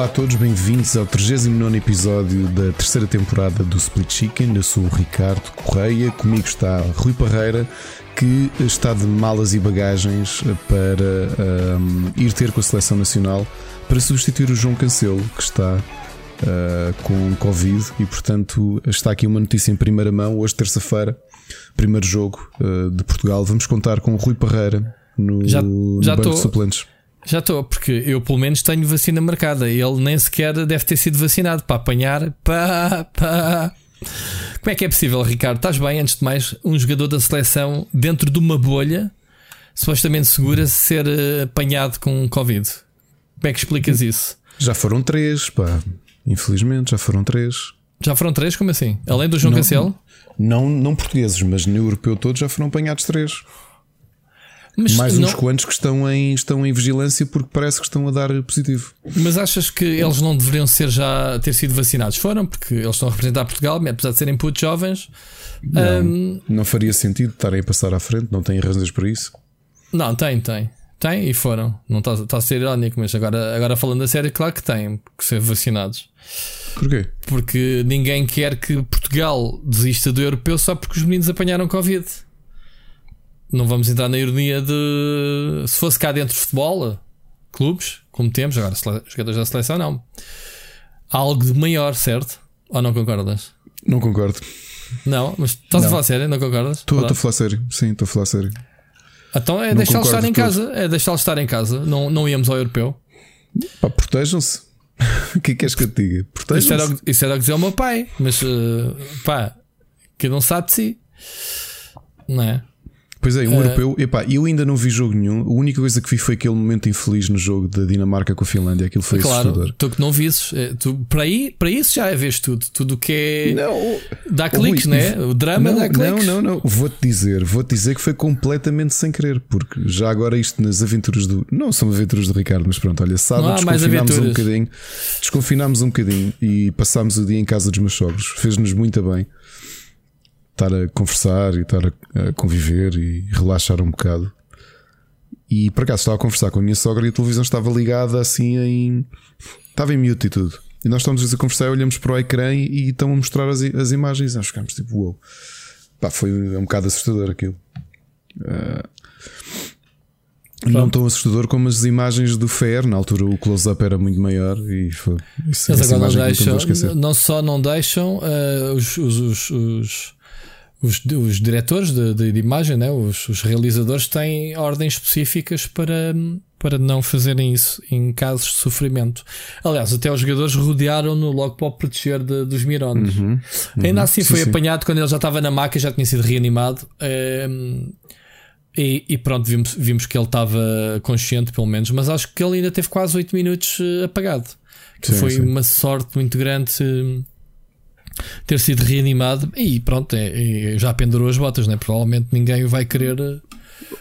Olá a todos, bem-vindos ao 39 episódio da terceira temporada do Split Chicken. Eu sou o Ricardo Correia, comigo está Rui Parreira, que está de malas e bagagens para um, ir ter com a seleção nacional para substituir o João Cancelo, que está uh, com Covid e, portanto, está aqui uma notícia em primeira mão. Hoje, terça-feira, primeiro jogo uh, de Portugal. Vamos contar com o Rui Parreira no, já, no já banco tô, de suplentes. Já estou, porque eu pelo menos tenho vacina marcada. Ele nem sequer deve ter sido vacinado para apanhar. Pá, pá. Como é que é possível, Ricardo? Estás bem, antes de mais, um jogador da seleção dentro de uma bolha, supostamente segura, ser eh, apanhado com Covid? Como é que explicas isso? Já foram três, pá. Infelizmente, já foram três. Já foram três? Como assim? Além do João não, Cancelo? Não, não portugueses, mas no europeu todo já foram apanhados três. Mas Mais uns não... quantos que estão em, estão em vigilância porque parece que estão a dar positivo. Mas achas que eles não deveriam ser já ter sido vacinados? Foram, porque eles estão a representar Portugal, apesar de serem putos jovens. Não, um... não faria sentido estarem a passar à frente, não têm razões para isso. Não, tem, tem. Tem e foram. Não está, está a ser irónico, mas agora, agora falando a sério, claro que têm que ser vacinados. Porquê? Porque ninguém quer que Portugal desista do europeu só porque os meninos apanharam Covid não vamos entrar na ironia de se fosse cá dentro de futebol, clubes, como temos, agora jogadores da seleção, não. Há algo de maior, certo? Ou não concordas? Não concordo. Não, mas estás não. a falar sério, não concordas? Estou a falar sério, sim, estou a falar sério. Então é deixá-los estar em casa, é deixá-los estar em casa, não, não íamos ao europeu. Pá, protejam-se. o que é que queres que eu te diga? Isso era, isso era o que dizia o meu pai, mas uh, pá, que não sabe de si, não é? Pois é, um uh, europeu. Epá, eu ainda não vi jogo nenhum. A única coisa que vi foi aquele momento infeliz no jogo da Dinamarca com a Finlândia. Aquilo foi claro, assustador. Tu que não visses, é, tu, para, aí, para isso já é vês tudo. Tudo o que é. Não, dá cliques, né? O drama não, dá cliques. Não, não, não. Vou-te dizer, vou-te dizer que foi completamente sem querer. Porque já agora isto nas aventuras do. Não são aventuras do Ricardo, mas pronto, olha, sábado desconfinámos um bocadinho. Desconfinámos um bocadinho e passámos o dia em casa dos meus sogros. Fez-nos muito bem estar a conversar e estar a, conviver e relaxar um bocado. E por acaso estava a conversar com a minha sogra e a televisão estava ligada assim em. estava em mute e tudo. E nós estamos a conversar, olhamos para o ecrã e, estão a mostrar as, as imagens. Nós ficamos tipo, uou. Wow. Pá, foi um bocado assustador aquilo. Uh, não tão assustador como as imagens do Fair. Na altura o close-up era muito maior e foi. Isso, Mas agora não deixam. Não só não deixam uh, os, os, os os, os diretores de, de, de imagem, né? os, os, realizadores têm ordens específicas para, para não fazerem isso em casos de sofrimento. Aliás, até os jogadores rodearam-no logo para o proteger de, dos mirones. Uhum, uhum, Ainda assim, foi sim, apanhado sim. quando ele já estava na maca, já tinha sido reanimado. Um, e, e, pronto, vimos, vimos que ele estava consciente, pelo menos, mas acho que ele ainda teve quase 8 minutos eh, apagado. Que sim, foi uma sorte muito grande ter sido reanimado e pronto, é, é, já pendurou as botas, né? provavelmente ninguém vai querer eh,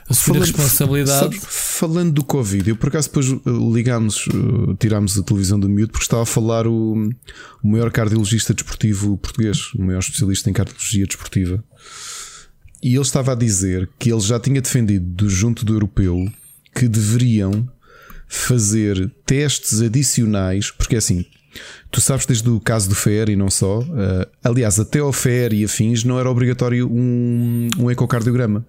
assumir falando, a responsabilidade. Sabe, falando do Covid, eu por acaso depois eh, ligámos, eh, tirámos a televisão do miúdo porque estava a falar o, o maior cardiologista desportivo português, o maior especialista em cardiologia desportiva. E ele estava a dizer que ele já tinha defendido junto do europeu que deveriam fazer testes adicionais, porque é assim, Tu sabes desde o caso do FER e não só. Uh, aliás, até ao FER e afins não era obrigatório um, um ecocardiograma.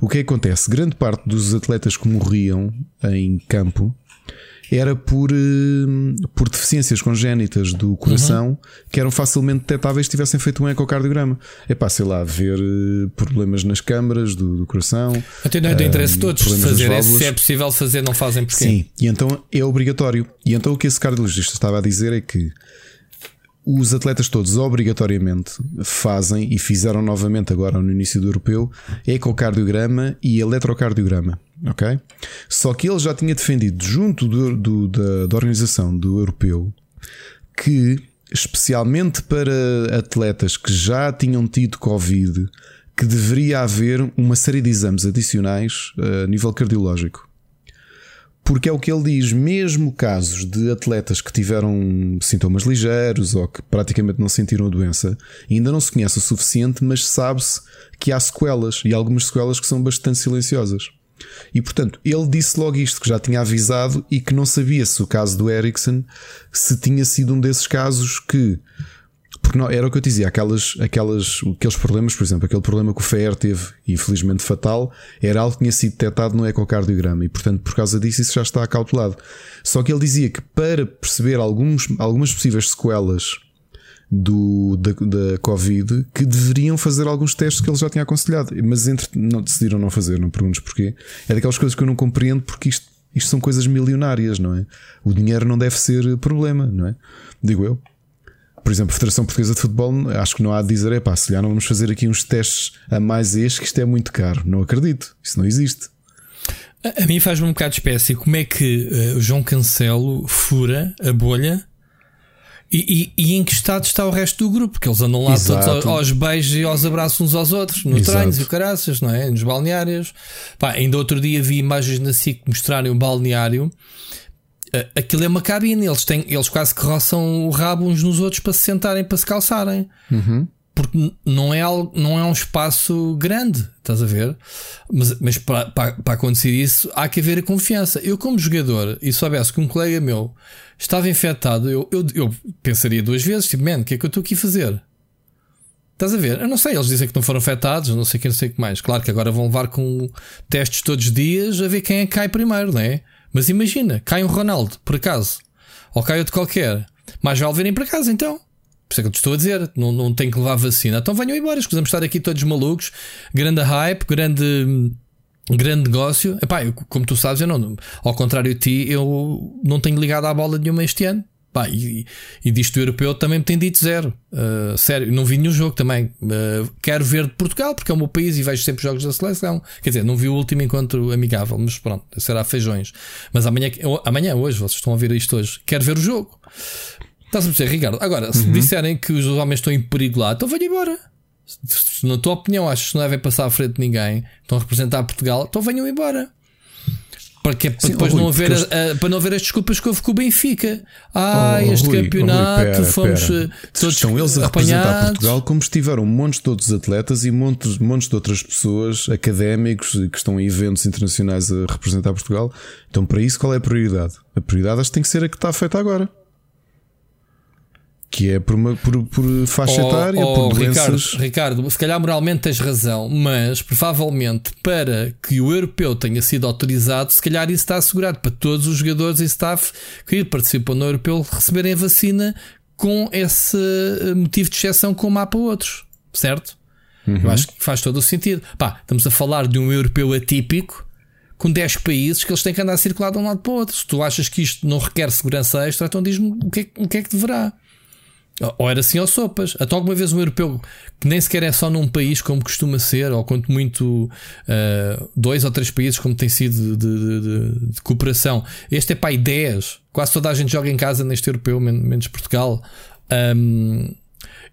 O que, é que acontece? Grande parte dos atletas que morriam em campo era por, uh, por deficiências congénitas do coração uhum. que eram facilmente detectáveis se tivessem feito um ecocardiograma. É para, sei lá, ver uh, problemas nas câmaras do, do coração. Até não é de interesse de todos fazer, se é possível fazer, não fazem porquê. Sim, e então é obrigatório. E então o que esse cardiologista estava a dizer é que os atletas todos obrigatoriamente fazem e fizeram novamente agora no início do europeu ecocardiograma e eletrocardiograma. Ok? Só que ele já tinha defendido junto do, do, da, da organização do europeu que, especialmente para atletas que já tinham tido Covid, que deveria haver uma série de exames adicionais eh, a nível cardiológico. Porque é o que ele diz, mesmo casos de atletas que tiveram sintomas ligeiros ou que praticamente não sentiram a doença, ainda não se conhece o suficiente, mas sabe-se que há sequelas e algumas sequelas que são bastante silenciosas. E portanto, ele disse logo isto, que já tinha avisado e que não sabia se o caso do Ericsson se tinha sido um desses casos que. Porque não, era o que eu dizia, aquelas, aquelas, aqueles problemas, por exemplo, aquele problema que o FER teve, infelizmente fatal, era algo que tinha sido detectado no ecocardiograma e, portanto, por causa disso, isso já está acautelado. Só que ele dizia que para perceber alguns, algumas possíveis sequelas do, da, da Covid que deveriam fazer alguns testes que ele já tinha aconselhado, mas entre, não decidiram não fazer, não perguntes porquê. É daquelas coisas que eu não compreendo porque isto, isto são coisas milionárias, não é? O dinheiro não deve ser problema, não é? Digo eu. Por exemplo, a Federação Portuguesa de Futebol, acho que não há de dizer, é pá, se já não vamos fazer aqui uns testes a mais este, que isto é muito caro. Não acredito, isso não existe. A, a mim faz-me um bocado de espécie como é que uh, o João Cancelo fura a bolha e, e, e, em que estado está o resto do grupo? Porque eles andam lá Exato. todos aos, beijos e aos abraços uns aos outros, nos treinos e caraças, não é? Nos balneários. Pá, ainda outro dia vi imagens na SIC mostrarem o balneário. Aquilo é uma cabine, eles, têm, eles quase que roçam o rabo uns nos outros para se sentarem, para se calçarem. Uhum. Porque não é, algo, não é um espaço grande, estás a ver? Mas, mas para, para, para acontecer isso, há que haver a confiança. Eu, como jogador, e soubesse que um colega meu estava infectado, eu, eu, eu pensaria duas vezes: tipo, man, o que é que eu estou aqui a fazer? Estás a ver? Eu não sei, eles dizem que não foram afetados, não sei o que, não sei que mais. Claro que agora vão levar com testes todos os dias a ver quem é que cai primeiro, não é? Mas imagina, cai um Ronaldo, por acaso, ou cai outro qualquer, mais vale verem para casa então. Por isso é que eu te estou a dizer, não, não tem que levar vacina. Então venham embora, escusamos estar aqui todos malucos, grande hype, grande grande negócio. Epá, eu, como tu sabes, eu não, ao contrário de ti, eu não tenho ligado à bola nenhuma este ano. Pá, e, e disto europeu também me tem dito zero. Uh, sério, não vi nenhum jogo também. Uh, quero ver de Portugal, porque é o meu país e vejo sempre jogos da seleção. Quer dizer, não vi o último encontro amigável, mas pronto, será feijões. Mas amanhã, amanhã hoje, vocês estão a ver isto hoje, quero ver o jogo. Estás a perceber, Ricardo? Agora, se uhum. disserem que os homens estão em perigo lá, então venham embora se na tua opinião achas que não devem passar à frente de ninguém, estão a representar Portugal, então venham embora. Para, que, para Sim, depois Rui, não haver, a, para não haver as desculpas que houve com o Benfica. Ah, oh, este Rui, campeonato oh, Rui, pera, fomos pera. Eh, todos Estão eles a apanhados. representar Portugal como estiveram montes de outros atletas e montes, montes de outras pessoas, académicos, que estão em eventos internacionais a representar Portugal. Então, para isso, qual é a prioridade? A prioridade acho que tem que ser a que está feita agora que é por, uma, por, por faixa oh, etária, oh, por doenças. Ricardo, Ricardo, se calhar moralmente tens razão, mas provavelmente para que o europeu tenha sido autorizado, se calhar isso está assegurado para todos os jogadores e staff que participam no europeu receberem a vacina com esse eh, motivo de exceção como há para outros, certo? Uhum. Eu acho que faz todo o sentido. Pá, estamos a falar de um europeu atípico com 10 países que eles têm que andar a circular de um lado para o outro. Se tu achas que isto não requer segurança extra, então diz-me o que, é, o que é que deverá. Ou era assim ou sopas. Até alguma vez um europeu que nem sequer é só num país como costuma ser, ou quanto muito uh, dois ou três países como tem sido de, de, de, de cooperação. Este é para ideias. Quase toda a gente joga em casa neste europeu, menos Portugal. Um,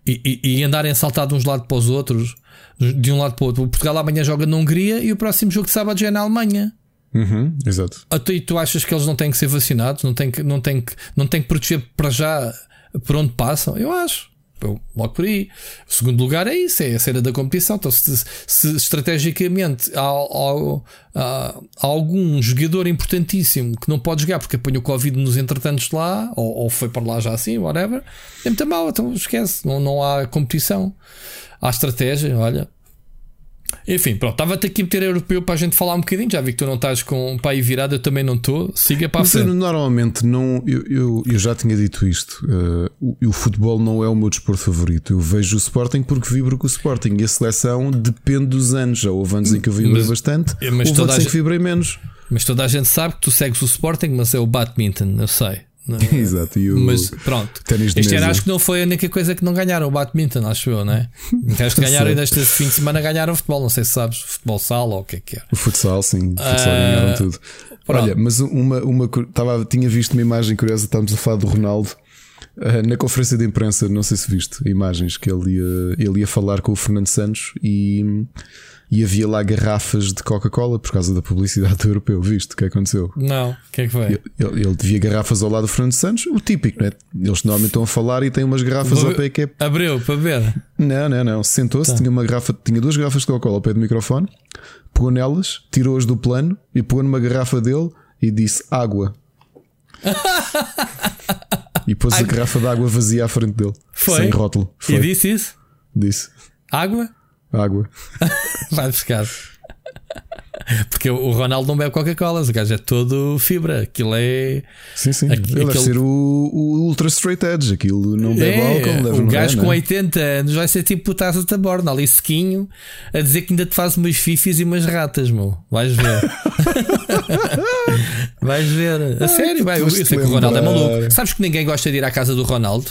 e, e, e andarem saltar de uns lados para os outros, de um lado para o outro. O Portugal amanhã joga na Hungria e o próximo jogo de sábado já é na Alemanha. Uhum, exato. Até, e tu achas que eles não têm que ser vacinados? Não têm que, não têm que, não têm que proteger para já por onde passam? Eu acho. Eu, logo por aí. O segundo lugar é isso, é a cena da competição. Então, se, se estrategicamente há, há, há, algum jogador importantíssimo que não pode jogar porque apanhou Covid nos entretantos lá, ou, ou foi para lá já assim, whatever, é muito mal, então esquece, não, não há competição. Há estratégia, olha, enfim, pronto, estava-te aqui a meter europeu para a gente falar um bocadinho. Já vi que tu não estás com o pai virado, eu também não estou. Siga para a frente. Normalmente não, eu, eu, eu, já tinha dito isto. Uh, o, o, futebol não é o meu desporto favorito. Eu vejo o Sporting porque vibro com o Sporting e a seleção depende dos anos. Já houve anos em que eu vibrei bastante, mas houve anos em que vibrei menos. Mas toda a gente sabe que tu segues o Sporting, mas é o badminton, eu sei. É? Exato, e o mas pronto, este ano acho que não foi a única coisa que não ganharam o badminton, acho eu, não é? Acho que ganharam ainda este fim de semana ganharam futebol, não sei se sabes, futebol sala ou o que é que é. O futsal, sim, o futsal uh, ganharam tudo. Pronto. Olha, mas uma, uma tava, tinha visto uma imagem curiosa, estávamos a falar do Ronaldo. Uh, na conferência de imprensa, não sei se viste imagens que ele ia, ele ia falar com o Fernando Santos e e havia lá garrafas de Coca-Cola por causa da publicidade do europeu. Viste o que aconteceu? Não, o que é que foi? Ele, ele, ele devia garrafas ao lado do Fernando Santos, o típico, né? Eles normalmente estão a falar e têm umas garrafas ao pé que é. Abriu para ver. Não, não, não. Sentou-se, tá. tinha uma garrafa, tinha duas garrafas de Coca-Cola ao pé do microfone, pegou nelas, tirou-as do plano e pegou numa garrafa dele e disse água. e pôs a garrafa de água vazia à frente dele. Foi? Sem rótulo. Foi. E disse isso? Disse. Água? Água. Vai buscar. Porque o Ronaldo não bebe Coca-Cola, o gajo é todo fibra. Aquilo é. Sim, sim. Aqu Ele deve ser o, o, Ultra Straight Edge. Aquilo não bebe é, álcool. Deve o gajo com 80 é? anos vai ser tipo o Taça Taborna, ali sequinho, a dizer que ainda te faz umas fifis e umas ratas, meu. Vais ver. Vais ver. A sério, vai. Eu sei que o Ronaldo é maluco. Sabes que ninguém gosta de ir à casa do Ronaldo?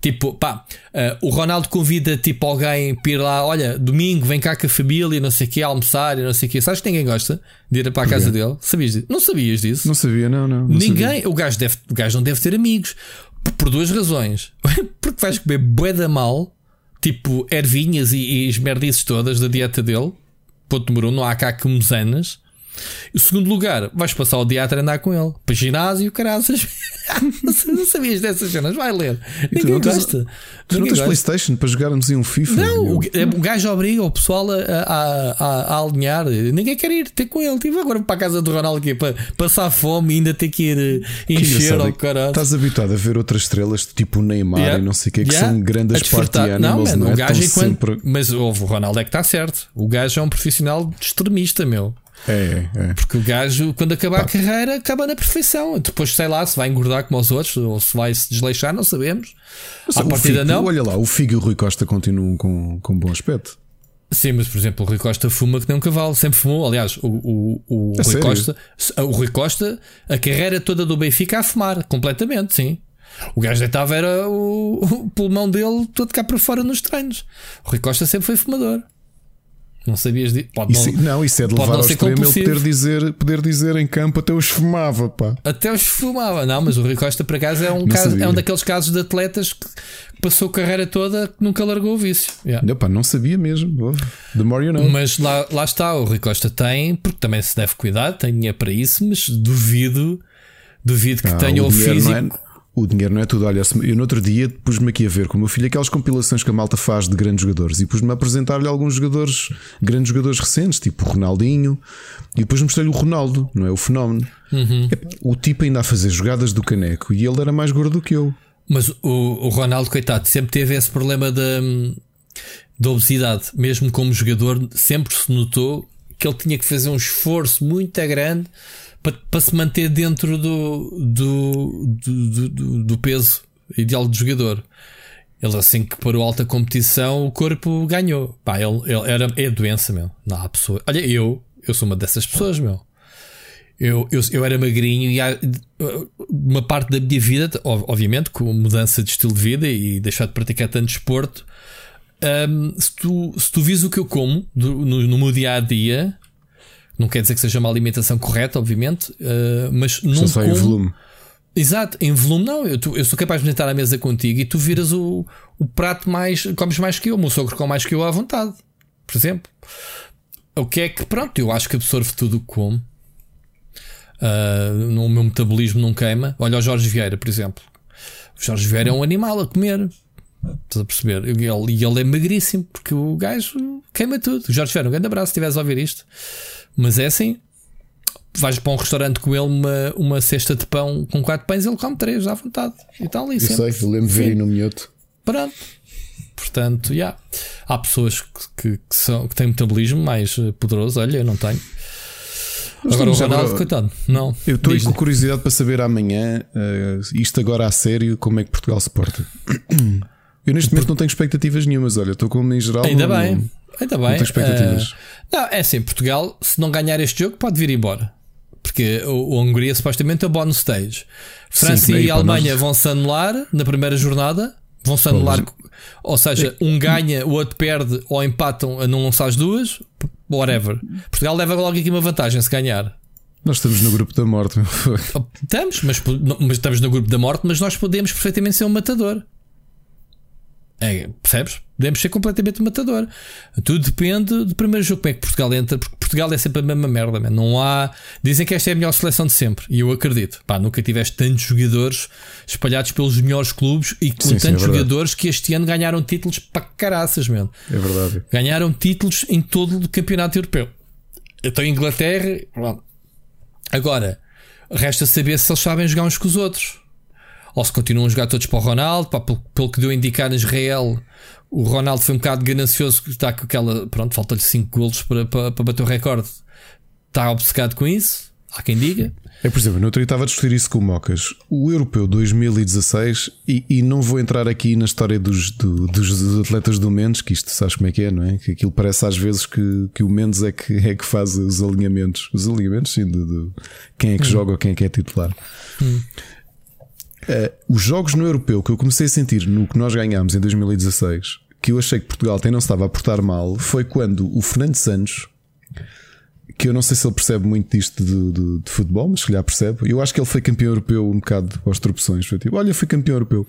Tipo, pá, uh, o Ronaldo convida tipo alguém para ir lá, olha, domingo vem cá com a família, não sei o que, almoçar e não sei o que. Sabes que ninguém gosta de ir para a casa dele? Sabias disso? Não sabias disso? Não sabia, não, não. não ninguém, sabia. o gajo, deve, o gajo não deve ter amigos. Por duas razões. Porque vais comer bué da mal, tipo ervinhas e, e esmerdices todas da dieta dele. Ponto número um, não há cá como zanas. E o segundo lugar, vais passar o dia a treinar com ele. Para ginásio, caraças. não sabias dessas cenas? Vai ler. E Ninguém tu gosta. Tens, tu não tens Playstation para jogarmos em um FIFA? Não, o, o gajo obriga o pessoal a, a, a, a, alinhar. Ninguém quer ir ter com ele. Tipo, agora para a casa do Ronaldo aqui para passar fome e ainda ter que ir eh, encher ao caralho. Estás habituado a ver outras estrelas tipo o Neymar yeah. e não sei o que, que yeah. são grandes party animals, não, não, é? O gajo enquanto, sempre... Mas o Ronaldo é que está certo. O gajo é um profissional extremista, meu. É, é. Porque o gajo, quando acabar Pá. a carreira, acaba na perfeição. Depois, sei lá, se vai engordar como os outros ou se vai se desleixar, não sabemos. Mas, a partida Figo, não. Olha lá, o Figo e o Rui Costa continuam com, com bom aspecto. Sim, mas por exemplo, o Rui Costa fuma que nem um cavalo, sempre fumou. Aliás, o, o, o Rui Costa, o Rui Costa, a carreira toda do Benfica a fumar, completamente, sim. O gajo deitava era o, o pulmão dele todo cá para fora nos treinos. O Rui Costa sempre foi fumador. Não sabias de... pode isso, não, não, isso é de levar ao extremo ele poder dizer, poder dizer em campo até os fumava, pá. Até os fumava, não, mas o Rui Costa por acaso é um, caso, é um daqueles casos de atletas que passou a carreira toda que nunca largou o vício. Yeah. Não, sabia mesmo. The more you know. Mas lá, lá está, o Rui Costa tem, porque também se deve cuidar, tem dinheiro para isso, mas duvido, duvido que ah, tenha o, o físico. O dinheiro não é tudo. Olha, eu no outro dia pus-me aqui a ver com o meu filho aquelas compilações que a malta faz de grandes jogadores e pus-me a apresentar-lhe alguns jogadores, grandes jogadores recentes, tipo o Ronaldinho, e depois mostrei-lhe o Ronaldo, não é? O fenómeno. Uhum. O tipo ainda a fazer jogadas do caneco e ele era mais gordo do que eu. Mas o, o Ronaldo, coitado, sempre teve esse problema da, da obesidade. Mesmo como jogador, sempre se notou que ele tinha que fazer um esforço muito grande para, para se manter dentro do, do, do, do, do peso ideal de jogador. Ele assim que parou alta competição, o corpo ganhou. Pá, ele, ele era, é doença, meu. Não há pessoa. Olha, eu, eu sou uma dessas pessoas, meu. Eu, eu, eu era magrinho e há uma parte da minha vida, obviamente, com mudança de estilo de vida e deixar de praticar tanto desporto. Um, se, tu, se tu vis o que eu como do, no, no meu dia a dia, não quer dizer que seja uma alimentação correta, obviamente, uh, mas não só como... em volume. Exato, em volume não. Eu, tu, eu sou capaz de me à mesa contigo e tu viras o, o prato mais. comes mais que eu, o meu sogro come mais que eu à vontade, por exemplo. O que é que, pronto, eu acho que absorvo tudo o que como. Uh, no meu metabolismo não queima. Olha o Jorge Vieira, por exemplo. O Jorge Vieira é um animal a comer. Estás a perceber? E ele, ele é magríssimo porque o gajo queima tudo. O Jorge Vieira, um grande abraço se estiveres a ouvir isto. Mas é assim. Vais para um restaurante com ele uma, uma cesta de pão com quatro pães, ele come três à vontade. E tal ali. Eu sempre. sei, lembro de ver aí no minhoto. Pronto. Portanto, já. Yeah. Há pessoas que, que, que, são, que têm metabolismo mais eh, poderoso. Olha, eu não tenho. Mas agora o Ronaldo, agora, coitado, não. Eu estou com curiosidade para saber amanhã, uh, isto agora a sério, como é que Portugal se porta. Eu neste momento não tenho expectativas nenhumas, olha, estou como em geral. Ainda não, bem. Ainda bem. Não expectativas. Uh, não, é assim, Portugal, se não ganhar este jogo, pode vir embora. Porque o, o Hungria supostamente é o bonus stage. França Sim, e Alemanha nós... vão-se anular na primeira jornada. Vão-se anular. Ou seja, um ganha, o outro perde ou empatam, anulam-se as duas. Whatever. Portugal leva logo aqui uma vantagem se ganhar. Nós estamos no grupo da morte. estamos, mas, mas, estamos no grupo da morte, mas nós podemos perfeitamente ser um matador. É, percebes? Podemos ser completamente matador. Tudo depende do primeiro jogo, como é que Portugal entra, porque Portugal é sempre a mesma merda, man. não há. Dizem que esta é a melhor seleção de sempre, e eu acredito. Pá, nunca tiveste tantos jogadores espalhados pelos melhores clubes e com sim, tantos sim, é jogadores que este ano ganharam títulos para caraças, mesmo. É verdade. Ganharam títulos em todo o campeonato europeu. Então, Inglaterra, agora, resta saber se eles sabem jogar uns com os outros ou se continuam a jogar todos para o Ronaldo, pá, pelo, pelo, que deu a indicar na Israel, o Ronaldo foi um bocado ganancioso, está com aquela, pronto, falta-lhe 5 golos para, para, para bater o recorde, está obcecado com isso, há quem diga. É, por exemplo, no outro dia estava a discutir isso com o Mocas. O Europeu 2016, e, e não vou entrar aqui na história dos, do, dos atletas do Mendes, que isto sabes como é que é, não é? Que aquilo parece às vezes que, que o Mendes é que, é que faz os alinhamentos. Os alinhamentos, sim, de, de quem é que hum. joga ou quem é que é titular. Hum. Uh, os jogos no europeu que eu comecei a sentir no que nós ganhámos em 2016, que eu achei que Portugal até não estava a portar mal, foi quando o Fernando Santos, que eu não sei se ele percebe muito disto de, de, de futebol, mas se calhar percebe. Eu acho que ele foi campeão europeu um bocado aos tropeções. Foi tipo, olha, fui campeão europeu.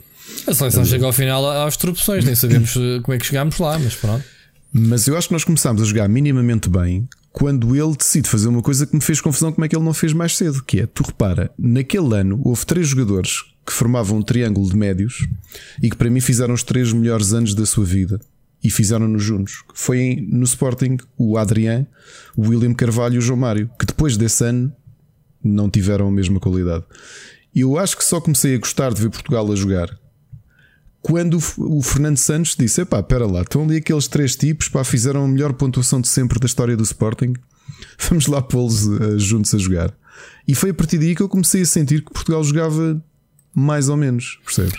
A seleção chegou ao final às tropeções, nem sabemos como é que chegámos lá, mas pronto. Mas eu acho que nós começámos a jogar minimamente bem quando ele decide fazer uma coisa que me fez confusão como é que ele não fez mais cedo, que é, tu repara, naquele ano houve três jogadores que formavam um triângulo de médios e que para mim fizeram os três melhores anos da sua vida e fizeram-nos juntos. Foi no Sporting o Adrián, o William Carvalho e o João Mário, que depois desse ano não tiveram a mesma qualidade. Eu acho que só comecei a gostar de ver Portugal a jogar quando o Fernando Santos disse: Epá, espera lá, estão ali aqueles três tipos, pá, fizeram a melhor pontuação de sempre da história do Sporting, vamos lá pô-los uh, juntos a jogar. E foi a partir daí que eu comecei a sentir que Portugal jogava mais ou menos, percebes?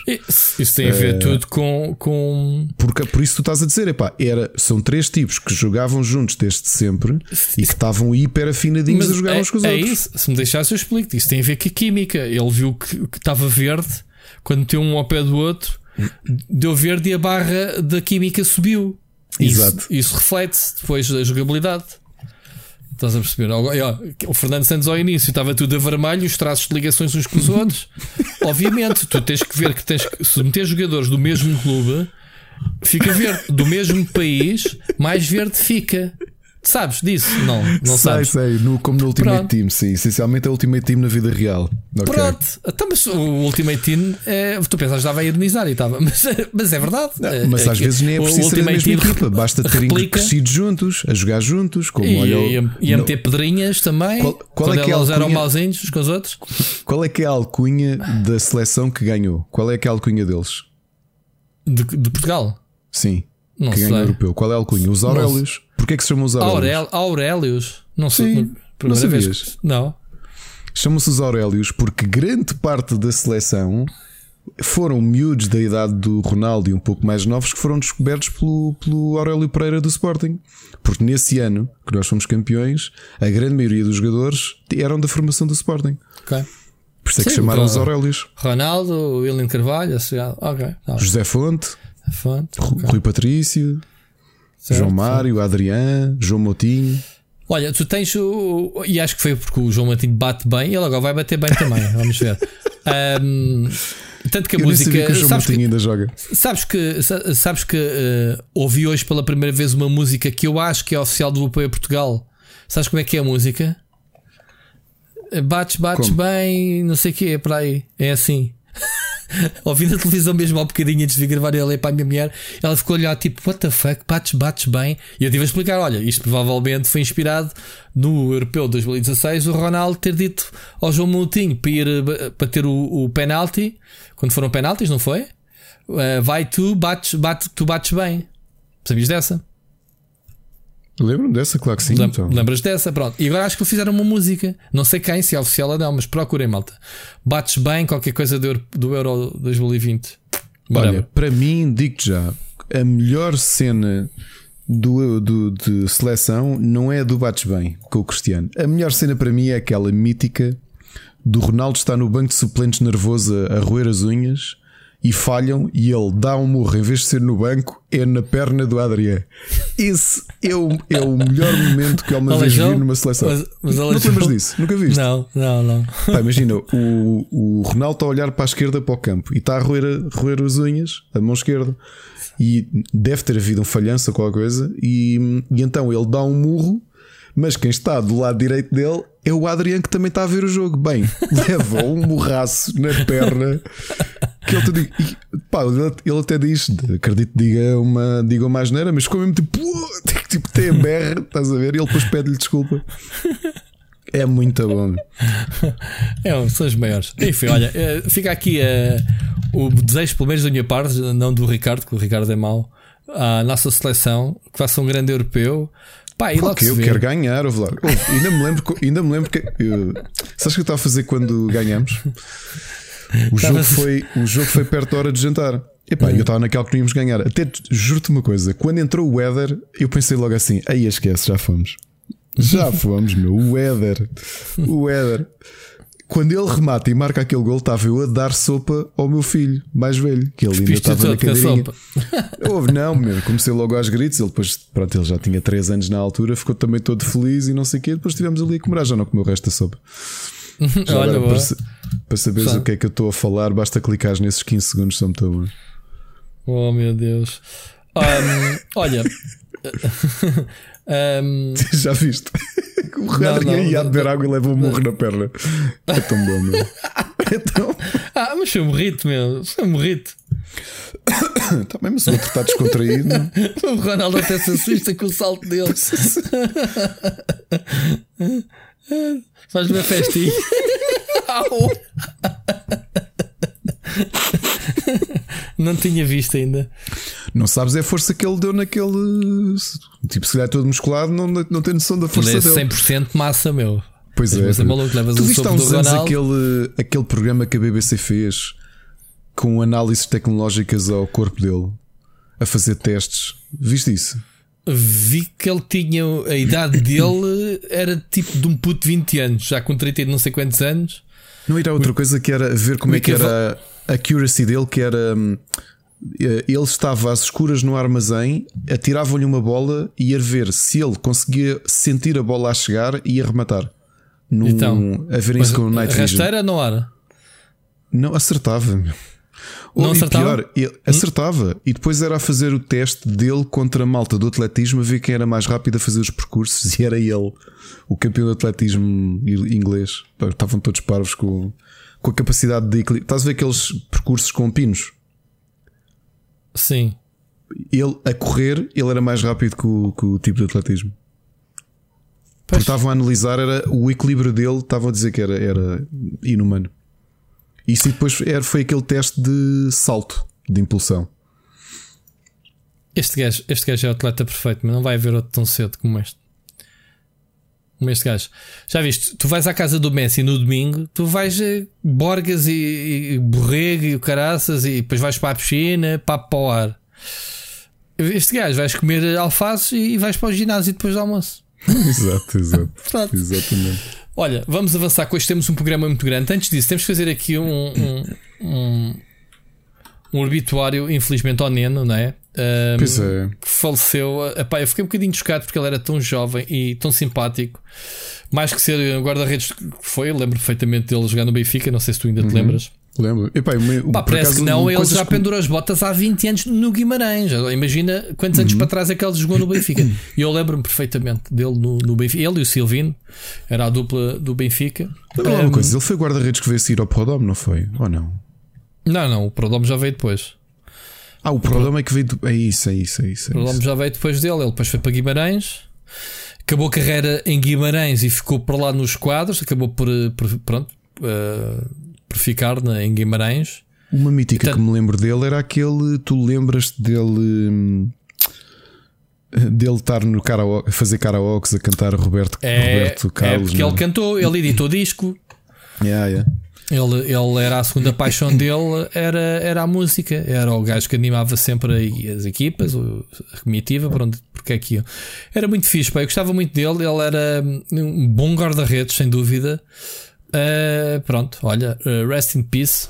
Isso, tem a ver uh, tudo com. com... Porque, por isso tu estás a dizer, epá, era, são três tipos que jogavam juntos desde sempre e que estavam hiper afinadinhos a jogar é, uns com os é outros. Isso. Se me deixasse, eu explico. Isso tem a ver com a química. Ele viu que, que estava verde quando meteu um ao pé do outro deu verde e a barra da química subiu. Exato. Isso, isso reflete-se depois da jogabilidade. Estás a perceber? O Fernando Santos ao início estava tudo a vermelho, os traços de ligações uns com os outros. Obviamente, tu tens que ver que tens que, se meter jogadores do mesmo clube, fica verde. Do mesmo país, mais verde fica. Sabes disso? Não, não sei, sabes. Sei, no, como no Ultimate Pronto. Team, sim. Essencialmente é o Ultimate Team na vida real. Okay. Pronto, então, mas o Ultimate Team, é, tu pensas estava a ironizar e estava, mas, mas é verdade. Não, é, mas é, às vezes nem é preciso ser a mesma equipa, basta terem crescido juntos, a jogar juntos, como e, olha, e, a, e a meter pedrinhas também. Qual, qual é que eles eram mauzinhos uns com os outros. Qual é que é a alcunha da seleção que ganhou? Qual é que é a alcunha deles? De, de Portugal? Sim. Não que ganhou o europeu. Qual é a alcunha? Os Aurélios. Porquê é que se chamam os Aurélios? Aurélios? Não sei. Sim, não sabias? Vez. Não. Chamam-se os Aurélios porque grande parte da seleção foram miúdos da idade do Ronaldo e um pouco mais novos que foram descobertos pelo, pelo Aurélio Pereira do Sporting. Porque nesse ano que nós fomos campeões, a grande maioria dos jogadores eram da formação do Sporting. Ok. Por isso é que Sim, chamaram os Aurélios. Ronaldo, William Carvalho, ok. Tá José Fonte. Okay. Rui Patrício. Certo, João Mário. Adriano, João Motinho. Olha, tu tens o. E acho que foi porque o João Motinho bate bem e ele agora vai bater bem também. Vamos ver. Um, tanto que a Eu música. Que o João sabes que, ainda joga. Sabes que, sabes que uh, ouvi hoje pela primeira vez uma música que eu acho que é oficial do apoio a Portugal. Sabes como é que é a música? Bates, bates como? bem, não sei o que, é para aí. É assim. ouvi na televisão mesmo um bocadinho antes de gravar ele para a minha mulher, ela ficou a olhar tipo, what the fuck, bates, bates bem. E eu tive a explicar: olha, isto provavelmente foi inspirado no Europeu 2016, o Ronaldo ter dito ao João Moutinho para, ir, para ter o, o penalti, quando foram penaltis, não foi? Uh, vai tu, bates, bate, tu bates bem. Sabias dessa? Lembro-me dessa, claro que sim. Lem então. Lembras dessa? Pronto. E agora acho que fizeram uma música. Não sei quem, se é oficial ou não, mas procurem, malta. Bates bem qualquer coisa do, do Euro 2020. Olha, para mim, digo-te já, a melhor cena do, do, de seleção não é do Bates Bem com o Cristiano. A melhor cena para mim é aquela mítica do Ronaldo estar no banco de suplentes nervoso a, a roer as unhas e falham e ele dá um murro em vez de ser no banco, é na perna do Adriano. Esse é o, é o melhor momento que alguma vez vi numa seleção. Mas, mas não te lembras disso? Nunca viste? Não, não, não. Pá, imagina, o, o Ronaldo está a olhar para a esquerda para o campo e está a roer, a roer as unhas, a mão esquerda. e deve ter havido um falhanço ou qualquer coisa. E, e então ele dá um murro, mas quem está do lado direito dele é o Adriano que também está a ver o jogo. Bem, leva um morraço na perna que ele diga, e, pá, ele até diz: acredito diga uma, diga uma asneira, mas ficou mesmo tipo, tipo, tem estás a ver? E ele depois pede-lhe desculpa. É muito bom. É, são os maiores. Enfim, olha, eh, fica aqui uh, o desejo, pelo menos da minha parte, não do Ricardo, que o Ricardo é mau, à nossa seleção, que faça um grande europeu. Pá, e logo eu quero ganhar, ouve lá. ainda me lembro, ainda me lembro que. Uh, sabes o que eu estava a fazer quando ganhamos? O jogo, foi, o jogo foi perto da hora de jantar. Epá, eu estava naquela que não íamos ganhar. Até juro-te uma coisa: quando entrou o Weather, eu pensei logo assim: aí esquece, já fomos. Já fomos, meu. O Weather. O Weather. Quando ele remata e marca aquele gol, estava eu a dar sopa ao meu filho mais velho, que ele ainda estava na cadeirinha. Houve, não, meu. Comecei logo aos gritos. Ele depois, pronto, ele já tinha 3 anos na altura, ficou também todo feliz e não sei o quê. Depois estivemos ali a comer, já não comeu o resto da sopa. Olha, para, para saberes o que é que eu estou a falar, basta clicar nesses 15 segundos, são muito bom. Oh meu Deus. Um, olha. um... Já viste? O Renato ia beber água e leva um morro na perna. É tão bom, meu. É tão... Ah, mas foi morrito, meu. Foi morrito. Também, mas o outro está descontraído. o Ronaldo até se assusta com o salto dele. Faz uma festinha. Não tinha visto ainda. Não sabes é a força que ele deu naquele. Tipo, se calhar todo musculado, não, não tem noção da força ele é 100% dele. massa, meu. Pois é. Mas é maluco, levas tu um viste há uns anos aquele, aquele programa que a BBC fez com análises tecnológicas ao corpo dele a fazer testes. Viste isso? vi que ele tinha a idade dele era tipo de um puto de 20 anos, já com 30 e não sei quantos anos. Não era outra coisa que era ver como, é que era accuracy dele, que era hum, eh, ele estava às escuras no armazém, atiravam-lhe uma bola e ia ver se ele conseguia sentir a bola a chegar e ia rematar. Num, então, a ver isso com o Night. Rasteira não era? Não acertava. Não acertava? Pior, ele acertava. E depois era a fazer o teste dele contra a malta do atletismo, a ver quem era mais rápido a fazer os percursos. E era ele, o campeão de atletismo inglês. Estavam todos parvos com, com a capacidade de equilíbrio. Estás a ver aqueles percursos com pinos? Sim. Ele a correr, ele era mais rápido que o, que o tipo de atletismo. Porque estavam a analisar era, o equilíbrio dele, estavam a dizer que era, era inumano. Isso depois era, foi aquele teste de salto, de impulsão. Este gajo, este gajo é o atleta perfeito, mas não vai haver outro tão cedo como este. Como este gajo. Já viste? Tu vais à casa do Messi no domingo, tu vais a Borgas e, e Borrego e o Caraças e depois vais para a piscina, papo para o ar. Este gajo vais comer alface e vais para o ginásio depois do almoço. exato, exato. Exatamente. Olha, vamos avançar com hoje. Temos um programa muito grande. Antes disso, temos que fazer aqui um, um, um, um obituário, infelizmente, ao Neno, não é? Um, pois é. Que faleceu. Epá, eu fiquei um bocadinho chocado porque ele era tão jovem e tão simpático. Mais que ser guarda-redes que foi, eu lembro perfeitamente dele jogar no Benfica. Não sei se tu ainda te uhum. lembras. Lembro. Epá, o, Pá, parece acaso, que não, ele já pendurou as botas há 20 anos no Guimarães. Imagina quantos anos uhum. para trás é que ele jogou no Benfica. E eu lembro-me perfeitamente dele no, no, Benfica. Ele e o Silvino era a dupla do Benfica. Não, um, uma coisa, ele foi guarda-redes que veio sair ao Prodome, não foi? Ou não? Não, não, o Prodome já veio depois. Ah, o Prodome é que veio. É isso, é isso, é isso. É o Prodome já veio depois dele. Ele depois foi para Guimarães. Acabou a carreira em Guimarães e ficou para lá nos quadros. Acabou por, por pronto, uh, por ficar na, em Guimarães. Uma mítica que me lembro dele era aquele. Tu lembras-te dele. Hum, dele estar no karaoke, fazer karaoke a cantar Roberto, é, Roberto Carlos. É porque não? ele cantou, ele editou disco. Yeah, yeah. Ele, ele era a segunda paixão dele, era, era a música, era o gajo que animava sempre as equipas, a comitiva, por onde, porque é que Era muito fixe, pá, eu gostava muito dele, ele era um bom guarda-redes, sem dúvida. Uh, pronto, olha, uh, rest in peace.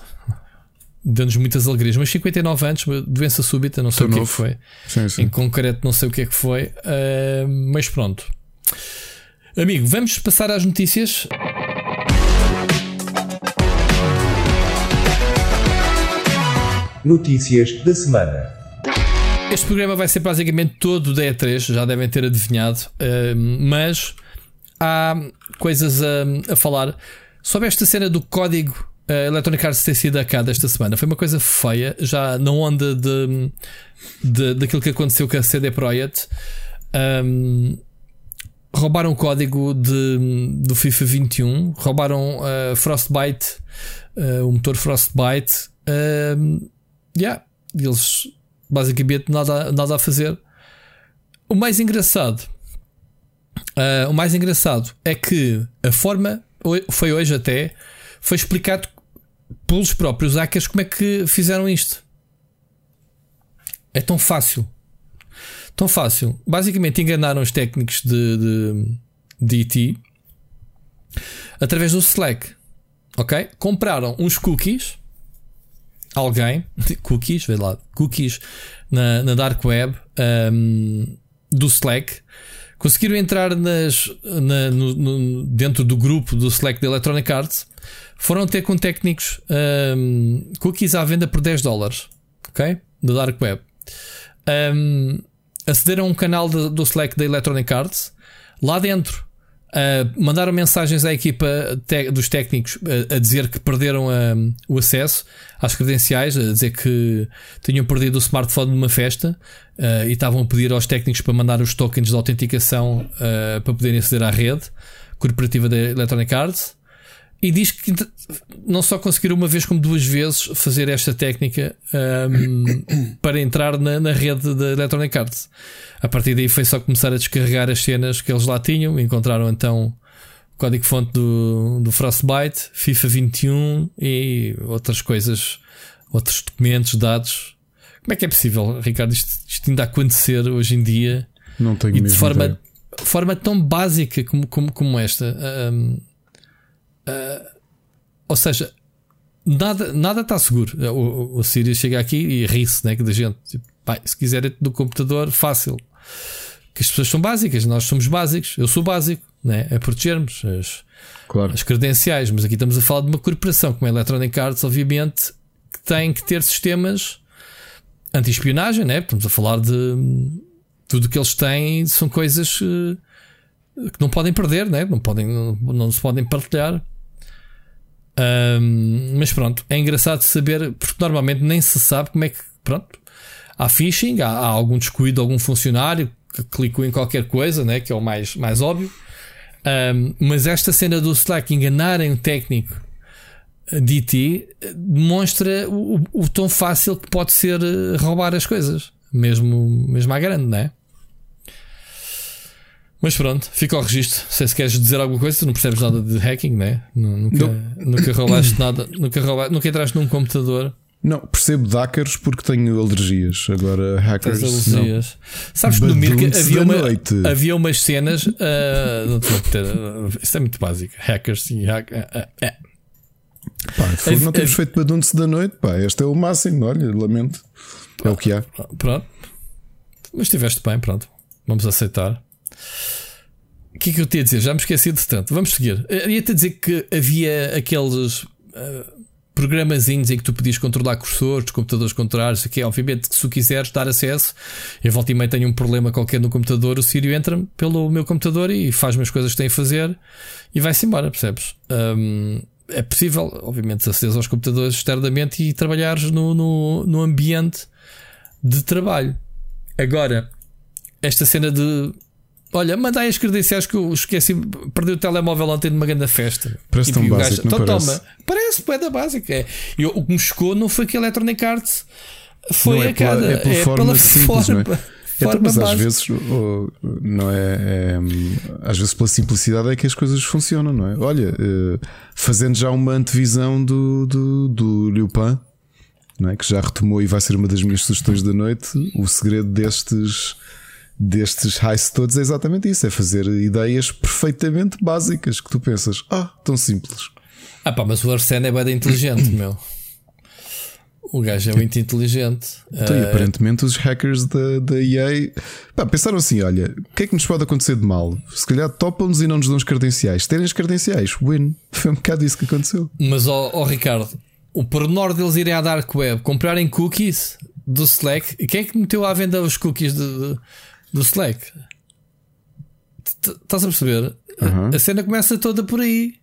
Deu-nos muitas alegrias, mas 59 anos, doença súbita, não sei Tô o que, é que foi. Sim, sim. Em concreto, não sei o que é que foi, uh, mas pronto. Amigo, vamos passar às notícias. Notícias da semana. Este programa vai ser basicamente todo da E3, já devem ter adivinhado, uh, mas há coisas a, a, falar sobre esta cena do código uh, Electronic Arts ter sido acá desta semana. Foi uma coisa feia, já na onda de, de, daquilo que aconteceu com a CD Projekt. Um, roubaram o código de, do FIFA 21, roubaram uh, Frostbite, uh, o motor Frostbite. Uh, yeah, eles basicamente nada, nada a fazer. O mais engraçado, uh, o mais engraçado é que a forma foi hoje até foi explicado pelos próprios hackers como é que fizeram isto. É tão fácil. Tão fácil. Basicamente enganaram os técnicos de, de, de IT através do Slack. Ok? Compraram uns cookies. Alguém, cookies, vê lá, cookies na, na Dark Web um, do Slack. Conseguiram entrar nas, na, no, no, dentro do grupo do Slack da Electronic Arts. Foram ter com técnicos um, cookies à venda por 10 dólares. Ok? Da Dark Web. Um, acederam a um canal de, do Slack da Electronic Arts. Lá dentro uh, mandaram mensagens à equipa dos técnicos uh, a dizer que perderam uh, o acesso às credenciais, a dizer que tinham perdido o smartphone numa festa e estavam a pedir aos técnicos para mandar os tokens de autenticação para poderem aceder à rede corporativa da Electronic Arts e diz que não só conseguiram uma vez como duas vezes fazer esta técnica um, para entrar na, na, rede da Electronic Arts. A partir daí foi só começar a descarregar as cenas que eles lá tinham. Encontraram então o código-fonte do, do Frostbite, FIFA 21 e outras coisas, outros documentos, dados. Como é que é possível, Ricardo, isto, isto ainda acontecer hoje em dia? Não tenho e de forma, forma tão básica como, como, como esta. Um, Uh, ou seja, nada nada está seguro. O, o, Sirius chega aqui e ri-se né, da gente. Tipo, pai, se quiser do computador, fácil. Que as pessoas são básicas, nós somos básicos. Eu sou básico, né? é protegermos as, claro. as credenciais. Mas aqui estamos a falar de uma corporação como a Electronic Arts, obviamente, que tem que ter sistemas anti-espionagem, né? estamos a falar de tudo que eles têm são coisas que não podem perder, né? não, podem, não, não se podem partilhar. Um, mas pronto, é engraçado saber, porque normalmente nem se sabe como é que. Pronto, há phishing, há, há algum descuido de algum funcionário que clicou em qualquer coisa, né, que é o mais, mais óbvio. Um, mas esta cena do Slack enganarem um técnico de IT demonstra o, o, tão fácil que pode ser eh, roubar as coisas, mesmo, mesmo à grande, não é? Mas pronto, fica ao registro. sei se queres dizer alguma coisa, tu não percebes nada de hacking, né? Nunca, nunca roubaste nada, nunca, roubaste, nunca entraste num computador. Não, percebo de hackers porque tenho alergias. Agora, hackers. alergias. Sabes que no Mirka havia, uma, havia umas cenas. Uh, não te vou ter, uh, isso é muito básico. Hackers, sim, hack, uh, é. Pá, for, não temos feito badunce da noite, pá. Este é o máximo, olha, lamento. É o que há. Pronto. Mas estiveste bem, pronto. Vamos aceitar. O que é que eu te ia dizer? Já me esqueci de tanto. Vamos seguir. Eu ia-te dizer que havia aqueles uh, programazinhos em que tu podias controlar cursores, computadores contrários, que é obviamente que se tu quiseres dar acesso, eu volta e meia tenho um problema qualquer no computador, o Sírio entra pelo meu computador e faz-me as coisas que tem a fazer e vai-se embora, percebes? Um, é possível, obviamente, aceder aos computadores externamente e trabalhares no, no, no ambiente de trabalho. Agora, esta cena de Olha, mandai as credenciais que eu esqueci, perdi o telemóvel ontem numa grande festa. Parece tão básico, gajo, então, parece? toma, parece, é da básica. É. Eu, o que me chocou não foi que a Electronic Arts foi não, é a cada. Pela, é pela é forma pela simples, forma. É? Então, mas às vezes não é, é, às vezes pela simplicidade é que as coisas funcionam, não é? Olha, eh, fazendo já uma antevisão do, do, do Liu Pan, não é? que já retomou e vai ser uma das minhas sugestões da noite, o segredo destes destes heists todos é exatamente isso: é fazer ideias perfeitamente básicas que tu pensas, ah, tão simples. Ah, pá, mas o Arsene é bem inteligente, meu. O gajo é muito inteligente. Então, uh... e eh, aparentemente os hackers da, da EA pá, pensaram assim: olha, o que é que nos pode acontecer de mal? Se calhar topam-nos e não nos dão os credenciais. Terem os credenciais, win. Foi um bocado isso que aconteceu. Mas, ó oh, oh, Ricardo, o pormenor deles irem à Dark Web comprarem cookies do Slack. Quem é que meteu à venda os cookies do, do Slack? Estás a perceber? Uhum. A, a cena começa toda por aí.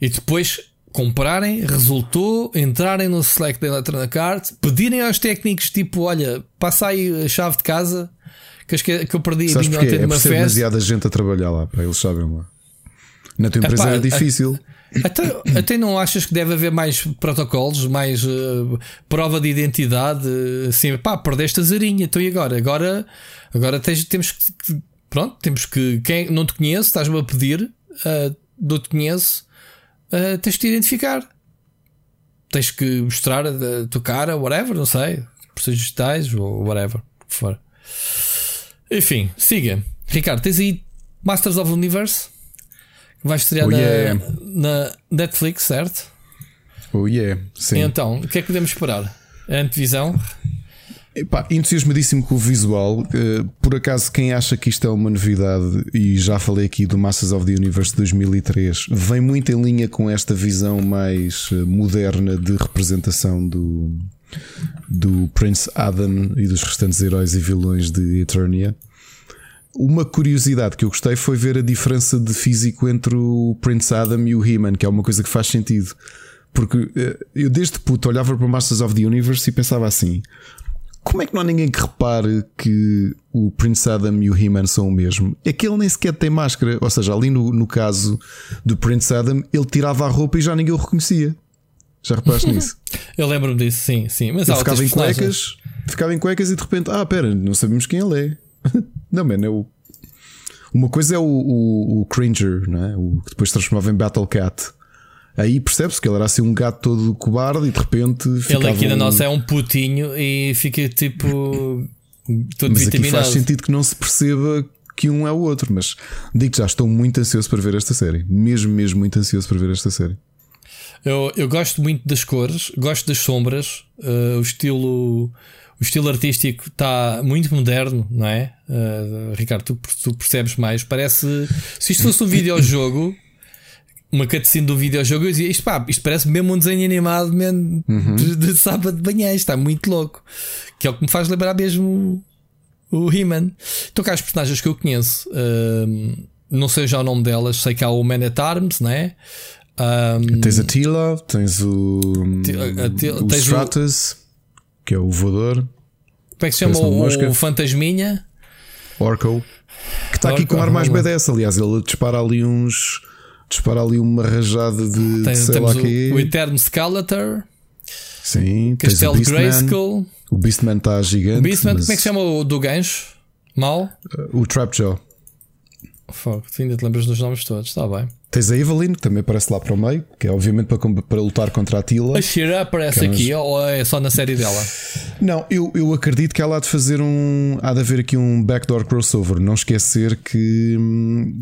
E depois comprarem, resultou, entrarem no Slack da Electronic Arts, pedirem aos técnicos tipo, olha, passa aí a chave de casa que, que, que eu perdi Sabes a ontem é numa festa. demasiada gente a trabalhar lá, para eles sabem lá. Na tua empresa Epá, é difícil. Até, até não achas que deve haver mais protocolos, mais uh, prova de identidade? Assim, pá, perdeste a zarinha, então e agora? Agora, agora tens, temos que. Pronto, temos que. Quem não te conhece, estás-me a pedir, uh, não te conheço, uh, tens de te identificar. Tens que mostrar a tua cara, whatever, não sei, processos digitais ou whatever, que for. Enfim, siga. Ricardo, tens aí Masters of the Universe? Vai estrear oh, na, yeah. na, Netflix, certo? Oh yeah, sim. Então, o que é que podemos esperar? A antevisão? Epá, entusiasmadíssimo com o visual. Uh, por acaso, quem acha que isto é uma novidade, e já falei aqui do Masters of the Universe 2003, vem muito em linha com esta visão mais eh, moderna de representação do, do Prince Adam e dos restantes heróis e vilões de Eternia. Uma curiosidade que eu gostei foi ver a diferença de físico entre o Prince Adam e o He-Man, que é uma coisa que faz sentido. Porque eh, eu desde puto olhava para Masters of the Universe e pensava assim: como é que não há ninguém que repare que o Prince Adam e o He-Man são o mesmo? É que ele nem sequer tem máscara. Ou seja, ali no, no caso do Prince Adam, ele tirava a roupa e já ninguém o reconhecia. Já reparaste nisso? eu lembro-me disso, sim, sim. Mas ele ficava em cuecas, ficava em cuecas e de repente, ah, pera, não sabemos quem ele é. Não, man, é o. Uma coisa é o, o, o Cringer, não é? o que depois se transformava em Battle Cat. Aí percebe-se que ele era assim um gato todo cobarde e de repente. Ele aqui um... na nossa é um putinho e fica tipo. todo mas vitaminado. Aqui faz sentido que não se perceba que um é o outro. Mas digo já estou muito ansioso para ver esta série. Mesmo, mesmo muito ansioso para ver esta série. Eu, eu gosto muito das cores, gosto das sombras, uh, o estilo o estilo artístico está muito moderno, não é? Uh, Ricardo, tu, tu, percebes mais. Parece. Se isto fosse um videojogo, uma cutscene de um videojogo, eu dizia isto, pá, isto parece mesmo um desenho animado mesmo uhum. de, de, sábado de manhã. Está muito louco. Que é o que me faz lembrar mesmo o He-Man. Estou cá as personagens que eu conheço. Uh, não sei já o nome delas, sei que há o Man at Arms, não é? Um, tens a Tila, tens o, a, a, o Stratus que é o voador. Como é que se chama o, o Fantasminha? Orco. Que está aqui com ar mais B10. Aliás, ele dispara ali uns. Dispara ali uma rajada de, Tem, sei lá o, que o Eterno Skeletor. Sim, Castelo Grayskull. O Beastman está gigante. O Beastman, mas... como é que se chama o do gancho? Mal? Uh, o Trapjaw. Fogo, ainda te lembras dos nomes todos, está bem. Tens a Evelyn, que também aparece lá para o meio, que é obviamente para, para lutar contra a Tila. A Shira aparece é aqui ou é só na série dela? Não, eu, eu acredito que ela há de fazer um. Há de haver aqui um backdoor crossover. Não esquecer que,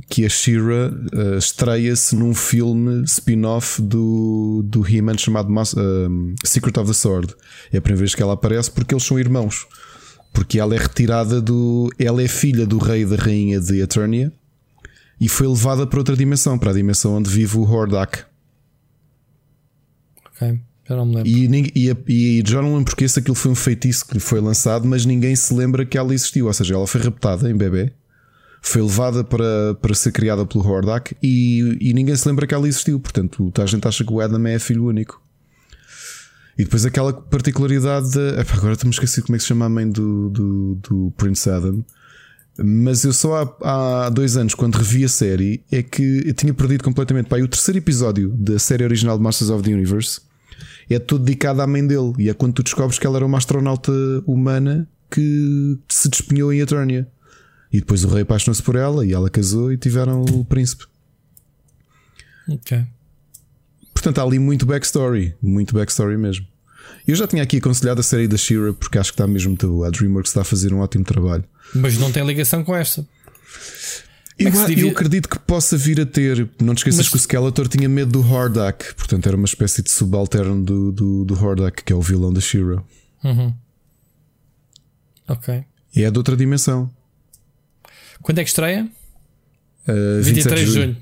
que a Shira uh, estreia-se num filme spin-off do, do He-Man chamado uh, Secret of the Sword. É a primeira vez que ela aparece porque eles são irmãos. Porque ela é retirada do. Ela é filha do rei e da rainha de Eternia e foi levada para outra dimensão, para a dimensão onde vive o Hordak. Ok, já não me lembro. E, e, e já não lembro porque se aquilo foi um feitiço que lhe foi lançado, mas ninguém se lembra que ela existiu. Ou seja, ela foi raptada em bebê, foi levada para, para ser criada pelo Hordak e, e ninguém se lembra que ela existiu. Portanto, a gente acha que o Adam é filho único. E depois aquela particularidade de. Agora estamos esquecido como é que se chama a mãe do, do, do Prince Adam mas eu só há, há, dois anos, quando revi a série, é que eu tinha perdido completamente. Pai, o terceiro episódio da série original de Masters of the Universe é todo dedicado à mãe dele. E é quando tu descobres que ela era uma astronauta humana que se despenhou em Eternia. E depois o rei apaixonou-se por ela e ela casou e tiveram o príncipe. Ok. Portanto, há ali muito backstory. Muito backstory mesmo. Eu já tinha aqui aconselhado a série da Shira porque acho que está mesmo boa. A Dreamworks está a fazer um ótimo trabalho. Mas não tem ligação com esta. Eu, é eu, acredito que possa vir a ter. Não te esqueças Mas... que o Skeletor tinha medo do Hordak, portanto era uma espécie de subalterno do, do, do Hordak, que é o vilão da Shira. Uhum. Ok. E é de outra dimensão. Quando é que estreia? Uh, 23 de junho.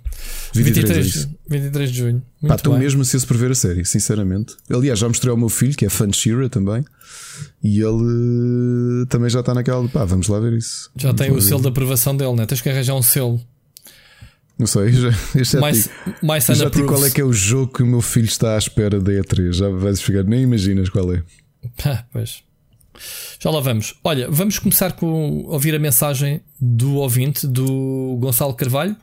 23, 23, 23 de junho. Muito Pá, estou mesmo ansioso por ver a série, sinceramente. Aliás, já mostrei ao meu filho, que é fã de Shira também, e ele também já está naquela. Pá, vamos lá ver isso. Já vamos tem o selo de aprovação dele, né? Tens que arranjar um selo. Não sei, já, já, mais, digo, mais já digo qual é que é o jogo que o meu filho está à espera da E3. Já vais ficar, nem imaginas qual é. Ah, pois. Já lá vamos. Olha, vamos começar com ouvir a mensagem do ouvinte do Gonçalo Carvalho.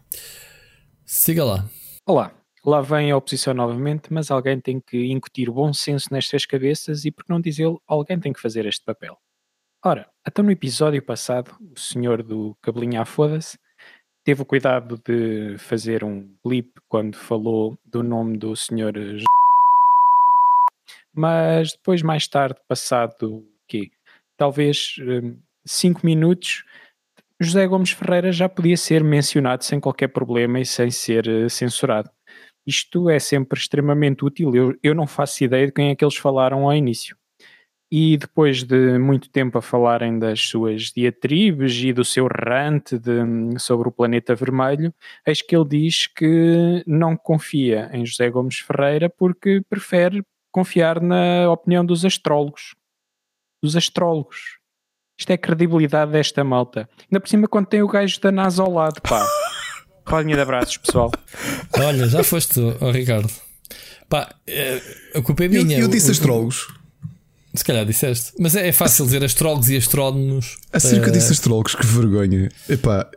Siga lá. Olá, lá vem a oposição novamente, mas alguém tem que incutir bom senso nestas cabeças e, por não dizer alguém tem que fazer este papel. Ora, até no episódio passado, o senhor do cabelinho à foda-se teve o cuidado de fazer um blip quando falou do nome do senhor mas depois mais tarde, passado quê? Talvez 5 hum, minutos, José Gomes Ferreira já podia ser mencionado sem qualquer problema e sem ser uh, censurado. Isto é sempre extremamente útil. Eu, eu não faço ideia de quem é que eles falaram ao início. E depois de muito tempo a falarem das suas diatribes e do seu rant de, sobre o planeta vermelho, eis que ele diz que não confia em José Gomes Ferreira porque prefere confiar na opinião dos astrólogos. Dos astrólogos. Isto é a credibilidade desta malta. Ainda por cima quando tem o gajo da NASA ao lado, pá. Rodinha de abraços, pessoal. Olha, já foste, oh, Ricardo. Pá, é, a culpa é minha. Eu, eu disse astrólogos. Se calhar disseste. Mas é, é fácil dizer astrólogos e astrónomos. Assim que eu disse astrólogos, que vergonha. Epá.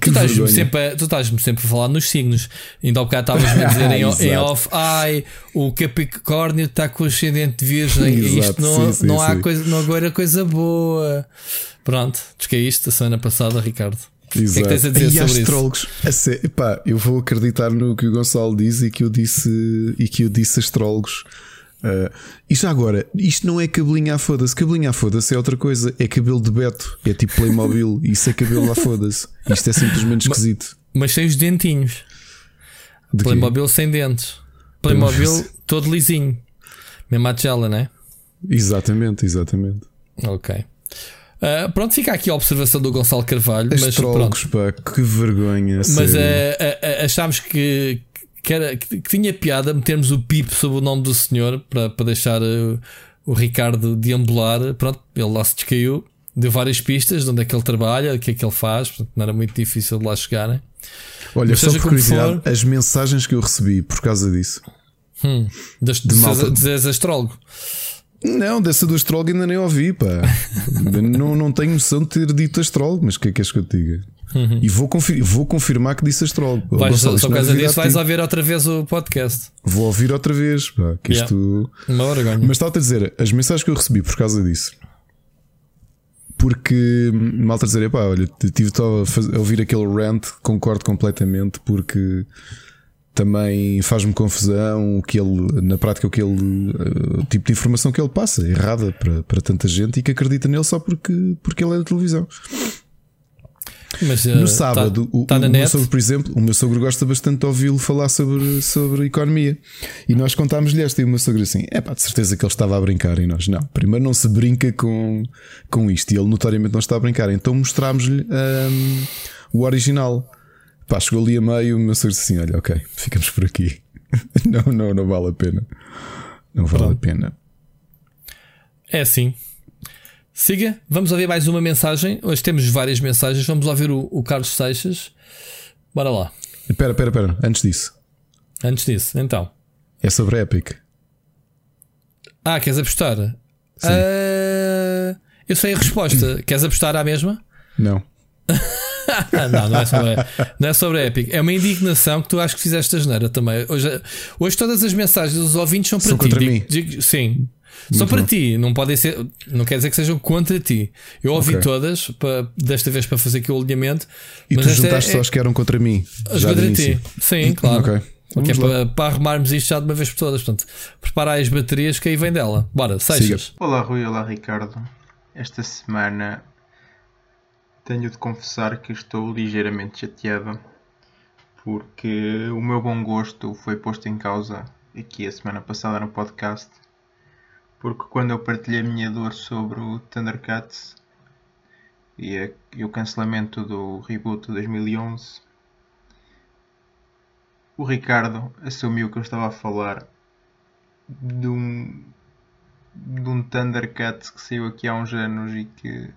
Tu estás, sempre, tu estás sempre a falar nos signos. Ainda há bocado estavas a dizer em, em, off: ai, o Capricórnio está com o ascendente de virgem. Isto não, sim, não sim, há sim. coisa, não agora coisa boa. Pronto, descaíste a semana passada, Ricardo. Exato. O que é que tens a dizer e sobre astrólogos, isso? epá, eu vou acreditar no que o Gonçalo diz e que eu disse, e que eu disse astrólogos. Uh, e já agora, isto não é cabelinho à foda-se. Cabelinho à foda-se é outra coisa. É cabelo de Beto. É tipo Playmobil. Isso é cabelo à foda-se. Isto é simplesmente esquisito. Mas, mas sem os dentinhos. De Playmobil quê? sem dentes. Playmobil todo lisinho. Mesmo a tigela, não é? Exatamente, exatamente. Ok. Uh, pronto, fica aqui a observação do Gonçalo Carvalho. Astrólogos, mas, pá, que vergonha. Mas uh, uh, achámos que, que, era, que, tinha piada metermos o pip sobre o nome do senhor para, para deixar o Ricardo deambular. Pronto, ele lá se descaiu, deu várias pistas de onde é que ele trabalha, o que é que ele faz, portanto, não era muito difícil de lá chegarem. Olha, Mas só por curiosidade, for, as mensagens que eu recebi por causa disso. Hum, de, de, de malta... dizes astrólogo. Não, dessa do astrólogo ainda nem ouvi, pá. não, não tenho noção de ter dito astrólogo, mas o que é que és que eu te diga? Uhum. E vou, confir vou confirmar que disse astrólogo. Vais, Gonçalo, só por causa disso, vais ouvir outra vez o podcast. Vou ouvir outra vez. Pá, que yeah. isto... Uma vergonha. Mas estava a dizer, as mensagens que eu recebi por causa disso. Porque malta dizer, pá, olha, tive a, a ouvir aquele rant, concordo completamente, porque também faz-me confusão o que ele, na prática, o que ele, eh, o tipo de informação que ele passa, errada para, para tanta gente e que acredita nele só porque, porque ele é da televisão. Mas, uh, no sábado, tá, o, tá o meu sogro, por exemplo, o meu sogro gosta bastante de ouvi-lo falar sobre, sobre economia. E nós contámos-lhe esta e o meu sogro assim: é pá, de certeza que ele estava a brincar. E nós, não, primeiro não se brinca com, com isto. E ele notoriamente não está a brincar. Então mostrámos-lhe um, o original. Pá, chegou ali a meio. O meu sogro disse assim: olha, ok, ficamos por aqui. não, não, não vale a pena. Não vale Pronto. a pena. É assim. Siga, vamos ouvir mais uma mensagem. Hoje temos várias mensagens. Vamos ouvir o, o Carlos Seixas. Bora lá. Espera, espera, espera. Antes disso. Antes disso, então. É sobre Epic. Ah, queres apostar? Sim. Uh, eu sei a resposta. queres apostar à mesma? Não. não, não é, sobre, não é sobre a Epic. É uma indignação que tu acho que fizeste a geneira também. Hoje, hoje todas as mensagens dos ouvintes são para são ti. Contra mim. Digo, sim. Muito Só para bom. ti, não podem ser, não quer dizer que sejam contra ti. Eu ouvi okay. todas, para, desta vez para fazer aqui o alinhamento. E tu juntaste é, só as que eram contra mim. As contra ti. Sim, claro. Okay. Okay, é para, para, arrumarmos isto já de uma vez por todas. Portanto, preparar as baterias que aí vem dela. Bora, Seixas. Olá, Rui. Olá, Ricardo. Esta semana tenho de confessar que estou ligeiramente chateado porque o meu bom gosto foi posto em causa aqui a semana passada no podcast porque quando eu partilhei a minha dor sobre o Thundercats e, a, e o cancelamento do reboot de 2011 o Ricardo assumiu que eu estava a falar de um, de um Thundercat que saiu aqui há uns anos e que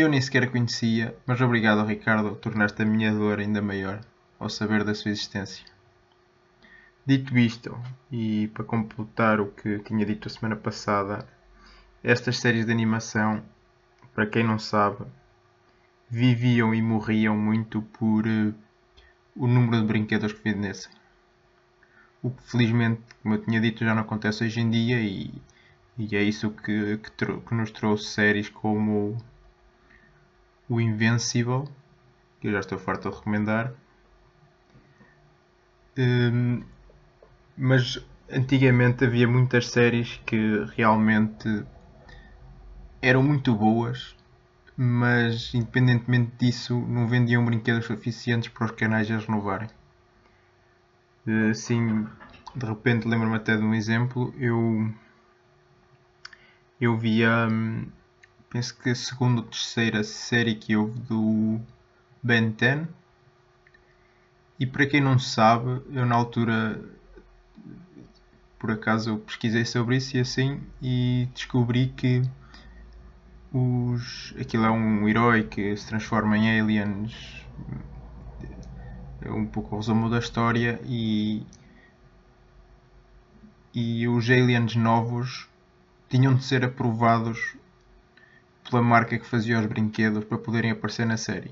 eu nem sequer conhecia, mas obrigado Ricardo, tornaste a minha dor ainda maior ao saber da sua existência. Dito isto, e para completar o que tinha dito a semana passada, estas séries de animação, para quem não sabe, viviam e morriam muito por uh, o número de brinquedos que vendessem. O que felizmente, como eu tinha dito, já não acontece hoje em dia e, e é isso que, que, que nos trouxe séries como o Invincible, que eu já estou farto de recomendar. Um, mas antigamente havia muitas séries que realmente eram muito boas, mas independentemente disso não vendiam brinquedos suficientes para os canais a renovarem. Assim, de repente lembro-me até de um exemplo, eu eu via hum, penso que a segunda ou terceira série que houve do Ben 10 e para quem não sabe, eu na altura por acaso pesquisei sobre isso e assim e descobri que os aquilo é um herói que se transforma em aliens é um pouco o resumo da história e e os aliens novos tinham de ser aprovados pela marca que fazia os brinquedos para poderem aparecer na série.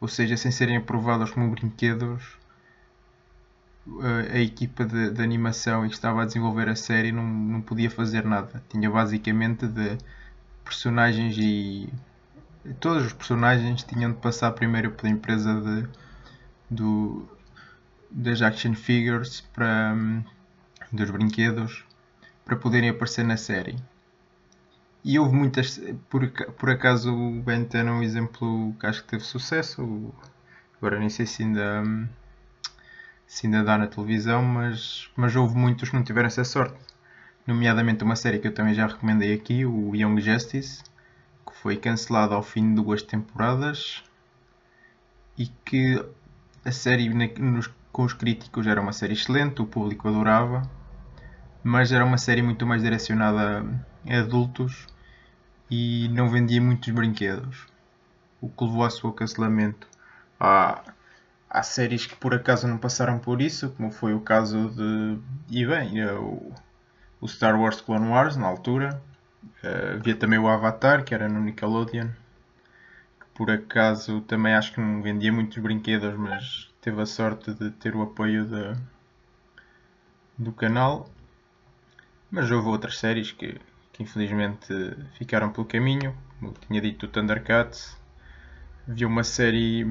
Ou seja, sem serem aprovados como brinquedos, a, equipa de, de, animação que estava a desenvolver a série não, não podia fazer nada. Tinha basicamente de personagens e todos os personagens tinham de passar primeiro pela empresa de, do, das action figures para, dos brinquedos para poderem aparecer na série. E houve muitas. Por, por acaso o Ben é um exemplo que acho que teve sucesso. Agora nem sei se ainda, se ainda dá na televisão, mas, mas houve muitos que não tiveram essa sorte. Nomeadamente uma série que eu também já recomendei aqui, o Young Justice, que foi cancelada ao fim de duas temporadas e que a série nos, com os críticos era uma série excelente, o público adorava, mas era uma série muito mais direcionada a adultos e não vendia muitos brinquedos, o que levou ao seu cancelamento. Há, há séries que por acaso não passaram por isso, como foi o caso de. E bem, é o, o Star Wars Clone Wars na altura. Uh, havia também o Avatar, que era no Nickelodeon. Que por acaso também acho que não vendia muitos brinquedos, mas teve a sorte de ter o apoio de, do canal. Mas houve outras séries que, que infelizmente ficaram pelo caminho. Como tinha dito o Thundercats. Havia uma série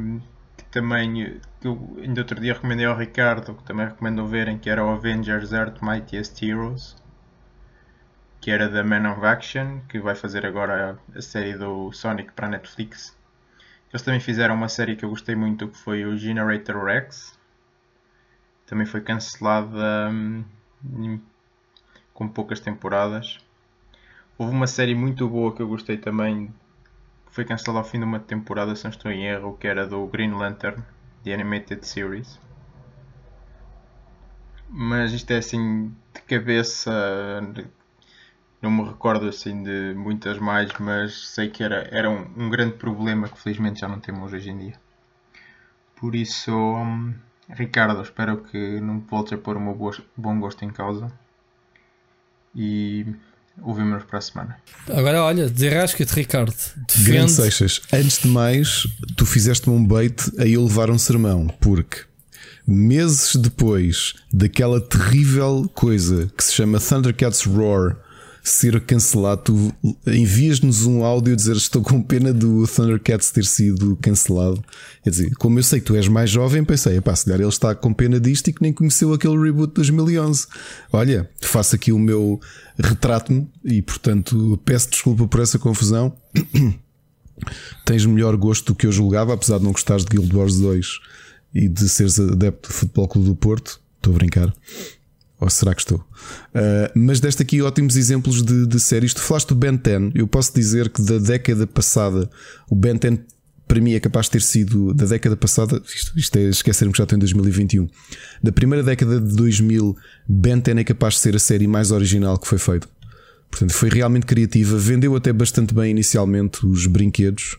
que também que eu ainda outro dia recomendei ao Ricardo, que também recomendo verem, que era o Avengers Earth Mightiest Heroes, que era da Man of Action, que vai fazer agora a série do Sonic para a Netflix. Eles também fizeram uma série que eu gostei muito, que foi o Generator Rex. Também foi cancelada hum, com poucas temporadas. Houve uma série muito boa que eu gostei também, que foi cancelada ao fim de uma temporada, se não estou em erro, que era do Green Lantern, The Animated Series. Mas isto é assim, de cabeça, não me recordo assim de muitas mais, mas sei que era, era um, um grande problema que felizmente já não temos hoje em dia. Por isso, hum, Ricardo, espero que não voltes a pôr o meu bom gosto em causa. E Ouvimos para a semana. Agora, olha, desenrasca-te, Ricardo. Defende... Grande Seixas, antes de mais, tu fizeste-me um bait a eu levar um sermão, porque meses depois daquela terrível coisa que se chama Thundercats Roar ser cancelado, tu envias-nos um áudio a dizer estou com pena do Thundercats ter sido cancelado. Quer dizer, como eu sei que tu és mais jovem, pensei, pá, se calhar ele está com pena disto e que nem conheceu aquele reboot de 2011. Olha, faço aqui o meu retrato-me e, portanto, peço desculpa por essa confusão. Tens melhor gosto do que eu julgava, apesar de não gostares de Guild Wars 2 e de seres adepto do Futebol Clube do Porto. Estou a brincar. Ou será que estou? Uh, mas deste aqui ótimos exemplos de, de séries. Tu falaste do Ben 10. Eu posso dizer que da década passada o Ben 10 para mim é capaz de ter sido da década passada, isto, isto é esquecer-me que já estou em 2021, da primeira década de 2000, Ben 10 é capaz de ser a série mais original que foi feita. Portanto, foi realmente criativa, vendeu até bastante bem inicialmente os brinquedos.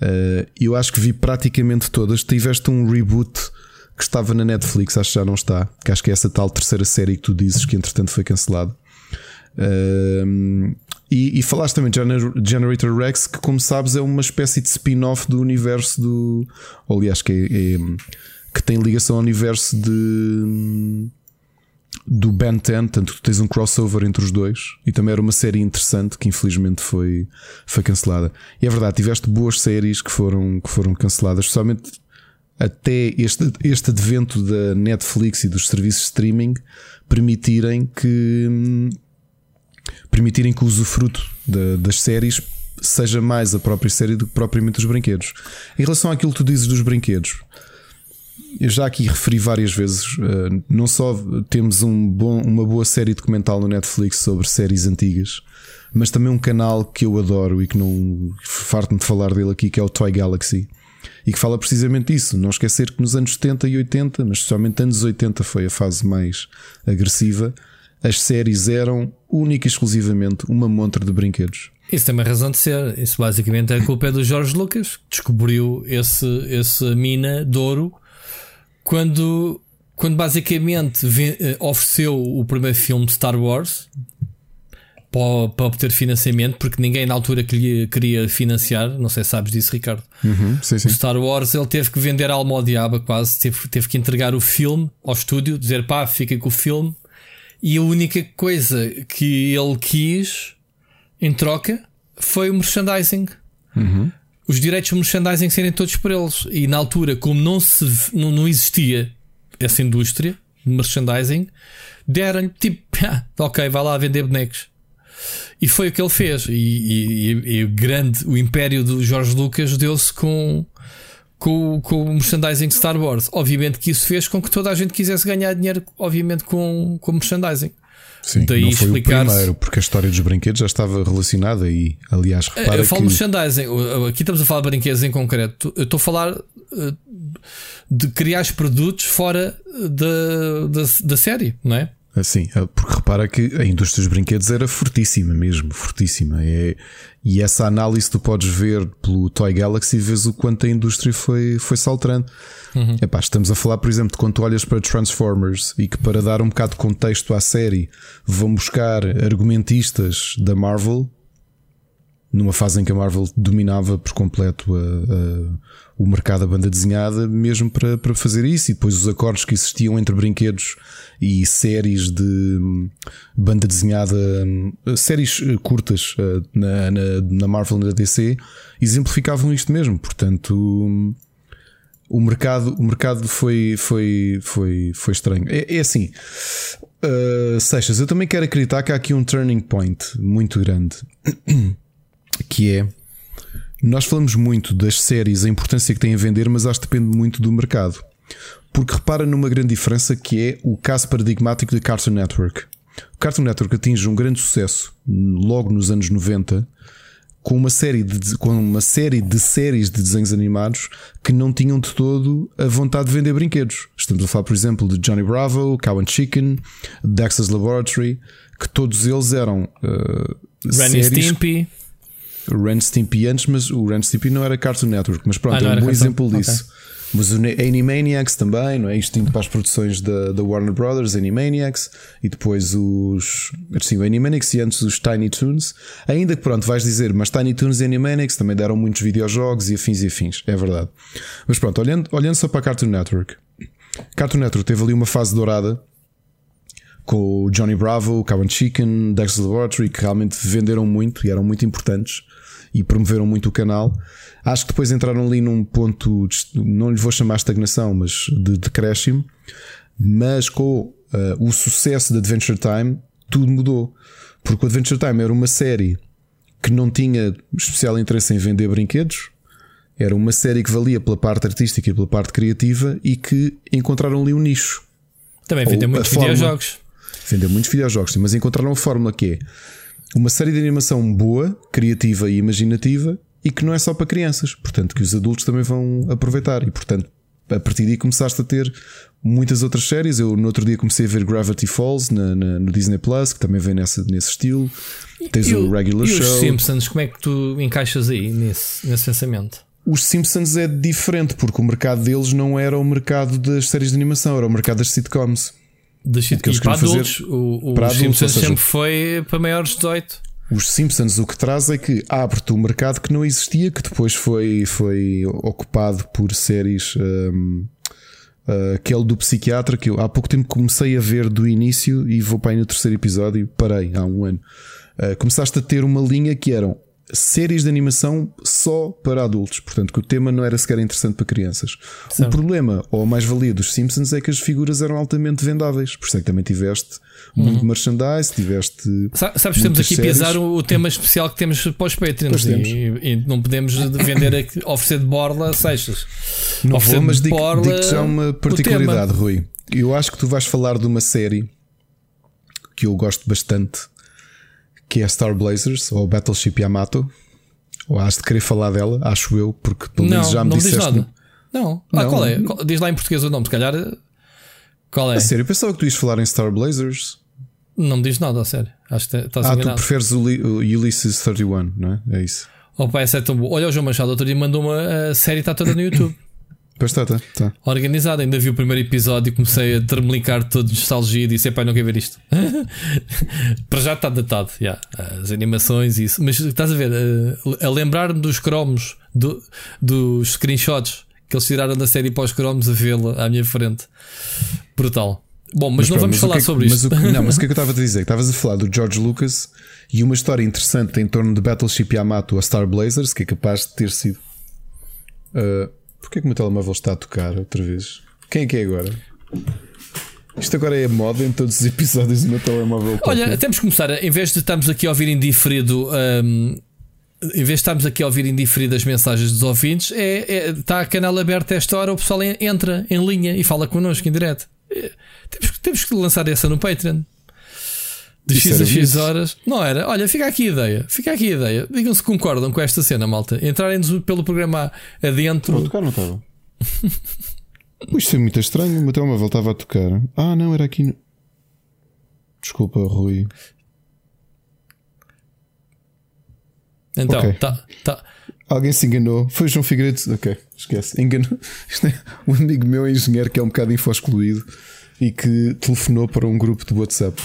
Uh, eu acho que vi praticamente todas. Tiveste um reboot que estava na Netflix, acho que já não está, que acho que é essa tal terceira série que tu dizes que entretanto foi cancelado. Uh, e, e, falaste também de Generator Rex, que, como sabes, é uma espécie de spin-off do universo do. Ou, aliás, que, é, é, que tem ligação ao universo de. Do Ben 10, tanto que tens um crossover entre os dois e também era uma série interessante que infelizmente foi, foi cancelada. E é verdade, tiveste boas séries que foram, que foram canceladas, especialmente até este, este advento da Netflix e dos serviços de streaming permitirem que permitirem que o usufruto de, das séries seja mais a própria série do que propriamente os brinquedos. Em relação àquilo que tu dizes dos brinquedos, eu já aqui referi várias vezes, eh, não só temos um bom, uma boa série documental no Netflix sobre séries antigas, mas também um canal que eu adoro e que não farto-me de falar dele aqui, que é o Toy Galaxy. E que fala precisamente isso. Não esquecer que nos anos 70 e 80, mas especialmente anos 80 foi a fase mais agressiva, as séries eram única e exclusivamente uma montra de brinquedos. Isso tem uma razão de ser. Isso basicamente é a culpa é do Jorge Lucas, que descobriu esse, essa mina de ouro quando, quando basicamente eh, ofereceu o primeiro filme de Star Wars para, para, obter financiamento, porque ninguém na altura queria financiar. Não sei se sabes disso, Ricardo. Uhum, sim, sim. O Star Wars ele teve que vender a alma ao diabo, quase. Teve, teve que entregar o filme ao estúdio, dizer pá, fica com o filme e a única coisa que ele quis em troca foi o merchandising. Uhum. Os direitos de merchandising serem todos por eles. E na altura, como não, se, não, não existia essa indústria de merchandising, deram-lhe tipo, ah, ok, vai lá vender bonecos. E foi o que ele fez. E, e, e o grande, o império do Jorge Lucas deu-se com com, com o merchandising Star Wars. Obviamente que isso fez com que toda a gente quisesse ganhar dinheiro, obviamente, com, com merchandising. Sim, Daí não foi o primeiro, porque a história dos brinquedos já estava relacionada e, aliás, é, repara Eu falo que... merchandising, aqui estamos a falar de brinquedos em concreto. Eu estou a falar eh, de criar os produtos fora da, da, da série, não é? Assim, porque repara que a indústria dos brinquedos era fortíssima mesmo, fortíssima. É, e essa análise tu podes ver pelo Toy Galaxy e vês o quanto a indústria foi, foi saltando. Uhum. Epá, estamos a falar, por exemplo, de quando tu olhas para Transformers e que para dar um bocado de contexto à série vão buscar argumentistas da Marvel numa fase em que a Marvel dominava por completo a, a, o mercado da banda desenhada, mesmo para, para fazer isso, e depois os acordos que existiam entre brinquedos e séries de hum, banda desenhada, hum, séries eh, curtas eh, na, na, na Marvel e na DC, exemplificavam isto mesmo. Portanto, hum, o mercado, o mercado foi, foi, foi, foi estranho. É, é assim, uh, Seixas, eu também quero acreditar que há aqui um turning point muito grande que é nós falamos muito das séries, a importância que têm a vender, mas acho que depende muito do mercado. Porque repara numa grande diferença que é o caso paradigmático da Cartoon Network. O Cartoon Network atinge um grande sucesso logo nos anos 90 com uma série de, com uma série de séries de desenhos animados que não tinham de todo a vontade de vender brinquedos. Estamos a falar, por exemplo, de Johnny Bravo, Cow and Chicken, Dexter's Laboratory, que todos eles eram uh, Ren Stimpy. Ren Stimpy antes, mas o Ren Stimpy não era Cartoon Network, mas pronto, ah, é um bom exemplo disso. Okay. Mas o Animaniacs também, não é? Isto indo para as produções da, da Warner Brothers, Animaniacs, e depois os. Sim, o Animaniacs e antes os Tiny Toons. Ainda que pronto, vais dizer, mas Tiny Toons e Animaniacs também deram muitos videojogos e afins e afins, é verdade. Mas pronto, olhando, olhando só para a Cartoon Network, Cartoon Network teve ali uma fase dourada com o Johnny Bravo, Cow and Chicken, Dexter Laboratory, que realmente venderam muito e eram muito importantes e promoveram muito o canal. Acho que depois entraram ali num ponto, de, não lhe vou chamar estagnação, mas de decréscimo. Mas com uh, o sucesso de Adventure Time, tudo mudou. Porque o Adventure Time era uma série que não tinha especial interesse em vender brinquedos, era uma série que valia pela parte artística e pela parte criativa e que encontraram ali um nicho. Também vendeu muitos videojogos. Vendeu muitos videojogos, mas encontraram a fórmula que é uma série de animação boa, criativa e imaginativa e que não é só para crianças, portanto, que os adultos também vão aproveitar. E, portanto, a partir daí começaste a ter muitas outras séries. Eu no outro dia comecei a ver Gravity Falls na, na, no Disney Plus, que também vem nessa, nesse estilo. Tens e o, Regular e Show. os Simpsons, como é que tu encaixas aí nesse, nesse pensamento? Os Simpsons é diferente, porque o mercado deles não era o mercado das séries de animação, era o mercado das sitcoms. Das sitcoms. para adultos, o, o para adultos, Simpsons seja, sempre foi para maiores de 18. Os Simpsons o que traz é que abre-te um mercado que não existia, que depois foi, foi ocupado por séries. Um, uh, aquele do psiquiatra que eu há pouco tempo comecei a ver do início e vou para aí no terceiro episódio, parei há um ano. Uh, começaste a ter uma linha que eram séries de animação só para adultos, portanto que o tema não era sequer interessante para crianças. Sim. O problema, ou a mais-valia dos Simpsons é que as figuras eram altamente vendáveis, por isso é que também tiveste uhum. muito merchandise, tiveste. Sabes, temos aqui séries. pisar o, o, tema especial que temos para os Patreons e, e, não podemos vender aqui, oferecer de borla seixas. Não oferecer vou, mas digo, digo já uma particularidade, Rui. Eu acho que tu vais falar de uma série que eu gosto bastante que é Star Blazers ou Battleship Yamato. Ou has de querer falar dela, acho eu, porque pelo menos já me não disseste. Diz nada. Não. Ah, não. qual é? Diz lá em português o nome, se calhar. Qual é? A sério, eu pensava que tu ias falar em Star Blazers. Não me diz nada, a sério. Acho que estás Ah, tu preferes o, o Ulysses 31, não é? É isso. Opa, essa é tão boa. Olha, o João Machado outro dia mandou uma a série, está toda no YouTube. Pois está, está. Tá. Organizado, ainda vi o primeiro episódio e comecei a termelicar todo de nostalgia e disse: pai, não quero ver isto. Para já está datado, yeah. as animações e isso. Mas estás a ver, a, a lembrar-me dos cromos, do, dos screenshots que eles tiraram da série para os cromos a vê-la à minha frente. Brutal. Bom, mas, mas não pronto, vamos falar que, sobre mas isso. O, não, mas o que é que eu estava a dizer? Estavas a falar do George Lucas e uma história interessante em torno de Battleship Yamato a Star Blazers, que é capaz de ter sido. Uh, Porquê que o meu telemóvel está a tocar outra vez? Quem é que é agora? Isto agora é a moda em todos os episódios do meu telemóvel. Olha, temos que começar. Em vez de estarmos aqui a ouvir indiferido. Um, em vez de estarmos aqui a ouvir indiferido as mensagens dos ouvintes, é, é, está a canal aberto a esta hora, o pessoal entra em linha e fala connosco em direto. É, temos, temos que lançar essa no Patreon de X a X horas. Não era? Olha, fica aqui a ideia. Fica aqui a ideia. Digam se concordam com esta cena, malta. Entrarem pelo programa adentro. Não, tocar não estava. Isto é muito estranho. O meu telemóvel estava a tocar. Ah, não, era aqui. No... Desculpa, Rui. Então, okay. tá, tá. Alguém se enganou. Foi João Figueiredo. Ok, esquece. Enganou. É um amigo meu, engenheiro, que é um bocado info-excluído e que telefonou para um grupo de WhatsApp.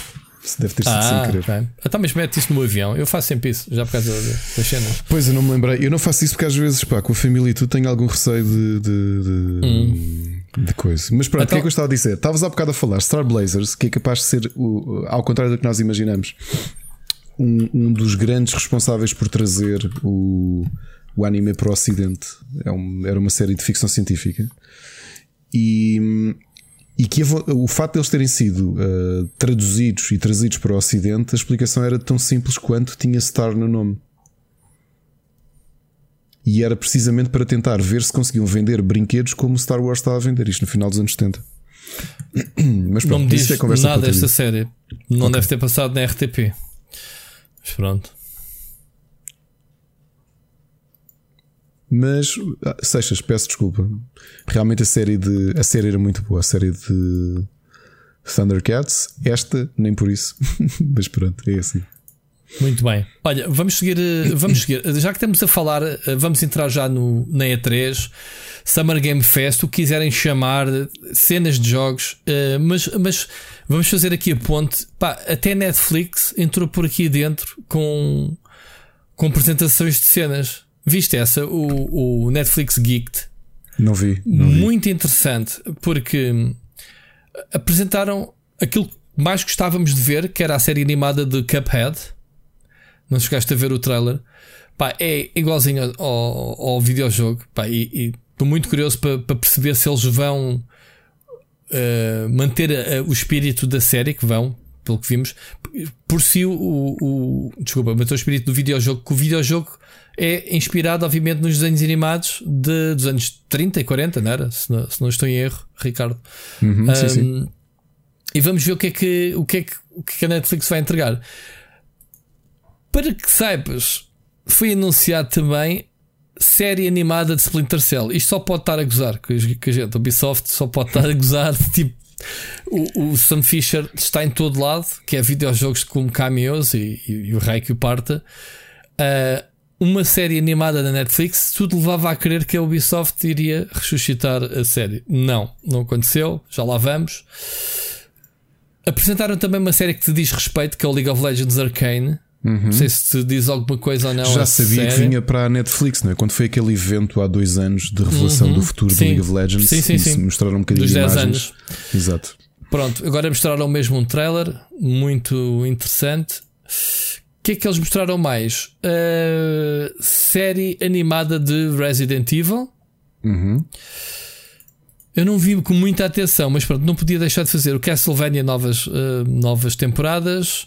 Deve ter sido ah, sem querer. Okay. Então, mas mete isso no avião. Eu faço sempre isso, já por causa das cenas. Pois, eu não me lembrei. Eu não faço isso porque às vezes, pá, com a família e tu tenho algum receio de, de, de, hum. de coisa. Mas pronto, então, o que é que então- eu estava a dizer? Estavas há bocado a falar Star Blazers, que é capaz de ser, o, ao contrário do que nós imaginamos, um, um dos grandes responsáveis por trazer o, o anime para o Ocidente. É um, era uma série de ficção científica. E e que o facto de eles terem sido uh, traduzidos e trazidos para o Ocidente, a explicação era tão simples quanto tinha Star no nome. E era precisamente para tentar ver se conseguiam vender brinquedos como Star Wars estava a vender, isto no final dos anos 70. Mas pronto, não me diz é nada desta série. Não okay. deve ter passado na RTP. Mas pronto. Mas, ah, Seixas, peço desculpa. Realmente a série de. A série era muito boa. A série de Thundercats. Esta, nem por isso. Mas pronto, é assim. Muito bem. Olha, vamos seguir. Eh, vamos seguir. Já que estamos a falar, eh, vamos entrar já no, na E3, Summer Game Fest, o que quiserem chamar, cenas de jogos, eh, mas, mas vamos fazer aqui a ponte. Pá, até Netflix entrou por aqui dentro com, com apresentações de cenas. Viste essa? O, o Netflix Geeked. Não vi. Não Muito vi. interessante, porque apresentaram aquilo que mais gostávamos de ver, que era a série animada de Cuphead. Não chegaste a ver o trailer. Pá, é igualzinho ao, ao videojogo. Pá, e estou muito curioso para, para, perceber se eles vão uh, manter a, o espírito da série, que vão, pelo que vimos. Por si, o, o, desculpa, manter o espírito do videojogo, que o videojogo é inspirado, obviamente, nos desenhos animados de, dos anos 30 e 40, não era? Se não, se não estou em erro, Ricardo. Uhum, um, sim, sim. E vamos ver o que, é que, o, que é que, o que é que a Netflix vai entregar. Para que saibas, foi anunciado também série animada de Splinter Cell. Isto só pode estar a gozar que a gente, a Ubisoft só pode estar a gozar. Tipo, o, o Sam Fisher está em todo lado, que é videojogos como cameos e, e, e o rei que o parta. Uh, uma série animada da Netflix, tudo levava a crer que a Ubisoft iria ressuscitar a série. Não, não aconteceu, já lá vamos. Apresentaram também uma série que te diz respeito, que é o League of Legends Arcane. Uhum. Não sei se te diz alguma coisa ou não. Já sabia série. que vinha para a Netflix, não é? Quando foi aquele evento há dois anos de revelação uhum. do futuro sim. do League of Legends, sim, sim, sim. mostraram um bocadinho Dos de 10 imagens. anos. Exato. Pronto, agora mostraram mesmo um trailer muito interessante. O que é que eles mostraram mais? Uh, série animada de Resident Evil. Uhum. Eu não vi com muita atenção, mas pronto, não podia deixar de fazer o Castlevania novas, uh, novas temporadas,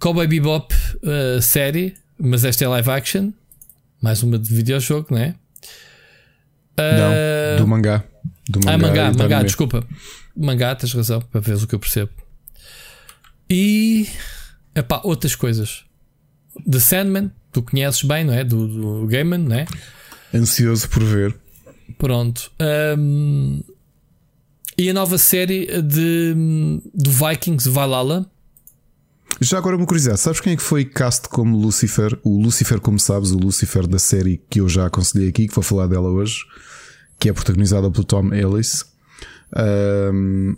Cowboy Bebop uh, série, mas esta é live action, mais uma de videojogo, não é? Uh, não, do mangá. Do mangá, ah, mangá, mangá, desculpa. Mangá, tens razão, para ver o que eu percebo. E epá, outras coisas. The Sandman, tu conheces bem, não é? Do, do Gaiman, não é? Ansioso por ver. Pronto. Um, e a nova série de, do Vikings Valhalla. Já agora uma curiosidade, sabes quem é que foi cast como Lucifer? O Lucifer, como sabes, o Lucifer da série que eu já aconselhei aqui, que vou falar dela hoje, que é protagonizada pelo Tom Ellis. Um,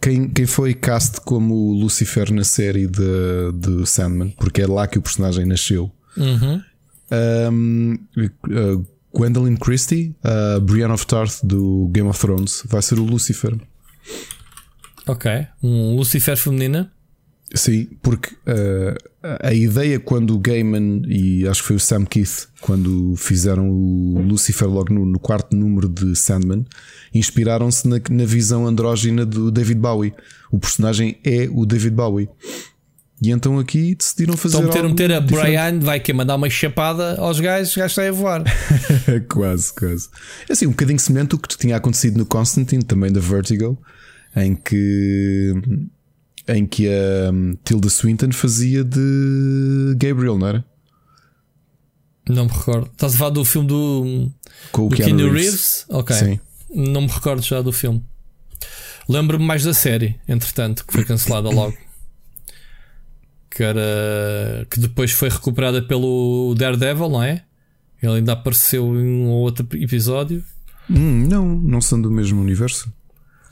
quem, quem foi cast como Lucifer na série de, de Sandman, porque é lá que o personagem nasceu. Uhum. Um, uh, Gwendolyn Christie, a Brienne of Tarth do Game of Thrones, vai ser o Lucifer. Ok, um Lucifer feminina. Sim, porque uh, a ideia quando o Gaiman e acho que foi o Sam Keith, quando fizeram o Lucifer logo no, no quarto número de Sandman, inspiraram-se na, na visão andrógina do David Bowie. O personagem é o David Bowie. E então aqui decidiram fazer. Então meter, meter a diferente. Brian, vai que mandar uma chapada aos gajos, os gajos estão a voar. quase, quase. É assim, um bocadinho semelhante o que tinha acontecido no Constantine, também da Vertigo, em que em que a um, Tilda Swinton fazia de Gabriel, não era? Não me recordo. Estás a falar do filme do, Com o do Keanu Keanu Reeves? Reeves? Ok. Sim. Não me recordo já do filme. Lembro-me mais da série, entretanto, que foi cancelada logo. Que era. que depois foi recuperada pelo Daredevil, não é? Ele ainda apareceu em um ou outro episódio. Hum, não, não são do mesmo universo.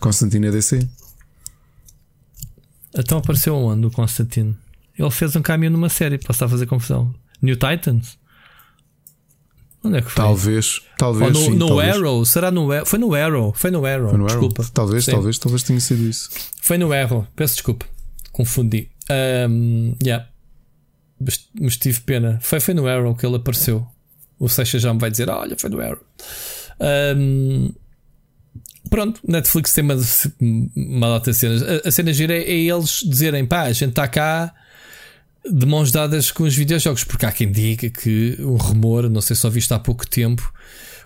Constantine é DC. Então apareceu onde o Constantino? Ele fez um caminho numa série, posso estar a fazer confusão. New Titans? Onde é que foi? Talvez, talvez. Ou no, sim, no talvez. Arrow? Será no Arrow? Foi no Arrow. Foi no Arrow. Foi no Arrow? desculpa. Talvez, Sim. talvez, talvez tenha sido isso. Foi no Arrow. Peço desculpa. Confundi. Um, yeah. mas, tive pena. Foi, foi no Arrow que ele apareceu. O Seixa já me vai dizer: Olha, foi no Arrow. Um, pronto, Netflix tem uma, uma data de cenas. A, a cena gira é, é eles dizerem: pá, a gente está cá de mãos dadas com os videojogos, porque há quem diga que o rumor, não sei se só viste há pouco tempo,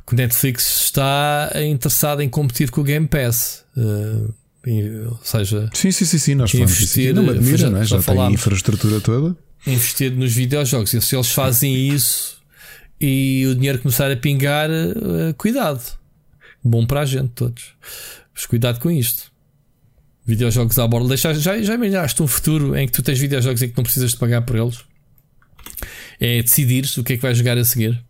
que o Netflix está interessado em competir com o Game Pass. Uh, ou seja, Sim, sim, sim, sim nós falamos. Investir, Não me admira, já- não é? já Já tem a infraestrutura toda. investir nos videojogos. E se eles fazem isso e o dinheiro começar a pingar, eh, cuidado. Bom para a gente, todos. Mas cuidado com isto. Videojogos à borda. Deixa, já, já imaginaste um futuro em que tu tens videojogos em que não precisas de pagar por eles? É decidires o que é que vais jogar a seguir.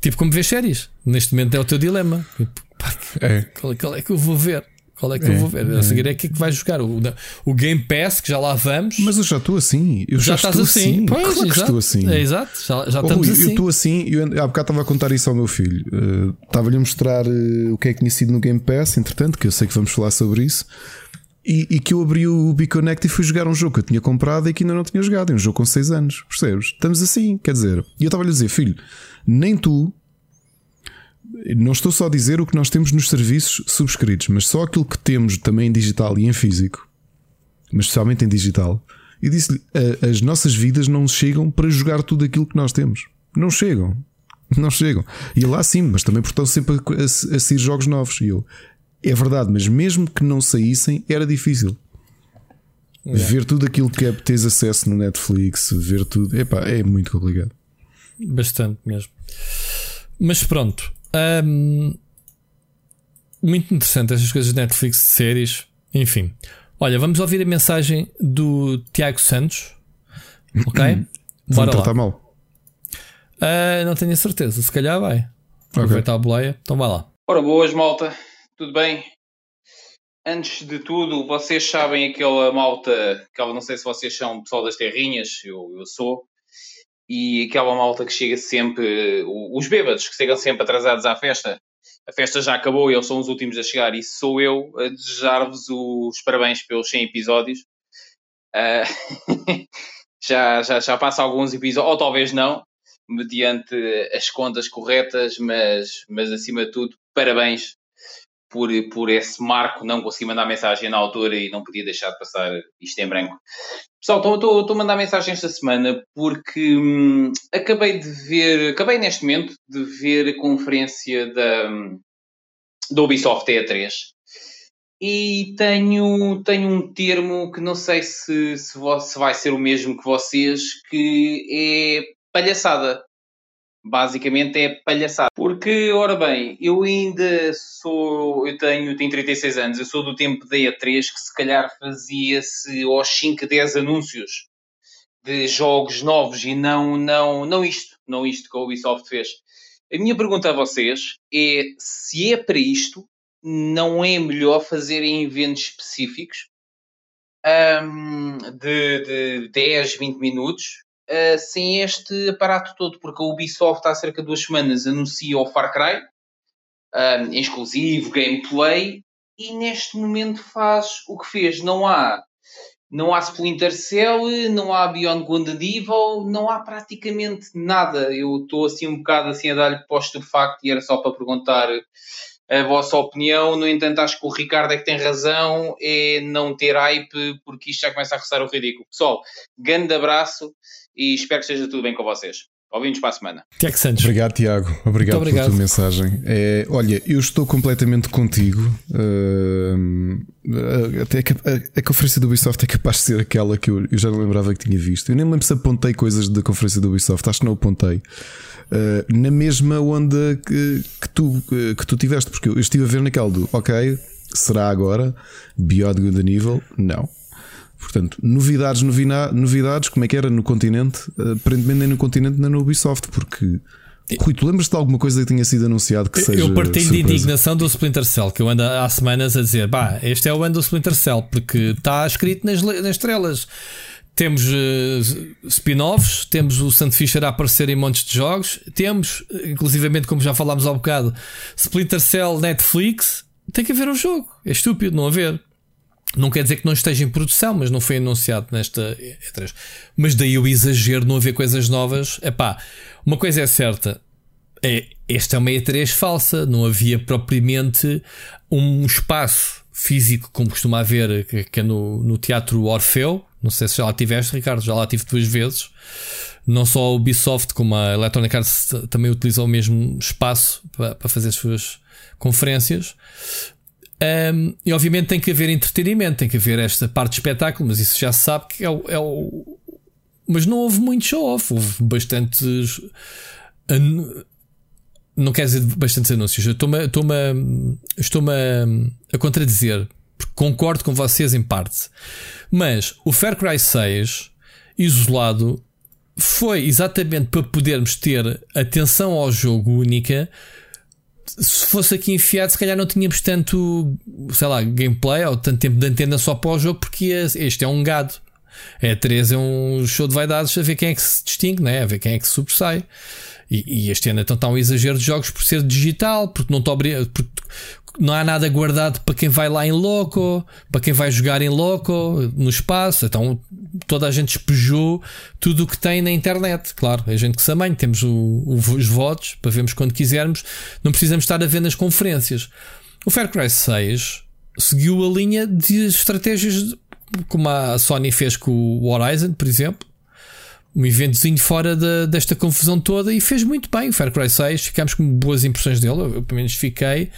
Tipo como ver séries. Neste momento é o teu dilema. Tipo, pá, É. qual, qual é que eu vou ver? Qual é que eu É, vou ver? A seguir é o que é que vais jogar? O, o Game Pass, que já lá vamos. Mas eu já estou assim. Eu já, já estás estou assim. assim. Pois, claro que estou assim. É, exato, já, já Oh, estamos Rui, assim. Eu estou assim, eu há bocado estava a contar isso ao meu filho. Uh, Estava-lhe a mostrar uh, o que é que tinha sido no Game Pass, entretanto, que eu sei que vamos falar sobre isso. E, e que eu abri o Biconnect e fui jogar um jogo que eu tinha comprado e que ainda não tinha jogado. É um jogo com 6 anos, percebes? Estamos assim, quer dizer. E eu estava-lhe a dizer, filho, nem tu. Não estou só a dizer o que nós temos nos serviços subscritos, mas só aquilo que temos também em digital e em físico, mas especialmente em digital. E disse-lhe: "A- as nossas vidas não chegam para jogar tudo aquilo que nós temos. Não chegam. Não chegam. E lá sim, mas também estão sempre a, a, a sair jogos novos. E eu, é verdade, mas mesmo que não saíssem, era difícil. Ver tudo aquilo que é, tens acesso no Netflix, ver tudo, epá, é muito complicado. bastante mesmo. Mas pronto. Um, muito interessante estas coisas de Netflix de séries. Enfim. Olha, vamos ouvir a mensagem do Tiago Santos. Ok? Bora lá. Está mal. Uh, não tenho a certeza. Se calhar vai. Okay. Aproveitar a boleia. Então vai lá. Ora, boas, malta. Tudo bem? Antes de tudo, vocês sabem aquela malta, aquela, não sei se vocês são pessoal das terrinhas, eu, eu sou, e aquela malta que chega sempre, os bêbados que chegam sempre atrasados à festa. A festa já acabou e eles são os últimos a chegar, e sou eu a desejar-vos os parabéns pelos 100 episódios. Uh, já, já, já passa alguns episódios, ou talvez não, mediante as contas corretas, mas, mas acima de tudo, parabéns por, por esse marco, não consegui mandar mensagem na altura e não podia deixar de passar isto em branco. Pessoal, estou a mandar mensagem esta semana porque hum, acabei de ver, acabei neste momento de ver a conferência da, da Ubisoft E3 e tenho, tenho um termo que não sei se, se, se vai ser o mesmo que vocês, que é palhaçada basicamente é palhaçada. Porque, ora bem, eu ainda sou, eu tenho, tenho 36 anos, eu sou do tempo da E3 que se calhar fazia-se aos 5, 10 anúncios de jogos novos e não, não, não isto, não isto que a Ubisoft fez. A minha pergunta a vocês é se é para isto, não é melhor fazer em eventos específicos um, de, de 10, 20 minutos uh, sem este aparato todo, porque a Ubisoft há cerca de duas semanas anuncia o Far Cry, em exclusivo, gameplay, e neste momento faz o que fez. Não há, não há Splinter Cell, não há Beyond Good Evil, não há praticamente nada. Eu estou assim um bocado assim a dar-lhe posto de facto e era só para perguntar a vossa opinião. No entanto, acho que o Ricardo é que tem razão, é não ter hype, porque isto já começa a roçar o ridículo. Pessoal, grande abraço e espero que esteja tudo bem com vocês. Ouvimos para a semana. Tiago Santos. Obrigado, Tiago. Obrigado, obrigado, pela tua mensagem. É, olha, eu estou completamente contigo. Uh, até a, a, conferência do Ubisoft é capaz de ser aquela que eu, eu, já não lembrava que tinha visto. Eu nem lembro se apontei coisas da conferência do Ubisoft, acho que não apontei. Uh, na mesma onda que, que, tu, que tu tiveste, porque eu estive a ver naquela do ok, será agora Beyond Good and Evil? Não. Portanto, novidades, novidades, como é que era no continente? Aparentemente nem no continente nem no Ubisoft, porque. Rui, tu lembras de alguma coisa que tenha sido anunciado que seja. Eu partilho de indignação do Splinter Cell, que eu ando há semanas a dizer: bah, este é o ano do Splinter Cell, porque está escrito nas, nas estrelas. Temos uh, spin-offs, temos o Santo Fisher a aparecer em montes de jogos, temos, inclusivamente, como já falámos há um bocado, Splinter Cell Netflix. Tem que haver um jogo, é estúpido não haver. Não quer dizer que não esteja em produção, mas não foi anunciado nesta E3. Mas daí o exagero não haver coisas novas. Epá, uma coisa é certa. É, esta é uma E3 falsa. Não havia propriamente um espaço físico como costuma haver que é no, no Teatro Orfeu. Não sei se já lá tiveste, Ricardo. Já lá tive duas vezes. Não só a Ubisoft como a Electronic Arts também utilizam o mesmo espaço para, para fazer as suas conferências. Um, e obviamente tem que haver entretenimento, tem que haver esta parte de espetáculo, mas isso já se sabe que é o. É o... Mas não houve muito show-off, houve bastantes. Não quer dizer bastantes anúncios, estou-me estou estou a, a contradizer, porque concordo com vocês em parte. Mas o Far Cry 6, isolado, foi exatamente para podermos ter atenção ao jogo única se fosse aqui enfiado, se calhar não tínhamos tanto, sei lá, gameplay ou tanto tempo de antena só para o jogo, porque este é um gado. É 3 é um show de vaidades a ver quem é que se distingue, né? a ver quem é que se sobressai. E, e este ano então está um exagero de jogos por ser digital, porque não, porque não há nada guardado para quem vai lá em loco, para quem vai jogar em loco, no espaço. Então toda a gente espejou tudo o que tem na internet. Claro, a gente que se amanha, temos o, o, os votos para vermos quando quisermos, não precisamos estar a ver nas conferências. O Far Cry 6 seguiu a linha de estratégias como a Sony fez com o Horizon, por exemplo um eventozinho fora de, desta confusão toda e fez muito bem o Far Cry 6. Ficámos com boas impressões dele, eu pelo menos fiquei.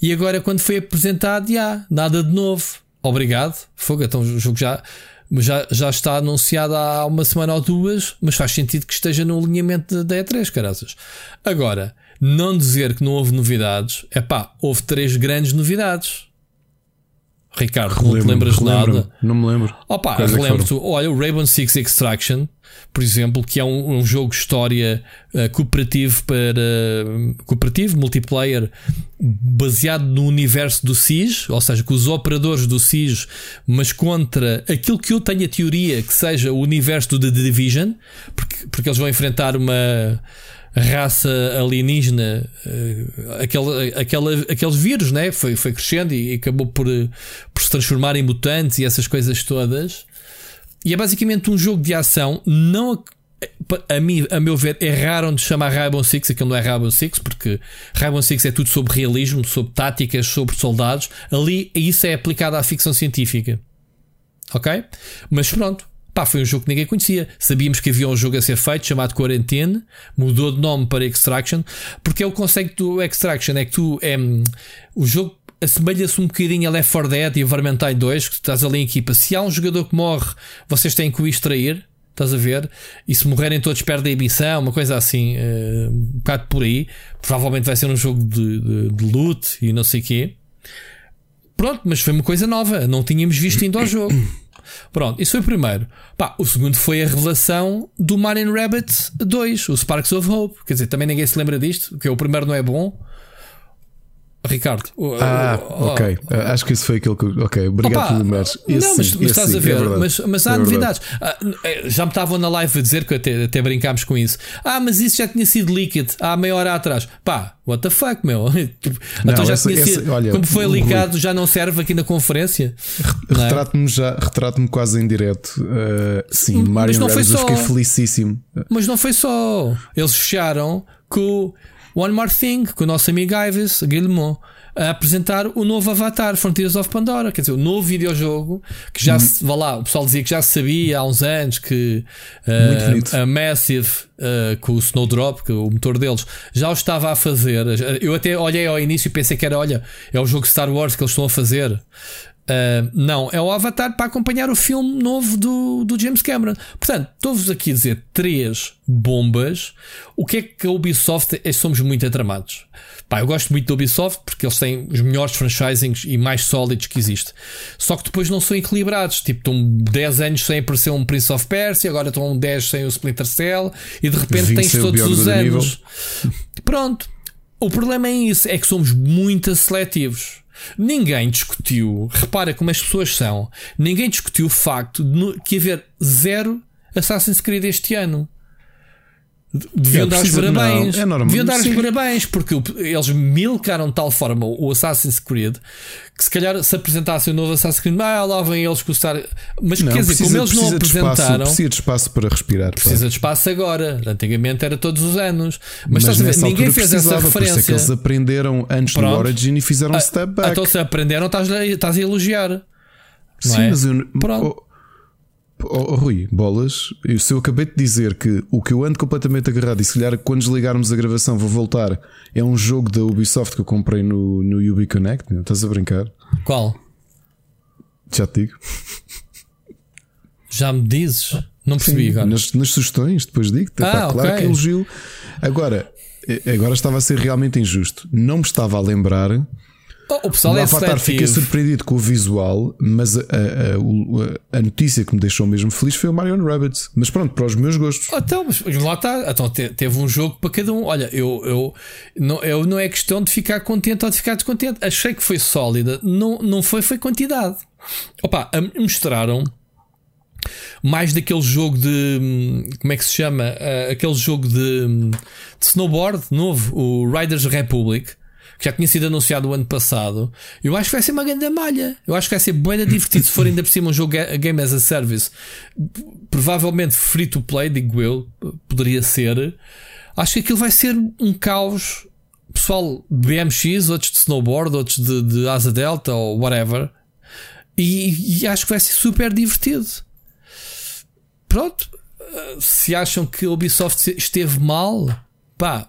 E agora, quando foi apresentado, já, nada de novo. Obrigado, fogo. Então o jogo já já, já está anunciado há uma semana ou duas, mas faz sentido que esteja no alinhamento da E3, caraças. Agora, não dizer que não houve novidades, é pá, houve três grandes novidades. Ricardo, relembro, não te lembras de nada? Não me lembro. Opa, relembro-te, olha, o Rainbow Six Extraction, por exemplo, que é um, um jogo de história uh, cooperativo para uh, cooperativo, multiplayer, baseado no universo do SIS, ou seja, com os operadores do SIS, mas contra aquilo que eu tenho a teoria que seja o universo do The Division, porque, porque eles vão enfrentar uma raça alienígena, uh, aquele, aquele, aqueles vírus, né? foi, foi crescendo e acabou por, por se transformar em mutantes e essas coisas todas. E é basicamente um jogo de ação. Não a, mim, a meu ver, erraram de chamar Rainbow Six. Aquilo não é Rainbow Six, porque Rainbow Six é tudo sobre realismo, sobre táticas, sobre soldados. Ali, isso é aplicado à ficção científica. Ok? Mas pronto. Pá, foi um jogo que ninguém conhecia. Sabíamos que havia um jogo a ser feito chamado Quarantine, mudou de nome para Extraction, porque é o conceito do Extraction: é que tu é, o jogo assemelha-se um bocadinho a Left 4 Dead e Vermintide 2, que estás ali em equipa. Se há um jogador que morre, vocês têm que o extrair. Estás a ver? E se morrerem todos perdem a missão, uma coisa assim, uh, um bocado por aí. Provavelmente vai ser um jogo de, de, de loot e não sei o quê. Pronto, mas foi uma coisa nova. Não tínhamos visto ainda ao jogo. Pronto, isso foi o primeiro. Pá, o segundo foi a revelação do Mario Rabbit 2, o Sparks of Hope. Quer dizer, também ninguém se lembra disto, que o primeiro não é bom. Ricardo. Ah, ok. Uh, acho que isso foi aquilo que. Ok, obrigado Opa, pelo lembrares. Não, mas, mas estás sim, a ver, é mas, mas há é novidades. Ah, eh, já me estavam na live a dizer que até, até brincámos com isso. Ah, mas isso já tinha sido líquido há meia hora atrás. Pá, what the fuck, meu? Tipo, não, então já esse, tinha sido. olha, como foi líquido, já não serve aqui na conferência. É? Retrato-me já, retrato-me quase em direto. Uh, sim, Mario Rabbids, eu fiquei felicíssimo. Mas não foi só. Eles fecharam com One More Thing, com o nosso amigo Ives Guillemot, a apresentar o novo Avatar Frontiers of Pandora, quer dizer, o novo videojogo que já hum. se, vá lá, o pessoal dizia que já se sabia há uns anos que uh, a Massive uh, com o Snowdrop, que é o motor deles, já o estava a fazer. Eu até olhei ao início e pensei que era, olha, é o jogo Star Wars que eles estão a fazer. Uh, não, é o Avatar para acompanhar o filme novo do, do James Cameron. Portanto, estou-vos aqui a dizer três bombas. O que é que a Ubisoft é? Somos muito atramados. Pá, eu gosto muito da Ubisoft porque eles têm os melhores franchisings e mais sólidos que existe. Só que depois não são equilibrados. Tipo, estão 10 anos sem aparecer um Prince of Persia, agora estão 10 sem o Splinter Cell e de repente tens todos os anos. Pronto. O problema é isso, é que somos muito seletivos. Ninguém discutiu, repara como as pessoas são, ninguém discutiu o facto de que haver zero Assassin's Creed este ano. Deviam dar os parabéns. Não, é normal. Deviam dar os parabéns, porque eles milcaram de tal forma o Assassin's Creed que se calhar se apresentasse o novo Assassin's Creed, ah, lá vêm eles custar. Mas não, quer dizer, como eles não apresentaram. Espaço, precisa de espaço para respirar. Precisa pá. de espaço agora. Antigamente era todos os anos. Mas, mas estás a ver, ninguém fez essa referência. Por isso é que eles aprenderam antes Pronto. do Origin e fizeram um step back. Então se aprenderam, estás, estás a elogiar. Sim, é? mas eu. Pronto. Oh, Oh, oh, Rui, bolas, eu, se eu acabei de dizer que o que eu ando completamente agarrado e se calhar quando desligarmos a gravação vou voltar é um jogo da Ubisoft que eu comprei no, no Ubi Connect, não, estás a brincar? Qual? Já te digo. Já me dizes? Não percebi Sim, agora. Nas, nas, sugestões, depois digo-te. Ah, claro okay. que elogio. Agora, eh, agora estava a ser realmente injusto. Não me estava a lembrar Oh, o pessoal o é Avatar fiquei surpreendido com o visual, mas a, a, a, a, notícia que me deixou mesmo feliz foi o Mario Rabbits. Mas pronto, para os meus gostos. Oh, então, mas lá está. Então, teve um jogo para cada um. Olha, eu, eu, não, eu não é questão de ficar contente ou de ficar descontente. Achei que foi sólida. Não, não foi, foi quantidade. Opa, mostraram mais daquele jogo de. Como é que se chama? Aquele jogo de, de snowboard novo, o Riders Republic que já tinha sido anunciado o ano passado, eu acho que vai ser uma grande malha. Eu acho que vai ser bem divertido se for ainda por cima um jogo Game as a Service. Provavelmente free to play, digo eu, poderia ser. Acho que aquilo vai ser um caos. Pessoal de BMX, outros de snowboard, outros de, de asa delta ou whatever. E, e acho que vai ser super divertido. Pronto. Se acham que a Ubisoft esteve mal, Pá,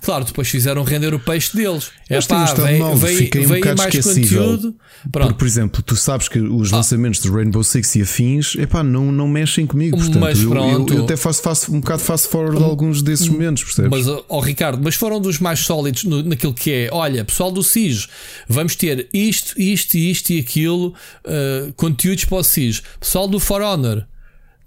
claro, depois fizeram render o peixe deles. É pá, veio, veio, veio um mais conteúdo. Pronto. Porque, por exemplo, tu sabes que os ah. lançamentos de Rainbow Six e afins epá, não, não mexem comigo. Portanto, mas pronto. Eu, eu, até faço, faço um bocado faço forward de alguns desses momentos, percebes? Mas, ó oh, Ricardo, mas foram dos mais sólidos no, naquilo que é: olha, pessoal do SIS, vamos ter isto, isto, isto e aquilo, uh, conteúdos para o SIS. Pessoal do For Honor,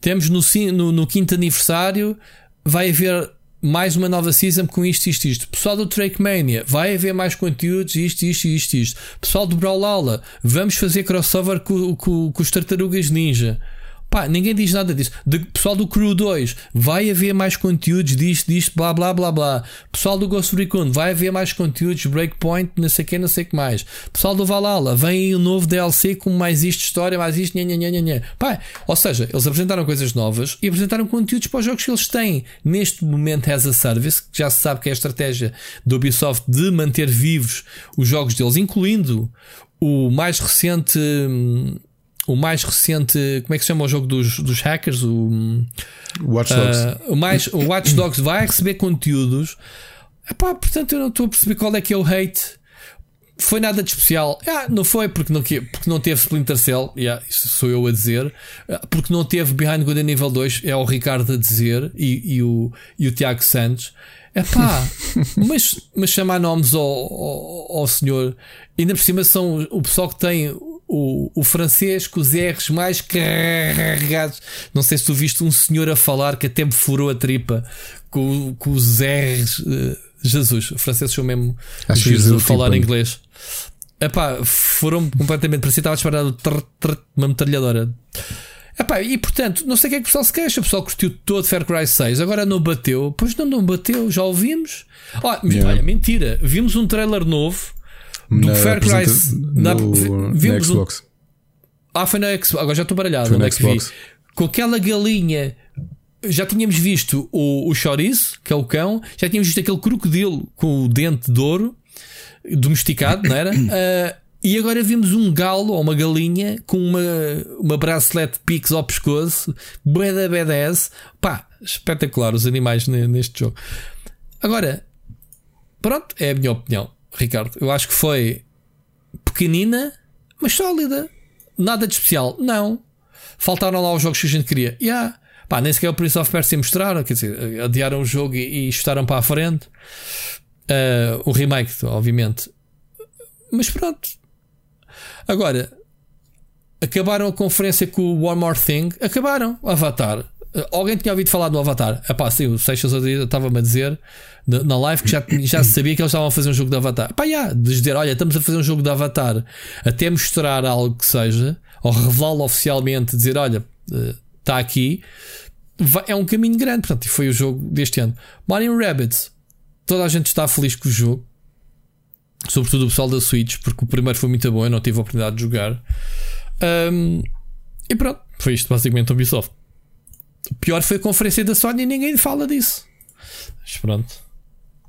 temos no, no, no quinto aniversário, vai haver mais uma nova season com isto, isto, isto. Pessoal do Trackmania, vai haver mais conteúdos, isto, isto, isto, isto. Pessoal do Brawlhalla, vamos fazer crossover com, com, com os Tartarugas Ninja. Pá, ninguém diz nada disso. De, pessoal do Crew 2, vai haver mais conteúdos disto, disto, blá blá blá blá. Pessoal do Ghost Recon, vai haver mais conteúdos, Breakpoint, não sei o que, não sei o que mais. Pessoal do Valhalla, vem o um novo DLC com mais isto, história, mais isto, nha, nha, nha, nha. Pá, ou seja, eles apresentaram coisas novas e apresentaram conteúdos para os jogos que eles têm. Neste momento, as a service, que já se sabe que é a estratégia do Ubisoft de manter vivos os jogos deles, incluindo o mais recente. Hum, o mais recente, como é que se chama o jogo dos, dos hackers? O Watch Dogs. Uh, o, mais, o Watch Dogs vai receber conteúdos. Epá, portanto, eu não estou a perceber qual é que é o hate. Foi nada de especial. Ah, não foi porque não, porque não teve Splinter Cell. Yeah, isso sou eu a dizer. Ah, porque não teve Behind Good nível 2. É o Ricardo a dizer. E, e, o, e o Tiago Santos. É pá, mas, mas chamar nomes ao, ao, ao senhor. Ainda por cima são o pessoal que tem o, o francês com os R's mais carregados. Não sei se tu viste um senhor a falar que até me furou a tripa com, com os R's. Uh, Jesus, o francês sou mesmo Acho a falar tipo, inglês. Epá, foram completamente. Parecia que estava disparado uma metralhadora. Epá, e portanto, não sei o que é que o pessoal se queixa. O pessoal curtiu todo Fair Cry 6, agora não bateu. Pois não, não bateu, já ouvimos. Oh, yeah. mentira, vimos um trailer novo do Fair Cry. Na, vimos na Xbox. Um, ah, foi na Xbox. Agora já estou baralhado. Foi na é Xbox. Com aquela galinha. Já tínhamos visto o, o chorizo, que é o cão. Já tínhamos visto aquele crocodilo com o dente de ouro domesticado, não era? Uh, e agora vimos um galo ou uma galinha com uma, uma bracelete Pix ao pescoço, bada badass. Pá, espetacular os animais neste jogo. Agora, pronto, é a minha opinião. Ricardo. Eu acho que foi pequenina, mas sólida. Nada de especial. Não. Faltaram lá os jogos que a gente queria. Yeah. Pá, nem sequer o Prince of Persia mostraram, quer dizer, adiaram o jogo e, e chutaram para a frente. Uh, o remake, obviamente. Mas pronto. Agora, acabaram a conferência com o One More Thing. Acabaram. Avatar. Uh, alguém tinha ouvido falar do Avatar? Epá, sim, o Seixas estava-me a dizer na live que já, já sabia que eles estavam a fazer um jogo de Avatar. Pá, já, de dizer, olha, estamos a fazer um jogo de Avatar até mostrar algo que seja, ou revelá-lo oficialmente, dizer, olha, está eh, aqui, é um caminho grande. Portanto, foi o jogo deste ano. Mario Rabbits, toda a gente está feliz com o jogo, sobretudo o pessoal da Switch, porque o primeiro foi muito bom, eu não tive a oportunidade de jogar. Um, e pronto, foi isto basicamente o Ubisoft. O pior foi a conferência da Sony e ninguém fala disso. Mas pronto.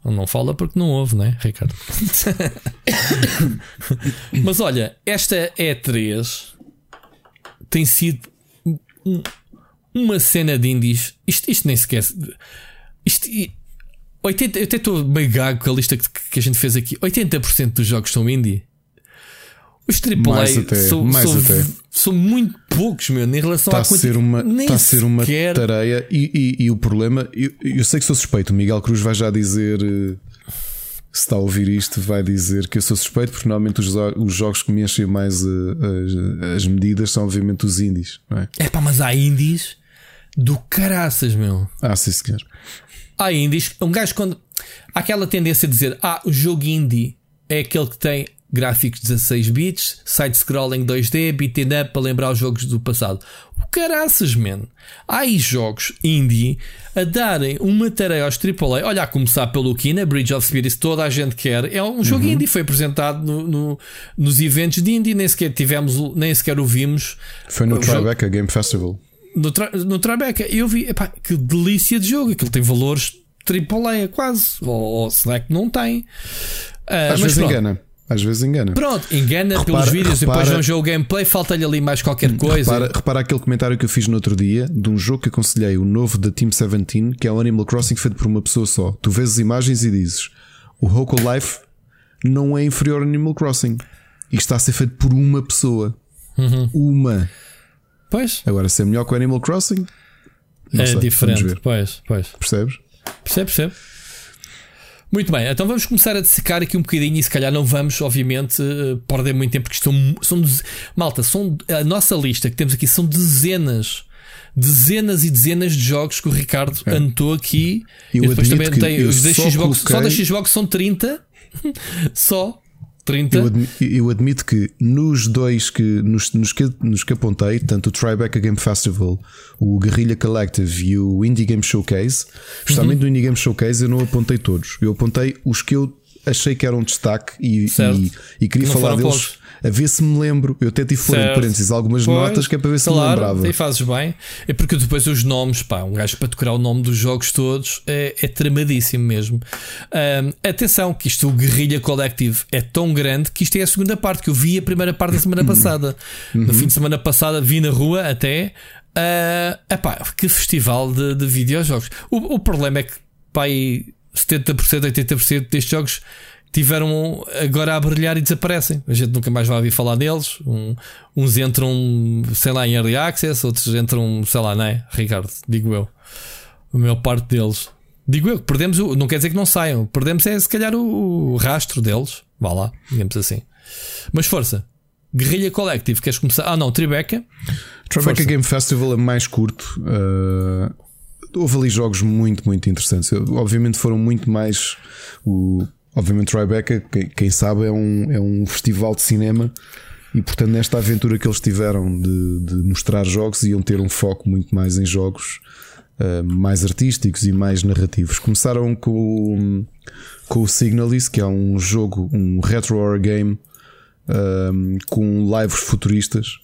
Não fala porque não ouve, né, Ricardo? Mas olha, esta E3 tem sido uma cena de indies. Isto, isto nem sequer. Isto, 80, eu até estou meio gago com a lista que, que, a gente fez aqui. 80% dos jogos são indie. Os AAA são, são, são, muito poucos, meu, em relação tá à quantidade. Está a ser uma tareia. E, e, e, o problema, eu, eu sei que sou suspeito. O Miguel Cruz vai já dizer. Eh, se está a ouvir isto, vai dizer que eu sou suspeito, porque normalmente os, os jogos que me enchem mais uh, as, as, medidas são, obviamente, os indies. Não é? é pá, mas há indies do caraças, meu. Ah, sim, senhor. Há indies. Um gajo, quando. Há aquela tendência a dizer: ah, o jogo indie é aquele que tem gráficos 16 bits, side-scrolling 2D, beaten up para lembrar os jogos do passado. O caraças, man. Há aí jogos indie a darem uma tarefa aos AAA. Olha, a começar pelo Kina, Bridge of Spirits, toda a gente quer. É um jogo uhum. indie, foi apresentado no, no, nos eventos de indie, nem sequer tivemos, nem sequer o vimos. Foi no Tribeca Game Festival. No, no Tribeca, eu vi, epá, que delícia de jogo, aquilo tem valores AAA quase, ou, ou Slack não tem. Uh, Às vezes engana. Às vezes engana. Pronto, engana repara, pelos vídeos, repara, depois vão jogo gameplay, falta-lhe ali mais qualquer coisa. Repara, repara aquele comentário que eu fiz no outro dia de um jogo que aconselhei, o novo da Team 17, que é o Animal Crossing feito por uma pessoa só. Tu vês as imagens e dizes: o Hoco Life não é inferior ao Animal Crossing. E está a ser feito por uma pessoa. Uhum. Uma. Pois. Agora, se é melhor que o Animal Crossing, é sei, diferente. Pois, pois. Percebes? Percebe, percebe. Muito bem, então vamos começar a dissecar aqui um bocadinho e se calhar não vamos, obviamente, uh, perder muito tempo, porque estão, são, malta, são, a nossa lista que temos aqui são dezenas, dezenas e dezenas de jogos que o Ricardo é. anotou aqui. Eu e depois também tem os da Xbox, coloquei... só da Xbox são 30, só. 30. Eu, admi eu admito que nos dois que nos, nos, que nos que apontei, tanto o Tribeca Game Festival, o Guerrilla Collective e o Indie Game Showcase, justamente uhum. no Indie Game Showcase eu não apontei todos. Eu apontei os que eu achei que eram destaque e, e, e, queria falar deles. A ver se me lembro. Eu até tive fora de parênteses algumas pois, notas que é para ver se claro, me lembrava. E fazes bem. É porque depois os nomes, pá, um gajo para decorar o nome dos jogos todos é, é tramadíssimo mesmo. Um, atenção, que isto, o Guerrilha Collective, é tão grande que isto é a segunda parte, que eu vi a primeira parte da semana passada. Uhum. No fim de semana passada vi na rua até. Uh, epá, que festival de, de videojogos. O, o problema é que, pá, 70%, 80% destes jogos tiveram agora a brilhar e desaparecem. A gente nunca mais vai ouvir falar deles. Um, uns entram, sei lá, em early access, outros entram, sei lá, não é? Ricardo, digo eu. A maior parte deles. Digo eu que perdemos o. Não quer dizer que não saiam. Perdemos é se calhar o, o rastro deles. Vá lá, digamos assim. Mas força. Guerrilha Collective, queres começar? Ah, não, Tribeca. Tribeca Game Festival é mais curto. Uh, houve ali jogos muito, muito interessantes. Obviamente foram muito mais o Obviamente, Tribeca, quem, sabe, é um, é um festival de cinema e, portanto, nesta aventura que eles tiveram de, de mostrar jogos, iam ter um foco muito mais em jogos uh, mais artísticos e mais narrativos. Começaram com, com o Signalis, que é um jogo, um retro horror game eh, com lives futuristas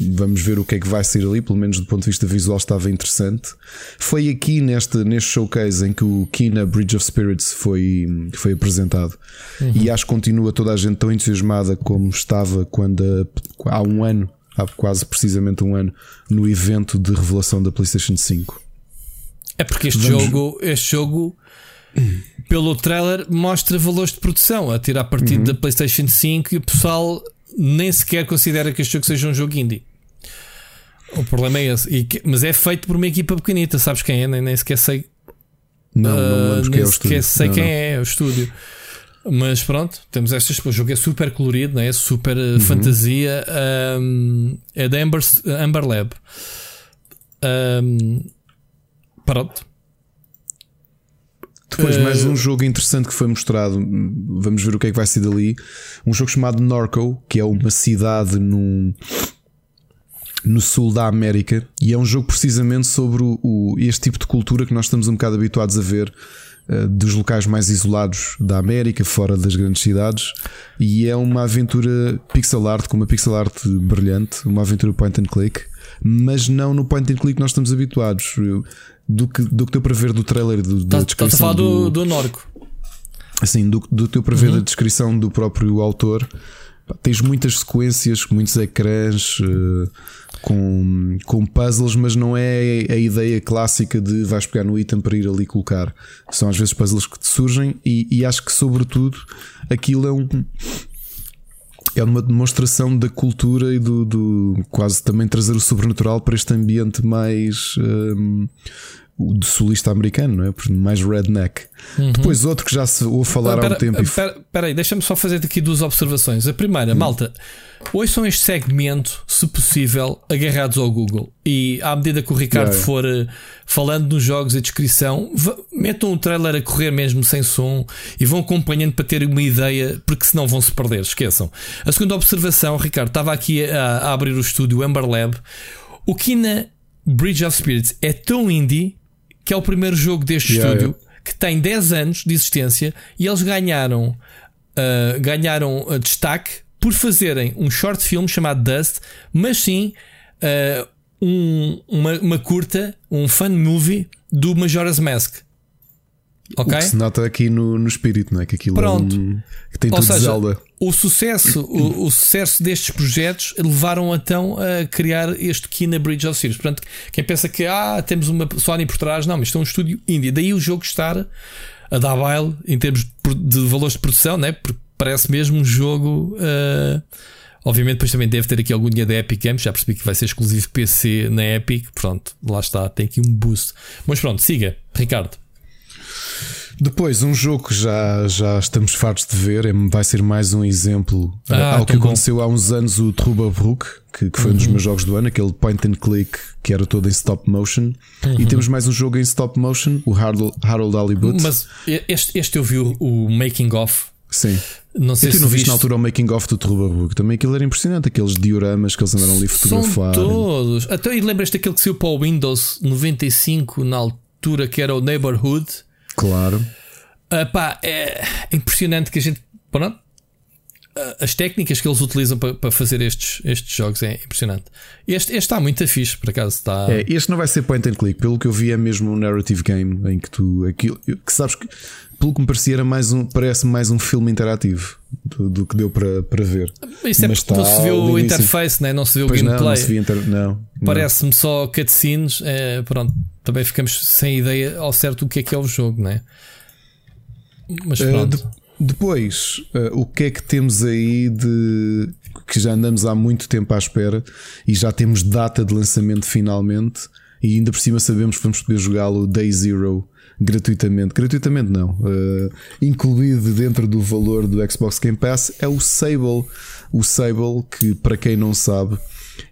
Vamos ver o que é que vai sair ali, pelo menos do ponto de vista visual estava interessante. Foi aqui neste, neste showcase em que o Kina Bridge of Spirits foi, foi apresentado. Uhum. E acho que continua toda a gente tão entusiasmada como estava quando há um ano, há quase precisamente um ano, no evento de revelação da PlayStation 5. É porque este Vamos... jogo, este jogo pelo trailer mostra valores de produção a tirar partido uhum. da PlayStation 5 e o pessoal nem sequer considera que este jogo seja um jogo indie. O problema é esse. Que, mas é feito por uma equipa pequenita, sabes quem é? Nem, nem sequer sei. Não, uh, não nem é sequer sei não, quem não. é o estúdio. Mas pronto, temos estas. O jogo é super colorido, é super uh, uhum. fantasia. Um, é da Amber, Amber Lab. Um, pronto. Depois, mais um jogo interessante que foi mostrado. Vamos ver o que é que vai ser dali. Um jogo chamado Norco, que é uma cidade num, no sul da América. E é um jogo precisamente sobre o, o, este tipo de cultura que nós estamos um bocado habituados a ver uh, dos locais mais isolados da América, fora das grandes cidades. E é uma aventura pixel art, com uma pixel art brilhante, uma aventura point and click. Mas não no point and click que nós estamos habituados. Do que, do que deu para ver do trailer do, da tá, descrição. Estás a falar do, do, do Norco. Assim, do, do que deu para ver uhum. da descrição do próprio autor. Tens muitas sequências, muitos ecrãs uh, com, com puzzles, mas não é a ideia clássica de vais pegar no item para ir ali colocar. São às vezes puzzles que te surgem e, e acho que, sobretudo, aquilo é um, é uma demonstração da cultura e do, do, quase também trazer o sobrenatural para este ambiente mais um, de sulista americano, não é? Mais redneck. Uhum. Depois outro que já se ouve falar pera, há um tempo. Espera aí, deixa-me só fazer aqui duas observações. A primeira, uhum. malta. Hoje são este segmento, se possível, agarrados ao Google. E à medida que o Ricardo yeah. for uh, falando nos jogos e descrição, metam o trailer a correr mesmo sem som e vão acompanhando para terem uma ideia, porque senão vão se perder. Esqueçam. A segunda observação, Ricardo, estava aqui a, a abrir o estúdio Amber Lab. O Kina Bridge of Spirits é tão indie que é o primeiro jogo deste yeah, estúdio yeah. que tem 10 anos de existência e eles ganharam, uh, ganharam uh, destaque por fazerem um short film chamado Dust, mas sim uh, um, uma, uma, curta, um fun movie do Majora's Mask. Okay? O que se nota aqui no, no espírito, não é? Que aquilo Pronto. É um, que tem Ou tudo seja, Zelda. O sucesso, o, o, sucesso destes projetos levaram então a criar este Kina Bridge of Spirits. Portanto, quem pensa que ah, temos uma Sony por trás, não, mas isto é um estúdio indie. Daí o jogo estar a dar baile em termos de valores de produção, né? porque parece mesmo um jogo. Uh, obviamente, depois também deve ter aqui algum dinheiro da Epic Games. Já percebi que vai ser exclusivo PC na Epic. Pronto, lá está, tem aqui um boost. Mas pronto, siga, Ricardo. Depois, um jogo que já, já estamos fartos de ver, é, vai ser mais um exemplo ah, ao que aconteceu há uns anos o Truba Brook, que, que foi uhum. um dos uhum. meus jogos do ano, aquele point and click que era todo em stop motion. Uhum. E temos mais um jogo em stop motion, o Harold, Harold Hollywood. Mas este, este eu vi o, o making of. Sim. Não sei e tu se não viste na altura o making of do Truba Brook? Também aquilo era impressionante, aqueles dioramas que eles andaram ali a fotografar. São todos. Até e lembras daquele que saiu para o Windows 95 na altura que era o Neighborhood? Claro. Uh, pá, é impressionante que a gente. Pronto, as técnicas que eles utilizam para, para, fazer estes, estes jogos é impressionante. Este, este está muito fixe, por acaso. Está... É, este não vai ser point and click, pelo que eu vi, é mesmo um narrative game em que tu. Aquilo, que sabes que, pelo que me parecia, era mais um, parece mais um filme interativo do, do que deu para, para ver. Isso é Mas porque não se vê o interface, né? não se vê o gameplay. Não, não, inter... não Parece-me só cutscenes. É, pronto, também ficamos sem ideia ao certo o que é que é o jogo, né? Mas eh, pronto. Uh, de, depois, uh, o que é que temos aí de que já andamos há muito tempo à espera e já temos data de lançamento finalmente e ainda por cima sabemos que vamos poder jogá-lo Day Zero gratuitamente. Gratuitamente não, uh, incluído dentro do valor do Xbox Game Pass é o Sable. O Sable, que para quem não sabe,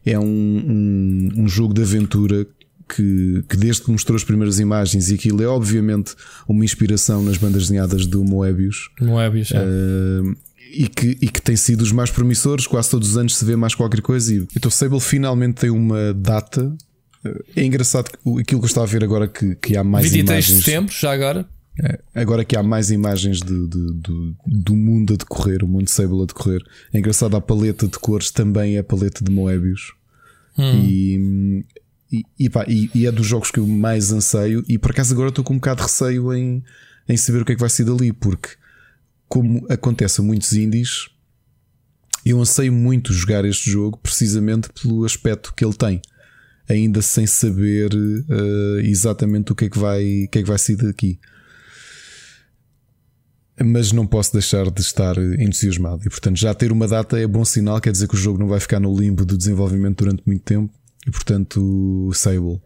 é um, um, um jogo de aventura que, que, desde que mostrou as primeiras imagens, e aquilo é obviamente uma inspiração nas bandas desenhadas do Moebius. Moebius, é. Uh, e que, e que tem sido os mais promissores, quase todos os anos se vê mais qualquer coisa. E então Sable finalmente tem uma data. É engraçado aquilo que eu estava a ver agora que, que há mais 23 imagens. 23 de setembro, já agora. É, agora que há mais imagens de, de, de, do mundo a decorrer, o mundo Sable a decorrer. É engraçado, a paleta de cores também é a paleta de Moebius. Hum. E e, e, pá, e, e, é dos jogos que eu mais anseio. E por acaso agora estou com um bocado de receio em, em saber o que é que vai ser dali, porque como acontece a muitos indies, eu anseio muito jogar este jogo precisamente pelo aspecto que ele tem, ainda sem saber uh, exatamente o que é que vai, o que é que vai sair daqui. Mas não posso deixar de estar entusiasmado. E portanto, já ter uma data é bom sinal, quer dizer que o jogo não vai ficar no limbo do desenvolvimento durante muito tempo e portanto Sable.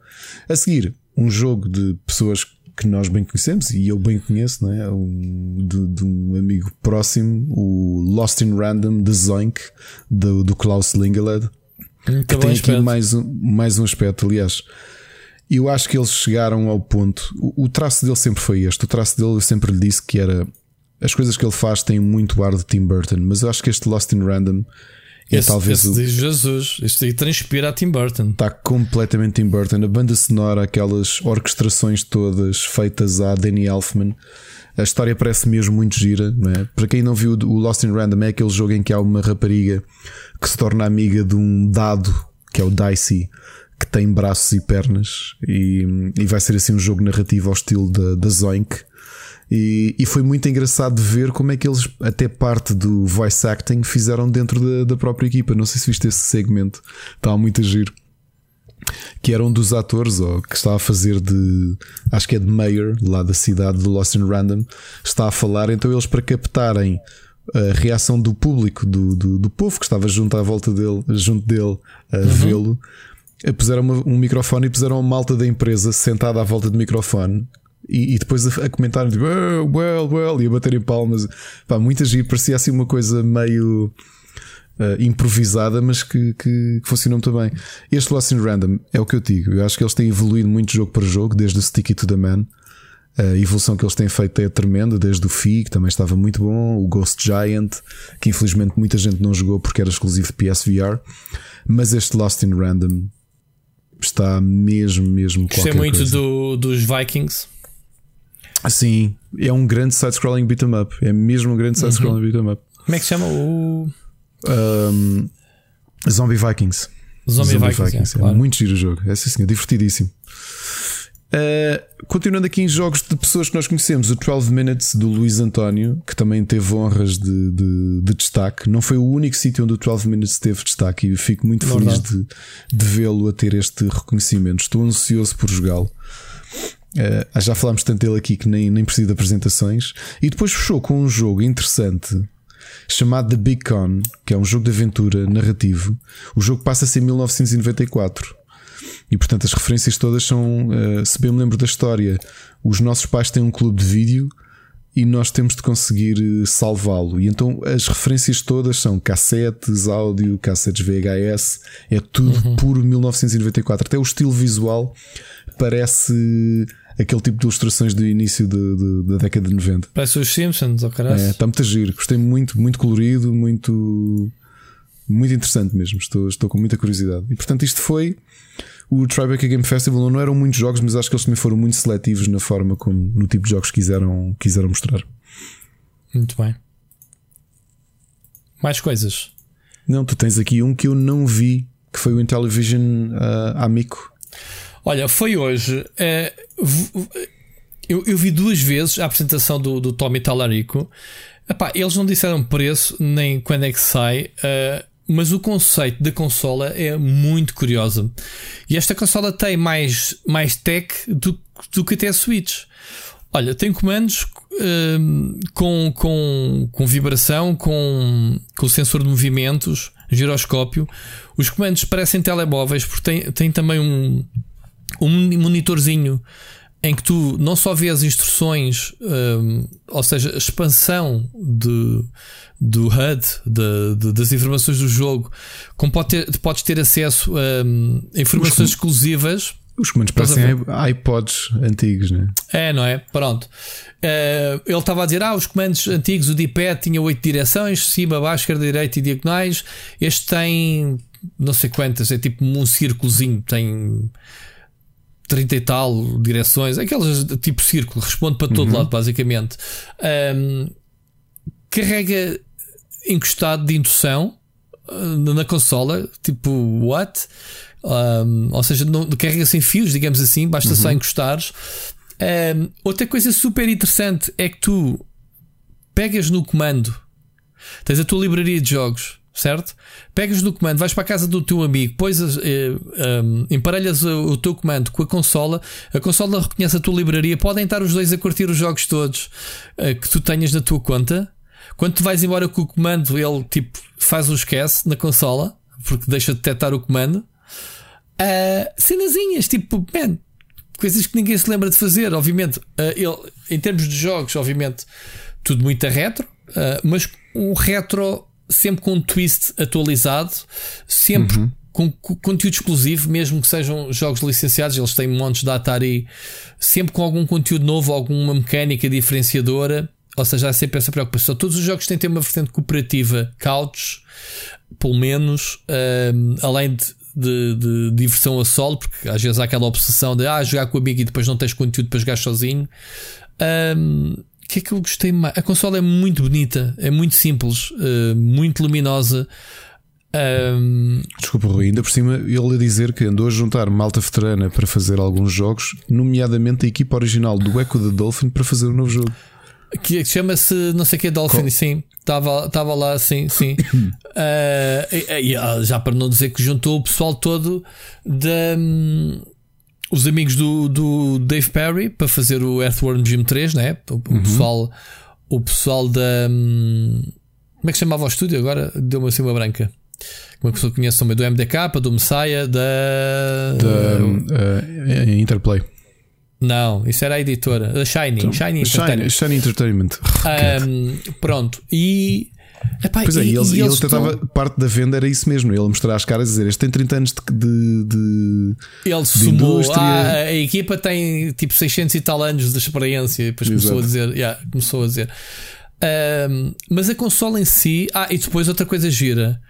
A seguir, um jogo de pessoas que nós bem conhecemos e eu bem conheço, não é? Um, de, de, um amigo próximo, o Lost in Random de Zoink, do, do Klaus Lingeled, que tem aqui mais um, mais um aspecto. Aliás, eu acho que eles chegaram ao ponto. O, o, traço dele sempre foi este. O traço dele eu sempre lhe disse que era. As coisas que ele faz têm muito ar de Tim Burton, mas eu acho que este Lost in Random é esse, talvez esse o... de Jesus. Isto aí transpira a Tim Burton. Está completamente Tim Burton. A banda sonora, aquelas orquestrações todas feitas a Danny Elfman. A história parece mesmo muito gira, não é? Para quem não viu o Lost in Random, é aquele jogo em que há uma rapariga que se torna amiga de um dado, que é o Dicey, que tem braços e pernas, e, e vai ser assim um jogo narrativo ao estilo da, da Zoink. E, e, foi muito engraçado de ver como é que eles, até parte do voice acting, fizeram dentro da, da própria equipa. Não sei se viste esse segmento, estava muito a giro. Que era um dos atores, ou que estava a fazer de. Acho que é de Mayor, lá da cidade de Lost in Random, está a falar. Então, eles, para captarem a reação do público, do, do, do povo que estava junto à volta dele, junto dele, a uhum. vê-lo, puseram uma, um microfone e puseram uma malta da empresa sentada à volta do microfone e, e, depois a, a comentarem tipo, oh, well, well, e a baterem palmas. Pá, muitas e parecia assim uma coisa meio uh, improvisada, mas que, que, que, funcionou muito bem. Este Lost in Random é o que eu digo. Eu acho que eles têm evoluído muito jogo para jogo, desde o Sticky to the Man. A evolução que eles têm feito é tremenda, desde o FI, que também estava muito bom, o Ghost Giant, que infelizmente muita gente não jogou porque era exclusivo de PSVR. Mas este Lost in Random está mesmo, mesmo Gostei muito do, dos Vikings. Sim, é um grande side-scrolling beat'em up. É mesmo um grande side-scrolling uhum. beat'em up. Como é que se chama o. Um, Zombie Vikings. Zombie, Zombie Vikings, Vikings. É, claro. muito giro o jogo. É assim, é divertidíssimo. Uh, continuando aqui em jogos de pessoas que nós conhecemos, o 12 Minutes do Luís António, que também teve honras de, de, de destaque. Não foi o único sítio onde o 12 Minutes teve destaque e fico muito feliz de, de vê-lo a ter este reconhecimento. Estou ansioso por jogá-lo. Uh, já falámos tanto dele aqui que nem, nem preciso de apresentações. E depois fechou com um jogo interessante chamado The Big Con, que é um jogo de aventura narrativo. O jogo passa-se em 1994. E portanto as referências todas são, uh, se bem me lembro da história, os nossos pais têm um clube de vídeo e nós temos de conseguir eh, salvá-lo. E então as referências todas são cassetes, áudio, cassetes VHS, é tudo uhum. puro 1994. Até o estilo visual parece aquele tipo de ilustrações do início de, de, da década de 90. Parece os Simpsons, ou oh, É, está muito a giro. Gostei muito, muito colorido, muito, muito interessante mesmo. Estou, estou com muita curiosidade. E portanto, isto foi o Tribeca Game Festival. Não eram muitos jogos, mas acho que eles também foram muito seletivos na forma como, no tipo de jogos que quiseram, quiseram mostrar. Muito bem. Mais coisas? Não, tu tens aqui um que eu não vi, que foi o Intellivision uh, Amico. Olha, foi hoje. Uh, eu, eu, vi duas vezes a apresentação do, do Tommy Talarico. Epá, eles não disseram preço nem quando é que sai, uh, mas o conceito da consola é muito curiosa. E esta consola tem mais, mais tech do, do que até a Switch. Olha, tem comandos uh, com, com, com vibração, com, com sensor de movimentos, giroscópio. Os comandos parecem telemóveis porque tem, tem também um, um monitorzinho em que tu não só vês instruções, um, ou seja, a expansão de, do HUD, de, de, das informações do jogo, como pode ter, podes ter acesso a informações os, exclusivas. Os comandos parecem iPods antigos, né? É, não é? Pronto. Uh, ele estava a dizer: ah, os comandos antigos, o D-pad tinha oito direções, cima, baixo, esquerda, direita e diagonais. Este tem não sei quantas, é tipo um círculozinho, tem 30 e tal direções, aquelas tipo círculo, responde para todo uhum. lado, basicamente. Um, carrega encostado de indução uh, na consola, tipo, what? Um, ou seja, não, carrega sem fios, digamos assim, basta uhum. só encostares. Um, outra coisa super interessante é que tu pegas no comando, tens a tua livraria de jogos certo? Pegas no comando, vais para a casa do teu amigo, pões, uh, um, emparelhas o, o, teu comando com a consola, a consola reconhece a tua livraria, podem estar os dois a curtir os jogos todos uh, que tu tenhas na tua conta. Quando tu vais embora com o comando, ele tipo faz o esquece na consola, porque deixa de detectar o comando. Uh, cenazinhas, tipo, man, coisas que ninguém se lembra de fazer, obviamente. Uh, ele, em termos de jogos, obviamente, tudo muito a retro, uh, mas um retro sempre com um twist atualizado, sempre uhum. com, conteúdo exclusivo, mesmo que sejam jogos licenciados, eles têm montes de Atari, sempre com algum conteúdo novo, alguma mecânica diferenciadora. Ou seja, há sempre essa preocupação. Todos os jogos têm que ter uma vertente cooperativa, couch, pelo menos, um, além de, de, de, diversão a solo, porque às vezes há aquela obsessão de ah, jogar com o amigo e depois não tens conteúdo para jogar sozinho. Um, o que é que eu gostei mais? A consola é muito bonita, é muito simples, uh, muito luminosa. Um... Desculpa, Rui, ainda por cima ele a dizer que andou a juntar malta veterana para fazer alguns jogos, nomeadamente a equipa original do Echo the Dolphin para fazer um novo jogo. Que chama-se não sei o que Dolphin, Com... sim, estava lá, sim, sim. uh, e, e, ah, já para não dizer que juntou o pessoal todo da. Um, os amigos do, do Dave Perry para fazer o Earthworm Jim 3, né? O, uhum. pessoal, o pessoal da. Hum, como é que chamava o estúdio agora? Deu-me assim uma branca. Como é que conhece também? Do MDK, do Messiah, da. Da uh, Interplay. Não, isso era a editora. Da Shiny. Então, Shiny, Entertainment. Shiny Entertainment. Um, pronto. E Epá, pois é, e, eles, e ele tentava, estão... parte da venda era isso mesmo, ele mostrar as caras e dizer: Este tem 30 anos de. de ele de sumou, ah, a equipa tem tipo 600 e tal anos de experiência, e depois começou a dizer: yeah, começou a dizer. Um, mas a consola em si, ah, e depois outra coisa gira: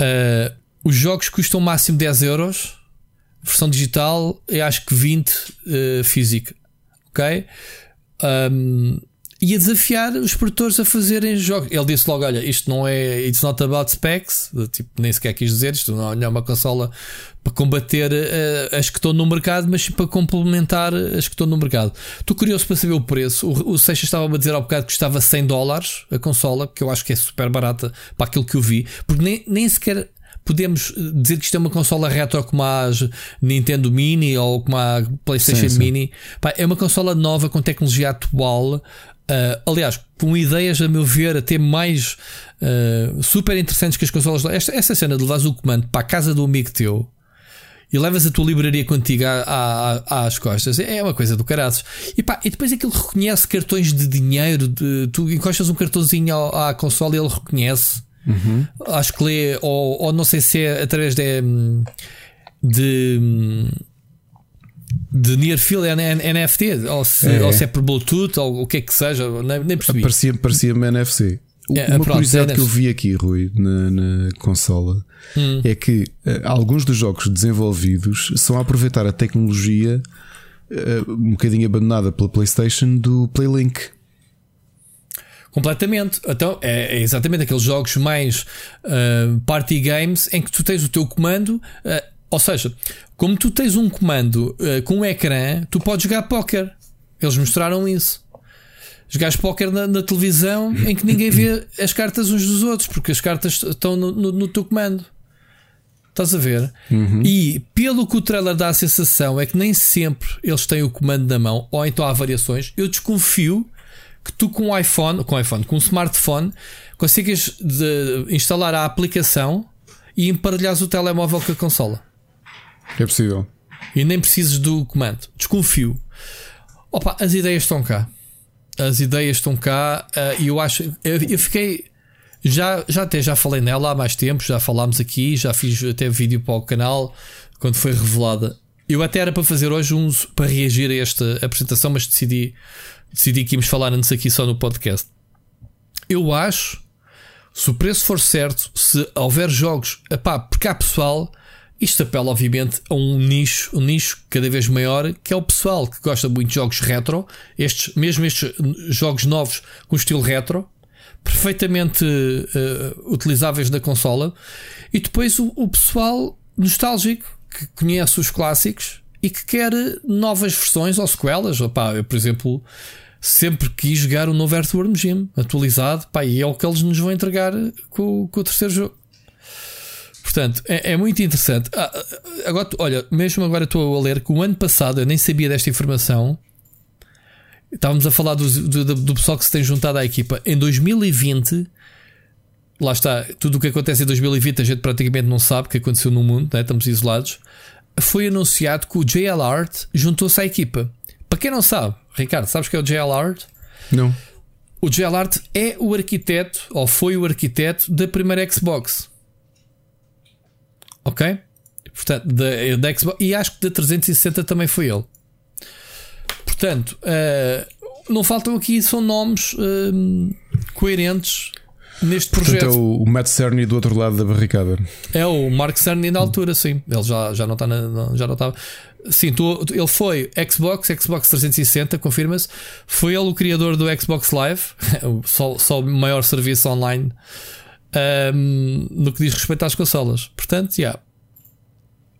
uh, os jogos custam máximo 10 euros, versão digital, eu acho que 20 uh, física, ok? Um, e a desafiar os produtores a fazerem jogos. Ele disse logo: Olha, isto não é. It's not about specs. Tipo, nem sequer quis dizer isto. Não é uma consola para combater uh, as que estão no mercado, mas para complementar as que estão no mercado. Estou curioso para saber o preço. O, o Seixas estava a dizer ao bocado que custava 100 dólares a consola, que eu acho que é super barata para aquilo que eu vi, porque nem, nem sequer podemos dizer que isto é uma consola retro como a Nintendo Mini ou como a PlayStation sim, sim. Mini. Pá, é uma consola nova com tecnologia atual. Uh, aliás, com ideias, a meu ver, até mais uh, super interessantes que as consolas. Esta, esta cena de levares o comando para a casa do amigo teu e levas a tua livraria contigo à, à, às costas é uma coisa do caraças. E, pá, e depois aquilo reconhece cartões de dinheiro. De, tu encostas um cartãozinho à, à consola e ele reconhece. Uhum. Acho que lê, ou, ou não sei se é através de. de de Near Field NFT, ou se é, ou se é por Bluetooth, ou o que é que seja, nem percebi. Parecia-me parecia NFC. É, Uma pronto, curiosidade que eu vi aqui, Rui, na, na consola, hum. é que uh, alguns dos jogos desenvolvidos são a aproveitar a tecnologia uh, um bocadinho abandonada pela PlayStation do Playlink. Completamente. Então é, é, exatamente aqueles jogos mais uh, party games em que tu tens o teu comando. Ou seja, como tu tens um comando uh, com um ecrã, tu podes jogar póquer. Eles mostraram isso. Jogares póquer na, na, televisão em que ninguém vê as cartas uns dos outros, porque as cartas estão no, no, no teu comando. Estás a ver? Uhum. E pelo que o trailer dá a sensação é que nem sempre eles têm o comando na mão, ou então há variações. Eu desconfio que tu com um iPhone, com um iPhone, com um smartphone, consigas instalar a aplicação e emparelhares o telemóvel com a consola. É possível. E nem precisas do comando. Desconfio. Opa, as ideias estão cá. As ideias estão cá uh, e eu acho. Eu, eu, fiquei. Já, já até já falei nela há mais tempo, já falámos aqui, já fiz até vídeo para o canal quando foi revelada. Eu até era para fazer hoje uns para reagir a esta apresentação, mas decidi, decidi que íamos falar antes aqui só no podcast. Eu acho, se o preço for certo, se houver jogos, epá, porque há pessoal isto apela, obviamente, a um nicho, um nicho cada vez maior, que é o pessoal que gosta muito de jogos retro, estes, mesmo estes jogos novos com estilo retro, perfeitamente uh, utilizáveis na consola, e depois o, o, pessoal nostálgico que conhece os clássicos e que quer novas versões ou sequelas. Opá, eu, por exemplo, sempre quis jogar o novo Earthworm Jim atualizado, pá, e é o que eles nos vão entregar com, com o terceiro jogo. Portanto, é, é muito interessante. Ah, agora, olha, mesmo agora estou a ler que o ano passado eu nem sabia desta informação. Estávamos a falar do, do, do pessoal que se tem juntado à equipa. Em 2020, lá está, tudo o que acontece em 2020 a gente praticamente não sabe o que aconteceu no mundo, né? estamos isolados. Foi anunciado que o JL Art juntou-se à equipa. Para quem não sabe, Ricardo, sabes que é o JL Art? Não. O JL Art é o arquiteto, ou foi o arquiteto da primeira Xbox. Ok? Portanto, da, da Xbox. E acho que da 360 também foi ele. Portanto, uh, não faltam aqui, são nomes uh, coerentes neste projeto. Portanto, é o, o Matt Cerny do outro lado da barricada. É o Mark Cerny na altura, sim. Ele já, já não está na, já não estava. Sim, tu, ele foi Xbox, Xbox 360, confirma-se. Foi ele o criador do Xbox Live, só, só o maior serviço online um, no que diz respeito às consolas. Portanto, já. Yeah.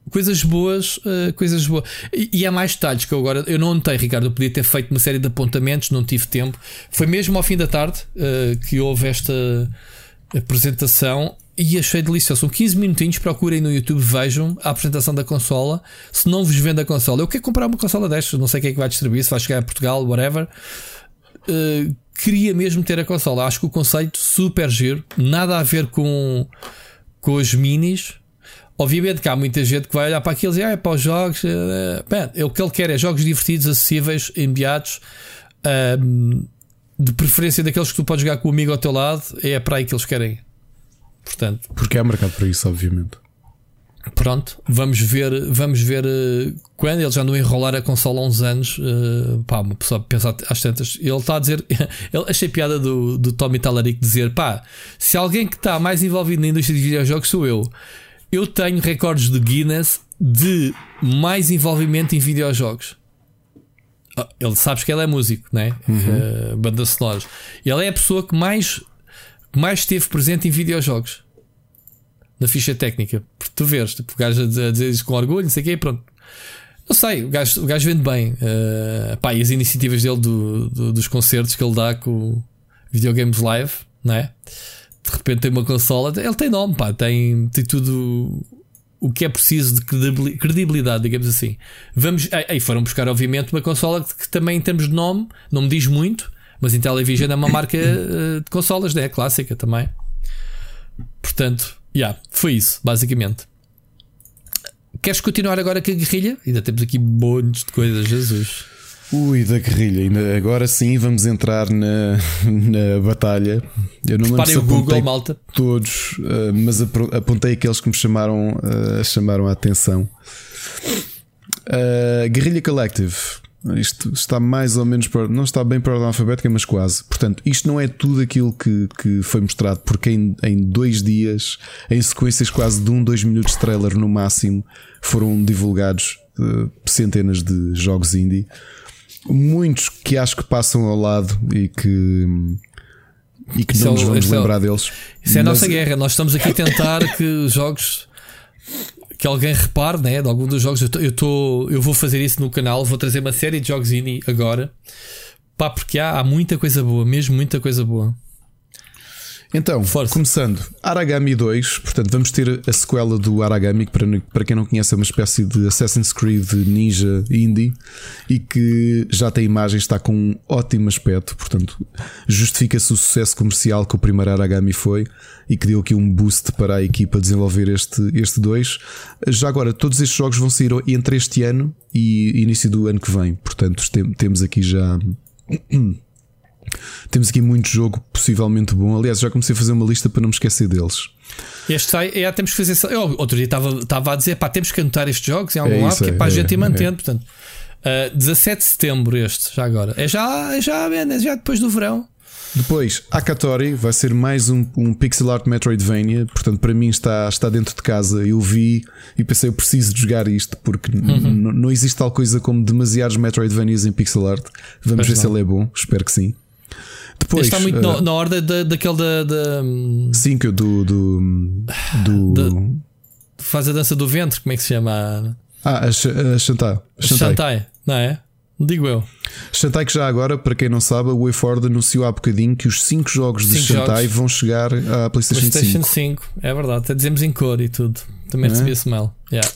Coisas boas, uh, coisas boas. E, e, há mais detalhes que eu agora. Eu não notei, Ricardo. Eu podia ter feito uma série de apontamentos, não tive tempo. Foi mesmo ao fim da tarde uh, que houve esta apresentação e achei delicioso. São 15 minutinhos. Procurem no YouTube, vejam a apresentação da consola. Se não vos vende a consola, eu quero comprar uma consola destas. Não sei quem é que vai distribuir, se vai chegar a Portugal, whatever. Uh, queria mesmo ter a consola. Acho que o conceito super giro, nada a ver com, com os minis. Obviamente que há muita gente que vai olhar para aquilo e dizer, ah, é para os jogos. Uh, bem, o que ele quer é jogos divertidos, acessíveis, imediatos, uh, de preferência daqueles que tu podes jogar com o amigo ao teu lado. É para aí que eles querem. Portanto, Porque há mercado para isso, obviamente. Pronto, vamos ver, vamos ver uh, quando eles já andam a enrolar a consola há uns anos. Uh, pá, uma pessoa pensa às tantas. Ele está a dizer, ele achei piada do, do Tommy Talarico dizer: pá, se alguém que está mais envolvido na indústria de videojogos sou eu, eu tenho recordes de Guinness de mais envolvimento em videojogos. ah, ele sabes que ele é músico, né? Uhum. Uh, banda sonoras. Ele é a pessoa que mais, que mais esteve presente em videojogos na ficha técnica. Porque tu vês, tipo, o gajo a dizer isso com orgulho, não sei o quê, pronto. Não sei, o gajo, o gajo vende bem. Uh, pá, e as iniciativas dele do, do, dos concertos que ele dá com videogames live, não é? De repente tem uma consola, ele tem nome, pá, tem, tem tudo o que é preciso de credibilidade, digamos assim. Vamos, aí foram buscar, obviamente, uma consola que, que também, em termos de nome, não me diz muito, mas Intellivision é uma marca uh, de consolas, né? Clássica também. Portanto, yeah, foi isso, basicamente. Queres continuar agora com a guerrilha? Ainda temos aqui montes de coisas, Jesus. Ui, da guerrilha, agora sim vamos entrar na, na batalha. Eu não Preparem o Google, malta. Todos, uh, mas apontei aqueles que me chamaram, uh, chamaram a atenção. Uh, Guerrilha Collective. Isto está mais ou menos para, não está bem para a ordem alfabética, mas quase. Portanto, isto não é tudo aquilo que, que foi mostrado, porque em, em dois dias, em sequências quase de um, dois minutos de trailer no máximo, foram divulgados uh, centenas de jogos indie. Muitos que acho que passam ao lado e que e que não é nos vamos é lembrar deles. Isso é a nossa guerra. Nós estamos aqui a tentar que jogos que alguém repare, né? De algum dos jogos. Eu, tô, eu, tô, eu vou fazer isso no canal. Vou trazer uma série de jogos indie agora. Pá, porque há, há muita coisa boa, mesmo muita coisa boa. Então, Força. começando, Aragami 2, portanto, vamos ter a sequela do Aragami, que para, para quem não conhece é uma espécie de Assassin's Creed Ninja Indie e que já tem imagens, está com um ótimo aspecto, portanto, justifica-se o sucesso comercial que o primeiro Aragami foi e que deu aqui um boost para a equipa desenvolver este, este 2. Já agora, todos estes jogos vão sair entre este ano e início do ano que vem, portanto, temos aqui já. Temos aqui muito jogo possivelmente bom. Aliás, já comecei a fazer uma lista para não me esquecer deles. Este sai, é, temos que fazer. Eu, outro dia estava, estava a dizer, pá, temos que anotar estes jogos em algum é lado, que é para a gente ir mantendo. É. Portanto, uh, 17 de setembro, este, já agora. É já, é já, é já depois do verão. Depois, Akatori vai ser mais um, um pixel art Metroidvania. Portanto, para mim está, está dentro de casa. Eu vi e pensei, eu preciso de jogar isto porque uhum. não existe tal coisa como demasiados Metroidvanias em pixel art. Vamos pois ver não. se ele é bom. Espero que sim. Depois, está muito uh, na ordem da, daquele da. da sim, que do. do, do... Da, faz a dança do ventre, como é que se chama? Ah, a, a Shantai. Shantai. Shantai, não é? Digo eu. Shantai que já agora, para quem não sabe, o WayForward anunciou há bocadinho que os 5 jogos de Shantai vão chegar à PlayStation, PlayStation 5. 5. É verdade, até dizemos em cor e tudo. Também recebi é? esse mail. Yeah.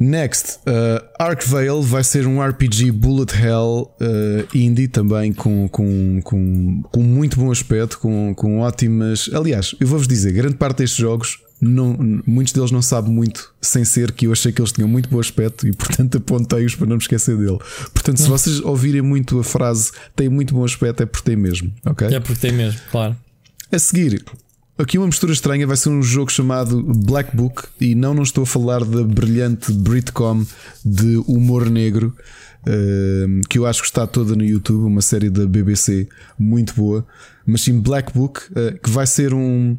Next, uh, Arkvale vai ser um RPG Bullet Hell uh, indie também com, com, com, com muito bom aspecto, com, com ótimas. Aliás, eu vou-vos dizer, grande parte destes jogos, não, muitos deles não sabem muito, sem ser que eu achei que eles tinham muito bom aspecto e portanto apontei-os para não me esquecer dele. Portanto, se vocês ouvirem muito a frase tem muito bom aspecto, é porque tem mesmo, ok? É porque tem mesmo, claro. A seguir, Aqui uma mistura estranha vai ser um jogo chamado Black Book e não não estou a falar da brilhante Britcom de humor negro uh, que eu acho que está toda no YouTube, uma série da BBC muito boa, mas sim Black Book uh, que vai ser um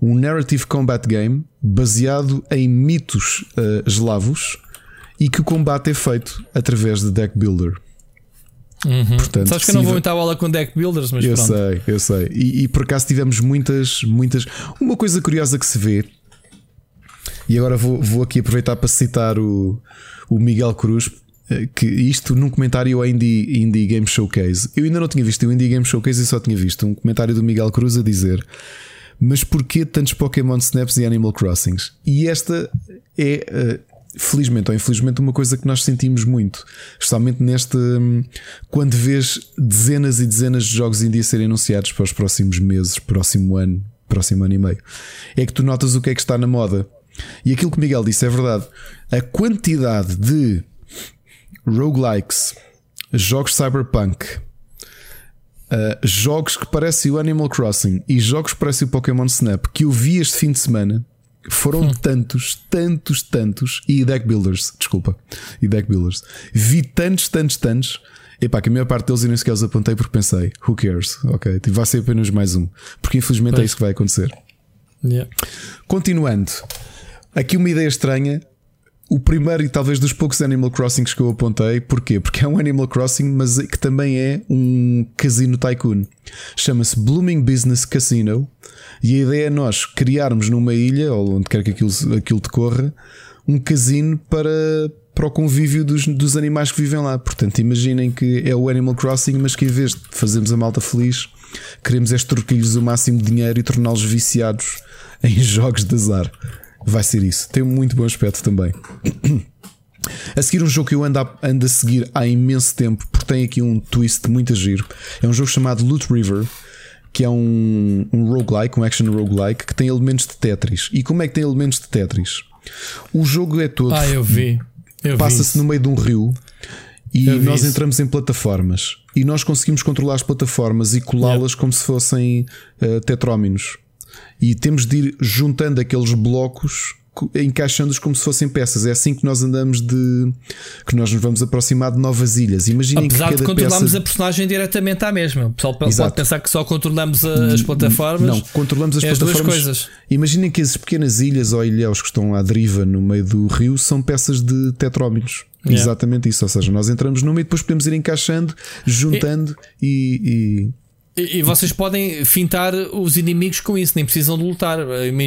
um narrative combat game baseado em mitos uh, eslavos e que o combate é feito através de deck builder. Uhum. Portanto, Sabes que eu não vou muita bola com deck builders, mas eu pronto. sei, eu sei. E, e, por acaso tivemos muitas, muitas. Uma coisa curiosa que se vê, e agora vou, vou aqui aproveitar para citar o, o Miguel Cruz, eh, que isto num comentário ao Indie, Indie Game Showcase. Eu ainda não tinha visto o Indie Game Showcase e só tinha visto um comentário do Miguel Cruz a dizer. Mas porquê tantos Pokémon Snaps e Animal Crossings? E esta é eh, felizmente ou infelizmente, uma coisa que nós sentimos muito, especialmente neste hum, quando vês dezenas e dezenas de jogos indie serem anunciados para os próximos meses, próximo ano, próximo ano e meio, é que tu notas o que é que está na moda. E aquilo que Miguel disse é verdade. A quantidade de roguelikes, jogos cyberpunk, uh, jogos que parecem o Animal Crossing e jogos que parecem o Pokémon Snap que eu vi este fim de semana foram tantos, tantos, tantos. E deck builders, desculpa. E deck builders. Vi tantos, tantos, tantos. Epá, que a maior parte deles eu nem sequer os apontei porque pensei, who cares? Ok, tipo, vai ser apenas mais um. Porque infelizmente é pois. é isso que vai acontecer. Yeah. Continuando, aqui uma ideia estranha. O primeiro e talvez dos poucos Animal Crossings que eu apontei. Porquê? Porque é um Animal Crossing, mas que também é um casino tycoon. Chama-se Blooming Business Casino. E a ideia é nós criarmos numa ilha, ou onde quer que aquilo, aquilo decorra, um casino para, para o convívio dos, dos animais que vivem lá. Portanto, imaginem que é o Animal Crossing, mas que em vez de fazermos a malta feliz, queremos é extorquir-lhes o máximo de dinheiro e torná-los viciados em jogos de azar. Vai ser isso. Tem um muito bom aspecto também. A seguir, um jogo que eu ando a, ando a seguir há imenso tempo, porque tem aqui um twist muito a giro. É um jogo chamado Loot River, que é um, um roguelike, um action roguelike, que tem elementos de Tetris. E como é que tem elementos de Tetris? O jogo é todo. Ah, eu vi. Passa-se no meio de um rio e nós entramos em plataformas e nós conseguimos controlar as plataformas e colá-las como se fossem uh, tetróminos. E temos de ir juntando aqueles blocos encaixando-os como se fossem peças. É assim que nós andamos de. que nós nos vamos aproximar de novas ilhas. Imaginem Apesar que de controlarmos peça... a personagem diretamente à mesma. O pessoal Exato. pode pensar que só controlamos as plataformas. Não, controlamos as, é plataformas. As coisas. Imaginem que as pequenas ilhas ou ilhéus que estão à deriva no meio do rio são peças de tetróminos. Yeah. Exatamente isso. Ou seja, nós entramos numa e depois podemos ir encaixando, juntando e, e e, e, vocês podem fintar os inimigos com isso, nem precisam de lutar.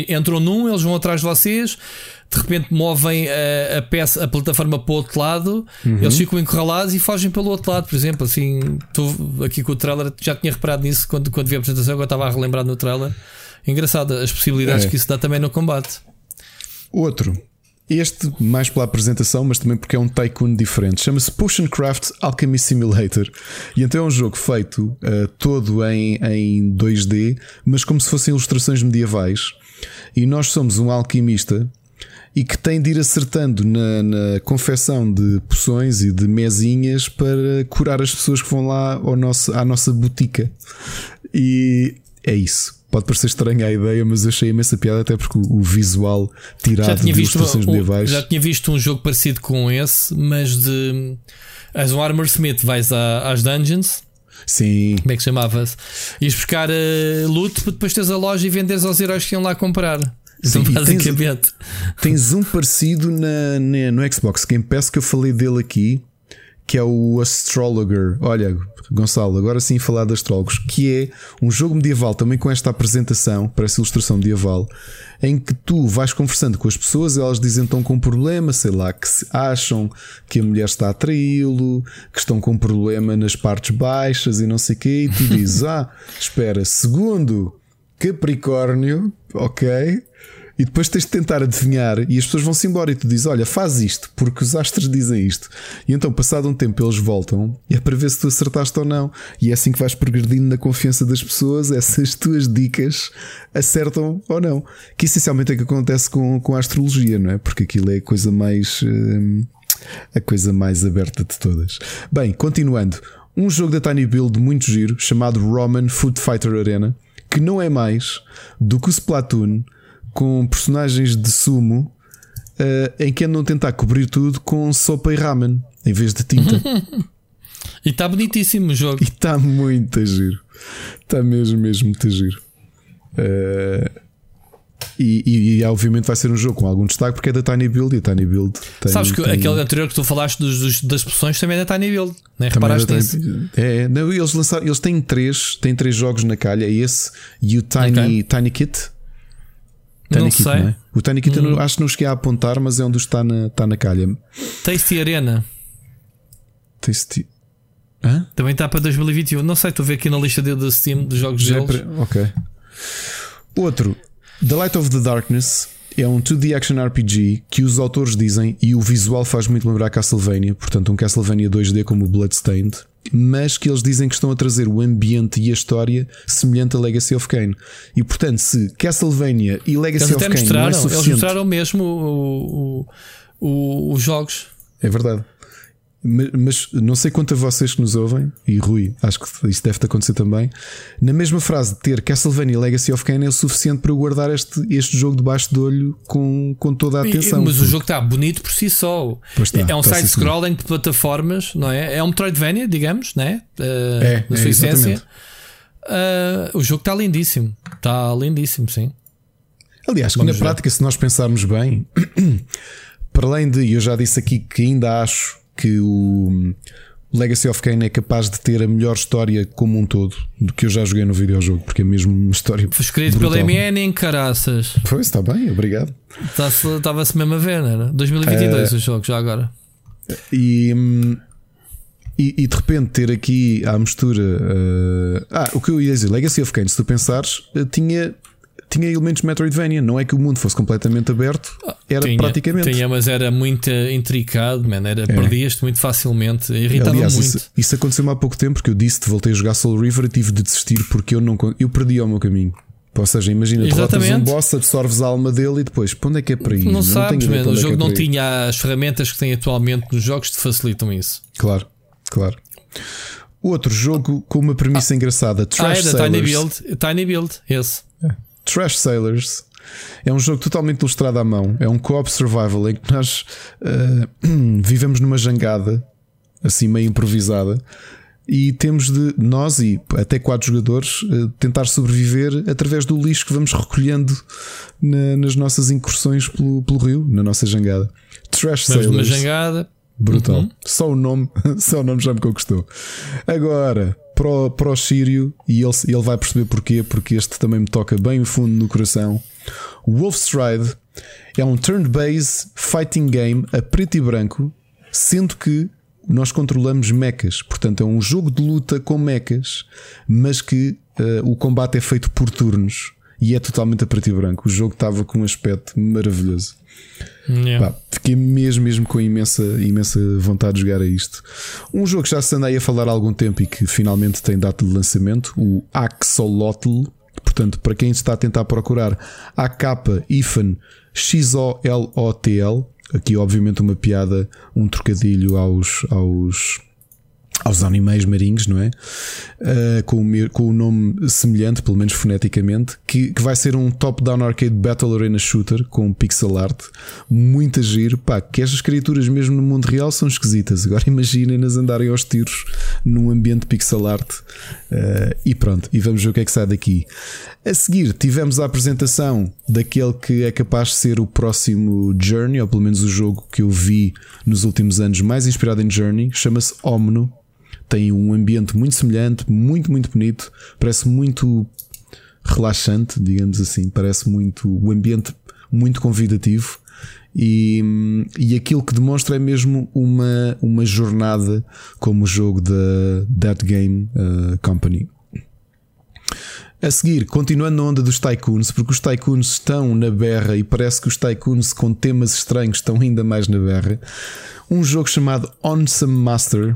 Entram num, eles vão atrás de vocês, de repente movem a, a peça, a plataforma para o outro lado, uhum. eles ficam encurralados e fogem pelo outro lado, por exemplo. Assim, estou aqui com o trailer, já tinha reparado nisso quando, quando vi a apresentação, agora estava a relembrar no trailer. Engraçado as possibilidades é. que isso dá também no combate. Outro este, mais pela apresentação, mas também porque é um tycoon diferente. Chama-se Potioncraft Alchemy Simulator. E então é um jogo feito uh, todo em, em 2D, mas como se fossem ilustrações medievais. E nós somos um alquimista e que tem de ir acertando na, na confecção de poções e de mesinhas para curar as pessoas que vão lá ao nosso, à nossa botica. E é isso. Pode parecer estranha a ideia, mas eu achei imensa piada, até porque o visual tirado de ilustrações medievais. Já tinha visto um jogo parecido com esse, mas de. És um Armor Smith, vais às dungeons. Sim. Como é que chamava-se? Ias buscar uh, loot para depois teres a loja e venderes aos heróis que iam lá comprar. Então, Sim, basicamente. Tens, tens, um parecido na, na, no Xbox Game Pass que eu falei dele aqui, que é o Astrologer. Olha, Gonçalo, agora sim falar de astrólogos, que é um jogo medieval também com esta apresentação, parece ilustração medieval, em que tu vais conversando com as pessoas, elas dizem estão com um problema, sei lá, que acham que a mulher está a traí-lo, que estão com um problema nas partes baixas e não sei o quê, e tu dizes: Ah, espera, segundo Capricórnio, ok? E depois tens de tentar adivinhar e as pessoas vão-se embora e tu dizes: Olha, faz isto, porque os astros dizem isto. E então, passado um tempo, eles voltam e é para ver se tu acertaste ou não. E é assim que vais progredindo na confiança das pessoas, essas tuas dicas acertam ou não. Que essencialmente é que acontece com, com a astrologia, não é? Porque aquilo é a coisa mais. Hum, a coisa mais aberta de todas. Bem, continuando. Um jogo da Tiny Build muito giro chamado Roman Food Fighter Arena, que não é mais do que o Splatoon com personagens de sumo uh, em que andam a tentar cobrir tudo com sopa e ramen em vez de tinta. e está bonitíssimo o jogo. E está muito a giro. Está mesmo, mesmo muito a giro. Uh, e, e, e, obviamente vai ser um jogo com algum destaque porque é da Tiny Build e a Tiny Build tem, Sabes que tem... aquele anterior que tu falaste dos, dos, das poções também é da Tiny Build, né? reparaste é nisso? É, não, eles lançaram, eles têm três, têm três jogos na calha, esse e o Tiny, okay. Tiny Kit não sei. Não é? O Tiny Kit hum. acho que não cheguei a apontar, mas é onde está na, está na calha. Tasty Arena. Tasty. Hã? Também está para 2021. Não sei, estou a ver aqui na lista do Steam dos jogos Já deles. É ok. Outro, The Light of the Darkness é um 2D action RPG que os autores dizem, e o visual faz muito lembrar Castlevania, portanto, um Castlevania 2D como o Bloodstained mas que eles dizem que estão a trazer o ambiente e a história semelhante a Legacy of Kain. E portanto, se Castlevania e Legacy eles of Kain não é suficiente... Eles mostraram mesmo o, o, o, os jogos. É verdade. Mas não sei quanto a vocês que nos ouvem, e Rui, acho que isso deve-te acontecer também. Na mesma frase, ter Castlevania Legacy of Kain é o suficiente para eu guardar este, este jogo debaixo de olho com, com toda a atenção. mas porque... o jogo está bonito por si só. Está, é um side-scrolling de plataformas, não é? É um Metroidvania, digamos, não é? Uh, é na sua é, essência. Uh, o jogo está lindíssimo. Está lindíssimo, sim. Aliás, Vamos na ver. prática, se nós pensarmos bem. para além de, eu já disse aqui que ainda acho que o Legacy of Kain é capaz de ter a melhor história como um todo do que eu já joguei no videojogo, porque é mesmo uma história. Foi escrito pela MN em caraças. Pois, está bem, obrigado. Estava-se mesmo a ver, não era? 2022 uh, o jogo, já agora. E, e, e, de repente ter aqui a mistura. Uh, ah, o que eu ia dizer, Legacy of Kain, se tu pensares, uh, tinha tinha elementos Metroidvania, não é que o mundo fosse completamente aberto, era tinha, praticamente. Tinha, mas era muito intricado, man, era, é. perdias-te muito facilmente, irritava Aliás, muito. Isso, isso aconteceu-me há pouco tempo, porque eu disse-te, voltei a jogar Soul River e tive de desistir porque eu não eu perdi o meu caminho. Ou seja, imagina, derrotas um boss, absorves a alma dele e depois, para onde é que é para ir? Não, não sabes, man, o é jogo é não tinha as ferramentas que tem atualmente nos jogos que te facilitam isso. Claro, claro. Outro jogo com uma premissa ah, engraçada: Trash ah, é Tiny Build, Tiny Build, esse. É. Trash Sailors. É um jogo totalmente ilustrado à mão. É um co-op survival em que nós uh, vivemos numa jangada, assim meio improvisada, e temos de nós e até quatro jogadores uh, tentar sobreviver através do lixo que vamos recolhendo na, nas nossas incursões pelo, pelo, rio, na nossa jangada. Trash Sailors. numa jangada. Brutal. Uhum. Só o nome, só o nome já me conquistou. Agora, para o, para o Sírio e ele, ele vai perceber porquê, porque este também me toca bem fundo no coração. Wolfstride é um turn-based fighting game a preto e branco, sendo que nós controlamos mechas, portanto é um jogo de luta com mechas, mas que uh, o combate é feito por turnos e é totalmente a preto e branco. O jogo estava com um aspecto maravilhoso. Yeah. Pá, fiquei mesmo, mesmo com imensa, imensa vontade de jogar a isto. Um jogo que já se andei a falar há algum tempo e que finalmente tem data de lançamento, o Axolotl. Portanto, para quem está a tentar procurar AK-XOLOTL, aqui obviamente uma piada, um trocadilho aos, aos aos animais marinhos, não é? Uh, com, o, com o nome semelhante, pelo menos foneticamente, que, que vai ser um top-down arcade battle arena shooter com pixel art, muito giro. Pá, que estas criaturas, mesmo no mundo real, são esquisitas. Agora imaginem-nas andarem aos tiros num ambiente pixel art. Uh, e pronto, e vamos ver o que é que sai daqui. A seguir, tivemos a apresentação daquele que é capaz de ser o próximo Journey, ou pelo menos o jogo que eu vi nos últimos anos mais inspirado em Journey, chama-se Omno tem um ambiente muito semelhante, muito, muito bonito, parece muito relaxante, digamos assim, parece muito o ambiente muito convidativo. E, e aquilo que demonstra é mesmo uma, uma jornada como o jogo da That Game uh, Company. A seguir, continuando na onda dos tycoons, porque os tycoons estão na berra e parece que os tycoons com temas estranhos estão ainda mais na berra. Um jogo chamado Onsome Master,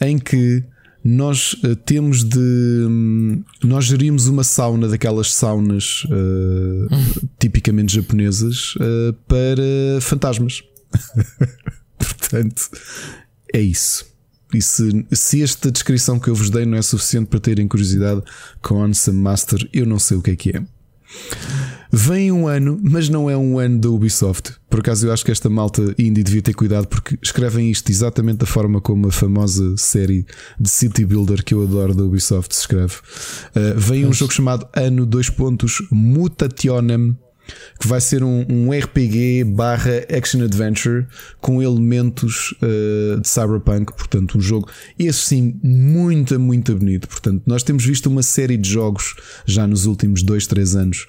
em que nós uh, temos de. Um, nós gerimos uma sauna daquelas saunas uh, tipicamente japonesas uh, para fantasmas. Portanto, é isso. E se, se, esta descrição que eu vos dei não é suficiente para terem curiosidade com Onsome Master, eu não sei o que é que é. Vem um ano, mas não é um ano da Ubisoft. Por acaso eu acho que esta malta indie devia ter cuidado porque escrevem isto exatamente da forma como a famosa série de City Builder que eu adoro da Ubisoft se escreve. Uh, vem um jogo chamado Ano 2 pontos Mutationem que vai ser um, um RPG barra action adventure com elementos uh, de cyberpunk, portanto um jogo esse sim muito, muito bonito. Portanto, nós temos visto uma série de jogos já nos últimos 2, 3 anos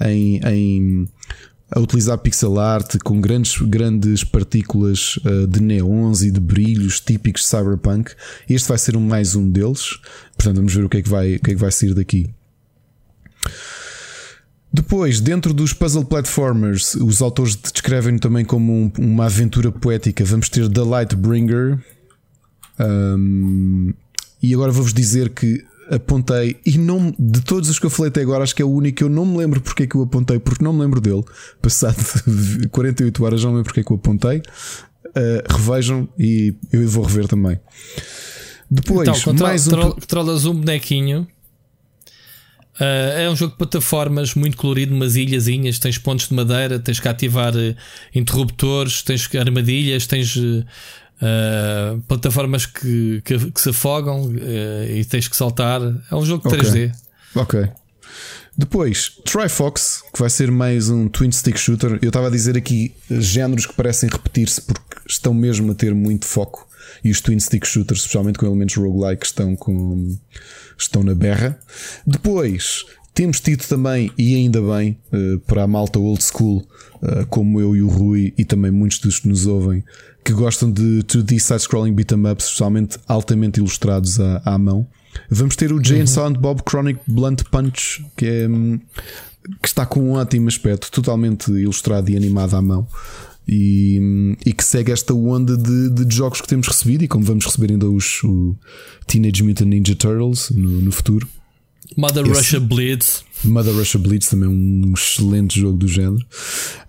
em, em a utilizar pixel art com grandes, grandes partículas uh, de neons e de brilhos típicos de cyberpunk. Este vai ser um, mais um deles. Portanto, vamos ver o que é que vai, o que é que vai sair daqui. Depois, dentro dos puzzle platformers, os autores descrevem também como um, uma aventura poética. Vamos ter The Lightbringer. Um, e agora vou-vos dizer que apontei, e não de todos os que eu falei até agora, acho que é o único que eu não me lembro porque é que eu apontei, porque não me lembro dele. Passado 48 horas, não me lembro porque é que eu apontei. Uh, revejam e eu vou rever também. Depois, então, mais um. Controlas um bonequinho Uh, é um jogo de plataformas muito colorido, umas ilhazinhas, tens pontos de madeira, tens que ativar uh, interruptores, tens armadilhas, tens uh, plataformas que, que, que, se afogam e tens que saltar. É um jogo de okay. 3D. Ok. Depois, Trifox, que vai ser mais um twin stick shooter. Eu estava a dizer aqui géneros que parecem repetir-se porque estão mesmo a ter muito foco. E os twin stick shooters, especialmente com elementos roguelike, estão, com, estão na berra. Depois, temos tido também, e ainda bem, uh, para a malta old school, uh, como eu e o Rui, e também muitos dos que nos ouvem, que gostam de 2D side-scrolling beat'em ups, especialmente altamente ilustrados à, à mão. Vamos ter o Jane uhum. Silent Bob Chronic Blunt Punch, que, é, que está com um ótimo aspecto, totalmente ilustrado e animado à mão. E, e que segue esta onda de, de, jogos que temos recebido e como vamos receber ainda os o Teenage Mutant Ninja Turtles no, no futuro. Mother Esse, Russia Blitz. Mother Russia Blitz também é um excelente jogo do género.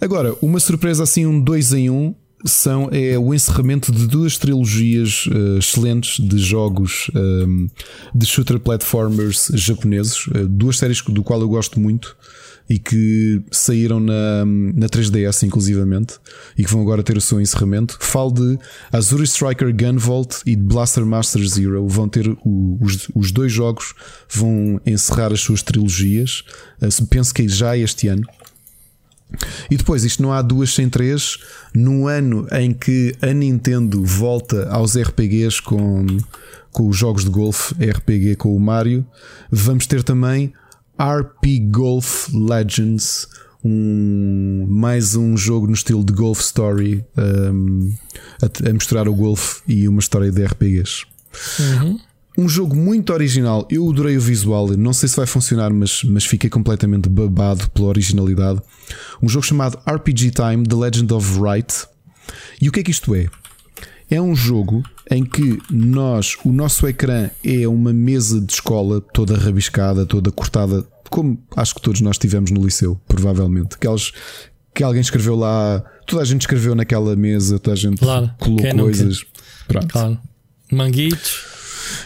Agora, uma surpresa assim, um 2 em 1. Um, são é o encerramento de duas trilogias uh, excelentes de jogos um, ehm, de shooter platformers japoneses, uh, duas séries do qual eu gosto muito e que saíram na, na 3DS inclusivamente e que vão agora ter o seu encerramento. Falo de Azure Striker Gunvolt e Blaster Master Zero. Vão ter o, os, os dois jogos vão encerrar as suas trilogias. Uh, penso que já este ano. E depois, isto não há duas sem três. No ano em que a Nintendo volta aos RPGs com, com os jogos de golfe, RPG com o Mario, vamos ter também RP Golf Legends, um, mais um jogo no estilo de Golf Story um, a, a misturar o golfe e uma história de RPGs. Uhum. Um jogo muito original. Eu adorei o visual. Não sei se vai funcionar, mas, mas fiquei completamente babado pela originalidade. Um jogo chamado RPG Time The Legend of Wright. E o que é que isto é? É um jogo em que nós, o nosso ecrã é uma mesa de escola toda rabiscada, toda cortada, como acho que todos nós tivemos no liceu, provavelmente. Aquelas que alguém escreveu lá, toda a gente escreveu naquela mesa, toda a gente claro, colocou coisas. Pronto. Claro. Manguitos.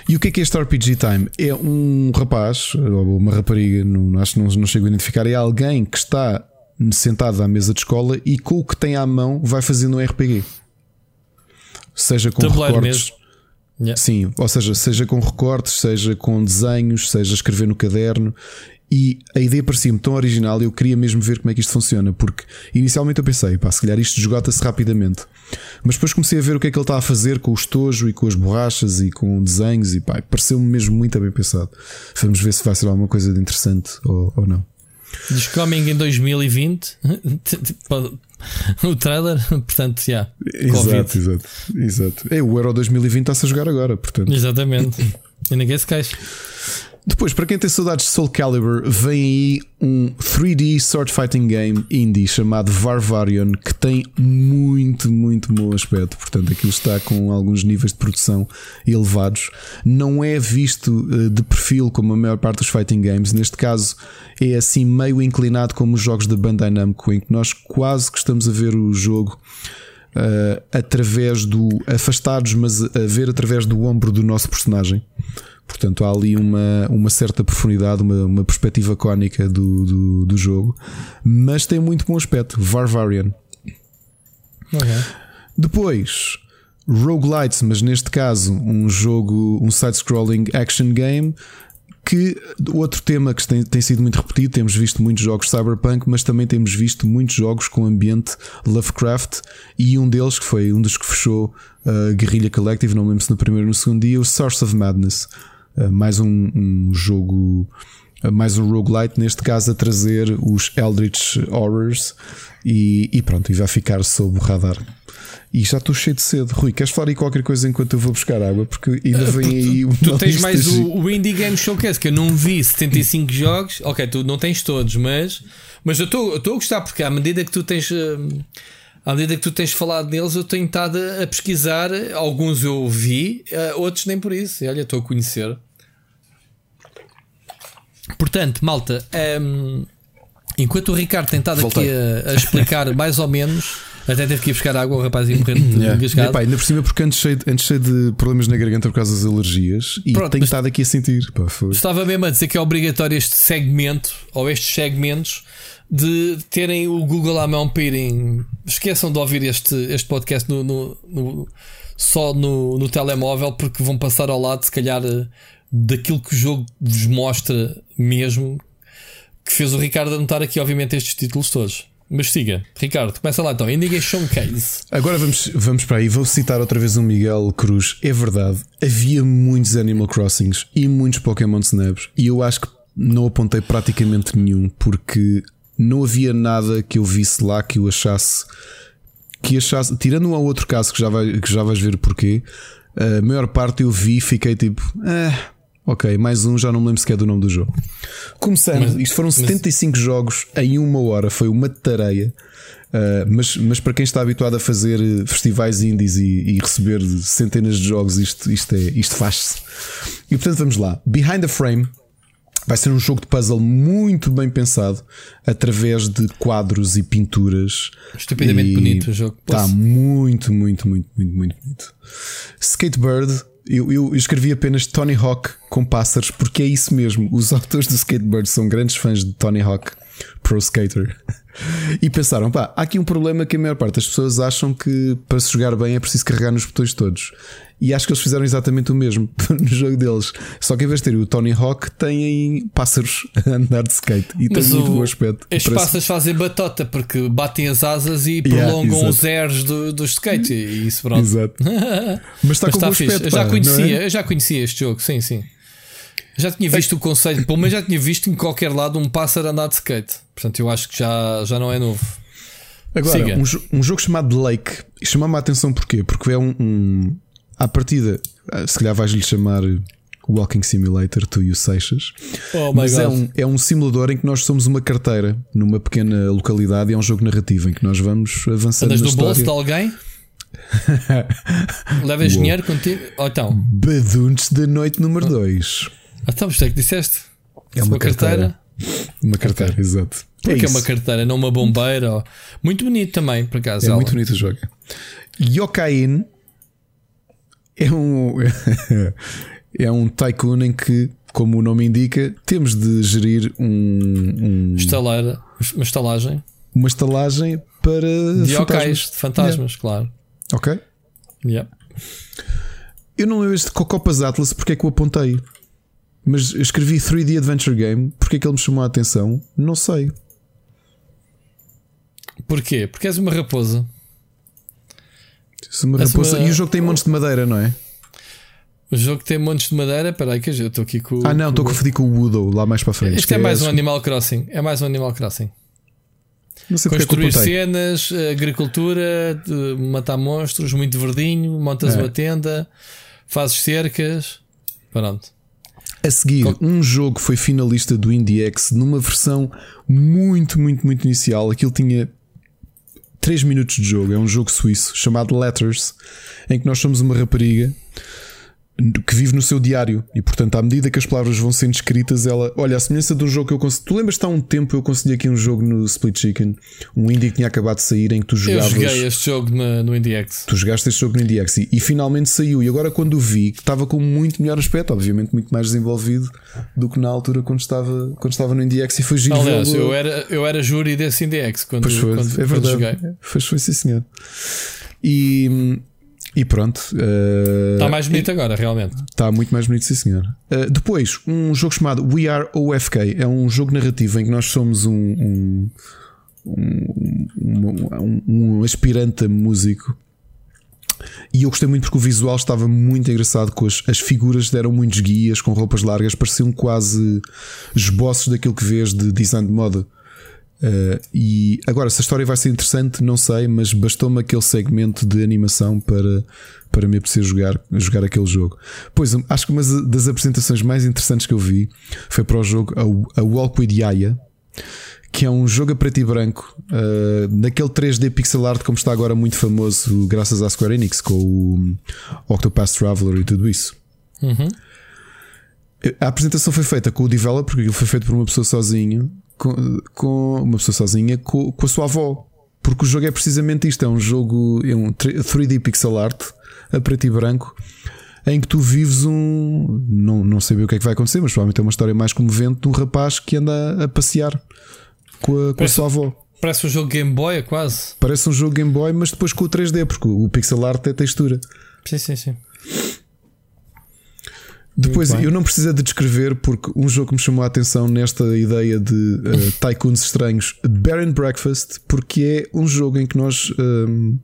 E o que é que é este RPG Time? É um rapaz, ou uma rapariga, não, acho que não, não chego a identificar, é alguém que está sentado à mesa de escola e com o que tem à mão vai fazendo um RPG. Seja com Tabuleiro recortes. Mesmo. Yeah. Sim, ou seja, seja com recortes, seja com desenhos, seja escrever no caderno. E a ideia parecia-me tão original, eu queria mesmo ver como é que isto funciona, porque inicialmente eu pensei, pá, se calhar isto esgota-se rapidamente. Mas depois comecei a ver o que é que ele está a fazer com o estojo e com as borrachas e com desenhos, e pá, pareceu-me mesmo muito bem pensado. Vamos ver se vai ser alguma coisa de interessante ou, ou não. Diz Coming em 2020 o trailer, portanto, já. Yeah, exato, exato, exato. É, o Euro 2020 está-se a jogar agora, portanto. Exatamente. e ninguém se queixa. Depois, para quem tem saudades de Soul Calibur, vem aí um 3D sword fighting game indie chamado Varvarion que tem muito, muito bom aspecto. Portanto, aquilo está com alguns níveis de produção elevados. Não é visto eh, de perfil como a maior parte dos fighting games. Neste caso, é assim meio inclinado como os jogos da Bandai Namco, em que nós quase que estamos a ver o jogo. Uh, através do afastados, mas a ver através do ombro do nosso personagem. Portanto, há ali uma, uma certa profundidade, uma, uma perspectiva cónica do, do, do, jogo, mas tem muito bom aspecto. Varvarian. Okay. Depois, Roguelites, mas neste caso, um jogo, um side-scrolling action game. Que outro tema que tem, tem sido muito repetido, temos visto muitos jogos cyberpunk, mas também temos visto muitos jogos com ambiente Lovecraft e um deles que foi um dos que fechou a uh, Guerrilla Collective, não lembro se no primeiro ou no segundo dia, o Source of Madness. Eh, mais um, um jogo, eh, mais um roguelite, neste caso a trazer os Eldritch Horrors e, e pronto, e vai ficar sob o radar. E já estou cheio de sede. Rui, queres falar aí qualquer coisa enquanto eu vou buscar água? Porque ainda vem aí o. Tu tens mais o, o, Indie Game Showcase, que eu não vi 75 jogos. Ok, tu não tens todos, mas, mas eu estou a gostar, porque à medida que tu tens. Uh, à medida que tu tens falado deles, eu tenho estado a pesquisar. Alguns eu vi, eh, outros nem por isso. E olha, estou a conhecer. Portanto, malta, um, enquanto o Ricardo tem estado aqui a, a, explicar mais ou menos. Até teve que ir buscar água, o rapaz ia morrendo yeah. Epá, ainda por cima, porque antes cheio, de, antes cheio de problemas na garganta por causa das alergias e Pronto, tenho estado aqui a sentir. Pá, estava mesmo a dizer que é obrigatório este segmento ou estes segmentos de terem o Google à mão para irem. Esqueçam de ouvir este, este podcast no, no, no, só no, no telemóvel, porque vão passar ao lado, se calhar, daquilo que o jogo vos mostra mesmo. que fez o Ricardo anotar aqui, obviamente, estes títulos todos. Mas siga, Ricardo, começa lá então. Indignation Showcase. Agora vamos, vamos para aí. Vou citar outra vez o Miguel Cruz. É verdade, havia muitos Animal Crossings e muitos Pokémon Snaps. E eu acho que não apontei praticamente nenhum, porque não havia nada que eu visse lá que eu achasse. Que achasse, tirando um ou outro caso que já, vai, que já vais ver porquê, a maior parte eu vi e fiquei tipo, ah, ok, mais um, já não me lembro sequer do nome do jogo. Começando, mas, isto foram mas... 75 jogos em uma hora, foi uma tareia. Uh, mas, mas para quem está habituado a fazer festivais indies e, e receber centenas de jogos, isto, isto, é, isto faz-se. E portanto, vamos lá. Behind the Frame vai ser um jogo de puzzle muito bem pensado através de quadros e pinturas. Estupidamente e bonito o jogo. Está muito, muito, muito, muito, muito bonito. Skatebird eu, eu, escrevi apenas Tony Hawk com pássaros porque é isso mesmo. Os autores do Skatebird são grandes fãs de Tony Hawk Pro Skater. E pensaram, pá, há aqui um problema que a maior parte das pessoas acham que para se jogar bem é preciso carregar nos botões todos. E acho que eles fizeram exatamente o mesmo no jogo deles. Só que em vez de ter o Tony Hawk, têm pássaros a andar de skate e tem muito bom aspecto. Parece... pássaros fazem batota porque batem as asas e prolongam yeah, os airs do, do skate. E isso pronto. Exato. Mas está Mas com está bom aspecto. Eu já, conhecia, é? eu já conhecia este jogo, sim, sim. Já tinha visto o conceito, pelo menos já tinha visto em qualquer lado um pássaro andar de skate. Portanto, eu acho que já, já não é novo. Agora, um, um, jogo chamado Lake chama-me a atenção porquê? Porque é um, um à partida, ah, se calhar vais-lhe chamar Walking Simulator, tu e o Seixas. Oh mas é um, é um simulador em que nós somos uma carteira numa pequena localidade e é um jogo narrativo em que nós vamos avançando. Andas no bolso de alguém? Levas dinheiro contigo? Ou então? Baduntes da noite número 2. Ah, então, isto é que disseste? É uma, uma carteira. carteira. Uma carteira, okay. exato. Porque é, é uma carteira, não uma bombeira. Muito bonito também, por acaso. É muito bonito o jogo. Yokain é um é um tycoon em que, como o nome indica, temos de gerir um, um Estalar, uma estalagem, uma estalagem para de fantasmas. de fantasmas, yeah. claro. Ok. Yeah. Eu não lembro este Cocopas Atlas porque é que o apontei. Mas escrevi 3D Adventure Game, porque é que ele me chamou a atenção? Não sei. Porquê? Porque és uma raposa. Uma raposa. Uma... E o jogo tem montes de madeira, não é? O jogo tem montes de madeira. Peraí, que eu estou aqui com. Ah, não, estou a confundir com o Woodle lá mais para frente. Isto é, é mais um Animal Crossing. É mais um Animal Crossing. Sei Construir cenas, agricultura, matar monstros, muito verdinho, montas é. uma tenda, fazes cercas. Pronto. A seguir, um jogo foi finalista do IndieX numa versão muito, muito, muito inicial. Aquilo tinha 3 minutos de jogo. É um jogo suíço chamado Letters, em que nós somos uma rapariga que vive no seu diário e, portanto, à medida que as palavras vão sendo escritas, ela, olha, a semelhança de um jogo que eu consegui. Tu lembras-te há um tempo eu consegui aqui um jogo no Split Chicken, um indie que tinha acabado de sair em que tu jogavas. Eu joguei este jogo no, no IndieX. Tu jogaste este jogo no IndieX e, e finalmente saiu. E agora, quando o vi, estava com muito melhor aspecto, obviamente, muito mais desenvolvido do que na altura quando estava, quando estava no IndieX e foi giro. Aliás, eu era, eu era júri desse IndieX quando, pois foi, quando, é verdade. Quando joguei. Foi, foi sim, senhor. E e pronto. Uh, está mais bonito agora, realmente. Está muito mais bonito, sim, senhor. Uh, depois, um jogo chamado We Are OFK. É um jogo narrativo em que nós somos um, um, um, um, um aspirante a músico. E eu gostei muito porque o visual estava muito engraçado com as, as figuras deram muitos guias com roupas largas, pareciam quase esboços daquilo que vês de design de moda. Uh, e agora, se a história vai ser interessante, não sei, mas bastou-me aquele segmento de animação para, para me apetecer jogar, jogar aquele jogo. Pois, acho que uma das apresentações mais interessantes que eu vi foi para o jogo A, a Walk with Yaya, que é um jogo a preto e branco, uh, naquele 3D pixel art, como está agora muito famoso, graças à Square Enix, com o Octopath Traveler e tudo isso. Uhum. A apresentação foi feita com o developer, porque aquilo foi feito por uma pessoa sozinho, com, com uma pessoa sozinha com, com, a sua avó. Porque o jogo é precisamente isto: é um jogo, é um 3D pixel art a preto e branco em que tu vives um. Não, não sei bem o que é que vai acontecer, mas provavelmente é uma história mais comovente de um rapaz que anda a passear com a, com a sua avó. Parece um jogo Game Boy, é quase. Parece um jogo Game Boy, mas depois com o 3D, porque o pixel art é textura. Sim, sim, sim. Depois, eu não preciso de descrever porque um jogo que me chamou a atenção nesta ideia de uh, tycoons estranhos, Baron Breakfast, porque é um jogo em que nós. Um,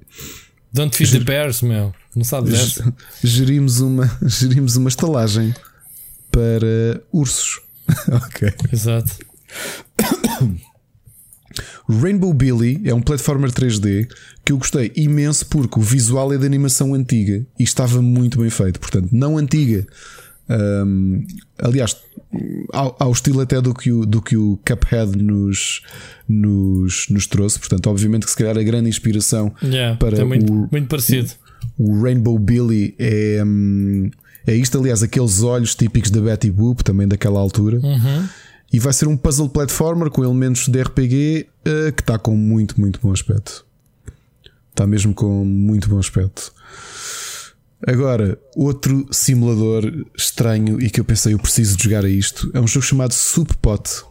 Don't feed the bears, meu. Não sabe dessa. Gerimos uma, gerimos uma estalagem para ursos. ok. Exato. Rainbow Billy é um platformer 3D que eu gostei imenso porque o visual é de animação antiga e estava muito bem feito. Portanto, não antiga. Um, aliás, ao, ao, estilo até do que o, do que o Cuphead nos, nos, nos trouxe. Portanto, obviamente que se calhar a grande inspiração yeah, para muito, o, muito parecido. O, o Rainbow Billy é, hum, é isto, aliás, aqueles olhos típicos da Betty Boop, também daquela altura. Uhum. E vai ser um puzzle platformer com elementos de RPG uh, que está com muito, muito bom aspecto. Está mesmo com muito bom aspecto. Agora, outro simulador estranho e que eu pensei eu preciso de jogar a isto é um jogo chamado Pot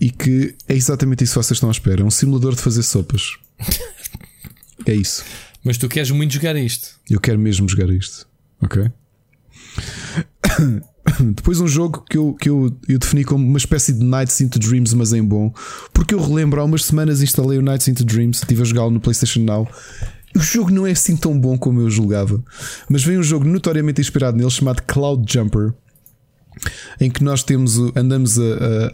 e que é exatamente isso que vocês estão à espera. É um simulador de fazer sopas. é isso. Mas tu queres muito jogar isto? Eu quero mesmo jogar isto. Ok? Depois um jogo que, eu, que eu, eu defini como uma espécie de Nights into Dreams, mas em bom, porque eu relembro há umas semanas instalei o Nights into Dreams, estive a jogá-lo no PlayStation Now. O jogo não é assim tão bom como eu julgava, mas vem um jogo notoriamente inspirado nele chamado Cloud Jumper, em que nós temos andamos a,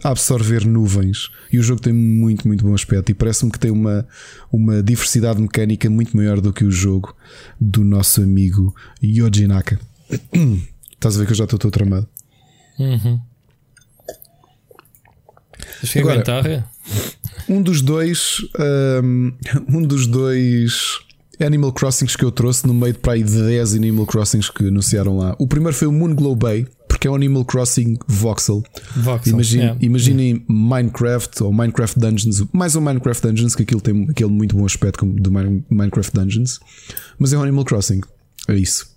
a, absorver nuvens e o jogo tem muito, muito bom aspecto e parece-me que tem uma, uma diversidade mecânica muito maior do que o jogo do nosso amigo Yoji Naka. Estás a ver que eu já estou todo tramado. Uhum. Agora, é? um dos dois um, um dos dois Animal Crossings que eu trouxe no meio de para aí de 10 Animal Crossings que anunciaram lá. O primeiro foi o Moon Glow Bay, porque é um Animal Crossing voxel. voxel Imagine, yeah. Imaginem Minecraft ou Minecraft Dungeons, mais um Minecraft Dungeons, que aquilo tem aquele muito bom aspecto do Minecraft Dungeons, mas é um Animal Crossing. É isso.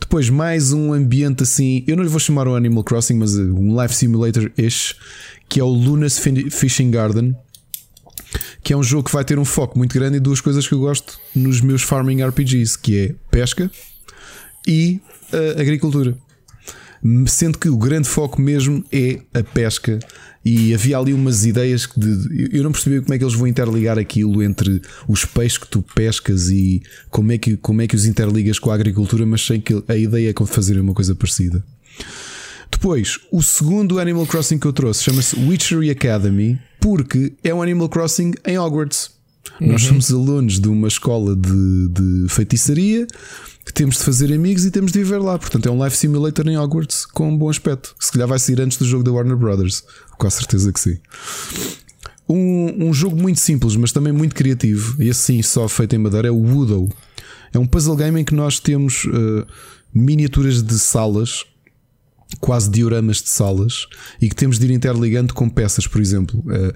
Depois, mais um ambiente assim. Eu não lhe vou chamar um Animal Crossing, mas um Life Simulator-ish, que é o Luna's Fishing Garden. Que é um jogo que vai ter um foco muito grande em duas coisas que eu gosto nos meus farming RPGs, que é pesca e uh, agricultura. Sendo que o grande foco mesmo é a pesca e havia ali umas ideias de. Eu não percebi como é que eles vão interligar aquilo entre os peixes que tu pescas e como é que, como é que os interligas com a agricultura, mas sei que a ideia é fazer uma coisa parecida. Depois, o segundo Animal Crossing que eu trouxe chama-se Witchery Academy, porque é um Animal Crossing em Hogwarts. Uhum. Nós somos alunos de uma escola de, de feitiçaria que temos de fazer amigos e temos de viver lá. Portanto, é um life simulator em Hogwarts com um bom aspecto. Se calhar vai sair antes do jogo da Warner Brothers. Com a certeza que sim. Um, um jogo muito simples, mas também muito criativo, e assim só feito em madeira, é o Woodle. É um puzzle game em que nós temos uh, miniaturas de salas, quase dioramas de salas, e que temos de ir interligando com peças, por exemplo. Uh,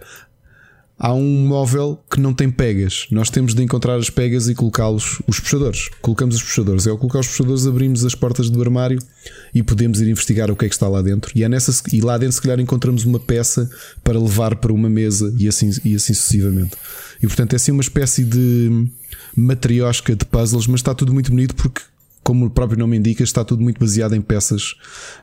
há um móvel que não tem pegas. Nós temos de encontrar as pegas e colocá-los, os puxadores. Colocamos os puxadores. É ao colocar os puxadores, abrimos as portas do armário e podemos ir investigar o que é que está lá dentro. E, é nessa, e lá dentro, se calhar, encontramos uma peça para levar para uma mesa e assim, e assim sucessivamente. E portanto, é assim uma espécie de matriosca de puzzles, mas está tudo muito bonito porque como o próprio nome indica, está tudo muito baseado em peças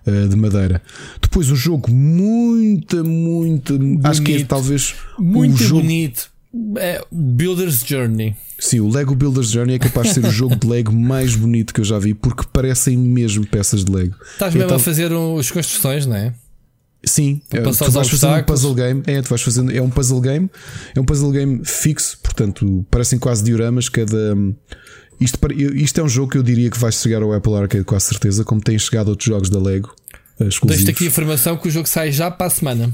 uh, de madeira. Depois o jogo, muito, muito. Bonito. Acho que é talvez. Muito jogo... bonito. É Builder's Journey. Sim, o Lego Builder's Journey é capaz de ser o jogo de Lego mais bonito que eu já vi, porque parecem mesmo peças de Lego. Estás mesmo então... a fazer um, as construções, não é? Sim, é, tu vais fazer um puzzle game. É, tu vais fazendo, é um puzzle game, é um puzzle game fixo, portanto, parecem quase dioramas. Cada, isto, isto é um jogo que eu diria que vai chegar ao Apple Arcade com a certeza, como têm chegado outros jogos da Lego. Uh, Deixo-te aqui a informação que o jogo sai já para a semana.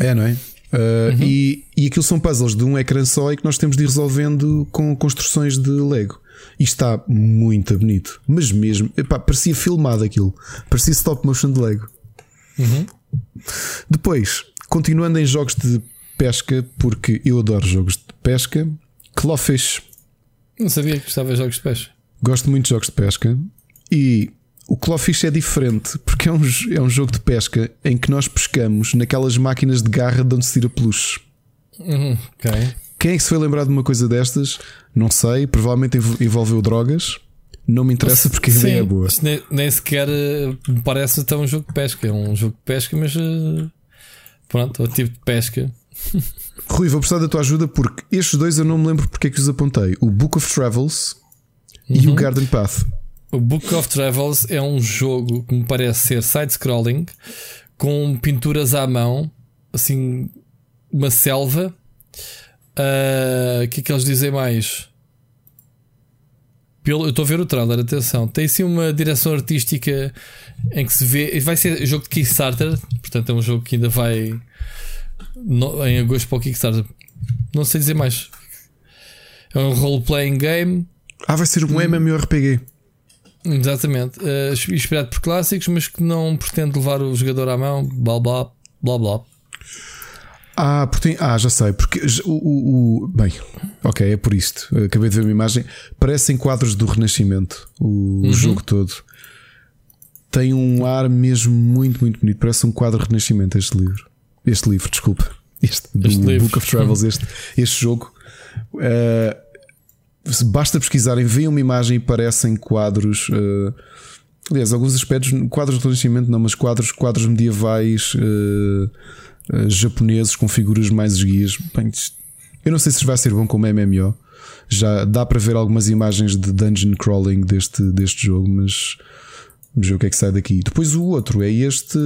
É, não é? Uh, uhum. e, e aquilo são puzzles de um ecrã só e que nós temos de ir resolvendo com construções de Lego. E está muito bonito, mas mesmo, epá, parecia filmado aquilo, parecia stop motion de Lego. Uhum. Depois, continuando em jogos de pesca, porque eu adoro jogos de pesca, Clawfish não sabia que gostava de jogos de pesca. Gosto muito de jogos de pesca e o Clawfish é diferente porque é um, é um jogo de pesca em que nós pescamos naquelas máquinas de garra de onde se tira peluche. Uhum, okay. Quem é que se foi lembrar de uma coisa destas? Não sei, provavelmente envolveu drogas Não me interessa porque a ideia é boa. Nem, nem, sequer eh, me parece até um jogo de pesca. É um jogo de pesca, mas uh, pronto, é o tipo de pesca. Rui, vou precisar da tua ajuda porque estes dois eu não me lembro porque é que os apontei: o Book of Travels uhum. e o uhum. Garden Path. O Book of Travels é um jogo que me parece ser side-scrolling com pinturas à mão, assim, uma selva. Ah, o uh, que é que eles dizem mais? Pelo, eu estou a ver o trailer, atenção. Tem sim uma direção artística em que se vê. Vai ser jogo de Kickstarter, portanto é um jogo que ainda vai no, em agosto para o Kickstarter. Não sei dizer mais. É um role-playing game. Ah, vai ser um MMORPG. Exatamente. Uh, inspirado por clássicos, mas que não pretende levar o jogador à mão. Blá blá blá blá. Ah, porque, ah, já sei, porque o, o, o, Bem, ok, é por isto. Acabei de ver uma imagem. Parecem quadros do Renascimento, o, uhum. jogo todo. Tem um ar mesmo muito, muito bonito. Parece um quadro Renascimento este livro. Este livro, desculpa. Este, este do livro. Book of Travels, este, este jogo. Uh, basta pesquisarem, veem uma imagem e parecem quadros. Uh, aliás, alguns aspectos, quadros do Renascimento, não, mas quadros, quadros medievais. Uh, japoneses com figuras mais esguias. Bem, eu não sei se vai ser bom como MMO. Já dá para ver algumas imagens de dungeon crawling deste, deste jogo, mas vamos ver o que é que sai daqui. Depois o outro é este.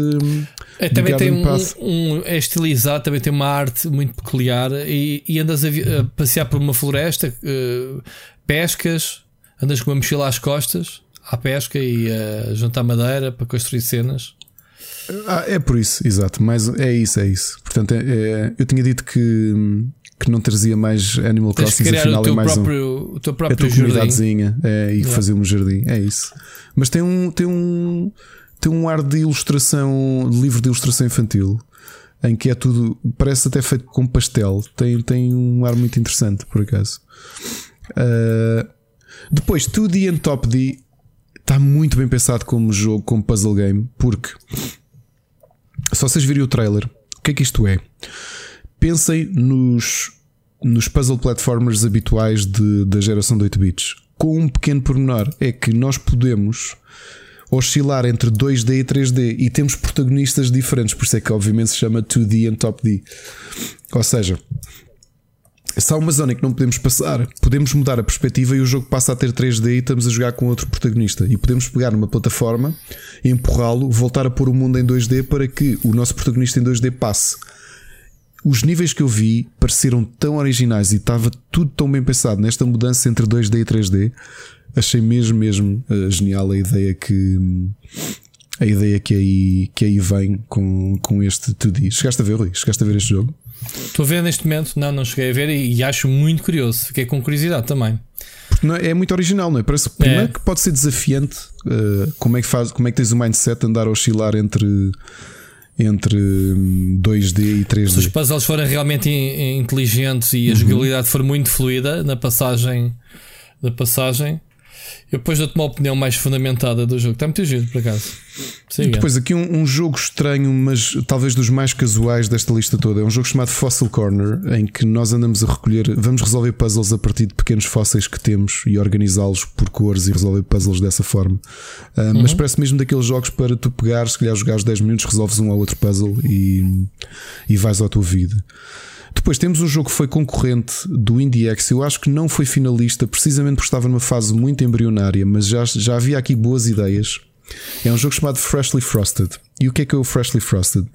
É, também tem um, um, É estilizado, também tem uma arte muito peculiar e, e andas a, a, passear por uma floresta, uh, pescas, andas com uma mochila às costas à pesca e a juntar madeira para construir cenas. Ah, é por isso, exato. Mas é isso, é isso. Portanto, é, é, eu tinha dito que, que não trazia mais Animal Crossing, afinal é mais próprio, um. O teu próprio a tua comunidadezinha é, e yeah. fazer um jardim. É isso. Mas tem um, tem um, tem um ar de ilustração, de livro de ilustração infantil. Em que é tudo, parece até feito com pastel, tem, tem um ar muito interessante, por acaso. Uh, depois, 2D and Top D está muito bem pensado como jogo, como puzzle game, porque se vocês virem o trailer, o que é que isto é? Pensem nos, nos puzzle platformers habituais de, da geração de 8 bits. Com um pequeno pormenor, é que nós podemos oscilar entre 2D e 3D e temos protagonistas diferentes, por isso é que obviamente se chama 2D and Top D. Ou seja, se há uma zona que não podemos passar, podemos mudar a perspectiva e o jogo passa a ter 3D e estamos a jogar com outro protagonista. E podemos pegar numa plataforma, empurrá-lo, voltar a pôr o mundo em 2D para que o nosso protagonista em 2D passe. Os níveis que eu vi pareceram tão originais e estava tudo tão bem pensado nesta mudança entre 2D e 3D. Achei mesmo, mesmo uh, genial a ideia que a ideia que aí, que aí vem com, com este 2D. Chegaste a ver, Rui? Chegaste a ver este jogo? Estou a ver neste momento, não, não cheguei a ver e, e acho muito curioso. Fiquei com curiosidade também. Porque é, é, muito original, não é? Parece primeiro é. que pode ser desafiante. Uh, como, é que faz, como é que tens o mindset de andar a oscilar entre, entre 2D hum, e 3D? Se os puzzles forem realmente inteligentes e a uhum. jogabilidade for muito fluida na passagem, na passagem eu depois dou-te uma opinião mais fundamentada do jogo. Está muito giro, por acaso. Siga. Depois aqui um, um, jogo estranho, mas talvez dos mais casuais desta lista toda. É um jogo chamado Fossil Corner, em que nós andamos a recolher, vamos resolver puzzles a partir de pequenos fósseis que temos e organizá-los por cores e resolver puzzles dessa forma. Uh, uhum. Mas parece mesmo daqueles jogos para tu pegar, se calhar jogares 10 minutos, resolves um ou outro puzzle e, e vais à tua vida. Depois temos um jogo que foi concorrente do IndieX. Eu acho que não foi finalista, precisamente porque estava numa fase muito embrionária, mas já, já havia aqui boas ideias. É um jogo chamado Freshly Frosted. E o que é que é o Freshly Frosted?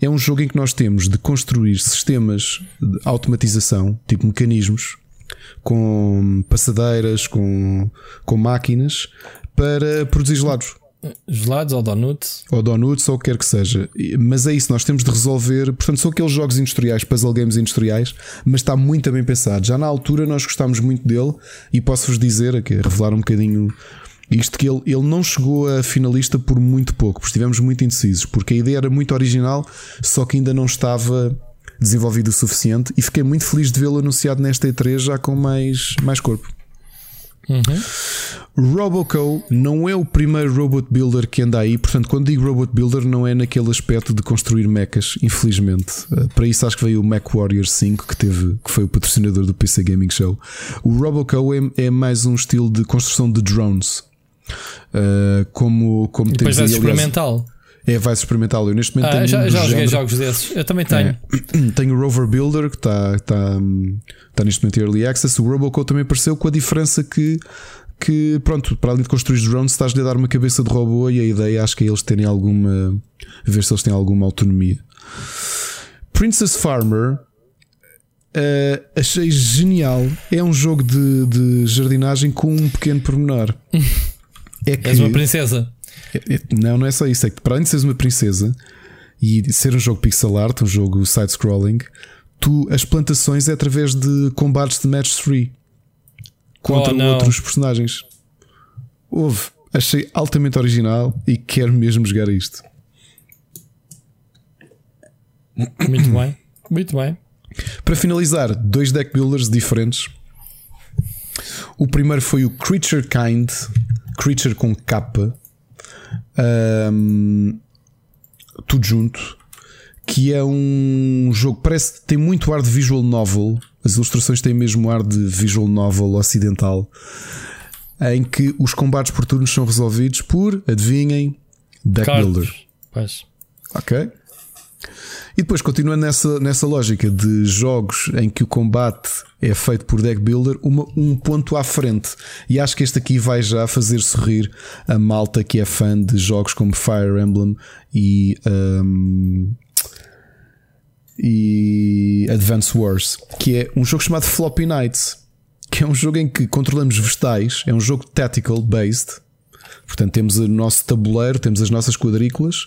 É um jogo em que nós temos de construir sistemas de automatização, tipo mecanismos, com passadeiras, com, com máquinas, para produzir gelados. Gelados ou donuts. Ou donuts, ou o que quer que seja. Mas é isso, nós temos de resolver. Portanto, são aqueles jogos industriais, puzzle games industriais, mas está muito bem pensado. Já na altura nós gostámos muito dele e posso-vos dizer, aqui, revelar um bocadinho isto, que ele, ele não chegou a finalista por muito pouco, porque estivemos muito indecisos, porque a ideia era muito original, só que ainda não estava desenvolvido o suficiente e fiquei muito feliz de vê-lo anunciado nesta E3 já com mais, mais corpo. Uhum. Roboco não é o primeiro robot builder que anda aí, portanto, quando digo robot builder, não é naquele aspecto de construir mechas, infelizmente. Uh, para isso, acho que veio o Mac Warrior 5, que, teve, que foi o patrocinador do PC Gaming Show. O Roboco é, é mais um estilo de construção de drones. Uh, como, como e depois é experimental. É, vai experimentá-lo. Eu neste momento ah, tenho. Já, já joguei jogos desses. Eu também tenho. É. Tenho o Rover Builder, que está, está, está neste momento em Early Access. O Roboco também apareceu com a diferença que. Que pronto, para além de construir drones, estás-lhe a dar uma cabeça de robô e a ideia acho que é eles terem alguma. ver se eles têm alguma autonomia. Princess Farmer uh, achei genial. É um jogo de, de jardinagem com um pequeno pormenor. É que, És uma princesa. É, é, não, não é só isso. É que para além de seres uma princesa e ser um jogo pixel art, um jogo side-scrolling, tu as plantações é através de combates de match 3 contra oh, outros personagens. Houve. Achei altamente original e quero mesmo jogar isto. Muito bem, muito bem. Para finalizar, dois deck builders diferentes. O primeiro foi o Creature Kind, Creature com capa, um, tudo junto, que é um jogo parece que tem muito ar de visual novel. As ilustrações têm mesmo ar de visual novel ocidental, em que os combates por turnos são resolvidos por, adivinhem, deck Cards. builder. Pois. Ok. E depois, continuando nessa, nessa lógica de jogos em que o combate é feito por deck builder, uma, um ponto à frente. E acho que este aqui vai já fazer sorrir a malta que é fã de jogos como Fire Emblem e. Um, e Advance Wars, que é um jogo chamado Floppy Nights, que é um jogo em que controlamos vegetais, é um jogo tactical based. Portanto, temos o nosso tabuleiro, temos as nossas quadrículas,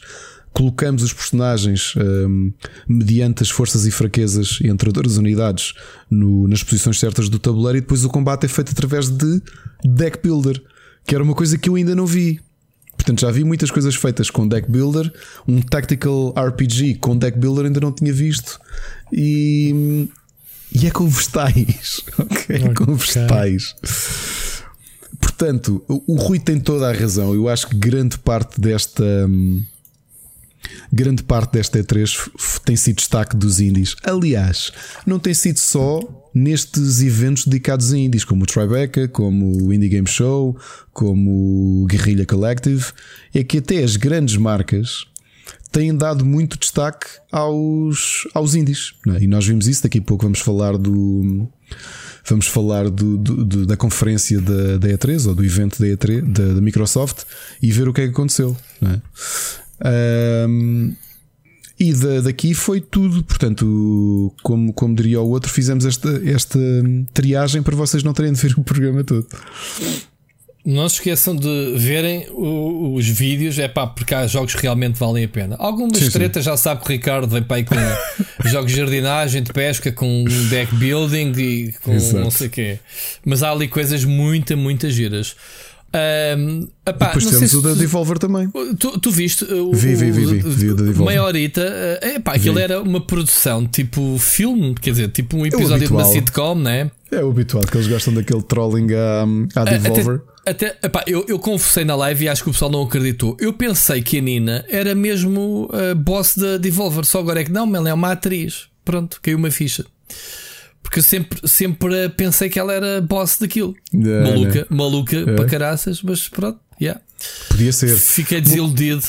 colocamos os personagens um, mediante as forças e fraquezas entre as unidades no, nas posições certas do tabuleiro e depois o combate é feito através de deck builder, que era uma coisa que eu ainda não vi. Portanto, já vi muitas coisas feitas com deck builder, um tactical RPG com deck builder ainda não tinha visto. E, e é com vegetais. ok, okay. com vegetais. Portanto, o Rui tem toda a razão. Eu acho que grande parte desta. Grande parte desta E3 tem sido destaque dos indies. Aliás, não tem sido só nestes eventos dedicados a indies, como o Tribeca, como o Indie Game Show, como o Guerrilla Collective, é que até as grandes marcas têm dado muito destaque aos, aos indies. É? E nós vimos isso, daqui a pouco vamos falar do. Vamos falar do, do, do, da conferência da, da, E3 ou do evento da E3 da, da Microsoft e ver o que é que aconteceu. É? Um, e da, daqui foi tudo. Portanto, como, como diria o outro, fizemos esta, esta triagem para vocês não terem de ver o programa todo. Não se esqueçam de verem o, os vídeos, é pá, porque há jogos que realmente valem a pena. Algumas sim, tretas sim. já sabe que o Ricardo vem para aí com jogos de jardinagem, de pesca, com deck building e com Exato. não sei o quê. Mas há ali coisas muito, muito giras. Um, epá, depois temos o da Devolver também. Tu, tu viste o, vi, vi, vi, vi, vi o da Devolver. Meia horita. Eh, epá, aquilo era uma produção tipo filme, quer dizer, tipo um episódio é de uma sitcom, né? É o habitual que eles gostam daquele trolling à, à Devolver. Até, até epá, eu, eu confessei na live e acho que o pessoal não acreditou. Eu pensei que a Nina era mesmo a boss da Devolver, só agora é que não, ela é uma atriz. Pronto, caiu uma ficha. Porque eu sempre, sempre pensei que ela era boss daquilo. maluca, maluca é. para caraças, mas pronto, yeah. Podia ser. Fiquei desiludido.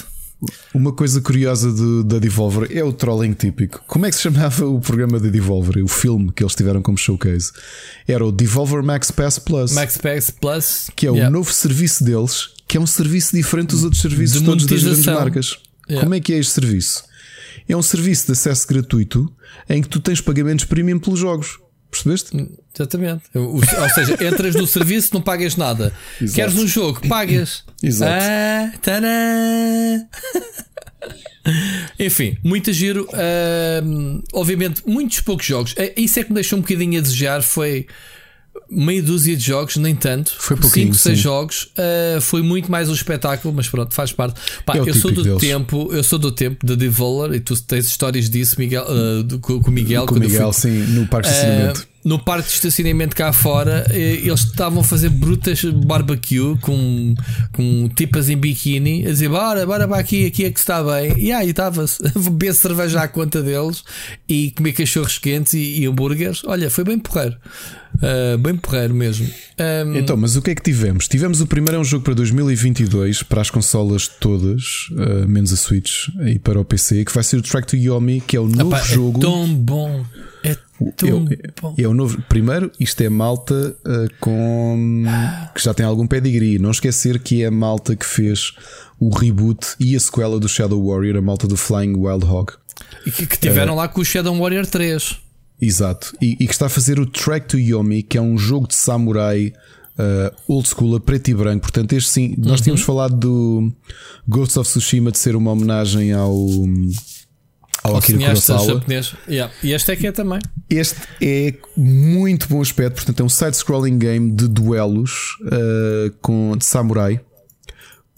Uma coisa curiosa de, da Devolver é o trolling típico. Como é que se chamava o programa da Devolver? O filme que eles tiveram como showcase era o Devolver Max Pass Plus. Max Pass Plus, que é yeah. o novo serviço deles, que é um serviço diferente dos outros serviços de todos das grandes marcas. Yeah. Como é que é este serviço? É um serviço de acesso gratuito em que tu tens pagamentos premium pelos jogos. Percebeste? Hum, exatamente. Ou, seja, entras no serviço, não pagas nada. Exato. Queres um jogo, pagas. Exato. Ah, Enfim, muito giro. Uh, obviamente, muitos poucos jogos. É, isso é que me deixou um bocadinho a desejar. Foi meia dúzia de jogos, nem tanto. Foi pouquinho, 5, 6 jogos. Uh, foi muito mais um espetáculo, mas pronto, faz parte. Pá, é eu sou do deles. tempo, eu sou do tempo de Devolver e tu tens histórias disso, Miguel, uh, do, com o Miguel. Com o Miguel, fui, sim, no parque de estacionamento. No parque de estacionamento cá fora, eh, eles estavam a fazer brutas barbecue com, com tipas em biquíni a dizer: Bora, bora para aqui, aqui é que está bem. E aí estava-se a beber cerveja à conta deles e comer cachorros quentes e, e hambúrgueres. Olha, foi bem porreiro. Uh, bem porreiro mesmo. Um... Então, mas o que é que tivemos? Tivemos o primeiro é um jogo para 2022 para as consolas todas, uh, menos a Switch e para o PC, que vai ser o Track to Yomi, que é o novo Epá, jogo. É tão bom. É tão bom. É o novo. Primeiro, isto é malta uh, com que já tem algum pedigree. Não esquecer que é a malta que fez o reboot e a sequela do Shadow Warrior, a malta do Flying Wild Hog. E que, que tiveram lá com o Shadow Warrior 3. Exato. E, e, que está a fazer o Track to Yomi, que é um jogo de samurai uh, old school, a preto e branco. Portanto, este sim, nós uhum. tínhamos falado do Ghost of Tsushima de ser uma homenagem ao. Ao Akira Kurosawa. Yeah. E este é que é também. Este é muito bom aspecto, portanto é um side-scrolling game de duelos uh, com, de samurai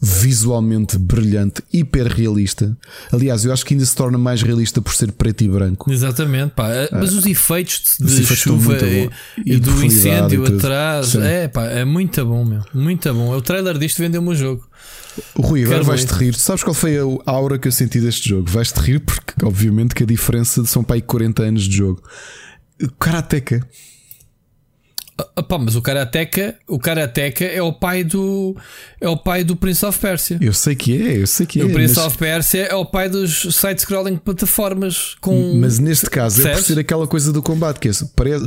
visualmente brilhante, hiper realista. Aliás, eu acho que ainda se torna mais realista por ser preto e branco. Exatamente, pá. Ah, mas os efeitos de os efeitos chuva e, e, do incêndio e atrás, é pá, é muito bom, meu. Muito bom. O trailer disto vendeu-me o jogo. O Rui, agora vais-te rir. Sabes qual foi a aura que eu senti deste jogo? Vais-te rir porque, obviamente, que a diferença são para aí 40 anos de jogo. Karateka. Opa, mas o Karateka, o Karateka é o pai do é o pai do Prince of Persia. Eu sei que é, eu sei que é. O Prince mas... of Persia é o pai dos side-scrolling plataformas com. Mas neste caso é por ser aquela coisa do combate que é,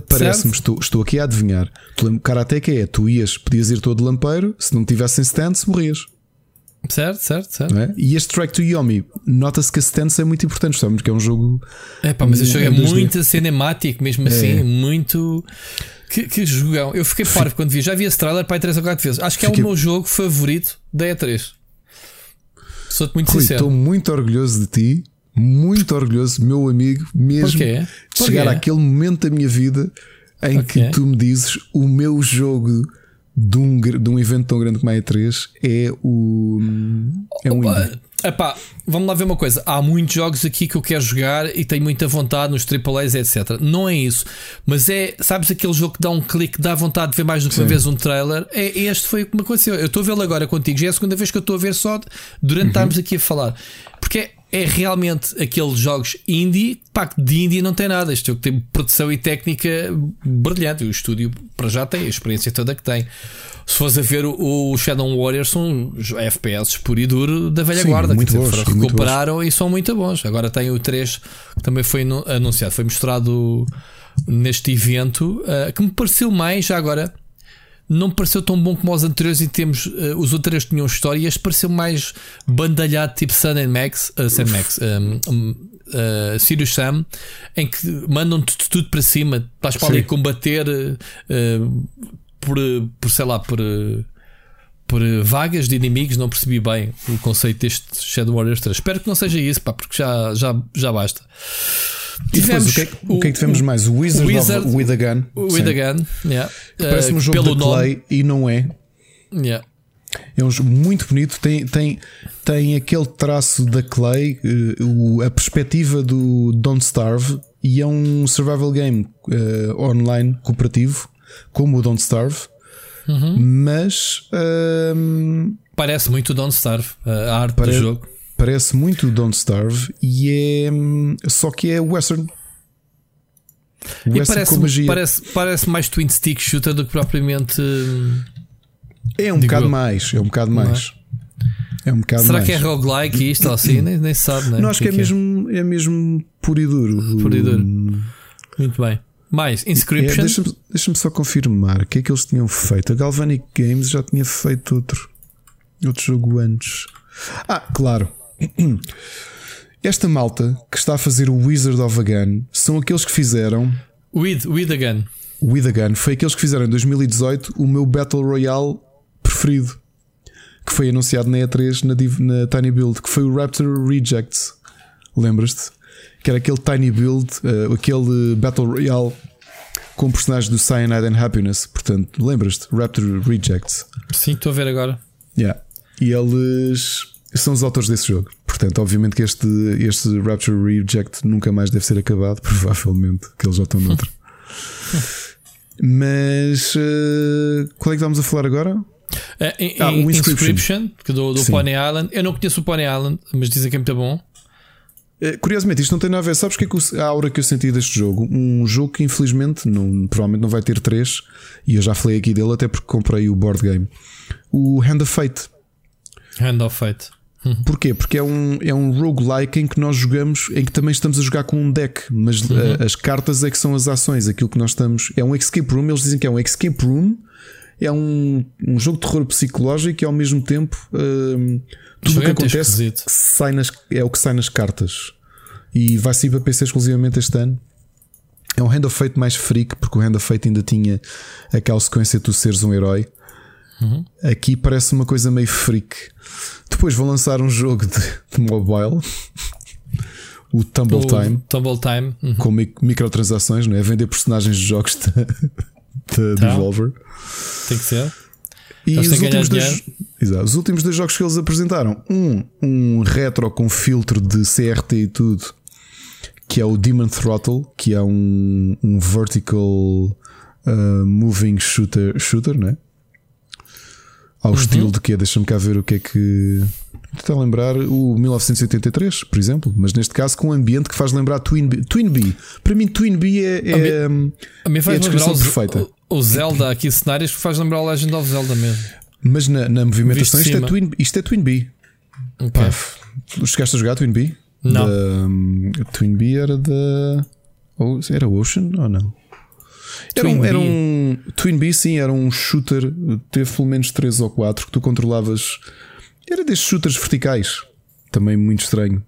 parece-me estou, estou aqui a adivinhar. O Karateka é, tu ias, podias ir todo lampeiro, se não tivessem stance, morrias. Certo, certo, certo. É? E este Track to Yomi, nota-se que a stance é muito importante, sabemos que é um jogo. É pá, mas este jogo é muito cinemático, mesmo assim, é. muito. Que, que jogão. Eu fiquei parvo quando vi. Já vi esse trailer para 3 ou 4 vezes. Acho que é Fiquei... o meu jogo favorito da E3. Sou-te muito Rui, sincero. Estou muito orgulhoso de ti. Muito orgulhoso, meu amigo, mesmo de chegar àquele momento da minha vida em okay. que tu me dizes o meu jogo de um, de um evento tão grande como a E3 é o. É um indie. Epá, vamos lá ver uma coisa. Há muitos jogos aqui que eu quero jogar e tenho muita vontade nos AAAs, etc. Não é isso. Mas é, sabes, aquele jogo que dá um clique, dá vontade de ver mais do que uma vez um trailer. É, este foi o que me aconteceu. Eu estou a vê-lo agora contigo. Já é a segunda vez que eu estou a ver só durante uhum. estarmos aqui a falar. Porque é, é realmente aqueles jogos indie. Pá, de indie não tem nada. Este jogo tem produção e técnica brilhante. O estúdio para já tem a experiência toda que tem se fores a ver o, o Shadow Warriors, são FPS puro e duro da velha Sim, guarda. Muito dizer, bons, recuperaram e são muito bons. Agora tem o 3 que também foi anunciado, foi mostrado neste evento, uh, que me pareceu mais, já agora. Não me pareceu tão bom como os anteriores em termos. Uh, os outros tinham história e este pareceu mais bandalhado, tipo Sun and Max, uh, Sun Max, um, um, uh, Sirius Sam, em que mandam-te tudo para cima, estás para ali combater. Uh, por, por sei lá, por, por vagas de inimigos, não percebi bem o conceito deste Shadow Warriors 3. Espero que não seja isso, pá, porque já, já, já basta. Tivemos o, que é, o, que é que tivemos o, mais? O Wizard, Wizard of, with a Gun. With a Gun, yeah. Parece um jogo de play e não é. Yeah. É um jogo muito bonito, tem, tem, tem aquele traço da Clay, a perspectiva do Don't Starve, e é um survival game uh, online cooperativo como o Don't Starve, uhum. mas um, parece muito Don't Starve, a arte do jogo. Parece muito Don't Starve e é hum, só que é western. western parece, parece, parece mais twin stick shooter do que propriamente. Hum, é um bocado mais, é um bocado é? mais. É um Será mais. que é roguelike isto assim? nem, nem sabe, né? Não, acho que, é, que é, mesmo, é mesmo puro e duro. Puro e duro. Muito bem. Mais, Inscription. É, Deixa-me deixa só confirmar o que é que eles tinham feito. A Galvanic Games já tinha feito outro, outro jogo antes. Ah, claro. Esta malta que está a fazer o Wizard of a Gun são aqueles que fizeram. With, with a Gun. With a Gun. Foi aqueles que fizeram em 2018 o meu Battle Royale preferido. Que foi anunciado na E3 na, na Tiny Build. Que foi o Raptor Rejects. Lembras-te? Que era aquele tiny build, uh, aquele Battle Royale com personagens do Cyanide and Happiness. Portanto, lembras-te? Raptor Rejects. Sim, estou a ver agora. Yeah. E eles são os autores desse jogo. Portanto, obviamente que este, este Rapture Reject nunca mais deve ser acabado, provavelmente, que eles já estão noutro. Mas uh, qual é que estamos a falar agora? É, em, ah, o Inscription, Inscription do, do Pony Island. Eu não conheço o Pony Island, mas dizem que é muito bom. Eh, curiosamente, isto não tem nada a ver. Sabes que é que a aura que eu senti deste jogo? Um jogo que infelizmente não, provavelmente não vai ter três, e eu já falei aqui dele até porque comprei o board game. O Hand of Fate. Hand of Fate. Uhum. Porquê? Porque é um, é um roguelike em que nós jogamos, em que também estamos a jogar com um deck, mas uhum. a, as cartas é que são as ações, aquilo que nós estamos. É um escape room, eles dizem que é um escape room, é um, um jogo de terror psicológico e ao mesmo tempo hum, tudo o que acontece sai nas, é o que sai nas cartas. E vai sair para PC exclusivamente este ano. É um Hand of Fate mais freak, porque o Hand of Fate ainda tinha aquela sequência de tu seres um herói. Uhum. Aqui parece uma coisa meio freak. Depois vão lançar um jogo de, de mobile, o Tumble o Time, Tumble Time. Uhum. com microtransações, não é? Vender personagens de jogos de, de tá. Devolver. Tem que ser. E os últimos, dois, exato, os últimos dois jogos que eles apresentaram: um, um retro com filtro de CRT e tudo, que é o Demon Throttle, que é um, um vertical uh, moving shooter, shooter, né? Ao uhum. estilo de que Deixa-me cá ver o que é que. Estou a lembrar o 1983, por exemplo, mas neste caso com um ambiente que faz lembrar Twin Bee. Twin Bee. Para mim, Twin Bee é, é, a mim, a mim faz é a descrição perfeita. O, o Zelda aqui, cenários que faz lembrar o Legend of Zelda mesmo. Mas na, na movimentação isto é, Twin, isto é Twin Bee. Okay. Pá, chegaste a jogar Twin Bee? Não. Um, Twin Bee era da. Era Ocean ou não? Era um, era um Twin Bee, sim, era um shooter. Teve pelo menos 3 ou 4 que tu controlavas. Era destes shooters verticais. Também muito estranho.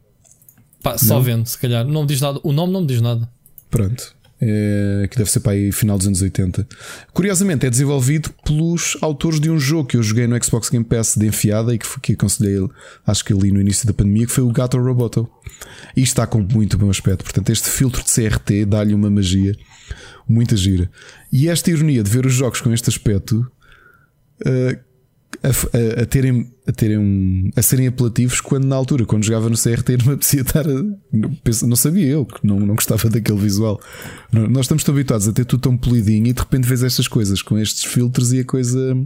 Pá, só vendo, se calhar. Não diz nada. O nome não me diz nada. Pronto. É, que deve ser para aí final dos anos 80. Curiosamente, é desenvolvido pelos autores de um jogo que eu joguei no Xbox Game Pass de enfiada e que, que aconselhei, acho que ali no início da pandemia, que foi o Gato Roboto. E está com muito bom aspecto. Portanto, este filtro de CRT dá-lhe uma magia muita gira. E esta ironia de ver os jogos com este aspecto uh, a, a, a, terem, a, terem um, a serem apelativos quando na altura, quando jogava no CRT, não me apetecia estar. A, não sabia eu que não, não gostava daquele visual. Nós estamos tão habituados a ter tudo tão polidinho e de repente vês estas coisas com estes filtros e a coisa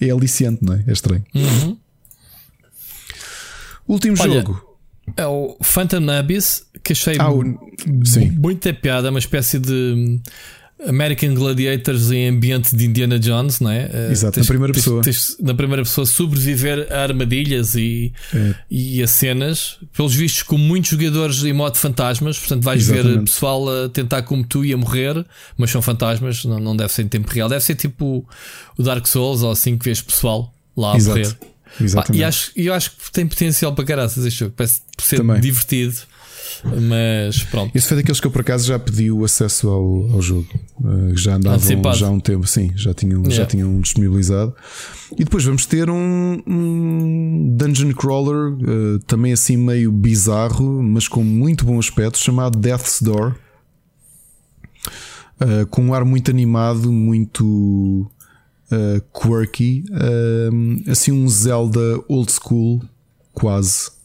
é aliciante, não é? É estranho. Uhum. Último Olha, jogo. É o Phantom Abyss que achei ah, o... muito piada, uma espécie de American Gladiators em ambiente de Indiana Jones, não é? Eh, Exato, tens, na primeira tens, pessoa. Tens, na primeira pessoa sobreviver a armadilhas e, é. e a cenas, pelos vistos, com muitos jogadores em modo fantasmas, portanto vais Exatamente. ver pessoal a tentar como tu e a morrer, mas são fantasmas, não, não deve ser em tempo real, deve ser tipo o Dark Souls ou assim que vês pessoal lá a Exato. morrer. Exatamente. e acho, eu acho que tem potencial para caraças este jogo, parece ser Também. divertido. Mas pronto. Esse foi daqueles que eu por acaso já pedi o acesso ao, ao jogo. Uh, já andavam já há um tempo, sim, já tinham, yeah. já tinham disponibilizado. E depois vamos ter um, um dungeon crawler, uh, também assim meio bizarro, mas com muito bom aspecto, chamado Death's Door. Uh, com um ar muito animado, muito quirky, assim um Zelda old school, quase.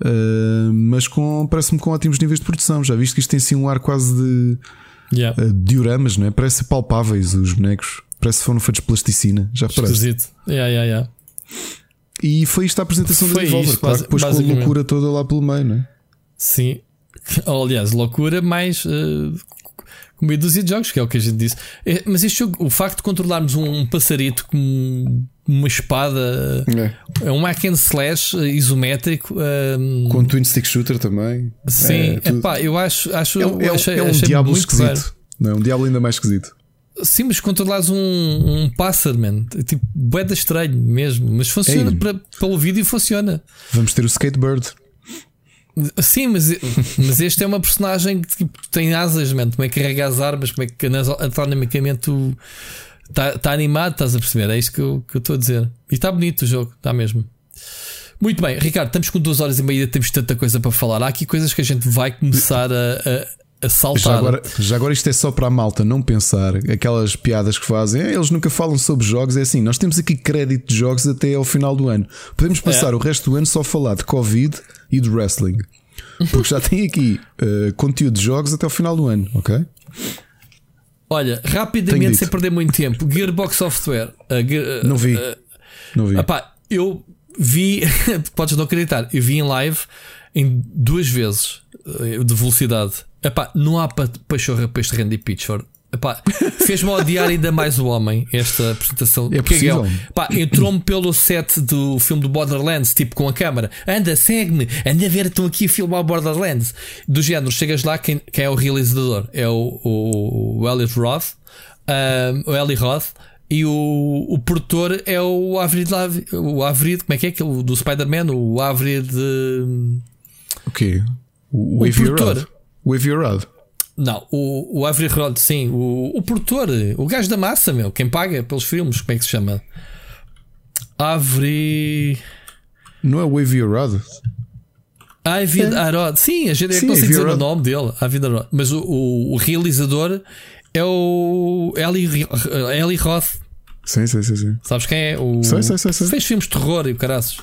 Uh, mas com parece-me com ótimos níveis de produção. Já viste que isto tem assim um ar quase de yeah. uh, dioramas, não é? Parece palpáveis os bonecos, parece que foram feitos de plasticina. Já parece. Yeah, yeah, yeah. E foi isto a apresentação foi da Devolver, isto, claro, depois com a loucura toda lá pelo meio, não é? Sim, aliás, loucura mais uh, com meia dúzia de jogos, que é o que a gente disse. É, mas este jogo, o facto de controlarmos um, um passarito com uma espada, é, é um hack and slash isométrico. Um, com twin stick shooter também. Sim, é, pá, eu acho, acho, é, eu achei, é um diabo esquisito. Não, é um diabo ainda mais esquisito. Sim, mas controlares um, um pássaro, man. É tipo, boeda estranho mesmo. Mas funciona para, pelo vídeo funciona. Vamos ter o skatebird. Sim, mas, mas este é uma personagem que tipo, tem asas, man. como é que carrega as armas, como é que anatomicamente está tá animado, estás a perceber? É isto que eu estou a dizer. E está bonito o jogo, está mesmo. Muito bem, Ricardo, estamos com duas horas e meia, temos tanta coisa para falar. Há aqui coisas que a gente vai começar a, a, a saltar. Já agora, já agora isto é só para a malta não pensar aquelas piadas que fazem. É, eles nunca falam sobre jogos. É assim, nós temos aqui crédito de jogos até ao final do ano. Podemos passar é. o resto do ano só a falar de Covid e de wrestling. Porque já tem aqui uh, conteúdo de jogos até o final do ano, ok? Olha, rapidamente, sem perder muito tempo, Gearbox Software. Uh, uh, não vi. Não vi. Epá, eu vi, podes não acreditar, eu vi em live em duas vezes de velocidade. Epá, não há pachorra para este Randy Pitchford. Fez-me odiar ainda mais o homem esta apresentação. É, é. Entrou-me pelo set do filme do Borderlands, tipo com a câmera. Anda, segue-me, anda a ver, estão aqui a filmar o Borderlands. Do género, chegas lá, quem, quem é o realizador? É o, o, o Elliot Roth, um, o Eli Roth. E o, o produtor é o Avrid, o Avrid, como é que é aquele do Spider-Man? O Avrid. O quê? O, o, o produtor. O Avi não, o, o Avery Rod, sim, o, o produtor, o gajo da massa, meu, quem paga pelos filmes, como é que se chama? Avery. Não é o Avi Arad? Avid é. Arad, sim, a gente sim, não sei dizer o nome dele, Avid Arad, mas o, o, o, realizador é o Eli, Eli Roth. Sim, sim, sim, sim. Sabes quem é? O... Sei, sei, sei, sei. Fez filmes de terror e o caraças.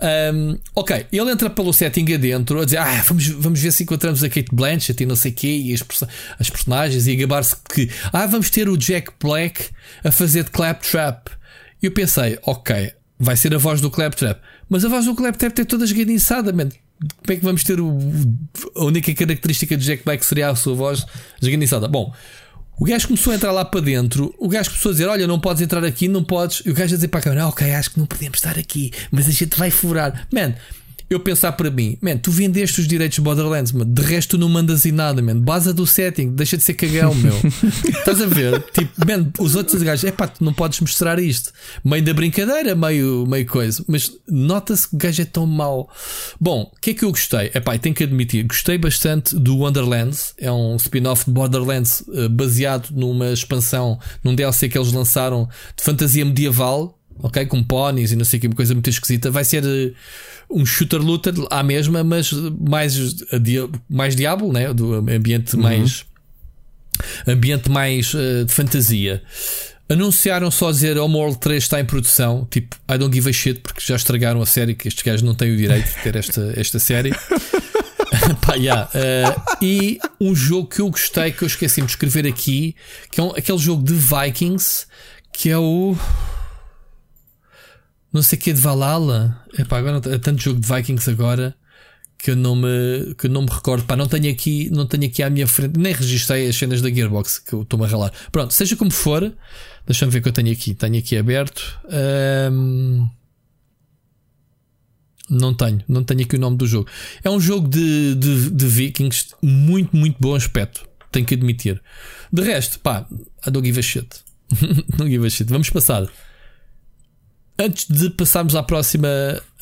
Um, ok, ele entra pelo setting adentro a dizer: Ah, vamos, vamos ver se encontramos a Kate Blanchett e não sei o quê, e as, as personagens, e a gabar-se que Ah, vamos ter o Jack Black a fazer de Claptrap. E eu pensei: Ok, vai ser a voz do Claptrap, mas a voz do Claptrap tem toda esganiçada, man. Como é que vamos ter o, a única característica de Jack Black seria a sua voz esganiçada? Bom, o gajo começou a entrar lá para dentro. O gajo começou a dizer: Olha, não podes entrar aqui, não podes. E o gajo a dizer para a câmera: Ok, acho que não podemos estar aqui, mas a gente vai furar. Man, eu pensar para mim, man, tu vendeste os direitos de Borderlands, man, de resto tu não mandas em nada, man, base do setting, deixa de ser cagão, meu. Estás a ver? Tipo, man, os outros gajos, é pá, tu não podes mostrar isto. Meio da brincadeira, meio, meio coisa, mas nota-se que o gajo é tão mau. Bom, o que é que eu gostei? É pá, tenho que admitir, gostei bastante do Wonderlands, é um spin-off de Borderlands uh, baseado numa expansão, num DLC que eles lançaram de fantasia medieval, ok? Com ponies e não sei o que, uma coisa muito esquisita. Vai ser. Uh, um shooter looter à mesma, mas mais, mais diabo, né? do ambiente uhum. mais ambiente mais uh, de fantasia. Anunciaram só dizer Homeworld 3 está em produção, tipo I don't give a shit, porque já estragaram a série, que estes gajos não têm o direito de ter esta, esta série. Pá, yeah. uh, e um jogo que eu gostei, que eu esqueci de escrever aqui, que é um, aquele jogo de Vikings, que é o não sei o que de Valhalla. Epá, agora é tanto jogo de Vikings agora que eu não me, que eu não me recordo. Pá, não tenho aqui, não tenho aqui à minha frente, nem registrei as cenas da Gearbox que eu estou-me a ralar. Pronto, seja como for, deixa-me ver o que eu tenho aqui. Tenho aqui aberto. Um, não tenho, não tenho aqui o nome do jogo. É um jogo de, de, de Vikings muito, muito bom aspecto. Tenho que admitir. De resto, pá, don't give a shit. não give a shit. Vamos passar. Antes de passarmos à próxima,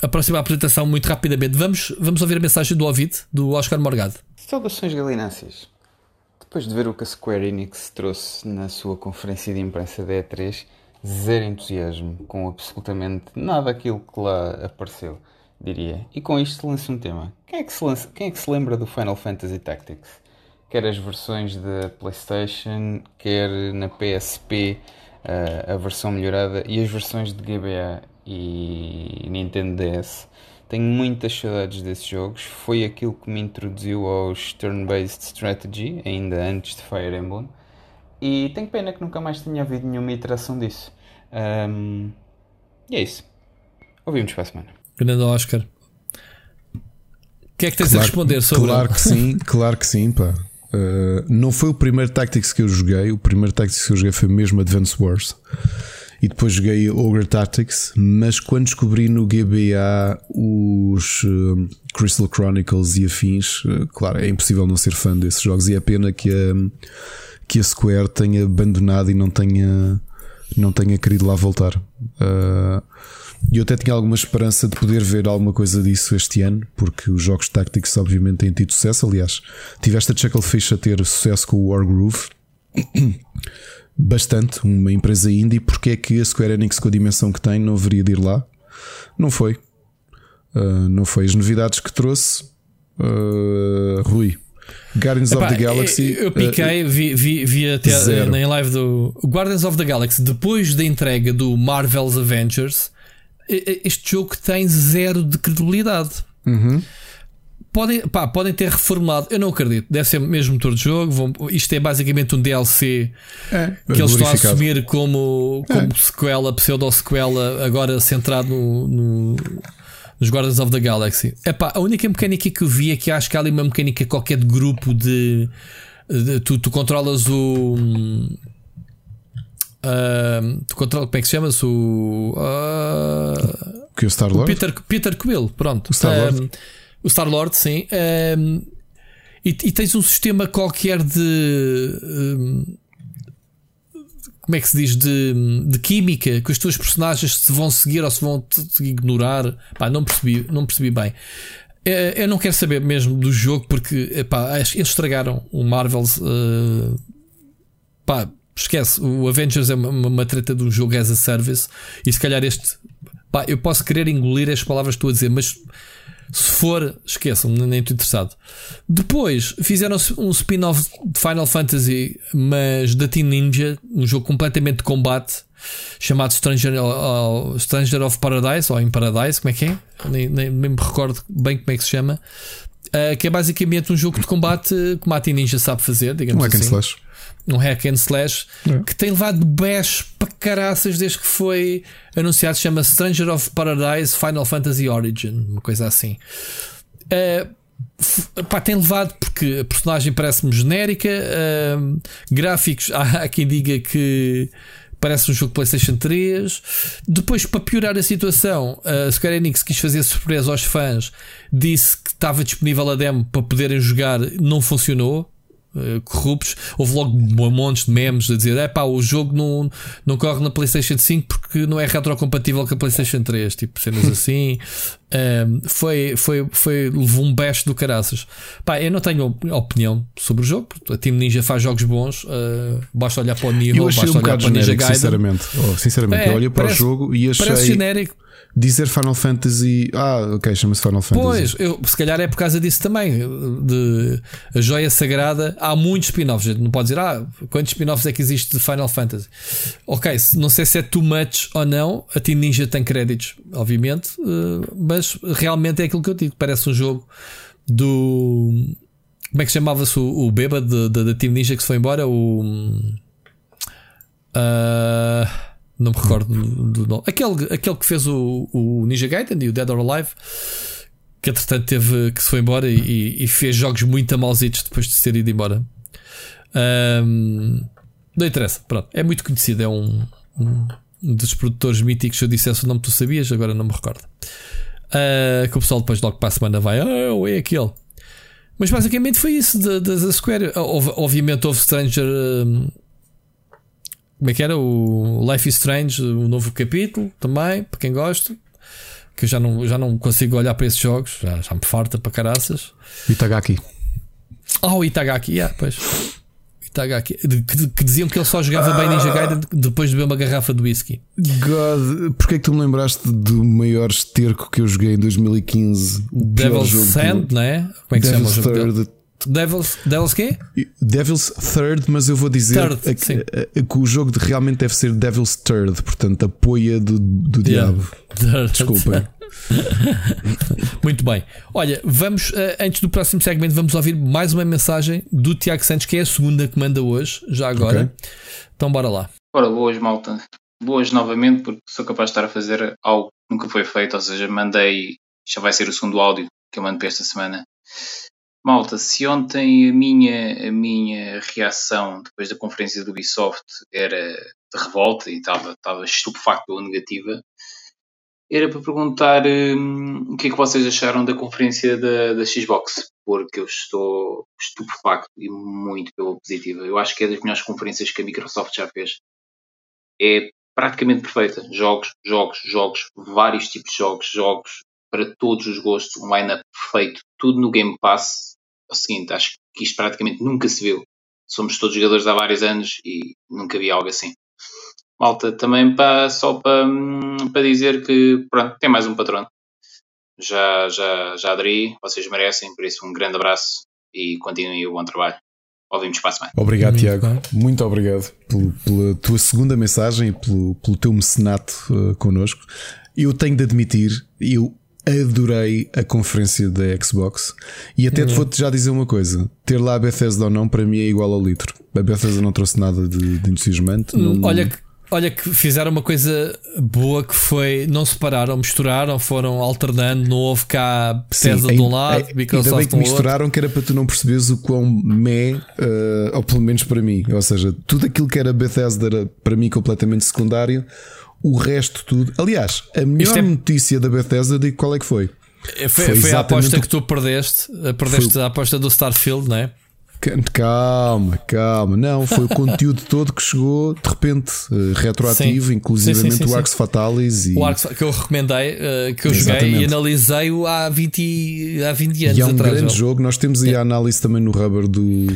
à próxima apresentação, muito rapidamente, vamos, vamos ouvir a mensagem do Ovid, do Oscar Morgado. Saudações galináceas. Depois de ver o que a Square Enix trouxe na sua conferência de imprensa da E3, zero entusiasmo com absolutamente nada aquilo que lá apareceu, diria. E com isto lança um tema. Quem é que se, lança, quem é que se lembra do Final Fantasy Tactics? Quer as versões da PlayStation, quer na PSP uh, a versão melhorada e as versões de GBA e Nintendo DS. Tenho muitas saudades desses jogos. Foi aquilo que me introduziu aos turn-based strategy, ainda antes de Fire Emblem. E tenho pena que nunca mais tenha havido nenhuma iteração disso. Um, e é isso. Ouvimos para a semana. Grande Oscar. O que é que tens claro, a responder sobre Claro que sim, claro que sim, pá. Uh, não foi o primeiro Tactics que eu joguei. O primeiro Tactics que eu joguei foi mesmo Advance Wars. E depois joguei Ogre Tactics. Mas quando descobri no GBA os uh, Crystal Chronicles e afins, uh, claro, é impossível não ser fã desses jogos. E é pena que a, que a Square tenha abandonado e não tenha, não tenha querido lá voltar. Uh, e eu até tinha alguma esperança de poder ver alguma coisa disso este ano, porque os jogos táticos obviamente têm tido sucesso. Aliás, tiveste a Chucklefish a ter sucesso com o Wargroove. Bastante, uma empresa indie. Porque é que a Square Enix, com a dimensão que tem, não haveria de ir lá? Não foi. Uh, não foi. As novidades que trouxe, uh, Rui. Guardians Epá, of the Galaxy. Eu, eu piquei, uh, vi, vi, vi até zero. na live do Guardians of the Galaxy, depois da entrega do Marvel's Avengers este jogo tem zero de credibilidade. Uhum. podem, pá, podem ter reformulado. Eu não acredito. Deve ser mesmo motor de jogo. Vão, isto é basicamente um DLC é, que eles estão a assumir como, como é. sequela, pseudo-sequela, agora centrado no, no, nos Guardians of the Galaxy. Epá, a única mecânica que eu vi é que acho que há ali uma mecânica qualquer de grupo de. de tu, tu controlas o. Uh, tu controlas, como é que se chama? -se? O. Uh, que o Star Lord? Peter, Peter Quill, pronto. O Star Lord. Um, o Star Lord, sim. Um, e, e, tens um sistema qualquer de. Um, como é que se diz? De, de química que os teus personagens se vão seguir ou se vão te ignorar. Pá, não percebi, não percebi bem. É, eu não quero saber mesmo do jogo porque epá, eles estragaram o Marvels. Uh, pá, esquece. O Avengers é uma, uma treta de um jogo as a service e se calhar este. Pá, eu posso querer engolir as palavras que estou a dizer, mas se for, esqueçam, nem estou interessado. Depois fizeram um spin-off de Final Fantasy, mas da Team Ninja, um jogo completamente de combate, chamado Stranger, uh, Stranger of Paradise, ou em Paradise, como é que é? Nem, nem, nem me recordo bem como é que se chama. Uh, que é basicamente um jogo de combate como a Team Ninja sabe fazer, digamos um assim. Slash um hack and slash é. que tem levado bash para caraças desde que foi anunciado. Chama Stranger of Paradise Final Fantasy Origin, uma coisa assim. Uh, pá, tem levado porque a personagem parece-me genérica. Uh, gráficos, há, há quem diga que parece um jogo PlayStation 3. Depois, para piorar a situação, a Square Enix quis fazer surpresa aos fãs, disse que estava disponível a demo para poderem jogar, não funcionou. Eh, corruptos. Houve logo montes de memes a dizer: é pá, o jogo não, não corre na PlayStation 5 porque não é retrocompatível com a PlayStation 3. Tipo, cenas assim. Um, foi, foi, foi, levou um bash do caraças. Pá, eu não tenho opinião sobre o jogo. A Team Ninja faz jogos bons. Uh, basta olhar para o Nihil, basta um olhar para o Ninja Gaiden. Sinceramente, oh, sinceramente, é, eu olho para parece, o jogo e achei. Parece genérico dizer Final Fantasy. Ah, ok, chama-se Final Fantasy. Pois, eu, se calhar é por causa disso também. De a joia sagrada. Há muitos spin-offs. Não pode dizer, ah, quantos spin-offs é que existe de Final Fantasy? Ok, não sei se é too much ou não. A Team Ninja tem créditos, obviamente, eh, mas realmente é aquilo que eu digo. Parece um jogo do. Como é que chamava-se o, o bêbado da Team Ninja que se foi embora? O. Uh, não me recordo do nome. Aquele, aquele que fez o, o Ninja Gaiden e o Dead or Alive, que entretanto teve que se foi embora e, e fez jogos muito amausitos depois de ter ido embora. Um, não interessa, pronto. É muito conhecido, é um, um, dos produtores míticos. Se eu dissesse o nome, tu sabias, agora não me recordo. Uh, que o pessoal depois logo para a semana vai, oh, é aquele. Mas basicamente foi isso da Square. Obviamente houve Stranger. Como é que era? O Life is Strange, o novo capítulo também, para quem gosta. Que eu já não, já não consigo olhar para esses jogos, já, já me farta para caraças. Itagaki. Ah, oh, Itagaki, yeah, pois. Itagaki. Que, que, diziam que ele só jogava bem Ninja Gaiden depois de beber uma garrafa de whisky. God, porquê é que tu me lembraste do maior esterco que eu joguei em 2015? Devil's Sand, não é? Como é que Devil's se chama o jogo? Third, Devils, Devils quê? Devil's Third, mas eu vou dizer a, a, a, que o jogo de, realmente deve ser Devil's Third, portanto, apoia do, do yeah. diabo. Desculpa. Muito bem. Olha, vamos, uh, antes do próximo segmento, vamos ouvir mais uma mensagem do Tiago Santos, que é a segunda que manda hoje, já agora. Okay. Então, bora lá. Ora, boas, malta. Boas novamente, porque sou capaz de estar a fazer algo que nunca foi feito, ou seja, mandei, já vai ser o segundo áudio que eu mando para esta semana. Malta, se ontem a minha, a minha reação depois da conferência do Ubisoft era de revolta e estava, estava estupefacto ou negativa, era para perguntar hum, o que é que vocês acharam da conferência da, da Xbox, porque eu estou estupefacto e muito pela positiva. Eu acho que é das melhores conferências que a Microsoft já fez. É praticamente perfeita. Jogos, jogos, jogos, vários tipos de jogos, jogos para todos os gostos, um line-up perfeito, tudo no Game Pass, o seguinte, acho que isto praticamente nunca se viu. Somos todos jogadores há vários anos e nunca vi algo assim. Malta, também para, só para, para dizer que pronto, tem mais um patrono. Já, já, já aderi, vocês merecem, por isso um grande abraço e continuem o bom trabalho. Ouvimos para a semana. Obrigado, Muito Tiago. Bem. Muito obrigado pelo, pela tua segunda mensagem e pelo, pelo teu mecenato uh, connosco. Eu tenho de admitir, eu adorei a conferência da Xbox e até te uhum. vou-te já dizer uma coisa: ter lá a Bethesda ou não, para mim é igual ao litro. A Bethesda não trouxe nada de, de entusiasmante. Não... Olha que Olha que fizeram uma coisa boa que foi não separaram, misturaram, foram alternando, não houve cá Bethesda de um lado, Microsoft ainda bem que misturaram que era para tu não perceberes o quão meh, uh, ou pelo menos para mim, ou seja, tudo aquilo que era Bethesda era para mim completamente secundário, o resto tudo. Aliás, a melhor é... notícia da Bethesda, digo qual é que foi. Foi, foi, foi a aposta que tu perdeste, perdeste foi... a aposta do Starfield, não é? Calma, calma. Não, foi o conteúdo todo que chegou de repente, uh, retroativo, inclusive o Arx Fatalis. E... O Arx que eu recomendei, uh, que eu Exatamente. joguei e analisei-o há 20, há 20 anos. E é um atrás, grande jogo. Nós temos aí a análise também no Rubber do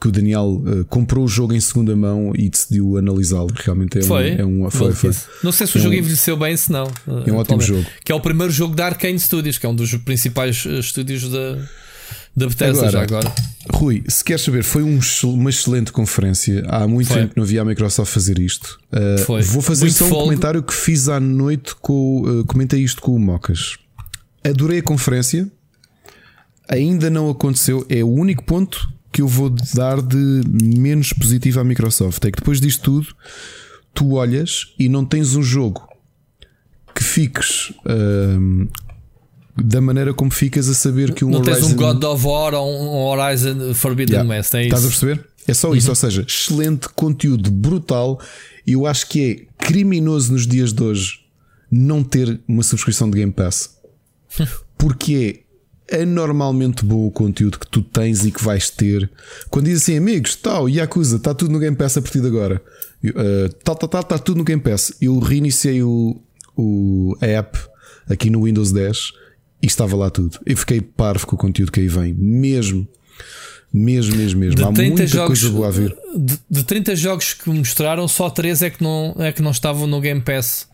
que o Daniel uh, comprou o jogo em segunda mão e decidiu analisá-lo. Realmente é foi? um, é um foi, foi. Não sei se o é jogo um, envelheceu bem, se não. É um ótimo jogo. Que é o primeiro jogo da Arkane Studios, que é um dos principais estúdios da da Bethesda agora, já agora. Rui, se queres saber, foi um, uma excelente conferência. Há muito foi. tempo que não havia a Microsoft fazer isto. Uh, foi. Vou fazer muito só um folgo. comentário que fiz à noite com. Uh, comentei isto com o Mocas. Adorei a conferência. Ainda não aconteceu. É o único ponto que eu vou dar de menos positivo à Microsoft. É que depois disto tudo, tu olhas e não tens um jogo que fiques uh, da maneira como ficas a saber que um não Horizon... tens um God of War ou um Horizon Forbidden yeah. West, é isso? Estás a perceber? É só isso, uhum. ou seja, excelente conteúdo brutal. Eu acho que é criminoso nos dias de hoje não ter uma subscrição de Game Pass, porque é anormalmente bom o conteúdo que tu tens e que vais ter. Quando diz assim, amigos, tal, Yakuza, está tudo no Game Pass a partir de agora, uh, tal, tal, tal, está tudo no Game Pass. Eu reiniciei o, o, a app aqui no Windows 10 e estava lá tudo. Eu fiquei parvo com o conteúdo que aí vem, mesmo. Mesmo, mesmo, mesmo. De Há muita jogos, coisa boa a ver. De, de 30 jogos que mostraram, só 3 é que não, é que não estavam no Game Pass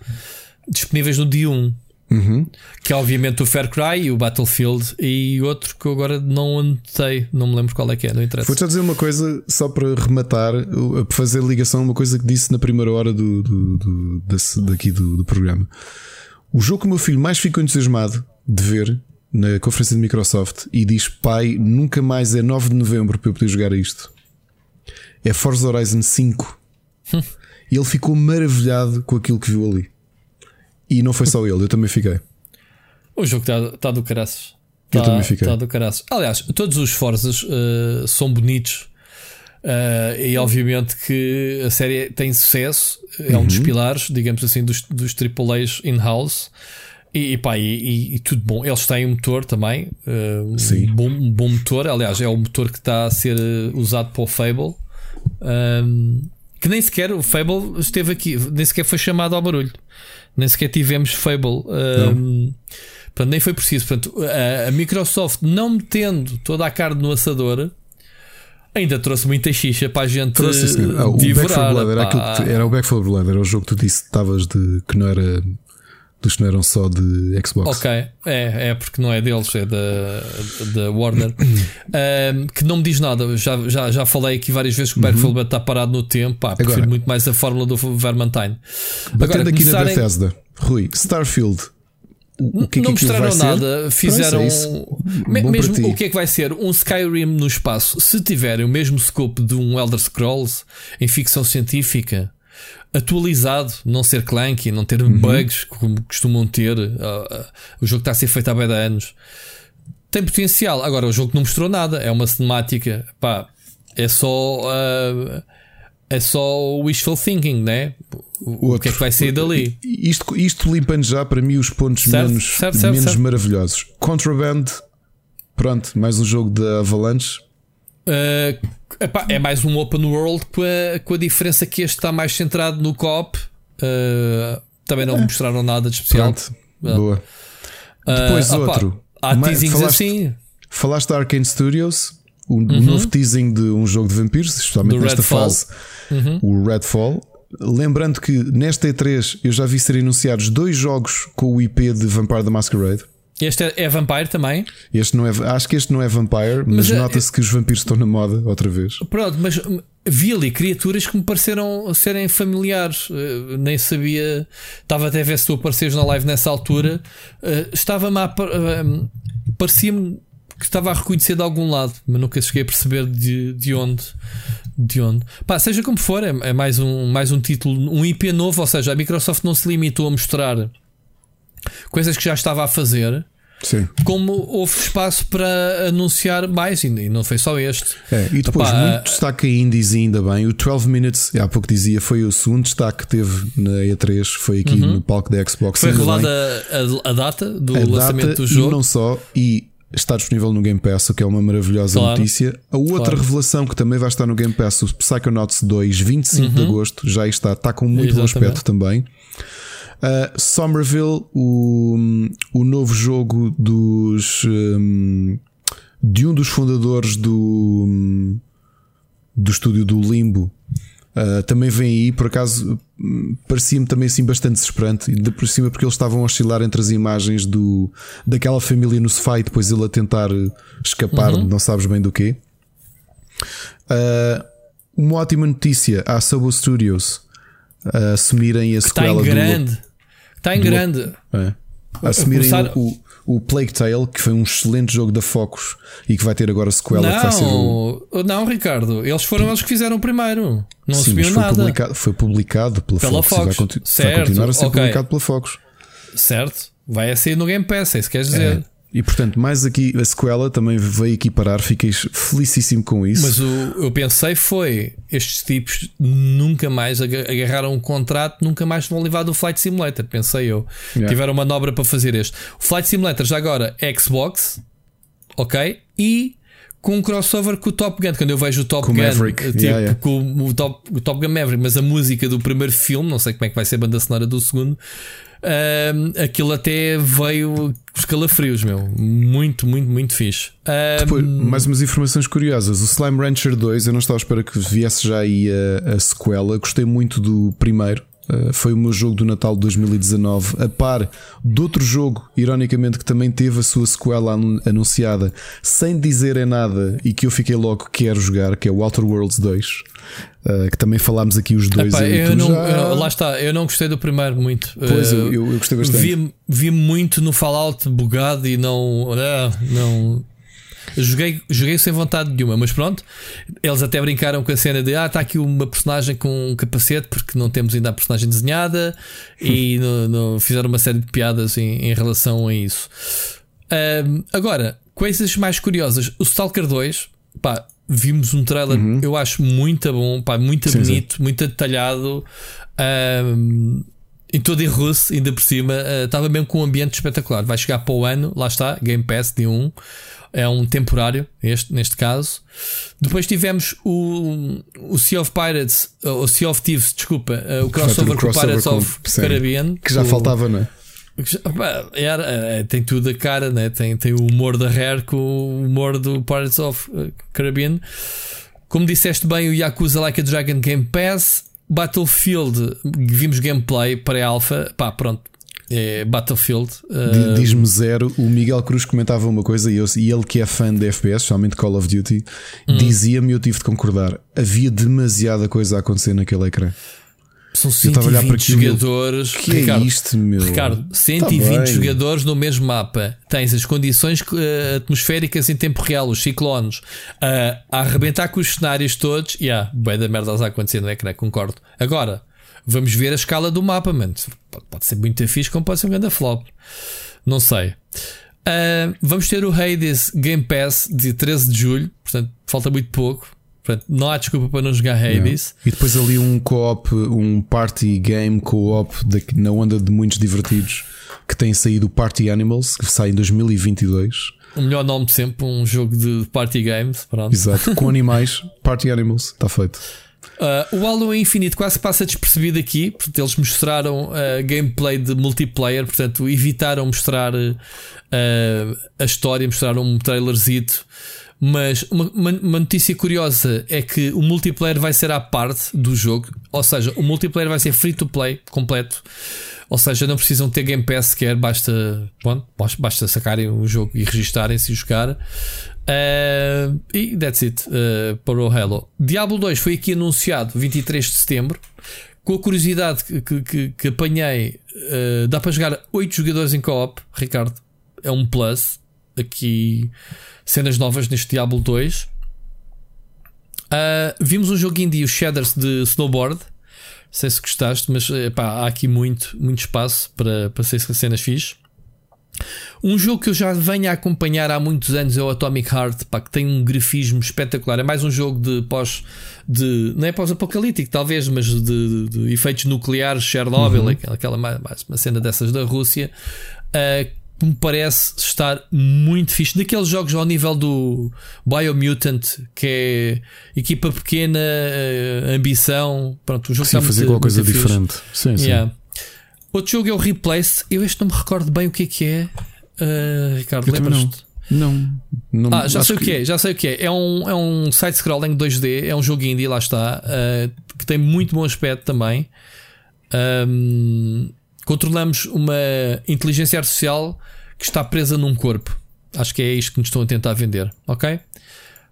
disponíveis no dia 1. Uhum. Que é obviamente o Fair Cry e o Battlefield e outro que eu agora não anotei, não me lembro qual é que é, não interessa. Vou-te dizer uma coisa só para rematar, para fazer ligação a uma coisa que disse na primeira hora do, do, do desse, daqui do, do programa. O jogo que o meu filho mais ficou entusiasmado de ver na conferência de Microsoft e diz: Pai, nunca mais é 9 de novembro para eu poder jogar isto. É Forza Horizon 5. e ele ficou maravilhado com aquilo que viu ali. E não foi só ele, eu também fiquei. O jogo está tá do caraças. eu também fiquei. Tá do caraças. Aliás, todos os Forzas uh, são bonitos. Uh, e obviamente que a série tem sucesso, é um dos uhum. pilares, digamos assim, dos, dos AAAs in-house. E, e, pá, e, e, tudo bom. Eles têm um motor também, uh, Sim. Um, bom, um bom motor. Aliás, é o motor que está a ser usado para o Fable. Um, que nem sequer o Fable esteve aqui, nem sequer foi chamado ao barulho, nem sequer tivemos Fable. Um, portanto, nem foi preciso. Portanto, a, a, Microsoft, não metendo toda a carne no assador, ainda trouxe muita xixa para a gente trouxe, ah, o Back for Blood era, que, era o Back for Blood, era o jogo que tu disse que estavas de que não era dos que não eram só de Xbox. Ok, é, é porque não é deles, é da, da Warner. um, que não me diz nada. Já, já, já falei aqui várias vezes que o Battlefield uhum. está parado no tempo. Pá, prefiro Agora, muito mais a fórmula do Vermintide. Batendo Agora, aqui na Bethesda, Rui, Starfield. O que é não que mostraram nada, ser? fizeram é mesmo o que é que vai ser um Skyrim no espaço. Se tiverem o mesmo scope de um Elder Scrolls em ficção científica, atualizado, não ser clunky, não ter uhum. bugs como costumam ter. Uh, uh, o jogo está a ser feito há bem de anos. Tem potencial. Agora, o jogo não mostrou nada. É uma cinemática. Pá, é só. Uh, é só wishful thinking, né? O, o que é que vai sair dali? Isto, isto limpando já para mim os pontos certo, menos, certo, certo, menos maravilhosos. Contraband, pronto, mais um jogo da Avalanche. Uh, Epá, é mais um open world com a, com a diferença que este está mais centrado no co-op. Uh, também não é. mostraram nada de especial. Pronto. Uh, Boa. Depois outro. há teasings falaste, assim. Falaste da Arkane Studios, o, uhum. novo teasing de um jogo de vampiros, especialmente Do nesta Redfall. fase, uhum. o Redfall. Lembrando que nesta E3 eu já vi ser anunciados dois jogos com o IP de Vampire the Masquerade. Este é, é Vampire também? Este não é, acho que este não é Vampire, mas, mas é- nota-se é, que os vampiros estão na moda outra vez. Pronto, mas vi ali criaturas que me pareceram serem familiares. Uh, nem sabia. Estava até a ver se tu apareceres na live nessa altura. Uh, Estava-me a. Uh, Parecia-me que estava a reconhecer de algum lado, mas nunca cheguei a perceber de, de onde. De onde. Pá, seja como for, é, é mais, um, mais um título, um IP novo, ou seja, a Microsoft não se limitou a mostrar coisas que já estava a fazer. Sim. Como houve espaço para anunciar mais, e não foi só este. É, e depois, Opa, muito destaque a indies, ainda bem. O 12 Minutes, há pouco dizia, foi o segundo destaque que teve na E3, foi aqui uhum. no palco da Xbox. Foi revelada a, a, data do a lançamento data, do jogo. E não só, e está disponível no Game Pass, o que é uma maravilhosa claro, notícia. A outra claro. revelação que também vai estar no Game Pass, o Psychonauts 2, 25 uhum. de agosto, já está, está com muito Exatamente. bom aspecto também. Uh, Somerville, o, o novo jogo dos um, de um dos fundadores do, do estúdio do Limbo. Uh, também vem aí, por acaso parecia-me também assim bastante desesperante, ainda por cima porque eles estavam a oscilar entre as imagens do, daquela família no sofá e depois ele a tentar escapar uhum. não sabes bem do quê. Uh, uma ótima notícia à Sobo Studios uh, assumirem a que sequela está em grande. Do, Está em grande. É. Assumirem Começar... o, o Plague Tale, que foi um excelente jogo da Focus e que vai ter agora sequela não, que vai ser o... Não, Ricardo, eles foram os que fizeram primeiro. Não Sim, assumiram foi nada. Publicado, foi publicado pela, pela Fox. Vai, continu certo, vai, continuar a ser okay. publicado pela Focus. Certo, vai a sair no Game Pass, é isso que queres dizer. É. E portanto, mais aqui, a sequela também veio aqui parar, fiquei felicíssimo com isso. Mas o eu pensei foi: estes tipos nunca mais agarraram um contrato, nunca mais vão levar do Flight Simulator. Pensei eu. Yeah. Tiveram manobra para fazer este. O Flight Simulator já agora Xbox, ok? E com um crossover com o Top Gun. Quando eu vejo o Top com Gun, Maverick. tipo, yeah, yeah. com o Top, o Top Gun Maverick, mas a música do primeiro filme, não sei como é que vai ser a banda sonora do segundo Uh, aquilo até veio os calafrios, meu. Muito, muito, muito fixe. Depois, mais umas informações curiosas. O Slime Rancher 2, eu não estava à espera que viesse já aí a, a sequela. Gostei muito do primeiro. Uh, foi o meu jogo do Natal de 2019, a par de outro jogo, ironicamente, que também teve a sua sequela anunciada sem dizer em nada e que eu fiquei logo quero jogar, que é o Outer Worlds 2. Uh, que também falámos aqui os dois. Epá, eu não, já... eu, lá está, eu não gostei do primeiro muito. Pois, uh, eu, eu, gostei bastante. Vi, vi muito no Fallout bugado e não. não joguei, joguei sem vontade nenhuma, mas pronto. Eles até brincaram com a cena de ah, está aqui uma personagem com um capacete porque não temos ainda a personagem desenhada e no, no, fizeram uma série de piadas em, em relação a isso. Uh, agora, coisas mais curiosas: o Stalker 2, pá, vimos um trailer, uhum. eu acho muito bom, pá, muito sim, bonito, sim. muito detalhado. Um, em todo em russo, ainda por cima, estava uh, mesmo com um ambiente espetacular. Vai chegar para o ano, lá está, Game Pass de 1, é um temporário, este, neste caso. Depois tivemos o, o Sea of Pirates, o Sea of Thieves, desculpa, uh, o crossover, com o Pirates com, of Caribbean. Que já o, faltava, não é? Era, é, tem tudo a cara, né? tem, tem o humor da Rare com o humor do Pirates of uh, Caribbean. Como disseste bem, o Yakuza Like a Dragon Game Pass, Battlefield, vimos gameplay para alpha, pá, pronto. É Battlefield. Uh... Diz-me zero. O Miguel Cruz comentava uma coisa e, eu, e ele que é fã de FPS, especialmente Call of Duty, hum. dizia-me eu tive de concordar. Havia demasiada coisa a acontecer naquele ecrã. São 120 jogadores. Que é Ricardo, é isto, meu? Ricardo, 120 tá jogadores no mesmo mapa. Tens as condições uh, atmosféricas em tempo real, os ciclones, uh, a arrebentar com os cenários todos. E yeah, bem da merda a acontecer no ecrã, concordo. Agora, vamos ver a escala do mapa, mano. Pode, pode ser muito fixe, como pode ser um grande flop. Não sei. Uh, vamos ter o Hades Game Pass de 13 de julho, portanto, falta muito pouco. Portanto, não há desculpa para não jogar Hades. Não. E depois ali um co-op, um party game co-op na onda de muitos divertidos que tem saído o Party Animals, que sai em 2022. O melhor nome de sempre, um jogo de party games. Pronto. Exato, com animais, Party Animals, está feito. Uh, o Halo Infinite quase passa despercebido aqui, porque eles mostraram uh, gameplay de multiplayer, portanto, evitaram mostrar uh, a história, mostraram um trailerzito mas uma, uma, notícia curiosa é que o multiplayer vai ser à parte do jogo, ou seja, o multiplayer vai ser free to play completo. Ou seja, não precisam ter Game Pass sequer, basta, bom, basta sacarem o jogo e registarem-se e jogar. Uh, e that's it uh, para o Halo. Diablo 2 foi aqui anunciado 23 de setembro. Com a curiosidade que, que, que, que apanhei, uh, dá para jogar 8 jogadores em co-op, Ricardo. É um plus. Aqui cenas novas neste Diablo 2. vimos um jogo indie, o Shadders de Snowboard. Não sei se gostaste, mas há aqui muito, muito espaço para, para ser cenas fixe. Um jogo que eu já venho a acompanhar há muitos anos é o Atomic Heart, pá, que tem um grafismo espetacular. É mais um jogo de pós. De, não é pós-apocalíptico, talvez, mas de, de, de, efeitos nucleares, Chernobyl, uhum. aquela, aquela mais, uma cena dessas da Rússia. Uh, me parece estar muito fixe. Daqueles jogos ao nível do Biomutant, que é equipa pequena, uh, ambição. Pronto, o jogo sim, está fazer muito, alguma coisa diferente. Sim, yeah. sim. Outro jogo é o Replace. Eu este não me recordo bem o que é que é. Uh, Ricardo, lembras-te? Não, não. Ah, já sei que... o que é, já sei o que é. É um, é um side-scrolling 2D, é um jogo indie, lá está, uh, que tem muito bom aspecto também. Um, controlamos uma inteligência artificial que está presa num corpo. Acho que é isto que nos estão a tentar vender, ok?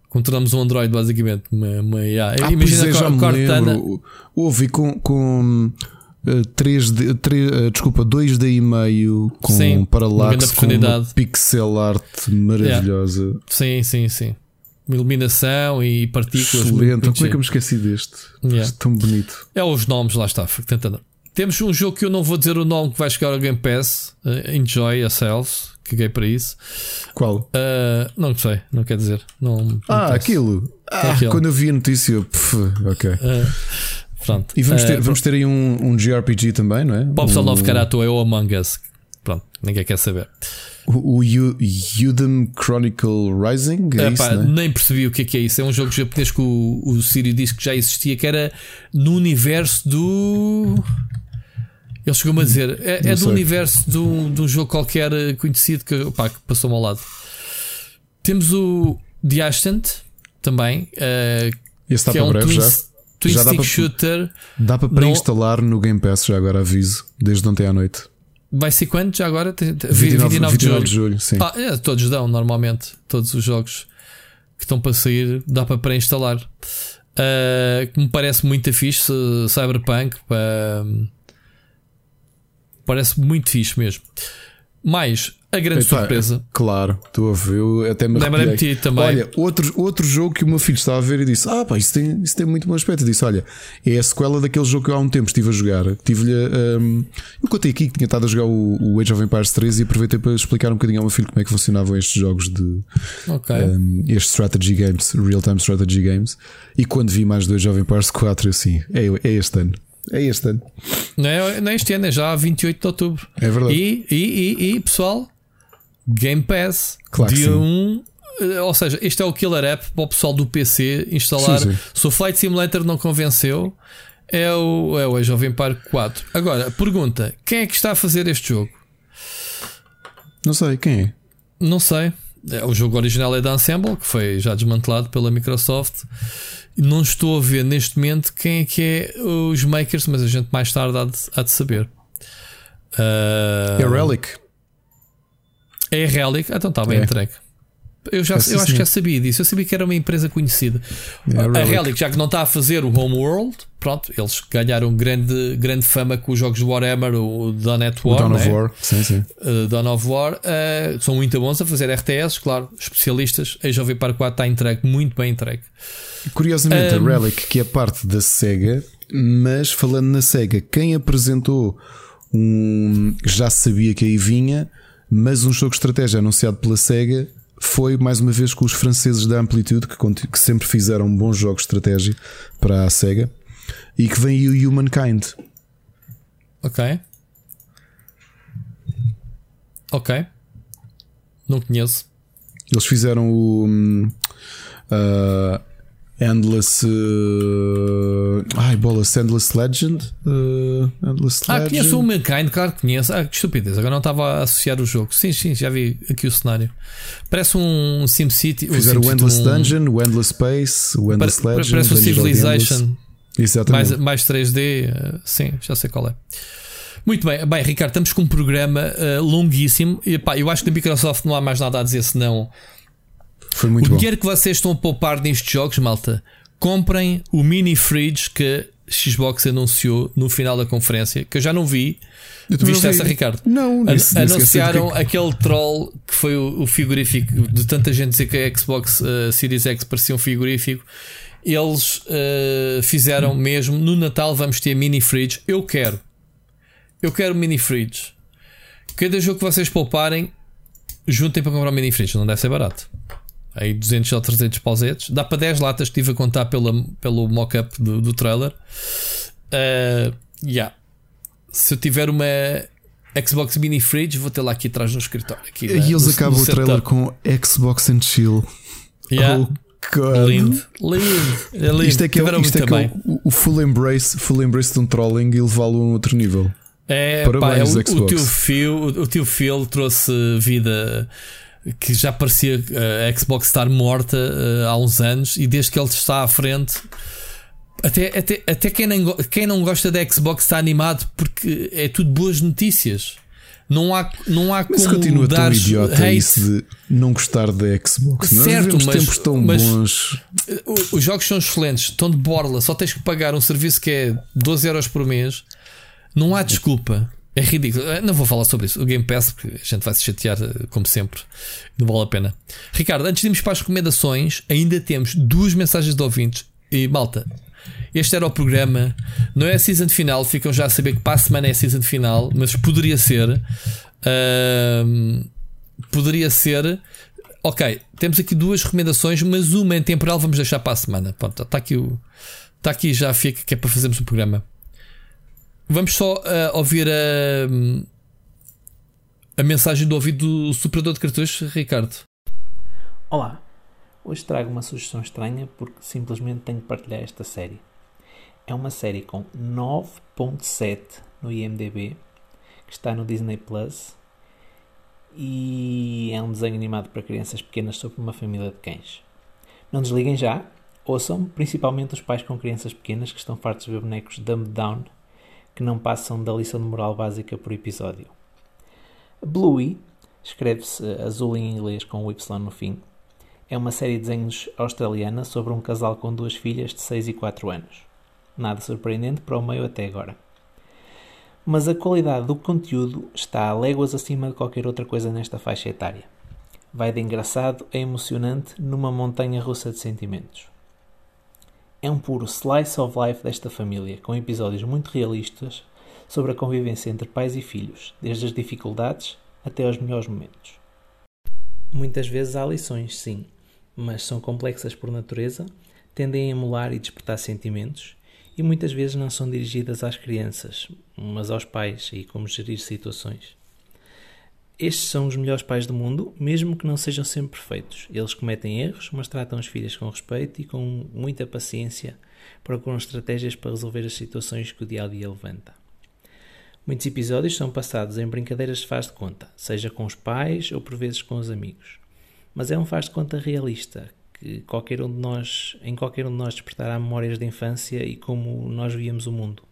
Controlamos um Android, basicamente. Uma, uma Ah, Imagina é, a Cortana. Houve com, com 3D, 3, desculpa, 2D e meio com sim, paralaxe com uma pixel art maravilhosa. Yeah. Sim, sim, sim. Iluminação e partículas. Excelente. Como é que eu me esqueci deste? Yeah. Tão bonito. É os nomes, lá está. Tentando. Temos um jogo que eu não vou dizer o nome que vai chegar ao Game Pass. Uh, Enjoy Yourselves. Caguei para isso. Qual? Uh, não sei, não quer dizer. Não, não ah, aquilo. Ah, quando eu vi a notícia, puf, ok. Uh, Pronto. E vamos ter, vamos ter aí um, um JRPG também, não é? Bob um... Love Karato é o Among Us. Pronto, ninguém quer saber. O, o Udem Chronicle Rising? É isso, né? Nem percebi o que é, que é isso. É um jogo japonês que o, o Siri disse que já existia, que era no universo do. Ele chegou-me a dizer, é, é do universo de um, de um jogo qualquer conhecido que, opa, que passou-me ao lado. Temos o The Ascent também. Uh, Esse está para um breve já. Twin já dá Shooter. Dá para pré-instalar no Game Pass, já agora aviso, desde ontem à noite. Vai ser quanto já agora? 29, 29, 29 de julho. De julho sim. Ah, é, todos dão, normalmente. Todos os jogos que estão para sair dá para pré-instalar. Uh, que me parece muito fixe. Cyberpunk. Uh, parece muito fixe mesmo. Mais, a grande Eita, surpresa. Claro, estou a ver, eu até me Lembrei-me também. Olha, outro, outro jogo que o meu filho estava a ver e disse: Ah, pá, isso tem, isso tem muito bom aspecto. Eu disse: Olha, é a sequela daquele jogo que eu há um tempo estive a jogar. Tive-lhe. Um, eu contei aqui que tinha estado a jogar o, o Age of Empires 3 e aproveitei para explicar um bocadinho ao meu filho como é que funcionavam estes jogos de. Okay. Um, estes strategy games, real-time strategy games. E quando vi mais do Age of Empires 4, assim, é, é este ano. É este ano. Não é, não é este ano, é já 28 de outubro. É verdade. E, e, e, e pessoal, Game Pass, claro dia 1. Um, eh, ou seja, este é o killer app para o pessoal do PC instalar. Sim, sim. Se o Flight Simulator não convenceu, é o, é o Age of Empire 4. Agora, pergunta: quem é que está a fazer este jogo? Não sei, quem é? Não sei. É, o jogo original é da Ensemble, que foi já desmantelado pela Microsoft. Não estou a ver neste momento quem é que é os makers, mas a gente mais tarde há de, há de saber. Uh... É Relic. É Relic? Então está bem é. entregue. Eu, já, eu acho que já sabia disso. Eu sabia que era uma empresa conhecida. É a, Relic. Relic, já que não está a fazer o Homeworld, pronto, eles ganharam grande, grande fama com os jogos de Warhammer, o Dawn at War. O Dawn of né? War, sim, sim. Uh, Dawn of War. Uh, são muito bons a fazer RTS, claro, especialistas. A Jovem Par 4 está entregue, muito bem entregue. Curiosamente, um, a Relic, que é parte da SEGA, mas falando na SEGA, quem apresentou um. Já sabia que aí vinha mas um jogo de estratégia anunciado pela SEGA foi mais uma vez com os franceses da Amplitude, que, que sempre fizeram bons jogos de estratégia para a SEGA, e que vem aí o Humankind. Ok. Ok. Não conheço. Eles fizeram o. Uh, Endless. Uh... Ai, bolas, Endless Legend. Uh... Endless ah, Legend. conheço o Mankind, claro que conheço. Ah, que estupidez, agora não estava a associar o jogo. Sim, sim, já vi aqui o cenário. Parece um SimCity. Fizeram o Endless um... Dungeon, o Endless Space, o Endless Pare Legend. Parece o Civilization. Exatamente. Mais, mais 3D. Uh, sim, já sei qual é. Muito bem, bem, Ricardo, estamos com um programa uh, longuíssimo. E, pá, eu acho que na Microsoft não há mais nada a dizer senão Foi muito o bom. dinheiro que vocês estão a poupar nestes jogos, malta, comprem o mini fridge que a Xbox anunciou no final da conferência, que eu já não vi. Viste essa, Ricardo? Não, An Anunciaram que... aquele troll que foi o, o, frigorífico de tanta gente dizer que a Xbox uh, Series X parecia um frigorífico. Eles uh, fizeram hum. mesmo no Natal vamos ter mini fridge. Eu quero, eu quero mini fridge. Cada jogo que vocês pouparem, juntem para comprar um mini fridge, não deve ser barato. Aí 200 ou 300 pausetes. Dá para 10 latas, estive a contar pela, pelo mock-up do, do trailer. Uh, yeah. Se eu tiver uma Xbox Mini Fridge, vou ter lá aqui atrás no escritório. Aqui, e eles no, acabam no o trailer com Xbox and Chill. Yeah. Oh, God. Lindo, lindo, é lindo. Isto é que, é, isto é, que é o, o, full embrace, full embrace de um trolling e levá-lo a um outro nível. É, Parabéns, pá, é o, o, teu Phil, o teu Phil trouxe vida que já parecia uh, a Xbox estar morta uh, há uns anos e desde que ele está à frente. Até, até, até quem, não, quem não gosta da Xbox está animado porque é tudo boas notícias. Não há, não há mas como continua dar tão idiota hate. isso de não gostar da Xbox. Certo, mas, tempos tão mas bons. Os jogos são excelentes, estão de borla. Só tens que pagar um serviço que é 12 euros por mês. Não há desculpa. É ridículo. Eh, não vou falar sobre isso. O Game Pass, porque a gente vai se chatear, eh, como sempre. Não vale a pena. Ricardo, antes de irmos para as recomendações, ainda temos duas mensagens de ouvintes. E malta, este era o programa. Não é a season final. Ficam já a saber que para a semana é a season final, mas poderia ser. Uh, poderia ser. Ok, temos aqui duas recomendações, mas uma em temporal vamos deixar para a semana. Pronto, está aqui o. Está aqui já fica que é para fazermos um programa. Vamos só uh, ouvir a, a mensagem do ouvido do superador de cartões, Ricardo. Olá, hoje trago uma sugestão estranha porque simplesmente tenho que partilhar esta série. É uma série com 9.7 no IMDB, que está no Disney Plus e é um desenho animado para crianças pequenas sobre uma família de cães. Não desliguem já, ouçam, principalmente os pais com crianças pequenas que estão fartos de ver bonecos dumbed down que não passam da lição de moral básica por episódio. Bluey, escreve-se azul em inglês com o Y no fim, é uma série de desenhos australiana sobre um casal com duas filhas de 6 e 4 anos. Nada surpreendente para o meio até agora. Mas a qualidade do conteúdo está a léguas acima de qualquer outra coisa nesta faixa etária. Vai de engraçado a emocionante numa montanha russa de sentimentos. É um puro slice of life desta família, com episódios muito realistas sobre a convivência entre pais e filhos, desde as dificuldades até aos melhores momentos. Muitas vezes há lições, sim, mas são complexas por natureza, tendem a emular e despertar sentimentos e muitas vezes não são dirigidas às crianças, mas aos pais e como gerir situações. Estes são os melhores pais do mundo, mesmo que não sejam sempre perfeitos. Eles cometem erros, mas tratam as filhas com respeito e com muita paciência procuram estratégias para resolver as situações que o dia a dia levanta. Muitos episódios são passados em brincadeiras de faz de conta, seja com os pais ou por vezes com os amigos. Mas é um faz de conta realista, que qualquer um de nós, em qualquer um de nós despertará memórias de infância e como nós víamos o mundo.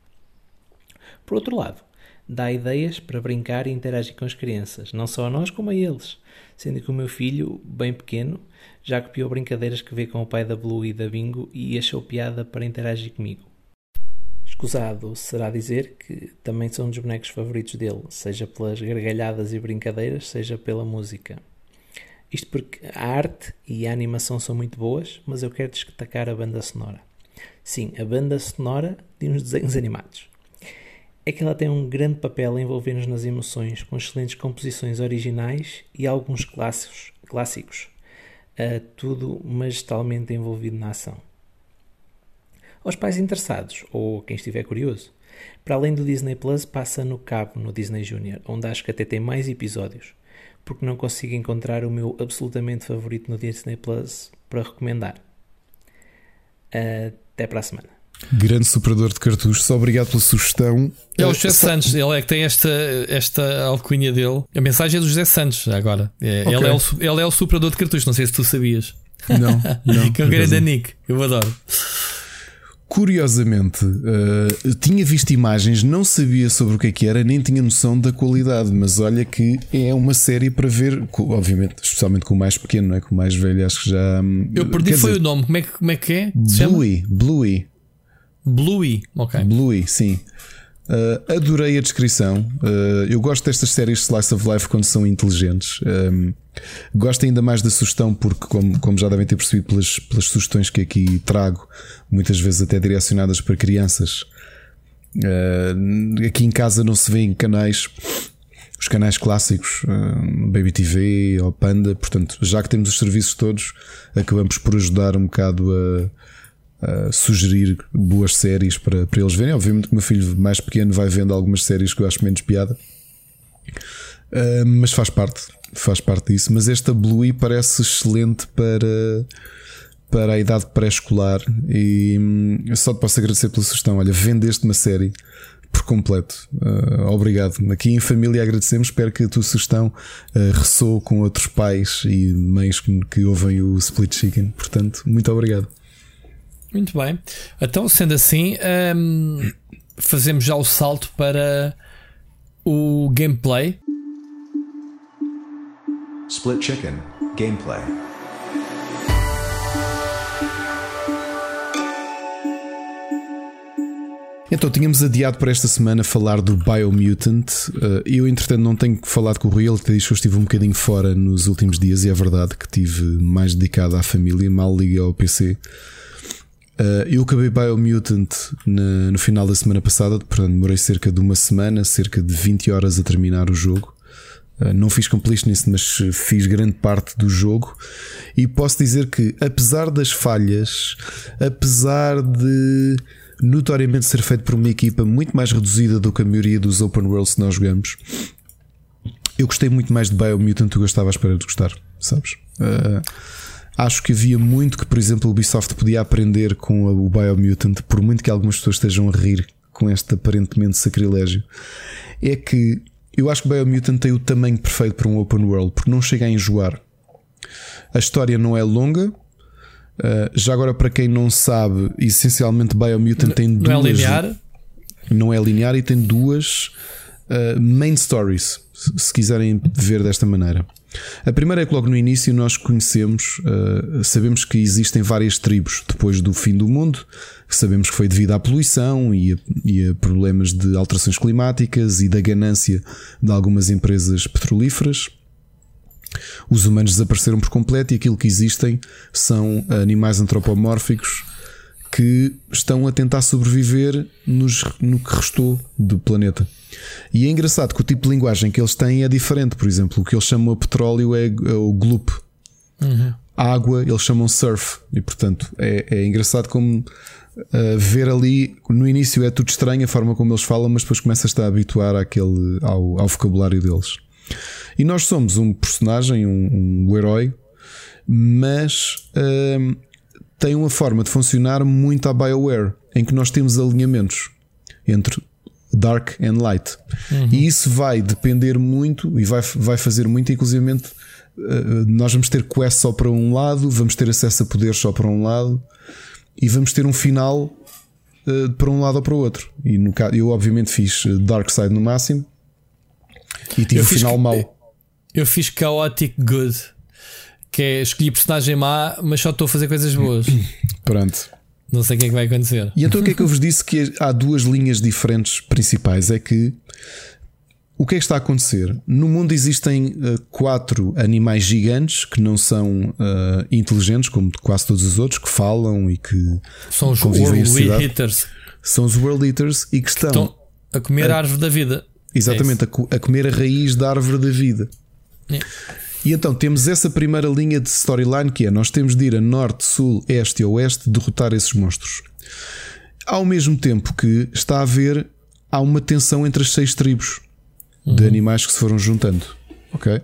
Por outro lado, dá ideias para brincar e interagir com as crianças, não só a nós como a eles, sendo que o meu filho, bem pequeno, já copiou brincadeiras que vê com o pai da Blue e da Bingo e achou piada para interagir comigo. Escusado será dizer que também são um dos bonecos favoritos dele, seja pelas gargalhadas e brincadeiras, seja pela música. Isto porque a arte e a animação são muito boas, mas eu quero destacar a banda sonora. Sim, a banda sonora de uns desenhos animados é que ela tem um grande papel em envolver-nos nas emoções, com excelentes composições originais e alguns clássicos, clássicos uh, tudo magistralmente envolvido na ação. Aos pais interessados, ou quem estiver curioso, para além do Disney Plus, passa no cabo no Disney Junior, onde acho que até tem mais episódios, porque não consigo encontrar o meu absolutamente favorito no Disney Plus para recomendar. Uh, até para a semana. Grande superador de cartuchos, obrigado pela sugestão. É o José Santos, ele é que tem esta, esta alcunha dele. A mensagem é do José Santos agora. É, okay. ele, é o, ele é o superador de cartuchos, não sei se tu sabias. Não, não. que é o grande Nick, eu adoro. curiosamente, uh, tinha visto imagens, não sabia sobre o que é que era, nem tinha noção da qualidade, mas olha que é uma série para ver, obviamente, especialmente com o mais pequeno, não é? Com o mais velho, acho que já. Hum, Eu perdi foi dizer, o nome, como é que, como é, que é? Bluey, Bluey. Bluey, ok. Bluey, sim. Uh, adorei a descrição. Uh, eu gosto destas séries Slice of Life quando são inteligentes. Um, gosto ainda mais da sugestão, porque, como, como já devem ter percebido pelas, pelas sugestões que aqui trago, muitas vezes até direcionadas para crianças, uh, aqui em casa não se vê em canais. Os canais clássicos, Baby TV ou Panda, portanto, já que temos os serviços todos, acabamos por ajudar um bocado a, sugerir boas séries para, para eles verem. Obviamente que o meu filho mais pequeno vai vendo algumas séries que eu acho menos piada, uh, mas faz parte, faz parte disso. Mas esta Bluey parece excelente para, para a idade pré-escolar e hum, só te posso agradecer pela sugestão. Olha, vendeste uma série por completo. Uh, obrigado. Aqui em família agradecemos. Espero que a tua sugestão uh, ressoe com outros pais e mães que, que ouvem o Split Chicken. Portanto, muito obrigado. Muito bem. Então, sendo assim, um, fazemos já o salto para o gameplay. Split Chicken Gameplay. Então, tínhamos adiado para esta semana falar do Biomutant. Eh, eu, entretanto, não tenho falado com o Rui, ele que diz que eu estive um bocadinho fora nos últimos dias, e é verdade que estive mais dedicado à família, mal liguei ao PC. Uh, eu acabei Biomutant na, no final da semana passada, portanto demorei cerca de uma semana, cerca de 20 horas a terminar o jogo. Uh, não fiz completionist, mas fiz grande parte do jogo. E posso dizer que, apesar das falhas, apesar de notoriamente ser feito por uma equipa muito mais reduzida do que a maioria dos open worlds que nós jogamos, eu gostei muito mais de Biomutant do que eu estava à espera de gostar, sabes? Uh, Acho que havia muito que, por exemplo, o Ubisoft podia aprender com o Biomutant, por muito que algumas pessoas estejam a rir com este aparentemente sacrilégio. É que eu acho que o Biomutant tem o tamanho perfeito para um open world, porque não chega a enjoar. A história não é longa. Uh, já agora, para quem não sabe, essencialmente Biomutant tem duas. Não é linear? Não é linear e tem duas uh, main stories, se quiserem ver desta maneira. A primeira é que logo no início nós conhecemos, uh, sabemos que existem várias tribos depois do fim do mundo, sabemos que foi devido à poluição e a, e a problemas de alterações climáticas e da ganância de algumas empresas petrolíferas. Os humanos desapareceram por completo e aquilo que existem são animais antropomórficos que estão a tentar sobreviver nos, no que restou do planeta. E é engraçado que o tipo de linguagem que eles têm é diferente. Por exemplo, o que eles chamam a petróleo é, é o gloop. Uhum. A água eles chamam surf. E portanto é, é engraçado como uh, ver ali. No início é tudo estranho a forma como eles falam, mas depois começas a habituar àquele, ao, ao vocabulário deles. E nós somos um personagem, um, um herói, mas uh, tem uma forma de funcionar muito à BioWare, em que nós temos alinhamentos entre dark and light. Uhum. E isso vai depender muito e vai, vai fazer muito, inclusive uh, nós vamos ter quests só para um lado, vamos ter acesso a poderes só para um lado e vamos ter um final uh, para um lado ou para o outro. E no caso, eu obviamente fiz Dark Side no máximo e tive o um final mau. Eu fiz Chaotic Good, que é escolhi personagem má, mas só estou a fazer coisas boas. Pronto. Não sei o que é que vai acontecer. E então o que é que eu vos disse? Que há duas linhas diferentes principais. É que o que é que está a acontecer? No mundo existem uh, quatro animais gigantes que não são uh, inteligentes, como quase todos os outros, que falam e que são os World Eaters. São os World Eaters e que estão, que estão a comer a, a árvore da vida. Exatamente, é a, a, comer a raiz da árvore da vida. É. E então temos essa primeira linha de storyline que é: nós temos de ir a norte, sul, este e oeste derrotar esses monstros. Ao mesmo tempo que está a haver há uma tensão entre as seis tribos uhum. de animais que se foram juntando. Ok?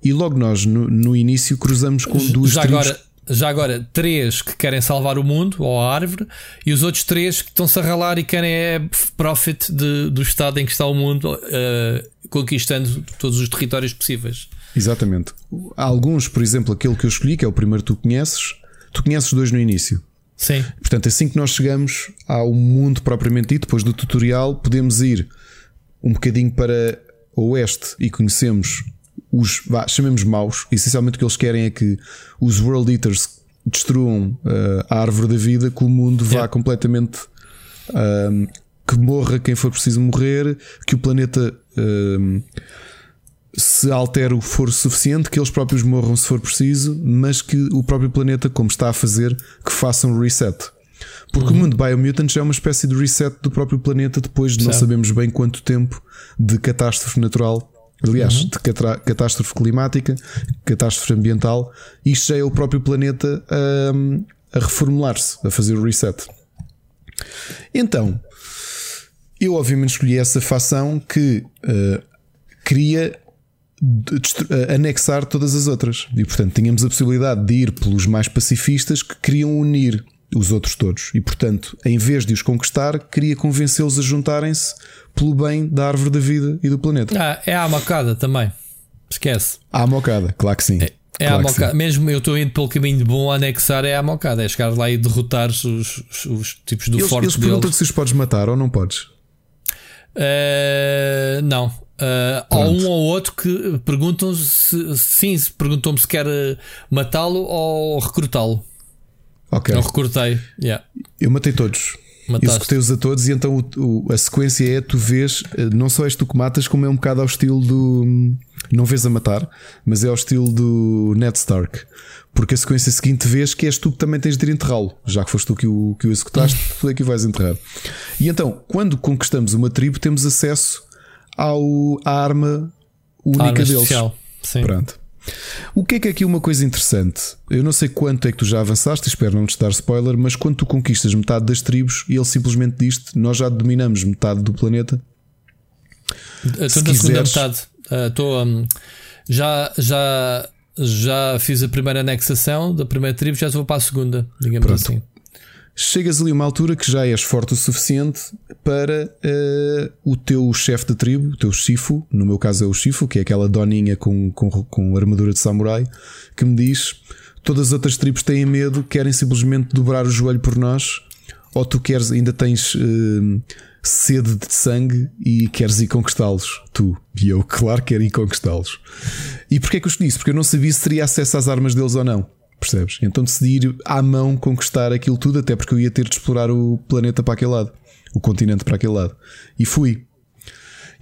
E logo nós no, no início cruzamos com duas Já tribos. Agora, já agora, três que querem salvar o mundo ou a árvore, e os outros três que estão-se a ralar e querem é profit de, do estado em que está o mundo, uh, conquistando todos os territórios possíveis. Exatamente. Há alguns, por exemplo, aquele que eu escolhi, que é o primeiro que tu conheces. Tu conheces dois no início. Sim. Portanto, assim que nós chegamos ao mundo propriamente dito, depois do tutorial, podemos ir um bocadinho para o oeste e conhecemos os, vá, chamemos maus. Essencialmente o que eles querem é que os World Eaters destruam uh, a árvore da vida, que o mundo vá completamente. Uh, que morra quem for preciso morrer, que o planeta uh, se altere o que for suficiente, que eles próprios morram se for preciso, mas que o próprio planeta, como está a fazer, que faça um reset. Porque uhum. o mundo Biomutant é uma espécie de reset do próprio planeta depois de certo. não sabemos bem quanto tempo de catástrofe natural Aliás, uhum. de catástrofe climática, catástrofe ambiental, isto já é o próprio planeta a, a reformular-se, a fazer o reset. Então, eu obviamente escolhi essa facção que uh, queria anexar todas as outras. E portanto tínhamos a possibilidade de ir pelos mais pacifistas que queriam unir os outros todos. E portanto, em vez de os conquistar, queria convencê-los a juntarem-se pelo bem da árvore da vida e do planeta. Ah, é a mocada também. Esquece. A mocada, claro que sim. É, é claro a mocada. Mesmo eu estou indo pelo caminho bom a anexar, é a mocada. É chegar lá e derrotar os, os, os tipos do eles, forte Eles perguntam se os podes matar ou não podes. Uh, não. Uh, há um ou outro que perguntam se sim, perguntam-me se quer matá-lo ou recrutá-lo. Ok. Eu recrutei. Yeah. Eu matei todos. Mataste. Executei-os a todos e então o, o, a sequência é: tu vês, eh, não só és tu que matas, como é um bocado ao estilo do. Não vês a matar, mas é ao estilo do Ned Stark. Porque a sequência seguinte vês que és tu que também tens de ir enterrá-lo. Já que foste tu que o, que o executaste, tu é que o vais enterrar. E então, quando conquistamos uma tribo, temos acesso ao, à arma única arma deles. Especial. Sim. Pronto. O que é que é aqui uma coisa interessante? Eu não sei quanto é que tu já avançaste, espero não te dar spoiler, mas quando tu conquistas metade das tribos e ele simplesmente diz-te: Nós já dominamos metade do planeta. Estou na segunda metade. Estou. Uh, um, já, já, já fiz a primeira anexação da primeira tribo, já vou para a segunda, digamos Pronto. assim chegas ali a uma altura que já és forte o suficiente para uh, o teu chefe de tribo, o teu Shifu, no meu caso é o Shifu, que é aquela doninha com, com, com armadura de samurai, que me diz: todas as outras tribos têm medo, querem simplesmente dobrar o joelho por nós, ou tu queres, ainda tens uh, sede de sangue e queres ir conquistá-los, tu. E eu, claro, quero ir conquistá-los. E porquê é que eu escolhi isso? Porque eu não sabia se teria acesso às armas deles ou não. Percebes? Então decidi ir à mão conquistar aquilo tudo, até porque eu ia ter de explorar o planeta para aquele lado, o continente para aquele lado. E fui.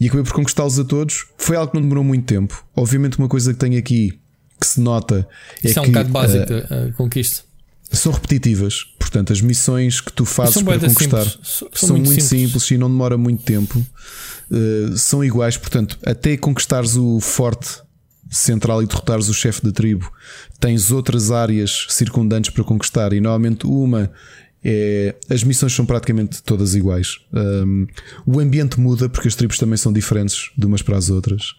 E acabei por conquistá-los a todos. Foi algo que não demorou muito tempo. Obviamente, uma coisa que tenho aqui que se nota é Isso que. é um bocado básico, uh, a conquista. São repetitivas, portanto, as missões que tu fazes para conquistar são, são, muito, muito simples. simples. e não demora muito tempo. Uh, são iguais, portanto, até conquistares o forte central e derrotares o chefe da tribo, tens outras áreas circundantes para conquistar e normalmente uma é, as missões são praticamente todas iguais. Um, o ambiente muda porque as tribos também são diferentes de umas para as outras.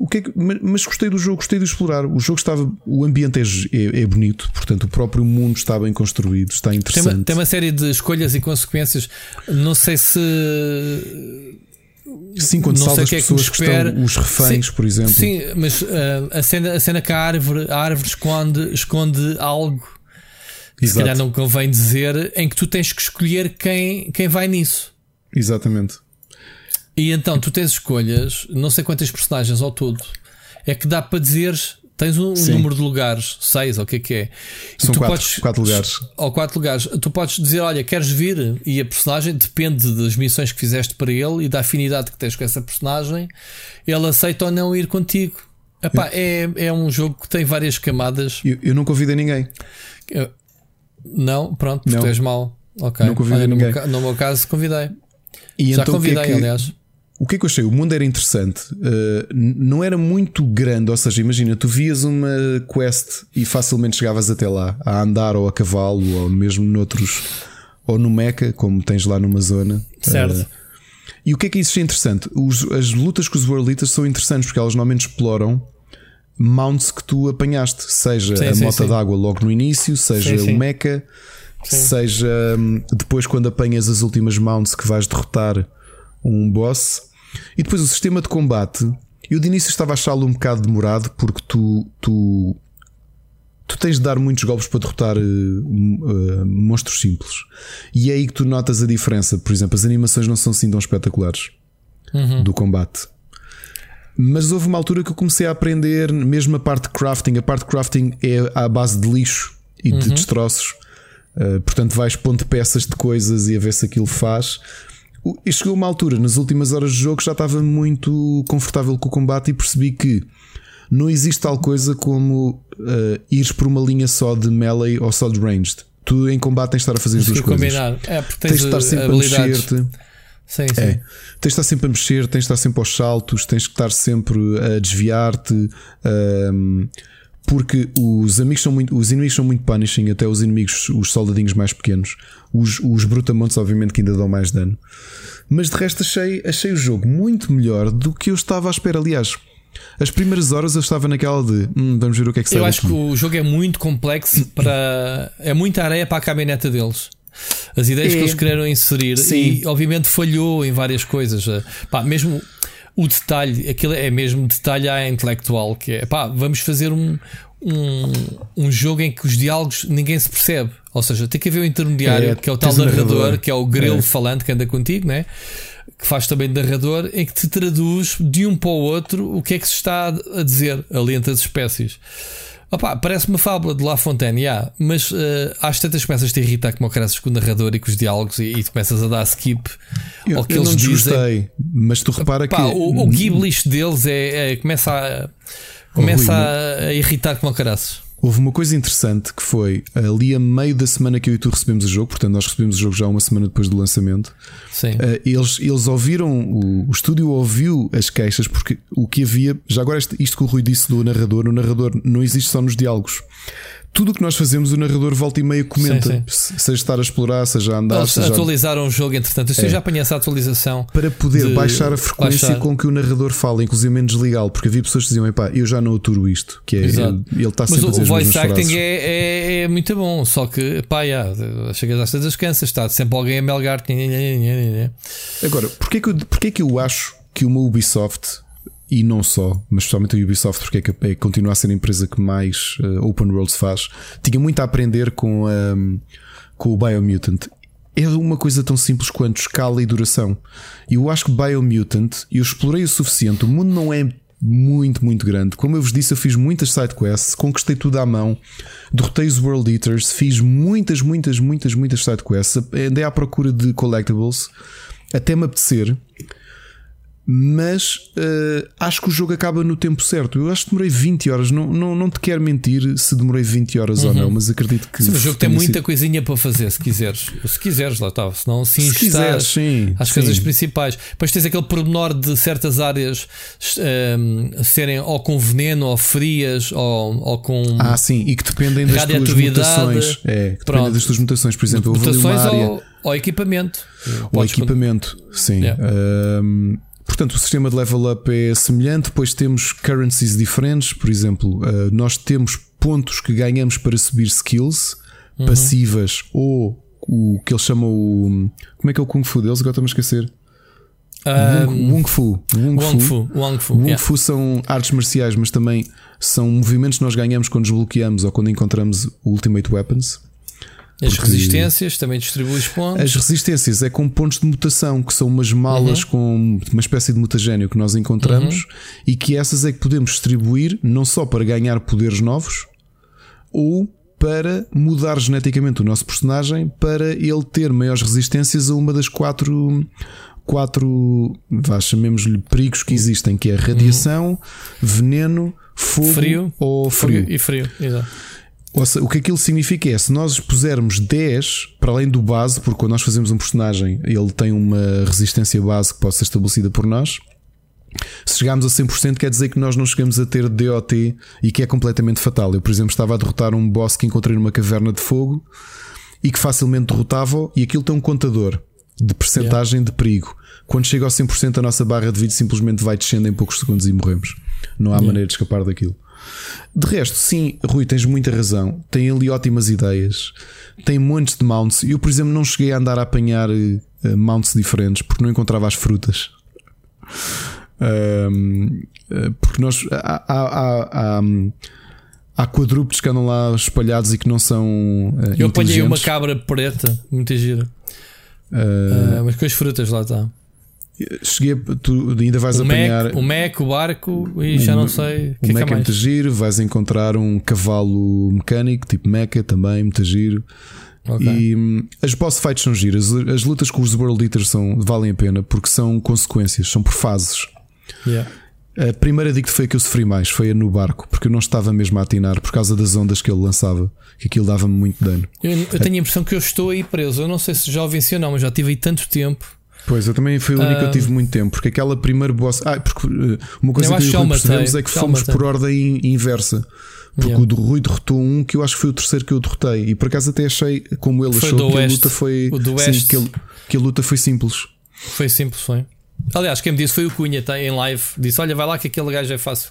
O que, é que mas gostei do jogo, gostei de explorar. O jogo estava. O ambiente é, é, é, bonito, portanto, o próprio mundo está bem construído, está interessante. Tem uma, tem uma série de escolhas e consequências. Não sei se Sim, quando salvas que é pessoas que, que, estão os reféns, sim, por exemplo. Sim, mas uh, a, cena, a cena que a árvore, a árvore esconde, esconde algo que se calhar não convém dizer, em que tu tens que escolher quem, quem vai nisso. Exatamente. E então tu tens escolhas, não sei quantas personagens ao todo, é que dá para dizeres Tens um, um número de lugares, seis, ou o que é que é? E São quatro, podes, quatro lugares. Ou quatro lugares. Tu podes dizer: Olha, queres vir? E a personagem depende das missões que fizeste para ele e da afinidade que tens com essa personagem. Ele aceita ou não ir contigo. Epá, eu, é, é um jogo que tem várias camadas. Eu, eu não convidei ninguém. Eu, não, pronto, não. tu és mau. Ok. Não convidei Olha, ninguém. No meu, no meu caso, convidei. E Já então, convidei, que é que... aliás. O que é que eu achei? O mundo era interessante, uh, não era muito grande, ou seja, imagina, tu vias uma quest e facilmente chegavas até lá, a andar ou a cavalo, ou mesmo noutros, ou no Mecha, como tens lá numa zona. Certo. Uh, e o que é que isso é interessante? Os, as lutas com os World são interessantes porque elas normalmente exploram mounts que tu apanhaste, seja sim, a sim, mota d'água logo no início, seja sim, o Mecha, seja um, depois quando apanhas as últimas mounts que vais derrotar um boss. E depois o sistema de combate, eu de início estava a achá-lo um bocado demorado porque tu, tu, tu tens de dar muitos golpes para derrotar uh, uh, monstros simples. E é aí que tu notas a diferença. Por exemplo, as animações não são assim tão espetaculares uhum. do combate. Mas houve uma altura que eu comecei a aprender, mesmo a parte de crafting. A parte de crafting é à base de lixo e de uhum. destroços. Uh, portanto, vais pondo peças de coisas e a ver se aquilo faz. E chegou uma altura, nas últimas horas de jogo, já estava muito confortável com o combate e percebi que não existe tal coisa como uh, ires por uma linha só de melee ou só de ranged. Tu em combate tens de estar a fazer as duas coisas. É, porque tens, tens de estar sempre habilidades. a mexer-te. Sim, sim. É. Tens de estar sempre a mexer, tens de estar sempre aos saltos, tens de estar sempre a desviar-te. Um, ehm, porque os amigos são muito, os inimigos são muito punishing, até os inimigos, os soldadinhos mais pequenos. Os, os brutamontes, obviamente, que ainda dão mais dano. Mas de resto achei, achei o jogo muito melhor do que eu estava à espera. Aliás, as primeiras horas eu estava naquela de hum, vamos ver o que é que sai. Eu acho aqui. que o jogo é muito complexo para. É muita areia para a caminhoneta deles. As ideias é. que eles quereram inserir Sim. e obviamente falhou em várias coisas. Pá, mesmo o detalhe, aquilo é mesmo detalhe à intelectual, que é pá, vamos fazer um, um, um jogo em que os diálogos ninguém se percebe. Ou seja, tem que haver um intermediário, é, que é o tal narrador, narrador, que é o grelo é. falante que anda contigo, né? que faz também narrador, em que te traduz de um para o outro o que é que se está a dizer ali entre as espécies. Opa, parece uma fábula de La Fontaine, yeah, mas uh, às tantas começas a te irritar como caraças com o narrador e com os diálogos e, e tu começas a dar skip eu, ao que eu eles não dizem. Gostei, mas tu repara Opa, que o, o giblish deles é, é começa a começa a, a irritar como caraças. Houve uma coisa interessante que foi ali a meio da semana que eu e tu recebemos o jogo, portanto, nós recebemos o jogo já uma semana depois do lançamento. Sim. Uh, eles, eles ouviram, o, o estúdio ouviu as queixas, porque o que havia. Já agora, isto, isto que o Rui disse do narrador, o narrador não existe só nos diálogos tudo o que nós fazemos, o narrador volta e meio comenta. Sim, sim. Seja estar a explorar, seja a andar. Eles seja... atualizaram o jogo, entretanto. Eu é. já apanhei essa atualização. Para poder baixar a frequência baixar. com que o narrador fala, inclusive menos legal, porque havia pessoas que diziam: epá, eu já não aturo isto. Que é, ele, ele está sempre Mas o, o voice acting é, é, é, muito bom, só que, pá, já, chegas às tantas cansas, está sempre alguém a melgar. Agora, porquê que, eu, porquê que eu acho que uma Ubisoft e não só, mas especialmente a Ubisoft, porque é, é, continua a ser a empresa que mais uh, open worlds faz, tinha muito a aprender com, um, com o Biomutant. É uma coisa tão simples quanto escala e duração. E eu acho que Biomutant, eu explorei o suficiente, o mundo não é muito, muito grande. Como eu vos disse, eu fiz muitas sidequests, conquistei tudo à mão, derrotei os World Eaters, fiz muitas, muitas, muitas, muitas sidequests, andei à procura de collectibles até me apetecer mas uh, acho que o jogo acaba no tempo certo. Eu acho que demorei 20 horas. Não, não, não te quero mentir se demorei 20 horas uhum. ou não, mas acredito que. Sim, o jogo tem muita sido... coisinha para fazer, se quiseres. Se quiseres, lá está. Se não, se, se quiseres, sim, às sim. coisas principais. Depois tens aquele pormenor de certas áreas um, ehm, serem ou com veneno, ou frias, ou, ou com. Ah, sim, e que dependem das tuas mutações. É, que dependem das tuas mutações. Por exemplo, mutações houve ali uma área. Ou, ou equipamento. Ou equipamento, sim. Yeah. Um, ehm, Portanto, o sistema de level up é semelhante, depois temos currencies diferentes, por exemplo, uh, nós temos pontos que ganhamos para subir skills uhum. passivas ou o que eles chamam o. Como é que é o Kung Fu deles? Agora estou-me a esquecer. Um, Wung, Fu. Wung, Wung Fu. Wung Fu, Wung Fu são artes marciais, mas também são movimentos que nós ganhamos quando desbloqueamos ou quando encontramos Ultimate Weapons. As resistências também distribuis pontos. As resistências é com pontos de mutação, que são umas malas uhum. com uma espécie de mutagénio que nós encontramos uhum. e que essas é que podemos distribuir não só para ganhar poderes novos ou para mudar geneticamente o nosso personagem para ele ter maiores resistências a uma das quatro quatro, vá, chamemos-lhe perigos que existem, que é radiação, uhum. veneno, fogo frio, ou frio. frio e frio, exato. Seja, o que aquilo significa é se nós pusermos 10 para além do base, porque quando nós fazemos um personagem ele tem uma resistência base que pode ser estabelecida por nós. Se chegarmos a 100%, quer dizer que nós não chegamos a ter DOT e que é completamente fatal. Eu, por exemplo, estava a derrotar um boss que encontrei numa caverna de fogo e que facilmente derrotava, e aquilo tem um contador de percentagem yeah. de perigo. Quando chega ao 100%, a nossa barra de vida simplesmente vai descendo em poucos segundos e morremos. Não há yeah. maneira de escapar daquilo. De resto, sim, Rui, tens muita razão. Tem ali ótimas ideias. Tem montes de mounts. Eu, por exemplo, não cheguei a andar a apanhar uh, mounts diferentes porque não encontrava as frutas. Um, uh, porque nós há, há, há, há quadrúpedes que andam lá espalhados e que não são. Uh, Eu apanhei uma cabra preta, muito gira. Uh, uh, mas com as frutas lá está. Cheguei, tu ainda vais o apanhar. Mac, o Mac, o barco e já não sei. O, que Mac é, é muito giro. Vais encontrar um cavalo mecânico, tipo Mecha, também, muito giro. Okay. E hum, as boss fights são giras. As lutas com os World Eaters são, valem a pena porque são consequências, são por fases. Yeah. A primeira dica foi a que eu sofri mais, foi a no barco, porque eu não estava mesmo a atinar por causa das ondas que ele lançava, que aquilo dava-me muito dano. Eu, eu tenho a impressão que eu estou aí preso. Eu não sei se já o venci ou não, mas já tive aí tanto tempo. Pois, eu também foi o único que eu tive muito tempo, porque aquela primeira boss. Ah, porque uh, uma coisa que eu percebemos é que fomos por ordem inversa. Porque yeah. o do Rui derrotou um que eu acho que foi o terceiro que eu derrotei. E por acaso até achei, como ele foi achou, que a luta foi. Sim, que, ele, que a luta foi simples. Foi simples, foi. Aliás, quem me disse foi o Cunha, tá, em live. Disse: Olha, vai lá que aquele gajo é fácil.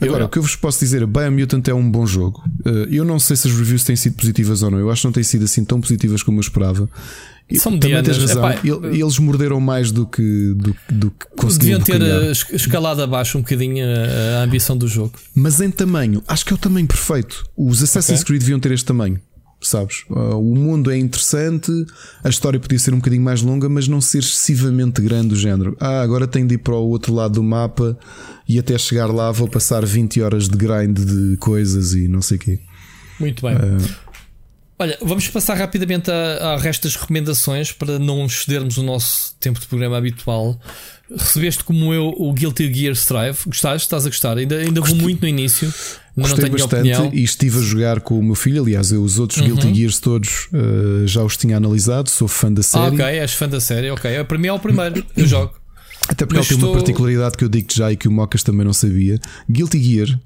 Agora, o que eu vos posso dizer, Biomutant é um bom jogo. Uh, eu não sei se as reviews têm sido positivas ou não. Eu acho que não têm sido assim tão positivas como eu esperava. São Também tens razão. Epá, eles morderam mais do que, do, do que conseguiram. Deviam ter escalado abaixo um bocadinho a, a, ambição do jogo. Mas em tamanho, acho que é o tamanho perfeito. Os Assassin's okay. Creed deviam ter este tamanho. Sabes? Uh, o mundo é interessante, a história podia ser um bocadinho mais longa, mas não ser excessivamente grande do género. Ah, agora tenho de ir para o outro lado do mapa e até chegar lá vou passar 20 horas de grind de coisas e não sei o quê. Muito bem. Uh, Olha, vamos passar rapidamente ao resto das recomendações para não excedermos o nosso tempo de programa habitual. Recebeste como eu o Guilty Gear Strive. Gostaste? Estás a gostar? Ainda, ainda vou muito no início. Gostei não tenho bastante opinião. e estive a jogar com o meu filho. Aliás, eu os outros uhum. Guilty Gears todos uh, já os tinha analisado. Sou fã da série. Ah, ok, és fã da série. Ok, para mim é o primeiro. Eu jogo. Até porque ele tem estou... uma particularidade que eu digo já e que o Mocas também não sabia. Guilty Gear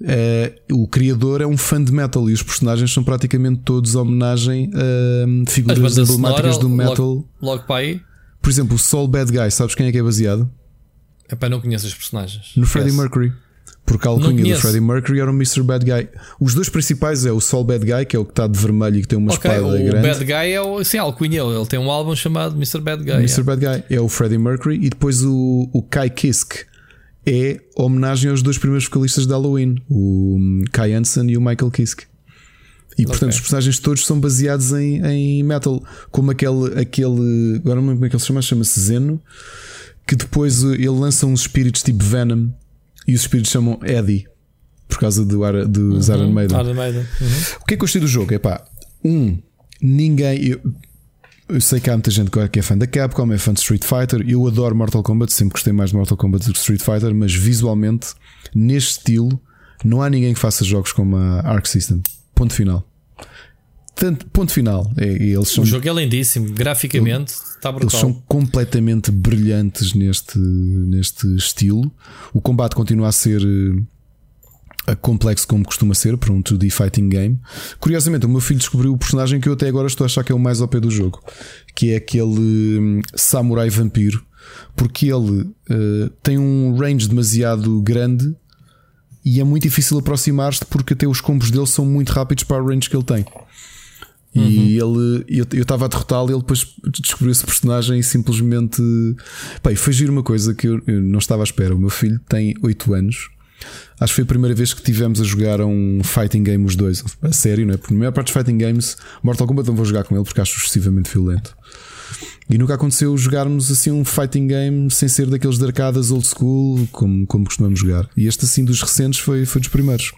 Uh, o criador é um fã de metal e os personagens são praticamente todos homenagem a figuras emblemáticas do metal. Logo, logo para aí. Por exemplo, o Soul Bad Guy, sabes quem é que é baseado? Epá, não conheço os personagens. No Freddie Mercury. Porque a alcunha do Freddie Mercury era o Mr. Bad Guy. Os dois principais é o Soul Bad Guy, que é o que está de vermelho e que tem uma okay, espada o grande. O Bad Guy é o. Sim, a alcunha. Ele tem um álbum chamado Mr. Bad Guy. Mr. Bad Guy é o Freddie Mercury e depois o, o Kai Kisk é homenagem aos dois primeiros vocalistas de Halloween, o Kai Hansen e o Michael Kiske. E portanto okay. os personagens todos são baseados em, em metal, como aquele, aquele. Agora não como é que ele se chama, chama-se Zeno, que depois ele lança uns espíritos tipo Venom e os espíritos chamam Eddie por causa do, dos uhum. Iron Maiden. Iron Maiden. Uhum. O que é que eu gostei do jogo? É pá, um, ninguém. Eu, eu sei que há muita gente que é fã da Capcom, é fã de Street Fighter. Eu adoro Mortal Kombat, sempre gostei mais de Mortal Kombat do que Street Fighter, mas visualmente, neste estilo, não há ninguém que faça jogos como a Arc System. Ponto final. Tanto, ponto final. É, eles são, o jogo é lindíssimo, graficamente está brutal. Eles são completamente brilhantes neste, neste estilo. O combate continua a ser eh, complexo como costuma ser para um 2D fighting game. Curiosamente, o meu filho descobriu o personagem que eu até agora estou a achar que é o mais OP do jogo, que é aquele hum, samurai vampiro, porque ele uh, tem um range demasiado grande e é muito difícil aproximar-te porque até os combos dele são muito rápidos para o range que ele tem. E uhum. ele, eu estava a derrotá-lo e ele depois descobriu esse personagem e simplesmente. Bem, foi giro uma coisa que eu, eu não estava à espera. O meu filho tem 8 anos Acho que foi a primeira vez que tivemos a jogar um fighting game os dois. A sério, não é? Porque na maior parte dos fighting games, Mortal Kombat não vou jogar com ele porque acho excessivamente violento. E nunca aconteceu jogarmos assim um fighting game sem ser daqueles de arcadas old school, como, como costumamos jogar. E este, assim, dos recentes, foi, foi dos primeiros.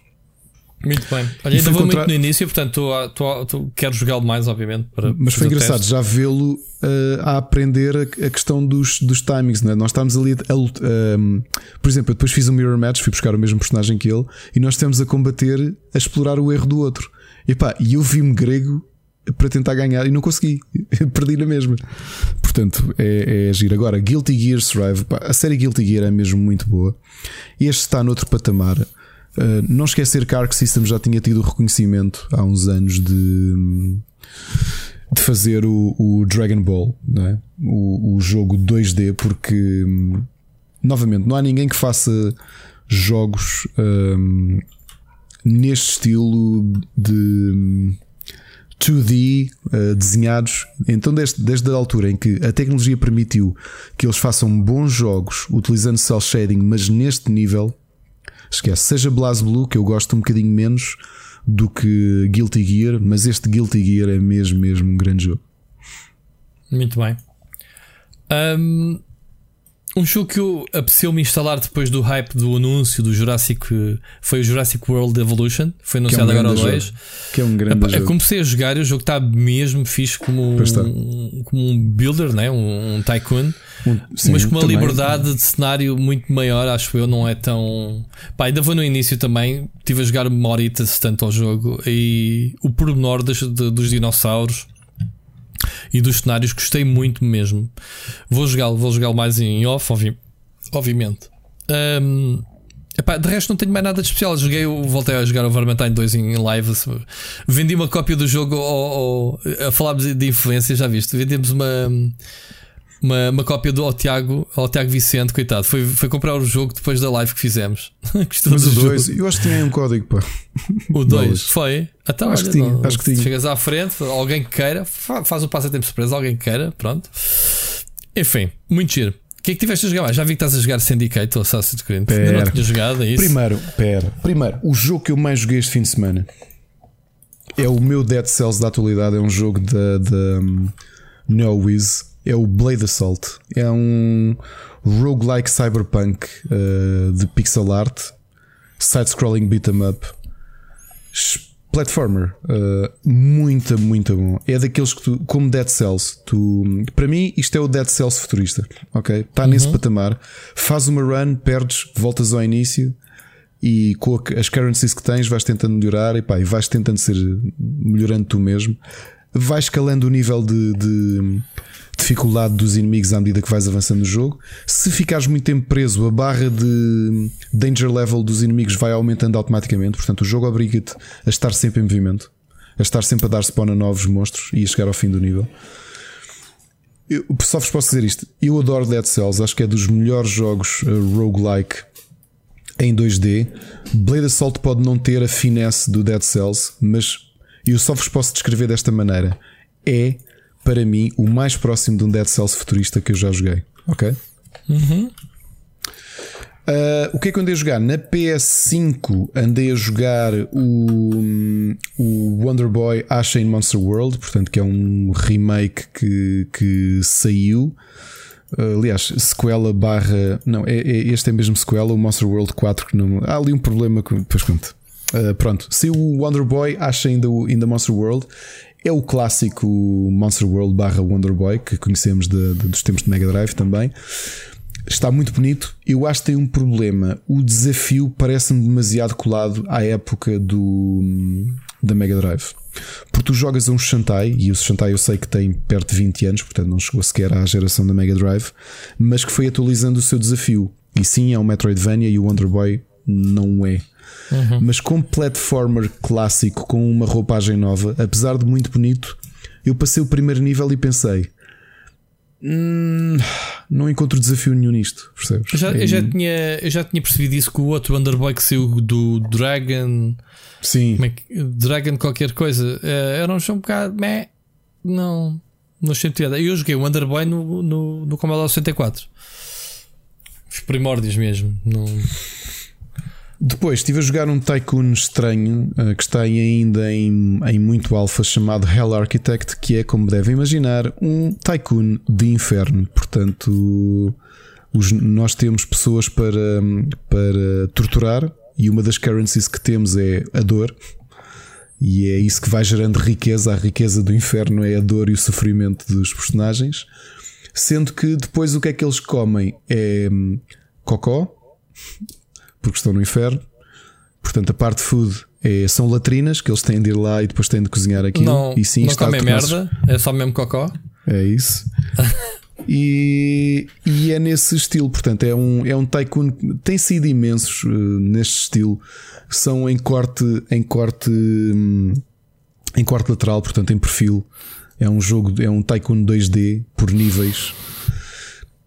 Muito bem. Olha, ainda vou contra... muito no início, portanto, tu, tu, tu quero jogá-lo mais, obviamente. Para Mas foi engraçado já vê-lo uh, a aprender a, a, questão dos, dos timings. Né? Nós estávamos ali, a, um, por exemplo, eu depois fiz um mirror match, fui buscar o mesmo personagem que ele, e nós estivemos a combater, a explorar o erro do outro. E, pá, e eu vi-me grego para tentar ganhar e não consegui, perdi na mesma. Portanto, é, é agir. Agora, Guilty Gear Strive, pá, a série Guilty Gear é mesmo muito boa. Este está noutro patamar. Uh, não esquecer que a Arc System já tinha tido o reconhecimento há uns anos de, de fazer o, o Dragon Ball, é? o, o, jogo 2D, porque novamente não há ninguém que faça jogos um, neste estilo de 2D uh, desenhados. Então, desde, desde a altura em que a tecnologia permitiu que eles façam bons jogos utilizando cel shading, mas neste nível esquece. Seja BlazBlue, que eu gosto um bocadinho menos do que Guilty Gear, mas este Guilty Gear é mesmo, mesmo um grande jogo. Muito bem. Um, um jogo que eu apeteceu-me instalar depois do hype do anúncio do Jurassic foi o Jurassic World Evolution, foi anunciado é um agora ao 2. Que é um grande Epá, jogo. Comecei a jogar e o jogo está mesmo fixe como um, como um builder, né? um, um tycoon, um, sim, mas com uma também. liberdade de cenário muito maior, acho eu, não é tão. Pá, ainda vou no início também, estive a jogar uma horita tanto ao jogo e o pormenor dos, dos dinossauros e dos cenários gostei muito mesmo. Vou jogá-lo, vou jogá-lo mais em off, obvi obviamente. Um, epá, de resto, não tenho mais nada de especial. Joguei, voltei a jogar o Vermintide 2 em live. Vendi uma cópia do jogo ao, ao, a falarmos de influência, já viste? Vendemos uma uma, uma cópia do ao Tiago, ao Tiago Vicente, coitado. Foi, foi comprar o jogo depois da live que fizemos. Mas o 2, eu acho que tinha um código, pá. O 2 foi. Então, acho, olha, que tinha, não, acho que tinha. Chegas à frente, alguém que queira, faz o passatempo surpresa, alguém que queira, pronto. Enfim, muito giro. O que é que tiveste a jogar mais? Já vi que estás a jogar Syndicate ou Assassin's Creed. Pera. Ainda não tinha jogado, é isso? Primeiro, pera. Primeiro, o jogo que eu mais joguei este fim de semana é o meu Dead Cells da atualidade. É um jogo da, da um, NeoWiz é o Blade Assault. É um roguelike cyberpunk uh, de pixel art, side-scrolling beat 'em up, platformer. Uh, muito, muito bom. É daqueles que tu, como Dead Cells, tu, para mim, isto é o Dead Cells futurista. Ok? Está uhum. nesse patamar. Faz uma run, perdes, voltas ao início e com as currencies que tens vais tentando melhorar e, pá, e vais tentando ser melhorando tu mesmo. Vais escalando o nível de, de dificuldade dos inimigos à medida que vais avançando no jogo. Se ficares muito tempo preso, a barra de danger level dos inimigos vai aumentando automaticamente. Portanto, o jogo obriga-te a estar sempre em movimento, a estar sempre a dar spawn a novos monstros e a chegar ao fim do nível. Eu, só vos posso dizer isto. Eu adoro Dead Cells, acho que é dos melhores jogos uh, roguelike em 2D. Blade Assault pode não ter a finesse do Dead Cells, mas eu só vos posso descrever desta maneira. É para mim, o mais próximo de um Dead Cells futurista que eu já joguei. Ok? Uhum. Uh, o que é que eu andei a jogar? Na PS5 andei a jogar o, o Wonder Boy Ashen Monster World, portanto, que é um remake que, que saiu. Uh, aliás, sequela barra. Não, é, é, este é mesmo sequela, o Monster World 4. Que não, há ali um problema com. Pois conto. Uh, pronto, saiu o Wonder Boy in the, in the Monster World é o clássico Monster World barra Wonder Boy que conhecemos de, de, dos tempos de Mega Drive também. Está muito bonito. Eu acho que tem um problema. O desafio parece-me demasiado colado à época do da Mega Drive. Porque tu jogas um Shantai, e o Shantai eu sei que tem perto de 20 anos, portanto não chegou sequer à geração da Mega Drive, mas que foi atualizando o seu desafio. E sim, é um Metroidvania e o Wonder Boy não é. Uhum. Mas como platformer clássico com uma roupagem nova, apesar de muito bonito, eu passei o primeiro nível e pensei. Hum, não encontro desafio nenhum nisto, percebes? Eu já, eu, já tinha, eu já tinha percebido isso com o outro Underboy que saiu do Dragon. Sim. É Dragon qualquer coisa. Eh, era um jogo um bocado. Meh, não. Não sentido. Eu joguei o Underboy no, no, no Commodore 64. Os primórdios mesmo. Não. Depois estive a jogar um Tycoon estranho uh, que está ainda em, em muito alfa chamado Hell Architect, que é, como devem imaginar, um Tycoon de inferno. Portanto, os, nós temos pessoas para, para torturar e uma das currencies que temos é a dor. E é isso que vai gerando riqueza. A riqueza do inferno é a dor e o sofrimento dos personagens. Sendo que depois o que é que eles comem é hum, cocó, porque estão no inferno. Portanto, a parte food é, são latrinas que eles têm de ir lá e depois têm de cozinhar aquilo. Não, e sim, não comem merda, é só mesmo cocó. É isso. e, e é nesse estilo, portanto, é um, é um tycoon. Tem sido imensos uh, neste estilo. São em corte, em corte, um, em corte lateral, portanto, em perfil. É um jogo, é um tycoon 2D por níveis.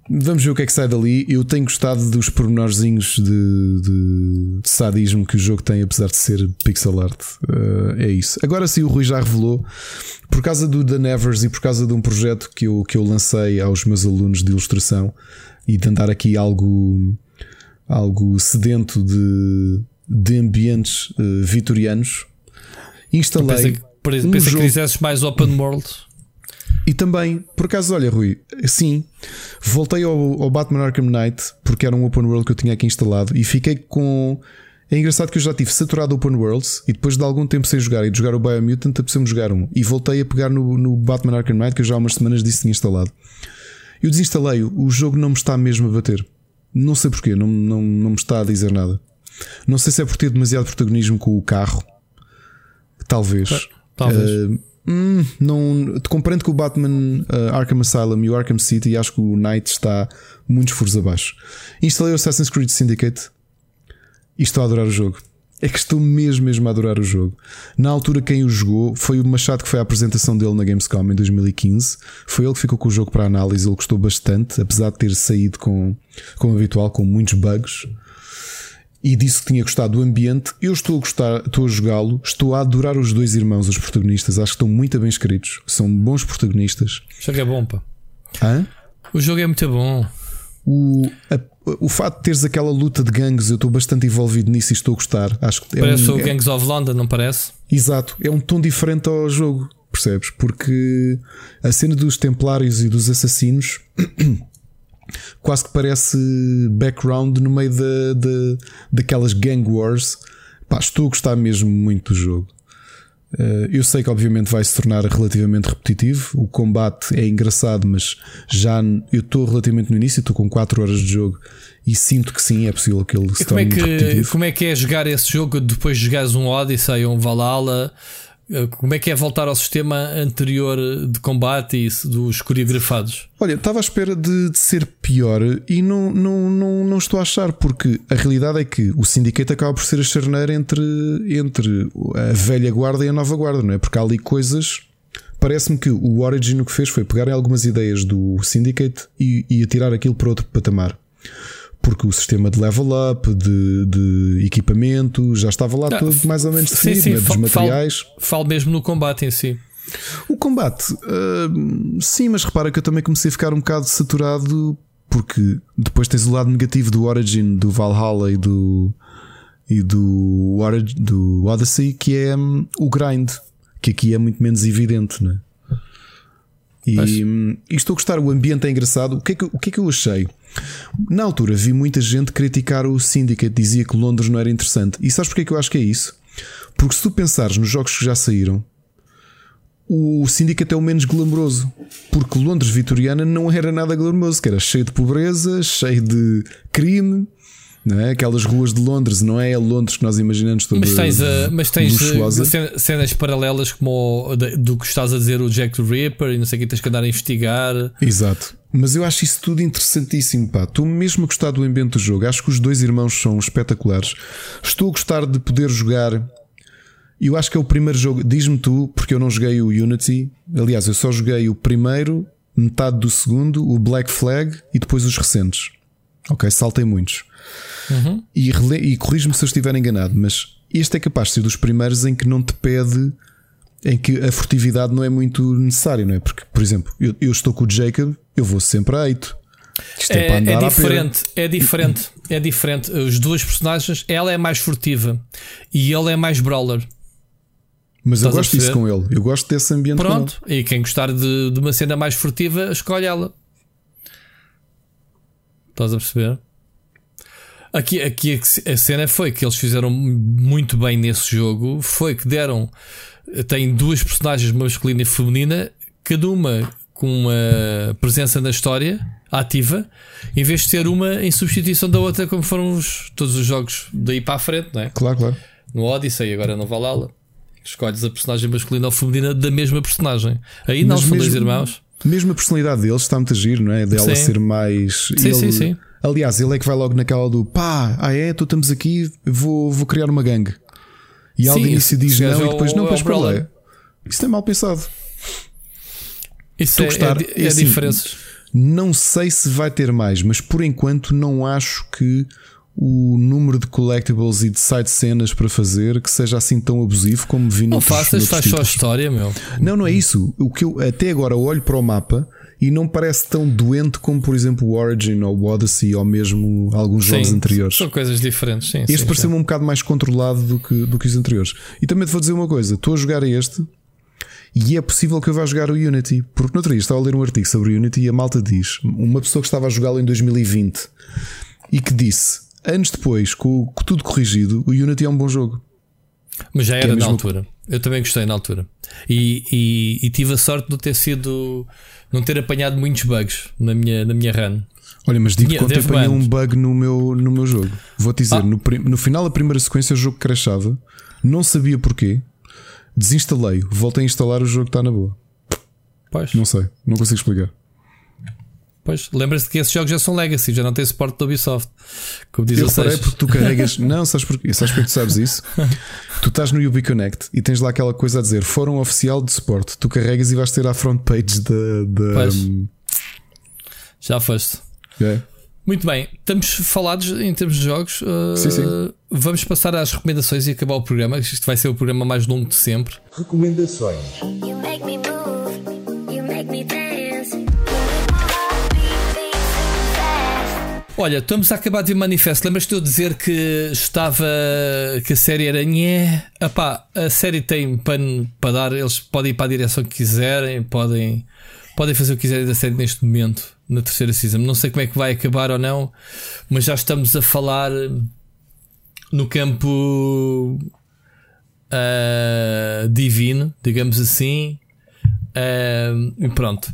Vamos ver o que é que sai dali. Eu tenho gostado dos pormenorzinhos de, de, de sadismo que o jogo tem, apesar de ser pixel art. Uh, é isso. Agora sim, o Rui já revelou, por causa do The Nevers e por causa de um projeto que eu, que eu lancei aos meus alunos de ilustração e de andar aqui algo algo sedento de, de ambientes uh, vitorianos. Instalei. Pensa, um jogo... que quisesses mais open world. E também, por acaso, olha, Rui, sim, voltei ao, ao, Batman Arkham Knight porque era um open world que eu tinha aqui instalado e fiquei com. É engraçado que eu já tive saturado open worlds e depois de algum tempo sem jogar e de jogar o Biomutant, apeteceu-me jogar um. E voltei a pegar no, no Batman Arkham Knight que eu já há umas semanas disse que tinha instalado. Eu desinstalei-o, o jogo não me está mesmo a bater. Não sei porquê, não, não, não me está a dizer nada. Não sei se é por ter demasiado protagonismo com o carro. Talvez. Talvez. Uh, hum, não, compreendo que o Batman uh, Arkham Asylum e o Arkham City acho que o Knight está muitos furos abaixo. Instalei o Assassin's Creed Syndicate e estou a adorar o jogo é que estou mesmo, mesmo a adorar o jogo. Na altura, quem o jogou foi o Machado, que foi a apresentação dele na Gamescom em 2015. Foi ele que ficou com o jogo para análise. Ele gostou bastante, apesar de ter saído com, como habitual, com muitos bugs. E disse que tinha gostado do ambiente. Eu estou a gostar, estou a jogá-lo. Estou a adorar os dois irmãos, os protagonistas. Acho que estão muito bem escritos. São bons protagonistas. O jogo é bom, pá. Hã? O jogo é muito bom. O, a, o fato de teres aquela luta de gangues, eu estou bastante envolvido nisso e estou a gostar. Acho que é parece é um, o Gangs of London, não parece? Exato, é um tom diferente ao jogo, percebes? Porque a cena dos Templários e dos assassinos quase que parece background no meio de, de, daquelas gang wars. Pá, estou a gostar mesmo muito do jogo. Eh, eu sei que obviamente vai se tornar relativamente repetitivo. O combate é engraçado, mas já eu estou relativamente no início, estou com 4 horas de jogo e sinto que sim, é possível que ele se torne como é que, repetitivo. Como é que é jogar esse jogo depois de jogares um Odyssey ou um Valhalla? Eh, como é que é voltar ao sistema anterior de combate e dos coreografados? Olha, estava à espera de, de, ser pior e não, não, não, não estou a achar, porque a realidade é que o Syndicate acaba por ser a charneira entre, entre a velha guarda e a nova guarda, não é? Porque há ali coisas. Parece-me que o Origin o que fez foi pegar algumas ideias do Syndicate e, e atirar aquilo para outro patamar porque o sistema de level up, de, de equipamento, já estava lá todo mais ou menos definido, sim, sim, né? dos materiais. Falo, falo, mesmo no combate em si. O combate, uh, sim, mas repara que eu também comecei a ficar um bocado saturado, porque depois tens o lado negativo do Origin, do Valhalla e do, e do, do Odyssey, que é um, o grind, que aqui é muito menos evidente, né? E, e estou a gostar, o ambiente é engraçado. O que é que, o que, é que eu achei? Na altura vi muita gente criticar o Syndicate, dizia que Londres não era interessante. E sabes porque que eu acho que é isso? Porque se tu pensares nos jogos que já saíram, o Syndicate é o menos glamouroso. Porque Londres vitoriana não era nada glamouroso, que era cheio de pobreza, cheio de crime. Não é? Aquelas ruas de Londres, não é a Londres que nós imaginamos toda Mas tens, uh, mas tens uh, cenas paralelas como o, do que estás a dizer o Jack the Ripper e não sei o que tens que andar a investigar. Exato. Mas eu acho isso tudo interessantíssimo, pá. Estou mesmo a gostar do ambiente do jogo. Acho que os dois irmãos são espetaculares. Estou a gostar de poder jogar. Eu acho que é o primeiro jogo. Diz-me tu, porque eu não joguei o Unity. Aliás, eu só joguei o primeiro, metade do segundo, o Black Flag e depois os recentes. Ok, saltei muitos. Uhum. E, e corrijo-me se eu estiver enganado, mas este é capaz de ser dos primeiros em que não te pede em que a furtividade não é muito necessária, não é? Porque, por exemplo, eu, eu estou com o Jacob, eu vou sempre a 8. Isto é, é, é diferente, é diferente, é diferente. Os dois personagens, ela é mais furtiva e ele é mais brawler. Mas Estás eu gosto disso com ele, eu gosto desse ambiente. Pronto, e quem gostar de, de uma cena mais furtiva, escolhe ela. Estás a perceber? Aqui, aqui a cena foi que eles fizeram muito bem nesse jogo. Foi que deram. Tem duas personagens masculina e feminina, cada uma com uma presença na história ativa, em vez de ter uma em substituição da outra, como foram os, todos os jogos daí para a frente, não é? Claro, claro. No Odyssey, agora no Valhalla. Escolhes a personagem masculina ou feminina da mesma personagem. Aí não, Mas são mesmo, dois irmãos. Mesmo a personalidade deles está muito a giro, não é? Dela sim. ser mais. Sim, ele... sim, sim Aliás, ele é que vai logo naquela do pá, ah é, tu estamos aqui, vou, vou criar uma gangue. E ao início diz não e depois não, depois para lá. Isso é mal pensado. Isso Estou é, gostar, é, é, assim, diferenças. Não sei se vai ter mais, mas por enquanto não acho que o número de collectibles e de side cenas para fazer que seja assim tão abusivo como vi Não faças, faz só a história, meu. Não, não é isso. O que eu até agora olho para o mapa e não parece tão doente como, por exemplo, o Origin ou o Odyssey ou mesmo alguns jogos sim, anteriores. São coisas diferentes, sim. Este pareceu-me um bocado mais controlado do que, do que os anteriores. E também te vou dizer uma coisa: estou a jogar este e é possível que eu vá jogar o Unity, porque no outro dia estava a ler um artigo sobre o Unity e a malta diz: uma pessoa que estava a jogá-lo em 2020 e que disse, anos depois, com, com tudo corrigido, o Unity é um bom jogo. Mas já era é na altura. Eu também gostei na altura. E, e, e, tive a sorte de ter sido. não ter apanhado muitos bugs na minha, na minha run. Olha, mas digo quando apanhei um bug no meu, no meu jogo. Vou-te dizer, ah. no, no final da primeira sequência o jogo crashava, não sabia porquê, desinstalei, voltei a instalar o jogo está na boa. Pois. Não sei, não consigo explicar. Pois, lembra-se que esses jogos já são legacy, já não tem suporte da Ubisoft. Como diz eu reparei porque tu carregas. não, sabes porquê? Sabes porque tu sabes isso? tu estás no UbiConnect e tens lá aquela coisa a dizer Fórum Oficial de Suporte. Tu carregas e vais ter a front page da. Pois. Um... Já foste. É. Muito bem, estamos falados em termos de jogos. Uh, sim, sim. Vamos passar às recomendações e acabar o programa. Isto vai ser o programa mais longo de sempre. Recomendações. Olha, estamos a acabar de ver manifesto. Lembras-te de eu dizer que estava. que a série era nhé? Epá, a série tem pano para dar, eles podem ir para a direção que quiserem, podem, podem fazer o que quiserem da série neste momento, na terceira season. Não sei como é que vai acabar ou não, mas já estamos a falar no campo uh, divino, digamos assim. Uh, e pronto.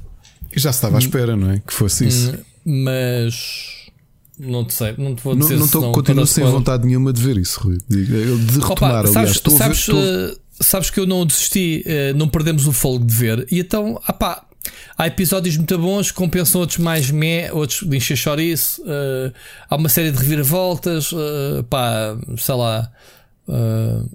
E já estava à espera, não é? Que fosse isso. Hum, mas não te sei, não te vou dizer Não, não continuo sem vontade nenhuma de ver isso, Rui. De retomar, Opa, aliás. Sabes, estou sabes, ver, estou... uh, sabes que eu não desisti, uh, não perdemos o fogo de ver. E então, apá, há episódios muito bons, compensam outros mais meh, outros de encher chouriço. Uh, há uma série de reviravoltas, uh, pá, sei lá. Uh,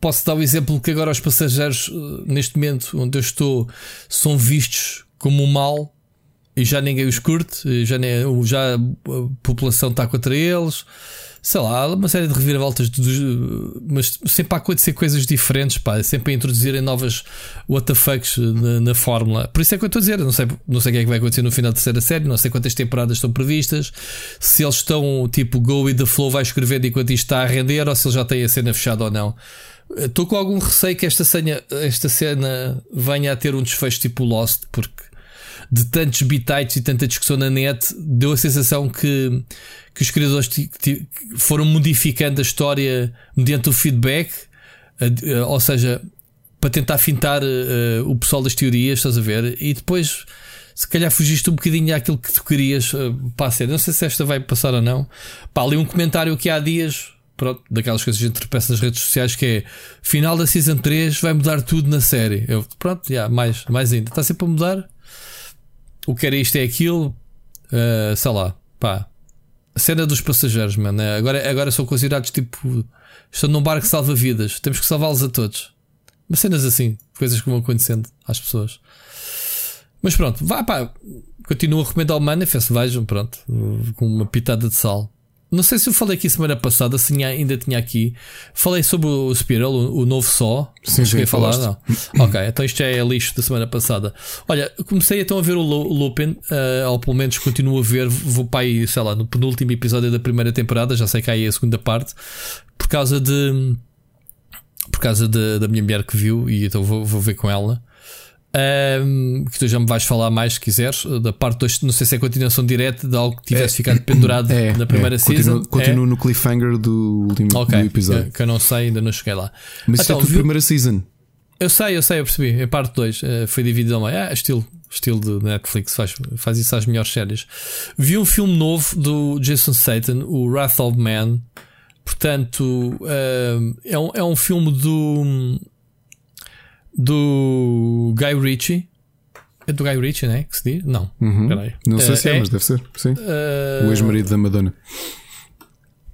posso dar o exemplo que agora os passageiros, neste momento onde eu estou, são vistos como um mal e já ninguém os curte, já, nem, já a população está contra eles. Sei lá, uma série de reviravoltas, mas sempre a acontecer coisas diferentes, pá, sempre a introduzirem novas WTFs na, na fórmula. Por isso é que eu estou a dizer, não sei, não sei o que é que vai acontecer no final da terceira série, não sei quantas temporadas estão previstas, se eles estão tipo go with the flow, vai escrevendo enquanto isto está a render, ou se eles já têm a cena fechada ou não. Estou com algum receio que esta cena, esta cena venha a ter um desfecho tipo Lost, porque de tantos bitites e tanta discussão na net, deu a sensação que, que os criadores foram modificando a história mediante o feedback, ou seja, para tentar fintar uh, o pessoal das teorias, estás a ver? E depois, se calhar, fugiste um bocadinho àquilo que tu querias uh, para a série. Não sei se esta vai passar ou não. Pá, ali um comentário que há dias. Pronto, daquelas coisas que a gente tropeça nas redes sociais que é final da Season 3 vai mudar tudo na série. Eu, pronto, já, mais, mais ainda. Está sempre a mudar o que era isto é aquilo, uh, sei lá, pá. A cena dos passageiros, mano. É, agora, agora são considerados tipo. Estão num barco que salva vidas. Temos que salvá-los a todos. Mas cenas assim, coisas que vão acontecendo às pessoas. Mas pronto, vá pá. Continuo a recomendar o Manifest, vejam, pronto. Com uma pitada de sal. Não sei se eu falei aqui semana passada, se ainda tinha aqui. Falei sobre o Spiral, o, o novo só. Sim, sim, falar, não. ok, então isto já é lixo da semana passada. Olha, comecei então a ver o Lupin, uh, ou pelo menos continuo a ver. Vou para aí, sei lá, no penúltimo episódio da primeira temporada, já sei que há aí a segunda parte, por causa de. Por causa de, da minha mulher que viu, e então vou, vou ver com ela. Um, que tu já me vais falar mais se quiseres. Da parte 2, não sei se é continuação direta de algo que tivesse é, ficado pendurado é, na primeira é, season. Continuo, é. no cliffhanger do último okay, episódio. Que, que, eu não sei, ainda não cheguei lá. Mas então, isso é tudo viu... primeira season. Eu sei, eu sei, eu percebi. Em parte 2 uh, eh, foi dividido ao meio. Ah, estilo, estilo de Netflix, faz, faz isso às melhores séries. Vi um filme novo do Jason Statham, o Wrath of Man. Portanto, uh, é, um, é um filme do do Guy Ritchie. É do Guy Ritchie, né? Que se diz? Não. Uhum. Não sei uh, se é, é, mas deve ser. Sim. Uh, o ex-marido da Madonna.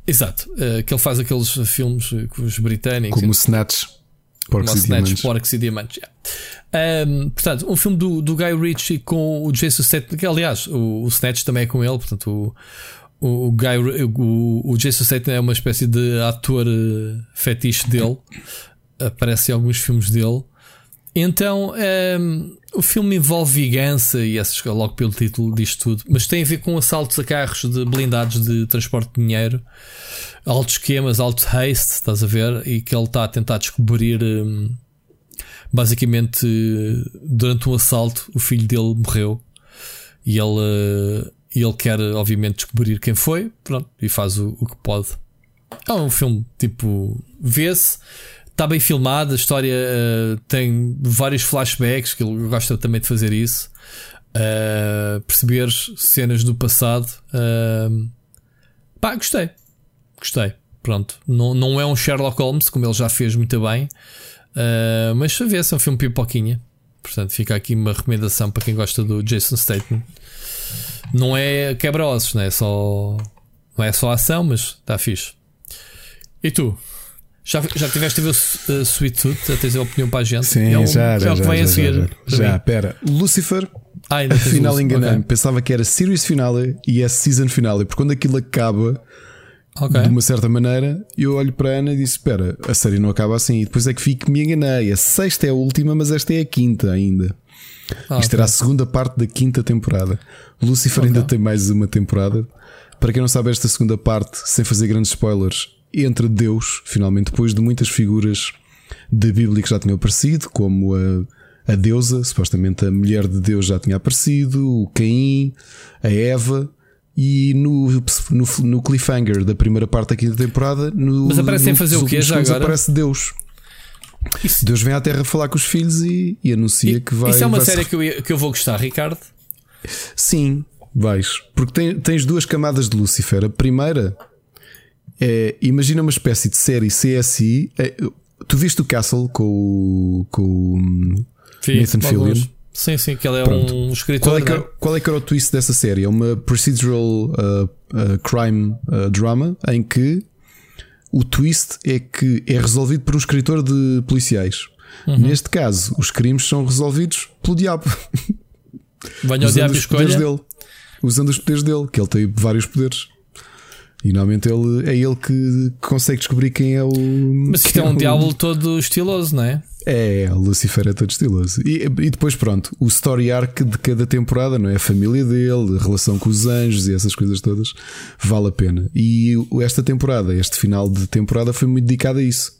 Exato. Uh, que ele faz aqueles filmes com os britânicos. Como o Snatch. Porcos e Snatch, Diamantes. Porcos e Diamantes. Yeah. Um, portanto, um filme do, do Guy Ritchie com o Jason Statham. Que, aliás, o, o Snatch também é com ele. Portanto, o, o, Guy, o, o Jason Statham é uma espécie de ator fetiche dele. Aparece em alguns filmes dele. Então, um, ehm, o filme envolve vingança e essas logo pelo título diz tudo, mas tem a ver com assaltos a carros de blindados de transporte de dinheiro, altos esquemas, alto haste, estás a ver? E que ele está a tentar descobrir. Um, basicamente, durante um assalto, o filho dele morreu e ele, ele quer, obviamente, descobrir quem foi. Pronto, e faz o, o que pode. É um filme tipo, vê-se está bem filmado, a história uh, tem vários flashbacks, que ele gosta também de fazer isso. Uh, perceber cenas do passado. Uh, pá, gostei. Gostei. Pronto. Não, não é um Sherlock Holmes, como ele já fez muito bem. Uh, mas a ver é um filme pipoquinha. Portanto, fica aqui uma recomendação para quem gosta do Jason Statham. Não é quebra-ossos, não é só. Não é só ação, mas está fixe. E tu? Já, já tiveste a ver uh, Sweet Tooth? Já tens a opinião para a gente? Sim, é um, já, já. É o que já, vem já, a seguir. Já, já. pera. Lucifer. Ah, ainda Afinal enganei-me. Okay. Pensava que era series finale e é season finale. Porque quando aquilo acaba, okay. de uma certa maneira, eu olho para a Ana e disse: Espera, a série não acaba assim. E depois é que fico, me enganei. A sexta é a última, mas esta é a quinta ainda. Ah, Isto okay. era a segunda parte da quinta temporada. Lucifer ainda tem mais uma temporada. Para quem não sabe, esta segunda parte, sem fazer grandes spoilers, entre Deus, finalmente, depois de muitas figuras da Bíblia que já tinham aparecido, como a, a deusa, supostamente a mulher de Deus já tinha aparecido, o Caim, a Eva. E no, no, no cliffhanger da primeira parte da temporada, no, Mas aparece sem fazer o quê já agora? Aparece Deus. Isso. Deus vem à Terra falar com os filhos e, e anuncia e, que vai. Isso é uma vai série que eu, que eu vou gostar, Ricardo? Sim, vais. Porque tem, tens duas camadas de Lucifer. A primeira é, imagina uma espécie de série CSI. É, tu viste o Castle com o, com o sim, Nathan Fillion? Sim, sim, que ele é Pronto. um escritor. Qual é, que, é? qual é que era o twist dessa série? É uma procedural uh, uh, crime uh, drama em que o twist é que é resolvido por um escritor de policiais. Uhum. Neste caso, os crimes são resolvidos pelo diabo. Venha o diabo escolha. Dele, usando os poderes dele, que ele tem vários poderes. E normalmente ele, é ele que consegue descobrir quem é o. Mas isto é, é um o... diabo todo estiloso, não é? É, o Lucifer é todo estiloso. E, e, depois, pronto, o story arc de cada temporada, não é? A família dele, a relação com os anjos e essas coisas todas, vale a pena. E esta temporada, este final de temporada, foi muito dedicado a isso.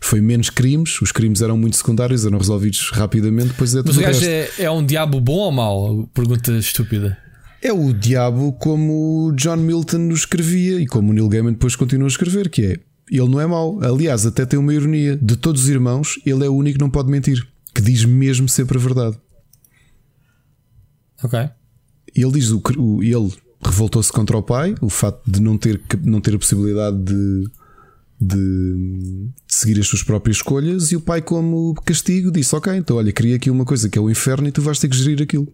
Foi menos crimes, os crimes eram muito secundários, eram resolvidos rapidamente. Depois é Mas o gajo é, é um diabo bom ou mau? Pergunta estúpida. É o diabo como John Milton nos escrevia e como o Neil Gaiman depois continua a escrever, que é ele não é mau. Aliás, até tem uma ironia. De todos os irmãos, ele é o único que não pode mentir, que diz mesmo sempre a verdade. Ok. Ele diz o, o ele revoltou-se contra o pai, o facto de não ter, não ter a possibilidade de, de, de, seguir as suas próprias escolhas, e o pai, como castigo, disse: Ok, então olha, queria aqui uma coisa que é o inferno e tu vais ter que gerir aquilo.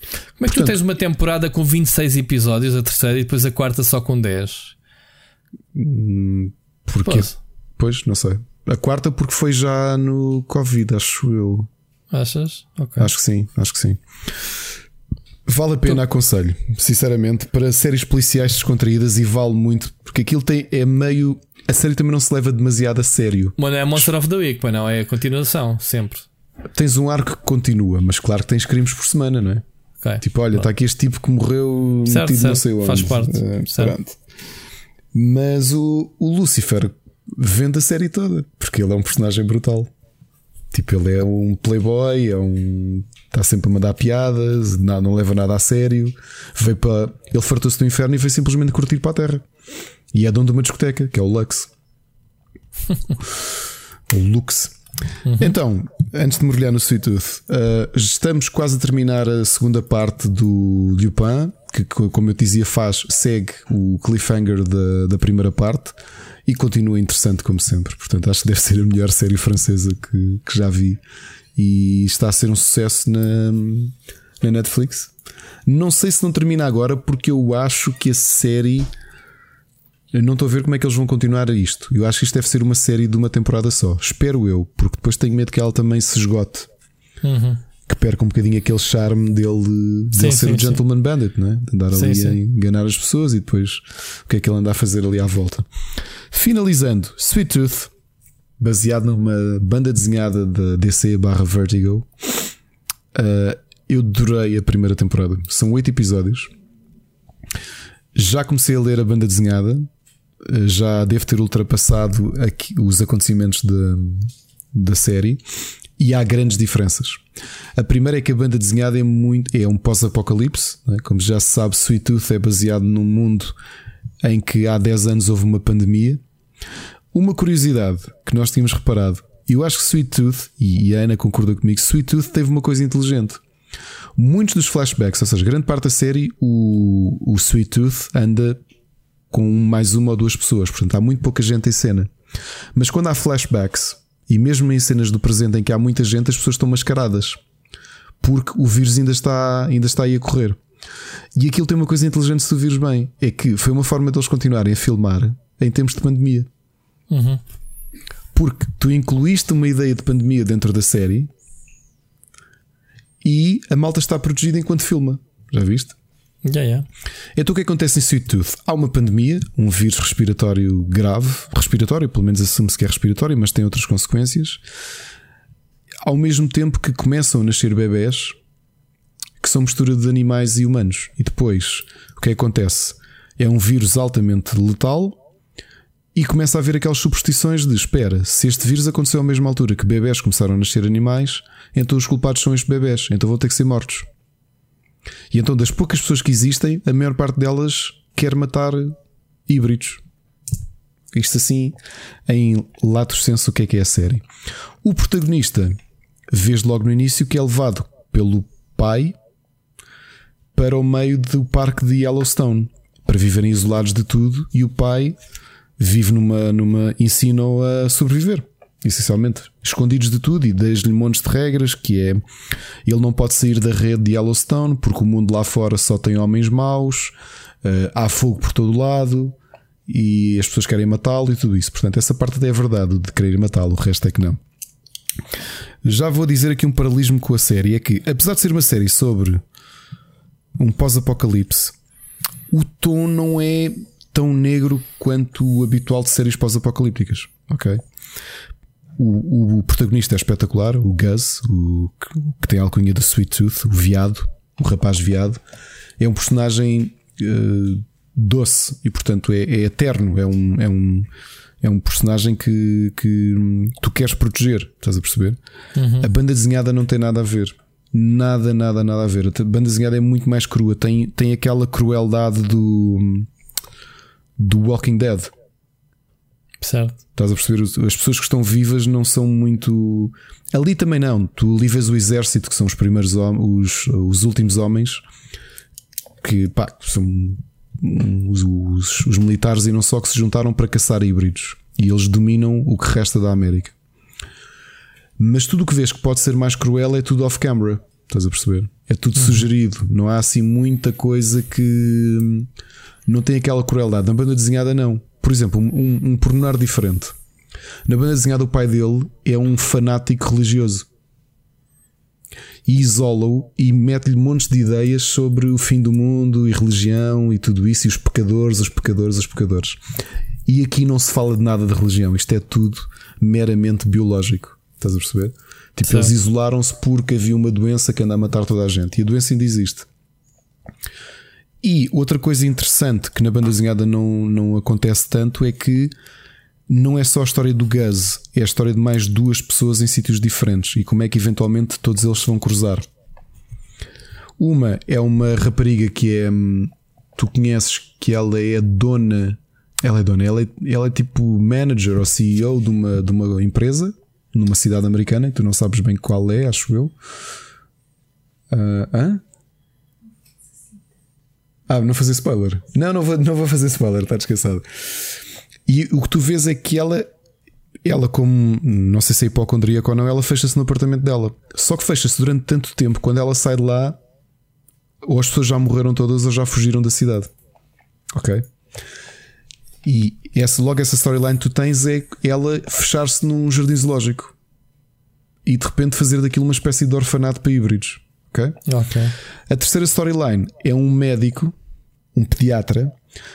Como é que Portanto, tu tens uma temporada com 26 episódios, a terceira, e depois a quarta só com 10? Hum, porque. Pois, não sei. A quarta, porque foi já no Covid, acho eu. Achas? Ok. Acho que sim, acho que sim. Vale a pena, aconselho, sinceramente, para séries policiais descontraídas e vale muito, porque aquilo tem, é meio. A série também não se leva demasiado a sério. Mas não é Monster of the Week, mas não, é a continuação, sempre. Tens um arco que continua, mas claro que tens crimes por semana, não é? Okay. Tipo, olha, está aqui este tipo que morreu certo, certo. não sei onde. Faz parte. Uh, Mas o, o Lucifer vende a série toda, porque ele é um personagem brutal. Tipo, ele é um playboy, é um. Está sempre a mandar piadas, não, não leva nada a sério. Veio para. Ele fartou-se do inferno e veio simplesmente curtir para a terra. E é dono de uma discoteca, que é o Lux. o Lux. Uhum. Então, antes de mergulhar no Sweet Tooth, uh, estamos quase a terminar a segunda parte do Lupin, que, como eu dizia, faz, segue o cliffhanger da, da primeira parte e continua interessante como sempre. Portanto, acho que deve ser a melhor série francesa que, que já vi e está a ser um sucesso na, na Netflix. Não sei se não termina agora, porque eu acho que a série eu não estou a ver como é que eles vão continuar a isto. Eu acho que isto deve ser uma série de uma temporada só. Espero eu, porque depois tenho medo que ela também se esgote. Uhum. Que perca um bocadinho aquele charme dele, de sim, ser sim, o Gentleman sim. Bandit, né? de andar ali a enganar as pessoas e depois o que é que ele anda a fazer ali à volta. Finalizando, Sweet Tooth. baseado numa banda desenhada da DC barra Vertigo. Uh, eu adorei a primeira temporada. São oito episódios. Já comecei a ler a banda desenhada. Já devo ter ultrapassado aqui, os acontecimentos de, da série. E há grandes diferenças. A primeira é que a banda desenhada é muito é um pós-apocalipse. É? Como já se sabe, Sweet Tooth é baseado num mundo em que há 10 anos houve uma pandemia. Uma curiosidade que nós tínhamos reparado, eu acho que Sweet Tooth, e a Ana concorda comigo, Sweet Tooth teve uma coisa inteligente. Muitos dos flashbacks, ou seja, grande parte da série, o, o Sweet Tooth anda com mais uma ou duas pessoas, portanto há muito pouca gente em cena. Mas quando há flashbacks, e mesmo em cenas do presente em que há muita gente, as pessoas estão mascaradas. Porque o vírus ainda está, ainda está aí a correr. E aquilo tem uma coisa inteligente se tu vires bem: é que foi uma forma deles continuarem a filmar em tempos de pandemia. Uhum. Porque tu incluíste uma ideia de pandemia dentro da série e a malta está protegida enquanto filma. Já viste? Yeah, yeah. Então o que acontece em Sweet Tooth? Há uma pandemia, um vírus respiratório grave, respiratório, pelo menos assume-se que é respiratório, mas tem outras consequências. Ao mesmo tempo que começam a nascer bebés que são mistura de animais e humanos. E depois o que acontece? É um vírus altamente letal e começa a haver aquelas superstições de espera, se este vírus aconteceu à mesma altura que bebés começaram a nascer animais, então os culpados são estes bebés, então vão ter que ser mortos. E então, das poucas pessoas que existem, a maior parte delas quer matar híbridos. Isto assim, em lato senso, o que é que é a série? O protagonista, vês logo no início, que é levado pelo pai para o meio do parque de Yellowstone para viverem isolados de tudo e o pai vive numa, numa ensino a sobreviver essencialmente escondidos de tudo e desde-lhe montes de regras que é ele não pode sair da rede de Yellowstone porque o mundo lá fora só tem homens maus uh, há fogo por todo lado e as pessoas querem matá-lo e tudo isso. Portanto essa parte é verdade de querer matá-lo o resto é que não. Já vou dizer aqui um paralelismo com a série é que apesar de ser uma série sobre um pós-apocalipse o tom não é tão negro quanto o habitual de séries pós-apocalípticas ok o, o, protagonista é espetacular, o Gus, o, que tem a alcunha de Sweet Tooth, o viado, o rapaz viado. É um personagem uh, doce e, portanto, é, é, eterno. É um, é um, é um personagem que, que tu queres proteger, estás a perceber? Uhum. A banda desenhada não tem nada a ver. Nada, nada, nada a ver. A banda desenhada é muito mais crua. Tem, tem aquela crueldade do, do Walking Dead. Certo. Estás a perceber? As pessoas que estão vivas não são muito. Ali também não. Tu ali vês o exército, que são os primeiros os, os últimos homens, que pá, são os, os, os, militares e não só que se juntaram para caçar híbridos. E eles dominam o que resta da América. Mas tudo o que vês que pode ser mais cruel é tudo off-camera. Estás a perceber? É tudo uhum. sugerido. Não há assim muita coisa que não tem aquela crueldade. Na banda desenhada, não por exemplo, um, um pormenor diferente. Na banda desenhada, o pai dele é um fanático religioso e isola-o e mete-lhe montes de ideias sobre o fim do mundo e religião e tudo isso, e os pecadores, os pecadores, os pecadores. E aqui não se fala de nada de religião, isto é tudo meramente biológico. Estás a perceber? Tipo, eles isolaram-se porque havia uma doença que anda a matar toda a gente e a doença ainda existe. E outra coisa interessante que na banda desenhada não, não acontece tanto é que não é só a história do Gus, é a história de mais duas pessoas em sítios diferentes e como é que eventualmente todos eles se vão cruzar. Uma é uma rapariga que é. Hum, tu conheces que ela é dona. Ela é dona, ela é, ela é tipo manager ou CEO de uma, de uma empresa numa cidade americana, tu não sabes bem qual é, acho eu. Uh, hã? Ah, não fazer spoiler. Não, não vou, não vou fazer spoiler, está descansado. E o que tu vês é que ela, ela como não sei se é hipocondríaca ou não, ela fecha-se no apartamento dela. Só que fecha-se durante tanto tempo, quando ela sai de lá, ou as pessoas já morreram todas ou já fugiram da cidade. Ok? E essa, logo essa storyline que tu tens é ela fechar-se num jardim zoológico e de repente fazer daquilo uma espécie de orfanato para híbridos. Ok? Ok. A terceira storyline é um médico, um pediatra,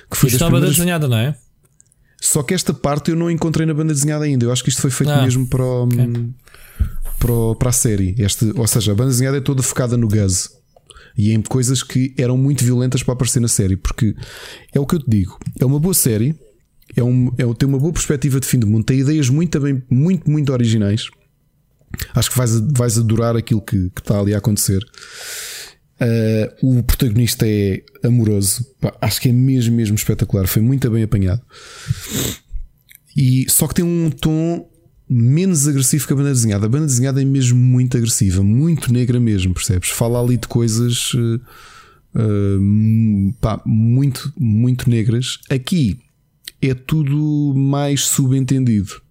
que foi estava primeiras... desenhada, não é? Só que esta parte eu não encontrei na banda desenhada ainda. Eu acho que isto foi feito ah, mesmo para, o, okay. para, o, para a série. Este, ou seja, a banda desenhada é toda focada no Gus e em coisas que eram muito violentas para aparecer na série. Porque é o que eu te digo: é uma boa série, é um, é, tem uma boa perspectiva de fim do mundo, tem ideias muito, bem, muito, muito originais. Acho que vais, vais adorar aquilo que, que está ali a acontecer. Uh, o protagonista é amoroso, Pá, acho que é mesmo, mesmo espetacular. Foi muito bem apanhado. E só que tem um tom menos agressivo que a banda desenhada. A banda desenhada é mesmo muito agressiva, muito negra mesmo, percebes? Fala ali de coisas uh, pá, muito, muito negras. Aqui é tudo mais subentendido.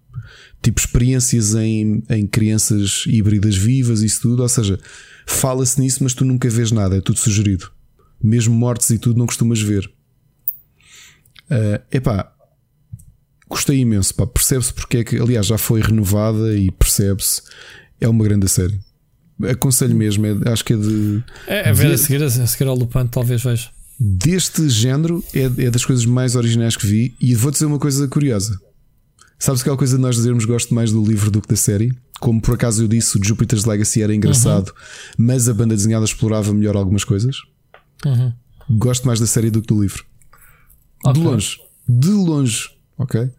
Tipo experiências em, em crianças híbridas vivas, isso tudo. Ou seja, fala-se nisso, mas tu nunca vês nada, é tudo sugerido. Mesmo mortes e tudo não costumas ver. Uh, epá, gostei imenso. Percebe-se porque é que, aliás, já foi renovada e percebe-se. É uma grande série. Aconselho mesmo, é, acho que é de. É, é ver de, a seguir, a seguir ao Lupin, talvez veja. Deste género é, é das coisas mais originais que vi. E vou dizer uma coisa curiosa. Sabes aquela coisa de nós dizermos gosto mais do livro do que da série? Como por acaso eu disse, o Jupiter's Legacy era engraçado, uhum. mas a banda desenhada explorava melhor algumas coisas. Uhum. Gosto mais da série do que do livro. Okay. De longe. De longe. Ok?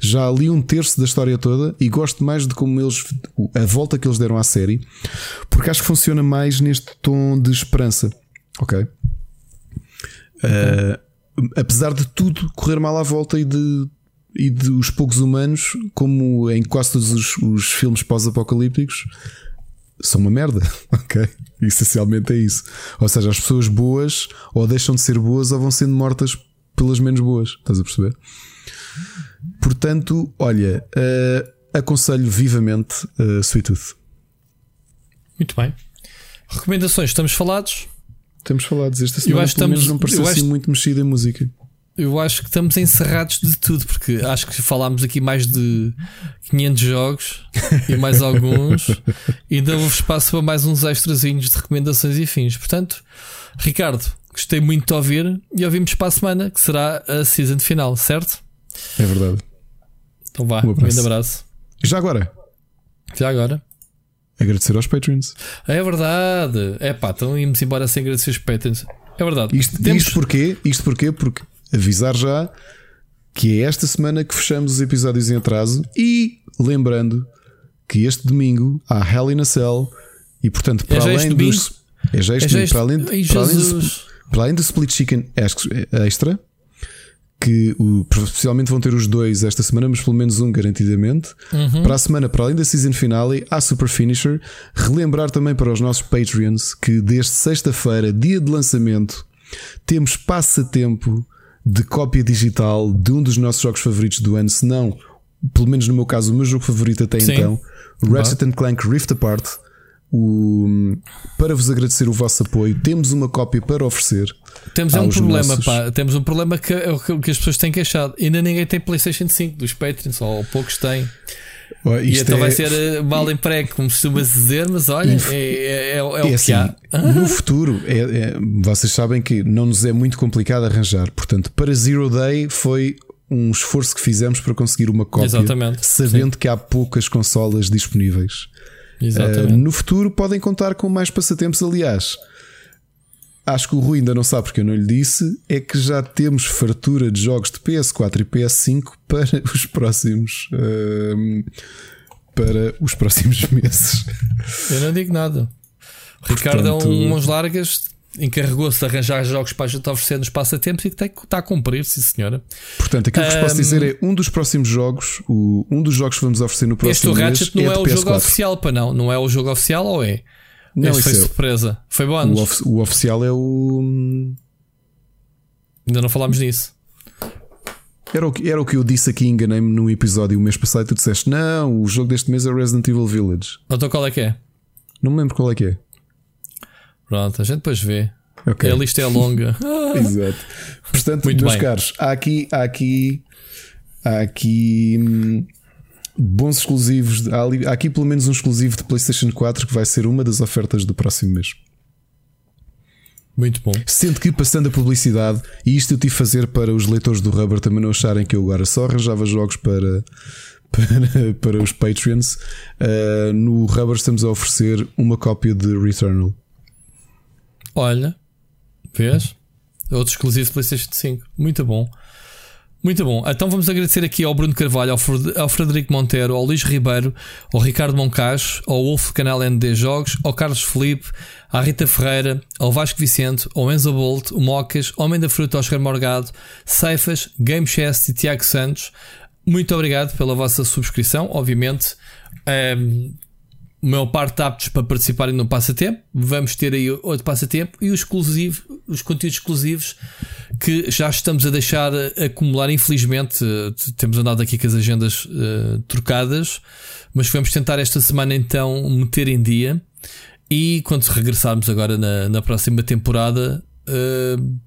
Já li um terço da história toda e gosto mais de como eles. a volta que eles deram à série, porque acho que funciona mais neste tom de esperança. Ok? okay. Uh, apesar de tudo correr mal à volta e de e dos poucos humanos, como em quase todos os, os filmes pós-apocalípticos, são uma merda, ok? Essencialmente é isso. Ou seja, as pessoas boas ou deixam de ser boas ou vão sendo mortas pelas menos boas, estás a perceber? Portanto, olha, uh, aconselho vivamente uh, Sweet Tooth. Muito bem. Recomendações, estamos falados? Estamos falados. Esta semana, eu acho pelo estamos, não pareceu assim muito mexido em música. Eu acho que estamos encerrados de tudo, porque acho que falámos aqui mais de 500 jogos e mais alguns, e ainda houve espaço para mais uns extrazinhos de recomendações e fins. Portanto, Ricardo, gostei muito de ouvir e ouvimos para a semana, que será a season final, certo? É verdade. Então vá, um, um grande abraço. Já agora? Já agora. Agradecer aos Patreons. É verdade. É pá, então íamos embora sem agradecer os Patreons. É verdade. Isto, Temos... isto porquê? Isto porquê? Porque avisar já que é esta semana que fechamos os episódios em atraso e lembrando que este domingo há Hell in a Cell e portanto para é além dos é já este é para além, para, além do, para além do Split Chicken Extra que o, possivelmente vão ter os dois esta semana, mas pelo menos um garantidamente. Uhum. Para a semana, para além da season finale, há Super Finisher. Relembrar também para os nossos Patreons que desde sexta-feira, dia de lançamento, temos passatempo de cópia digital de um dos nossos jogos favoritos do ano, se não, pelo menos no meu caso, o meu jogo favorito até Sim. então, Ratchet and Clank Rift Apart. O, para vos agradecer o vosso apoio, temos uma cópia para oferecer. Temos um problema, nossos... pá. Temos um problema que, é que as pessoas têm queixado. Ainda ninguém tem PlayStation 5 dos Patreons, ou poucos têm. Oh, e então é... vai ser eh, mal emprego, como costuma-se dizer, mas olha, é, é, é, o é assim, que há. No futuro, é, é, vocês sabem que não nos é muito complicado arranjar. Portanto, para Zero Day foi um esforço que fizemos para conseguir uma cópia, Exatamente, sabendo sim. que há poucas consolas disponíveis. Uh, no futuro podem contar com mais passatempos, aliás. Acho que o Rui ainda não sabe porque eu não lhe disse. É que já temos fartura de jogos de PS4 e PS5 para os próximos. Uh, para os próximos meses. Eu não digo nada. O Ricardo Portanto... é um mãos largas, encarregou-se de arranjar jogos para a gente oferecer nos passatempos e que está a cumprir, sim senhora. Portanto, aquilo que vos posso dizer é um dos próximos jogos, o, um dos jogos que vamos oferecer no próximo este mês. Este não é, é o PS4. jogo oficial, para não. Não é o jogo oficial ou é? Não, Esse foi é surpresa. Foi bom. O, of, o oficial é o. Ainda não falámos nisso. Era o, que, era o que eu disse aqui, enganei-me num episódio o mês passado e tu disseste: Não, o jogo deste mês é Resident Evil Village. Então qual é que é? Não me lembro qual é que é. Pronto, a gente depois vê. Okay. A lista é longa. Exato. Portanto, Muito meus bem. caros, há aqui, há aqui, há aqui hum, bons exclusivos. Há, há aqui pelo menos um exclusivo de PlayStation 4 que vai ser uma das ofertas do próximo mês. Muito bom. Sendo que, passando a publicidade, e isto eu tive a fazer para os leitores do Rubber também não acharem que eu agora só arranjava jogos para, para, para os Patreons, uh, no Rubber estamos a oferecer uma cópia de Returnal. Olha, vês? Outro exclusivo PlayStation 5. Muito bom. Muito bom. Então vamos agradecer aqui ao Bruno Carvalho, ao Frederico Monteiro, ao Luís Ribeiro, ao Ricardo Moncacho, ao Wolf canal ND Jogos, ao Carlos Felipe, à Rita Ferreira, ao Vasco Vicente, ao Enzo Bolt, o Mocas, Homem da Fruta, Oscar Morgado, Ceifas, Game Chest e Tiago Santos. Muito obrigado pela vossa subscrição. Obviamente, um, maior parte aptos para participarem no passatempo. Vamos ter aí outro passatempo e os, exclusivo, os conteúdos exclusivos que já estamos a deixar acumular. Infelizmente, temos andado aqui com as agendas uh, trocadas, mas vamos tentar esta semana então meter em dia. E quando regressarmos agora na, na próxima temporada, uh,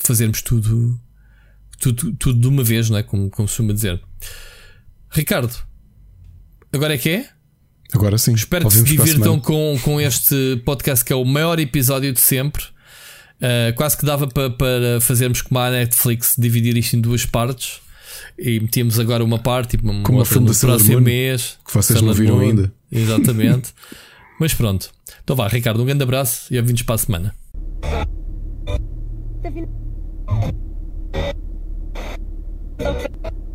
fazermos tudo, tudo, tudo de uma vez, não é? Como, como costuma dizer. Ricardo, agora é que é? Agora sim. Espero que se divirtam com, com este podcast que é o maior episódio de sempre. Uh, quase que dava para, para fazermos como a Netflix, dividir isto em duas partes. E metíamos agora uma parte, tipo, uma como outra no próximo Moon, mês. Que vocês não viram Moon, ainda. Exatamente. Mas pronto. Então vá, Ricardo, um grande abraço e ouvimos para a semana. Tá